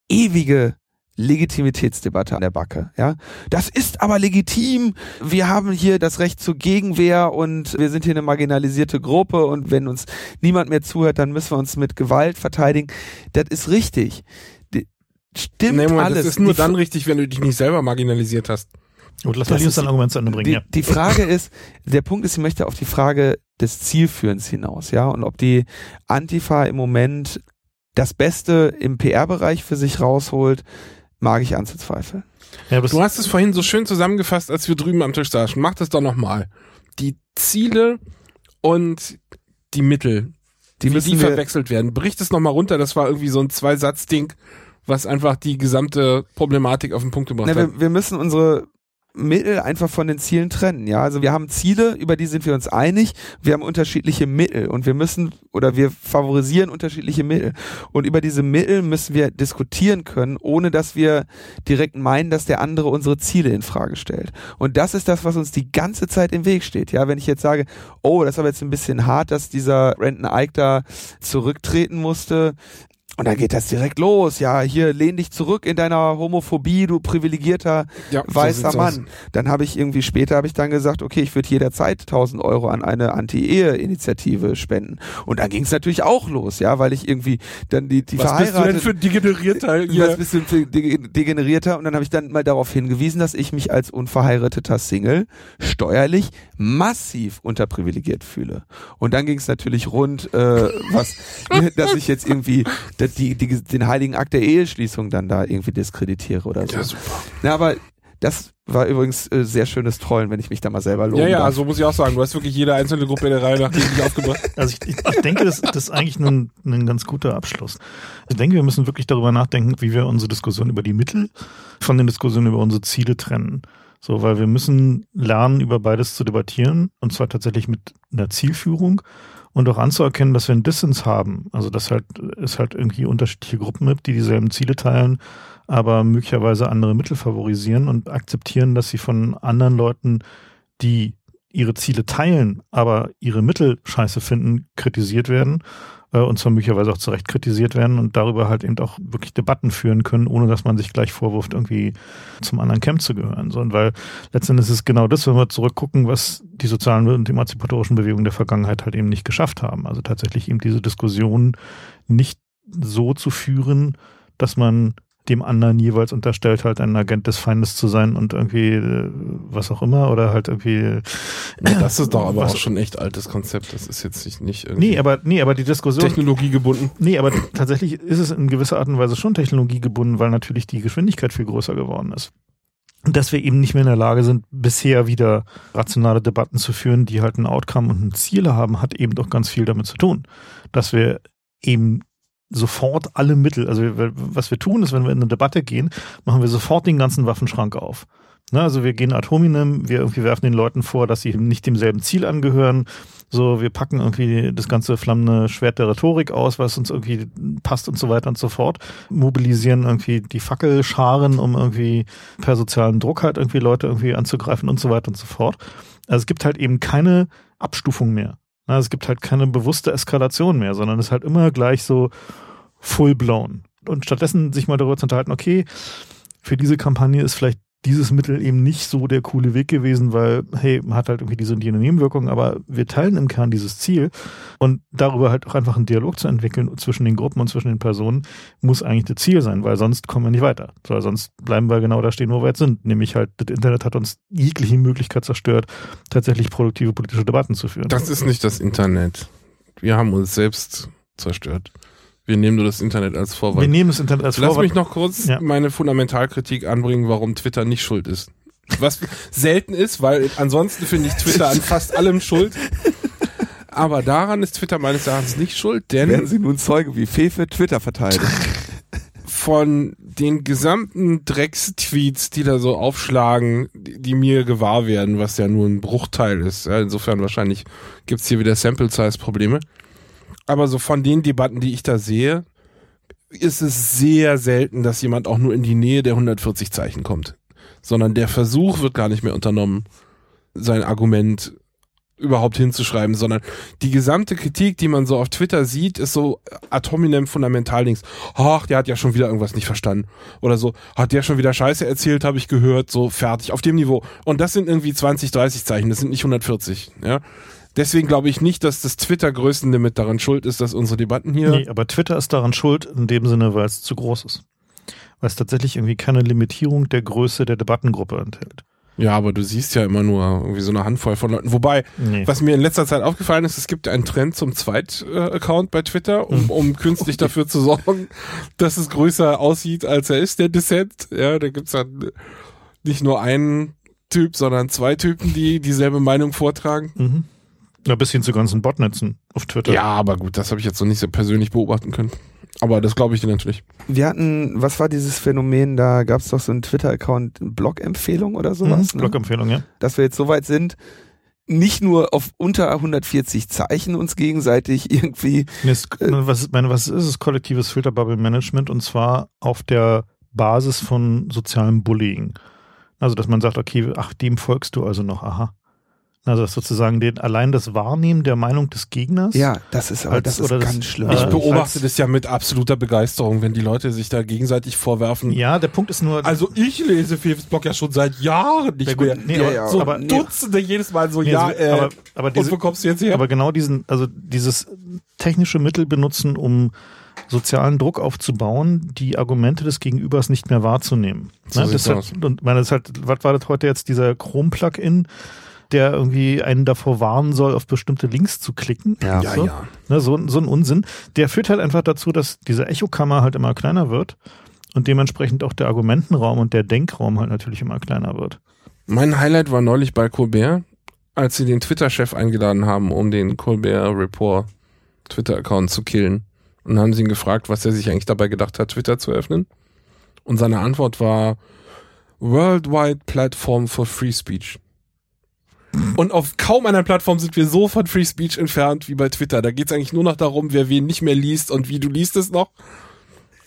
ewige Legitimitätsdebatte an der Backe, ja. Das ist aber legitim. Wir haben hier das Recht zur Gegenwehr und wir sind hier eine marginalisierte Gruppe und wenn uns niemand mehr zuhört, dann müssen wir uns mit Gewalt verteidigen. Das ist richtig. Stimmt Nee, Moment, alles. das ist nur dann richtig, wenn du dich nicht selber marginalisiert hast. Gut, lass Das mal Linus die- Argument zu Ende bringen. die, ja. die Frage ist, der Punkt ist, ich möchte auf die Frage des Zielführens hinaus, ja, und ob die Antifa im Moment das Beste im PR-Bereich für sich rausholt, mag ich anzuzweifeln. ja, Du hast es vorhin so schön zusammengefasst, als wir drüben am Tisch saßen. Mach das doch nochmal. Die Ziele und die Mittel, Die wie müssen die verwechselt werden. Brich das nochmal runter. Das war irgendwie so ein Zwei-Satz-Ding, was einfach die gesamte Problematik auf den Punkt gebracht na, hat. wir, wir müssen unsere Mittel einfach von den Zielen trennen, ja. Also wir haben Ziele, über die sind wir uns einig. Wir haben unterschiedliche Mittel und wir müssen oder wir favorisieren unterschiedliche Mittel. Und über diese Mittel müssen wir diskutieren können, ohne dass wir direkt meinen, dass der andere unsere Ziele in Frage stellt. Und das ist das, was uns die ganze Zeit im Weg steht. Ja, wenn ich jetzt sage, oh, das ist aber jetzt ein bisschen hart, dass dieser Renton Ike da zurücktreten musste. Und dann geht das direkt los. Ja, hier lehn dich zurück in deiner Homophobie, du privilegierter ja, so weißer sieht's Mann. Dann habe ich irgendwie später habe ich dann gesagt, okay, ich würde jederzeit 1000 Euro an eine Anti-Ehe-Initiative spenden. Und dann ging es natürlich auch los, ja, weil ich irgendwie dann die die Aus. Was bist du denn für ein degenerierter was hier? bisschen für de- degenerierter und dann habe ich dann mal darauf hingewiesen, dass ich mich als unverheirateter Single steuerlich massiv unterprivilegiert fühle. Und dann ging es natürlich rund, äh, was, dass ich jetzt irgendwie die, die, den heiligen Akt der Eheschließung dann da irgendwie diskreditiere oder so. Ja, super. Na, aber das war übrigens äh, sehr schönes Trollen, wenn ich mich da mal selber loben Ja, ja, darf. also muss ich auch sagen, du hast wirklich jede einzelne Gruppe der Reihe nach dich aufgebracht. Also ich, ich, ich denke, das, das ist eigentlich ein, ein ganz guter Abschluss. Ich denke, wir müssen wirklich darüber nachdenken, wie wir unsere Diskussion über die Mittel von den Diskussionen über unsere Ziele trennen. So, weil wir müssen lernen, über beides zu debattieren, und zwar tatsächlich mit einer Zielführung und auch anzuerkennen, dass wir einen Dissens haben. Also, dass halt, es halt irgendwie unterschiedliche Gruppen gibt, die dieselben Ziele teilen, aber möglicherweise andere Mittel favorisieren und akzeptieren, dass sie von anderen Leuten, die ihre Ziele teilen, aber ihre Mittel scheiße finden, kritisiert werden und zwar möglicherweise auch zu Recht kritisiert werden und darüber halt eben auch wirklich Debatten führen können, ohne dass man sich gleich vorwirft, irgendwie zum anderen Camp zu gehören. So, und weil letztendlich ist es genau das, wenn wir zurückgucken, was die sozialen und emanzipatorischen Bewegungen der Vergangenheit halt eben nicht geschafft haben. Also tatsächlich eben diese Diskussion nicht so zu führen, dass man dem anderen jeweils unterstellt, halt ein Agent des Feindes zu sein und irgendwie äh, was auch immer oder halt irgendwie äh, Das ist doch aber auch schon ein echt altes Konzept. Das ist jetzt nicht, nicht irgendwie Nee, aber nee, aber die Diskussion technologiegebunden. Nee, aber tatsächlich ist es in gewisser Art und Weise schon technologiegebunden, weil natürlich die Geschwindigkeit viel größer geworden ist. Dass wir eben nicht mehr in der Lage sind, bisher wieder rationale Debatten zu führen, die halt ein Outcome und ein Ziel haben, hat eben doch ganz viel damit zu tun. Dass wir eben sofort alle Mittel, also was wir tun ist, wenn wir in eine Debatte gehen, machen wir sofort den ganzen Waffenschrank auf. Ne, also wir gehen ad hominem, wir irgendwie werfen den Leuten vor, dass sie nicht demselben Ziel angehören. So, wir packen irgendwie das ganze flammende Schwert der Rhetorik aus, was uns irgendwie passt und so weiter und so fort. Mobilisieren irgendwie die Fackelscharen, um irgendwie per sozialen Druck halt irgendwie Leute irgendwie anzugreifen und so weiter und so fort. Also es gibt halt eben keine Abstufung mehr. Na, es gibt halt keine bewusste Eskalation mehr, sondern es ist halt immer gleich so full blown. Und stattdessen sich mal darüber zu unterhalten, okay, für diese Kampagne ist vielleicht dieses Mittel eben nicht so der coole Weg gewesen, weil, hey, man hat halt irgendwie diese und jene Nebenwirkungen, aber wir teilen im Kern dieses Ziel und darüber halt auch einfach einen Dialog zu entwickeln zwischen den Gruppen und zwischen den Personen muss eigentlich das Ziel sein, weil sonst kommen wir nicht weiter. So, sonst bleiben wir genau da stehen, wo wir jetzt sind. Nämlich halt, das Internet hat uns jegliche Möglichkeit zerstört, tatsächlich produktive politische Debatten zu führen. Das ist nicht das Internet. Wir haben uns selbst zerstört. Wir nehmen nur das Internet als wir Vorwand. nehmen das Internet als Lass Vorwand. mich noch kurz Ja. meine Fundamentalkritik anbringen, warum Twitter nicht schuld ist. Was selten ist, weil ansonsten finde ich Twitter an fast allem schuld. Aber daran ist Twitter meines Erachtens nicht schuld, denn Werden Sie nun Zeuge, wie Fefe Twitter verteidigt. von den gesamten Dreckstweets, die da so aufschlagen, die, die mir gewahr werden, was ja nur ein Bruchteil ist. Insofern wahrscheinlich gibt's hier wieder Sample-Size-Probleme. Aber so von den Debatten, die ich da sehe, ist es sehr selten, dass jemand auch nur in die Nähe der 140 Zeichen kommt. Sondern der Versuch wird gar nicht mehr unternommen, sein Argument überhaupt hinzuschreiben, sondern die gesamte Kritik, die man so auf Twitter sieht, ist so atominem Fundamentaldings. Ach, der hat ja schon wieder irgendwas nicht verstanden. Oder so, hat der schon wieder Scheiße erzählt, habe ich gehört, so fertig, auf dem Niveau. Und das sind irgendwie 20, 30 Zeichen, das sind nicht 140, ja. Deswegen glaube ich nicht, dass das Twitter-Größenlimit daran schuld ist, dass unsere Debatten hier. Nee, aber Twitter ist daran schuld, in dem Sinne, weil es zu groß ist. Weil es tatsächlich irgendwie keine Limitierung der Größe der Debattengruppe enthält. Ja, aber du siehst ja immer nur irgendwie so eine Handvoll von Leuten. Wobei, Nee. was mir in letzter Zeit aufgefallen ist, es gibt einen Trend zum Zweit-Account bei Twitter, um, um künstlich dafür zu sorgen, dass es größer aussieht, als er ist, der Dissent. Ja, da gibt's dann nicht nur einen Typ, sondern zwei Typen, die dieselbe Meinung vortragen. Mhm. Ja, bis hin zu ganzen Botnetzen auf Twitter. Ja, aber gut, das habe ich jetzt noch nicht so persönlich beobachten können. Aber das glaube ich dir natürlich. Wir hatten, was war dieses Phänomen, da gab es doch so einen Twitter-Account, Blog-Empfehlung oder Mhm. sowas, ne? Blog-Empfehlung, ja. dass wir jetzt so weit sind, nicht nur auf unter 140 Zeichen uns gegenseitig irgendwie, Nee, es, was, meine, was ist es? Kollektives Filterbubble-Management und zwar auf der Basis von sozialem Bullying. Also, dass man sagt, okay, ach, dem folgst du also noch, aha. Also, sozusagen den, allein das Wahrnehmen der Meinung des Gegners. ja, das ist aber, Als- das ist oder das- ganz schlimm. Ich Äh, beobachte als- das ja mit absoluter Begeisterung, wenn die Leute sich da gegenseitig vorwerfen. Ja, der Punkt ist nur. Also ich lese Facebook ja schon seit Jahren nicht gut, mehr. nee, Ja, aber, ja, so aber, nee. Dutzende jedes Mal so, nee, ja, also, äh, aber, aber und diese, wo kommst du jetzt her? aber genau diesen, also dieses technische Mittel benutzen, um sozialen Druck aufzubauen, die Argumente des Gegenübers nicht mehr wahrzunehmen. So ne? das halt, und meine, das halt, was war das heute jetzt, dieser Chrome-Plugin, der irgendwie einen davor warnen soll, auf bestimmte Links zu klicken. Ja. ja, so. ja. Ne, so, so ein Unsinn. Der führt halt einfach dazu, dass diese Echokammer halt immer kleiner wird und dementsprechend auch der Argumentenraum und der Denkraum halt natürlich immer kleiner wird. Mein Highlight war neulich bei Colbert, als sie den Twitter-Chef eingeladen haben, um den Colbert Report Twitter-Account zu killen. Und dann haben sie ihn gefragt, was er sich eigentlich dabei gedacht hat, Twitter zu öffnen. Und seine Antwort war Worldwide Platform for Free Speech. Und auf kaum einer Plattform sind wir so von Free Speech entfernt wie bei Twitter. Da geht es eigentlich nur noch darum, wer wen nicht mehr liest und wie du liest es noch.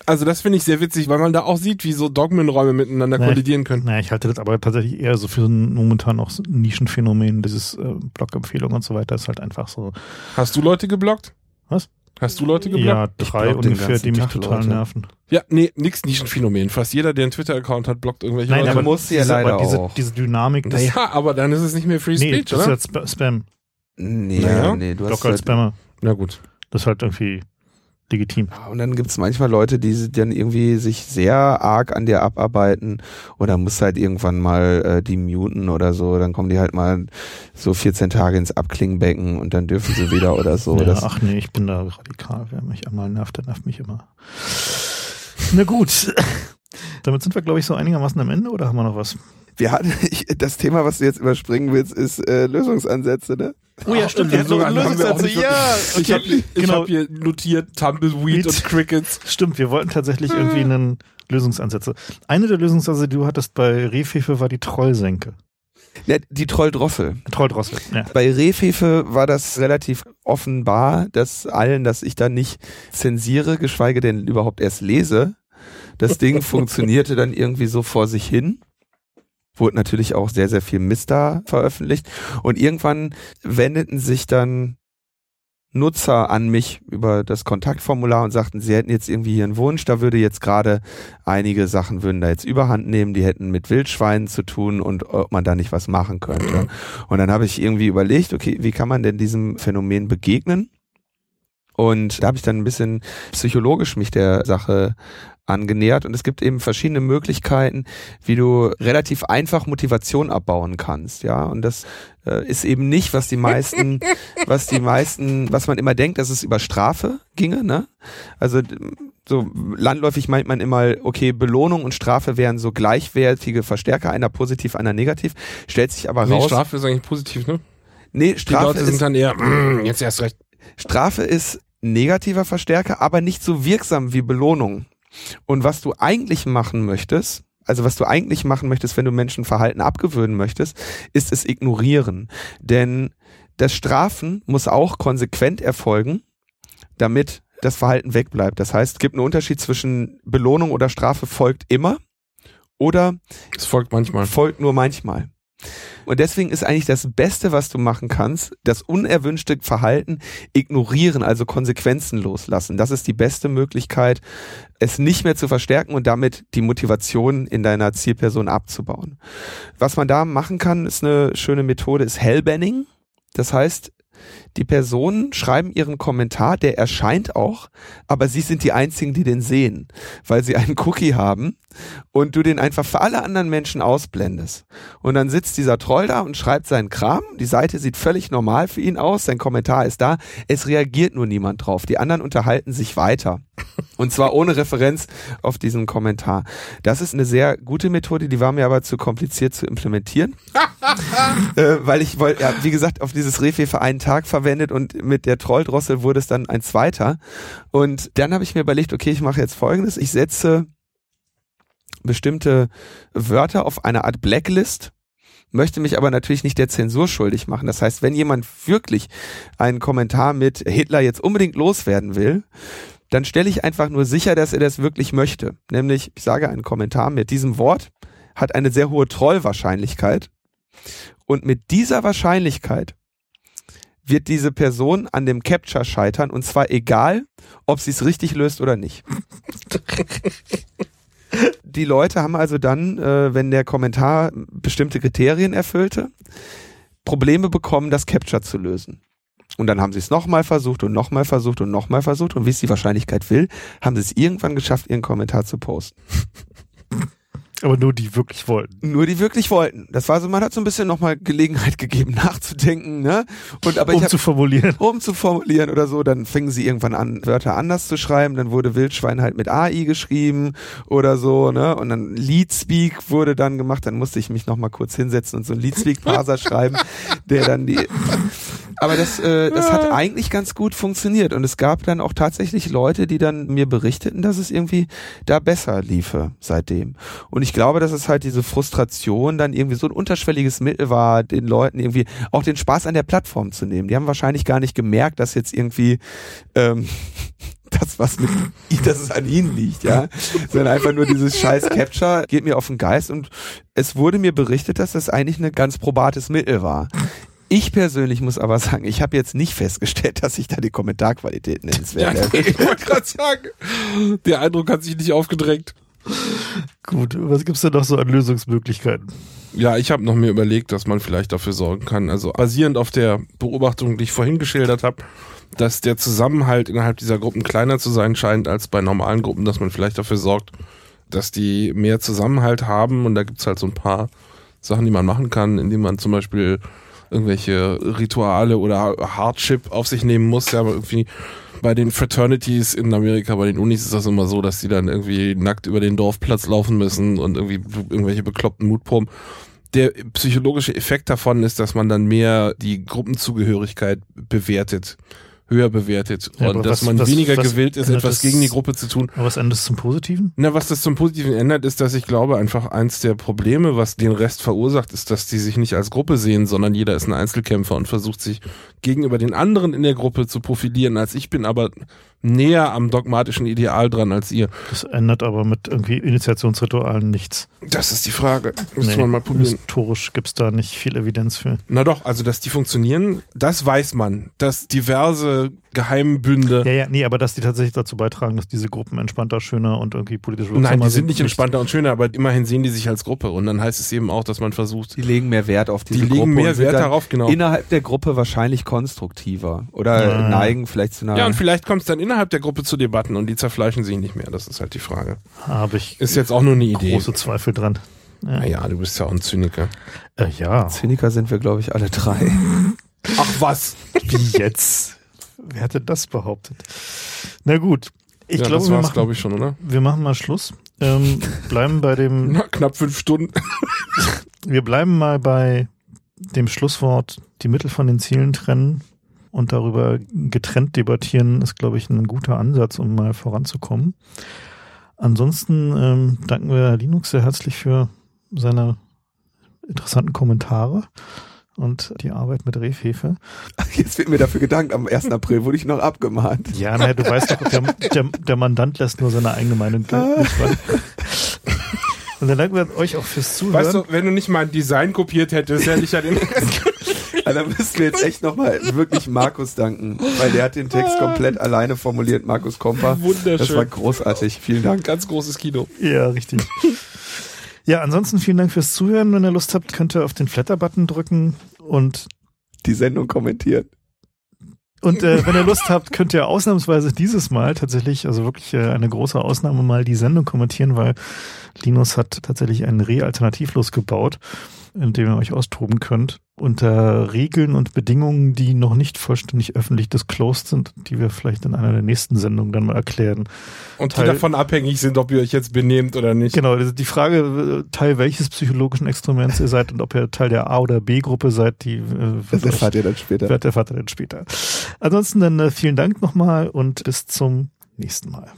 Also das finde ich sehr witzig, weil man da auch sieht, wie so Dogmenräume miteinander Nee. kollidieren können. Naja, ich halte das aber tatsächlich eher so für ein momentan auch so ein Nischenphänomen, dieses äh, Blog-Empfehlung und so weiter, ist halt einfach so. Hast du Leute geblockt? Was? Hast du Leute geblockt? Ja, drei block ungefähr, die mich Tag total Leute. nerven. Ja, nee, nix Nischenphänomen. Fast jeder, der einen Twitter-Account hat, blockt irgendwelche Nein, Leute. aber muss sie ja diese, leider aber diese, auch. diese Dynamik, das, naja, aber dann ist es nicht mehr Free nee, Speech, das ist oder? halt Sp Spam. Nee, Naja, nee, du hast Blocker als halt, Spammer. Na gut. Das ist halt irgendwie legitim. Ja, Und dann gibt's manchmal Leute, die dann irgendwie sich sehr arg an dir abarbeiten oder muss halt irgendwann mal äh, die muten oder so. Dann kommen die halt mal so 14 Tage ins Abklingbecken und dann dürfen sie wieder oder so. ja, das, ach nee, ich bin da radikal. Wer mich einmal nervt, der nervt mich immer. Na gut. Damit sind wir, glaube ich, so einigermaßen am Ende oder haben wir noch was? Wir hatten, ich, das Thema, was du jetzt überspringen willst, ist äh, Lösungsansätze, ne? Oh ja, stimmt. Wir sogar- nicht ja, Ich habe genau. hab hier notiert Tumbleweed Weed. und Crickets. Stimmt, wir wollten tatsächlich irgendwie einen Lösungsansätze. Eine der Lösungsansätze, die du hattest bei Rehfefe, war die Trollsenke. Ja, die Trolldrossel. Trolldrossel. Ja. Bei Rehfefe war das relativ offenbar, dass allen, dass ich da nicht zensiere, geschweige denn überhaupt erst lese. Das Ding funktionierte dann irgendwie so vor sich hin. Wurde natürlich auch sehr, sehr viel Mist da veröffentlicht. Und irgendwann wendeten sich dann Nutzer an mich über das Kontaktformular und sagten, sie hätten jetzt irgendwie hier einen Wunsch, da würde jetzt gerade einige Sachen würden da jetzt überhand nehmen, die hätten mit Wildschweinen zu tun und ob man da nicht was machen könnte. Und dann habe ich irgendwie überlegt, okay, wie kann man denn diesem Phänomen begegnen? Und da habe ich dann ein bisschen psychologisch mich der Sache angenähert und es gibt eben verschiedene Möglichkeiten, wie du relativ einfach Motivation abbauen kannst, ja. Und das äh, ist eben nicht, was die meisten, was die meisten, was man immer denkt, dass es über Strafe ginge, ne? Also so landläufig meint man immer, okay, Belohnung und Strafe wären so gleichwertige Verstärker, einer positiv, einer negativ. Stellt sich aber Nee, raus. Strafe ist eigentlich positiv, ne? nee, Die Strafe Leute ist sind dann eher, mm, jetzt erst recht. Strafe ist negativer Verstärker, aber nicht so wirksam wie Belohnung. Und was du eigentlich machen möchtest, also was du eigentlich machen möchtest, wenn du Menschen Verhalten abgewöhnen möchtest, ist es ignorieren. Denn das Strafen muss auch konsequent erfolgen, damit das Verhalten wegbleibt. Das heißt, es gibt einen Unterschied zwischen Belohnung oder Strafe folgt immer oder Es folgt manchmal. folgt nur manchmal. Und deswegen ist eigentlich das Beste, was du machen kannst, das unerwünschte Verhalten ignorieren, also Konsequenzen loslassen. Das ist die beste Möglichkeit, es nicht mehr zu verstärken und damit die Motivation in deiner Zielperson abzubauen. Was man da machen kann, ist eine schöne Methode, ist Hellbanning. Das heißt, die Personen schreiben ihren Kommentar, der erscheint auch, aber sie sind die einzigen, die den sehen, weil sie einen Cookie haben und du den einfach für alle anderen Menschen ausblendest. Und dann sitzt dieser Troll da und schreibt seinen Kram. Die Seite sieht völlig normal für ihn aus, sein Kommentar ist da. Es reagiert nur niemand drauf. Die anderen unterhalten sich weiter. Und zwar ohne Referenz auf diesen Kommentar. Das ist eine sehr gute Methode, die war mir aber zu kompliziert zu implementieren. äh, weil ich wollte, ja, wie gesagt, auf dieses einen Tag verwendet und mit der Trolldrossel wurde es dann ein zweiter. Und dann habe ich mir überlegt, okay, ich mache jetzt folgendes. Ich setze bestimmte Wörter auf eine Art Blacklist, möchte mich aber natürlich nicht der Zensur schuldig machen. Das heißt, wenn jemand wirklich einen Kommentar mit Hitler jetzt unbedingt loswerden will, dann stelle ich einfach nur sicher, dass er das wirklich möchte. Nämlich, ich sage einen Kommentar mit diesem Wort hat eine sehr hohe Trollwahrscheinlichkeit. Und mit dieser Wahrscheinlichkeit wird diese Person an dem Capture scheitern und zwar egal, ob sie es richtig löst oder nicht. Die Leute haben also dann, äh, wenn der Kommentar bestimmte Kriterien erfüllte, Probleme bekommen, das Capture zu lösen. Und dann haben sie es nochmal versucht und nochmal versucht und nochmal versucht und wie es die Wahrscheinlichkeit will, haben sie es irgendwann geschafft, ihren Kommentar zu posten. Aber nur die wirklich wollten. Nur die wirklich wollten. Das war so, man hat so ein bisschen nochmal Gelegenheit gegeben, nachzudenken, ne? Und aber um hab, zu formulieren. um zu formulieren oder so, dann fingen sie irgendwann an, Wörter anders zu schreiben, dann wurde Wildschwein halt mit AI geschrieben oder so, ne? Und dann Leadspeak wurde dann gemacht, dann musste ich mich nochmal kurz hinsetzen und so einen Leadspeak-Parser schreiben, der dann die aber das, äh, das hat eigentlich ganz gut funktioniert und es gab dann auch tatsächlich Leute, die dann mir berichteten, dass es irgendwie da besser liefe seitdem. Und ich glaube, dass es halt diese Frustration dann irgendwie so ein unterschwelliges Mittel war, den Leuten irgendwie auch den Spaß an der Plattform zu nehmen. Die haben wahrscheinlich gar nicht gemerkt, dass jetzt irgendwie ähm, das, was mit, dass es an ihnen liegt, ja. Sondern einfach nur dieses scheiß Capture geht mir auf den Geist und es wurde mir berichtet, dass das eigentlich ein ganz probates Mittel war. Ich persönlich muss aber sagen, ich habe jetzt nicht festgestellt, dass sich da die Kommentarqualität nennenswert Ja, ich wollte gerade sagen, der Eindruck hat sich nicht aufgedrängt. Gut, was gibt's denn noch so an Lösungsmöglichkeiten? Ja, ich habe noch mir überlegt, dass man vielleicht dafür sorgen kann, also basierend auf der Beobachtung, die ich vorhin geschildert habe, dass der Zusammenhalt innerhalb dieser Gruppen kleiner zu sein scheint als bei normalen Gruppen, dass man vielleicht dafür sorgt, dass die mehr Zusammenhalt haben und da gibt's halt so ein paar Sachen, die man machen kann, indem man zum Beispiel irgendwelche Rituale oder Hardship auf sich nehmen muss, ja, aber irgendwie bei den Fraternities in Amerika, bei den Unis ist das immer so, dass die dann irgendwie nackt über den Dorfplatz laufen müssen und irgendwie irgendwelche bekloppten Mutproben. Der psychologische Effekt davon ist, dass man dann mehr die Gruppenzugehörigkeit bewertet, höher bewertet Ja, und dass was- man was- weniger was gewillt ist, ändert etwas das- gegen die Gruppe zu tun. Aber was endet zum Positiven? Na, was das zum Positiven ändert, ist, dass ich glaube, einfach eins der Probleme, was den Rest verursacht, ist, dass die sich nicht als Gruppe sehen, sondern jeder ist ein Einzelkämpfer und versucht sich gegenüber den anderen in der Gruppe zu profilieren, als ich bin aber näher am dogmatischen Ideal dran als ihr. Das ändert aber mit irgendwie Initiationsritualen nichts. Das ist die Frage. Müsste Nee, man mal probieren. Historisch gibt's da nicht viel Evidenz für. Na doch, also dass die funktionieren, das weiß man. Dass diverse Geheimbünde Ja, ja, nee, aber dass die tatsächlich dazu beitragen, dass diese Gruppen entspannter, schöner und irgendwie politisch wirksamer Nein, die sind nicht nicht- entspannter und schöner, aber immerhin sehen die sich als Gruppe. Und dann heißt es eben auch, dass man versucht, Die legen mehr Wert auf diese die legen Gruppe mehr und sind Wert darauf, genau. innerhalb der Gruppe wahrscheinlich konstruktiver oder Ja. neigen vielleicht zu einer Ja, und vielleicht kommt es dann innerhalb der Gruppe zu Debatten und die zerfleischen sich nicht mehr. Das ist halt die Frage. Habe ich Ist jetzt auch nur eine Idee. große Zweifel dran. Ja, Naja, du bist ja auch ein Zyniker. äh, ja. Zyniker sind wir, glaube ich, alle drei. Ach was? wie jetzt? Wer hätte das behauptet? Na gut. Ich ja, glaube, das wir, war's, machen- glaube ich, schon, oder? wir machen mal Schluss. Ähm, bleiben bei dem, Na, knapp fünf Stunden. wir bleiben mal bei dem Schlusswort, die Mittel von den Zielen trennen und darüber getrennt debattieren, ist, glaube ich, ein guter Ansatz, um mal voranzukommen. Ansonsten ähm, danken wir Linux sehr herzlich für seine interessanten Kommentare und die Arbeit mit Rehfefe. Jetzt wird mir dafür gedankt, am 1. April wurde ich noch abgemahnt. Ja, naja, du weißt doch, der, der, der Mandant lässt nur seine eigene Meinung gelten. wahr? Und dann danken wir euch auch fürs Zuhören. Weißt du, wenn du nicht mein Design kopiert hättest, hätte ich ja den Also, da müssen wir jetzt echt nochmal wirklich Markus danken, weil der hat den Text komplett alleine formuliert, Markus Komper. Wunderschön. Das war großartig. Vielen Dank. ganz großes Kino. Ja, richtig. ja, ansonsten vielen Dank fürs Zuhören. Wenn ihr Lust habt, könnt ihr auf den Flatter-Button drücken und Die Sendung kommentieren. Und äh, wenn ihr Lust habt, könnt ihr ausnahmsweise dieses Mal tatsächlich, also wirklich äh, eine große Ausnahme mal die Sendung kommentieren, weil Linus hat tatsächlich einen Re-Alternativlos gebaut, in dem ihr euch austoben könnt, unter Regeln und Bedingungen, die noch nicht vollständig öffentlich disclosed sind, die wir vielleicht in einer der nächsten Sendungen dann mal erklären. Und die Teil- davon abhängig sind, ob ihr euch jetzt benehmt oder nicht. Genau, ist die Frage, äh, Teil welches psychologischen Experiments ihr seid und ob ihr Teil der A- oder B-Gruppe seid, die äh, Das erfahrt ihr dann später. wird der Vater dann später. Ansonsten dann äh, vielen Dank nochmal und bis zum nächsten Mal.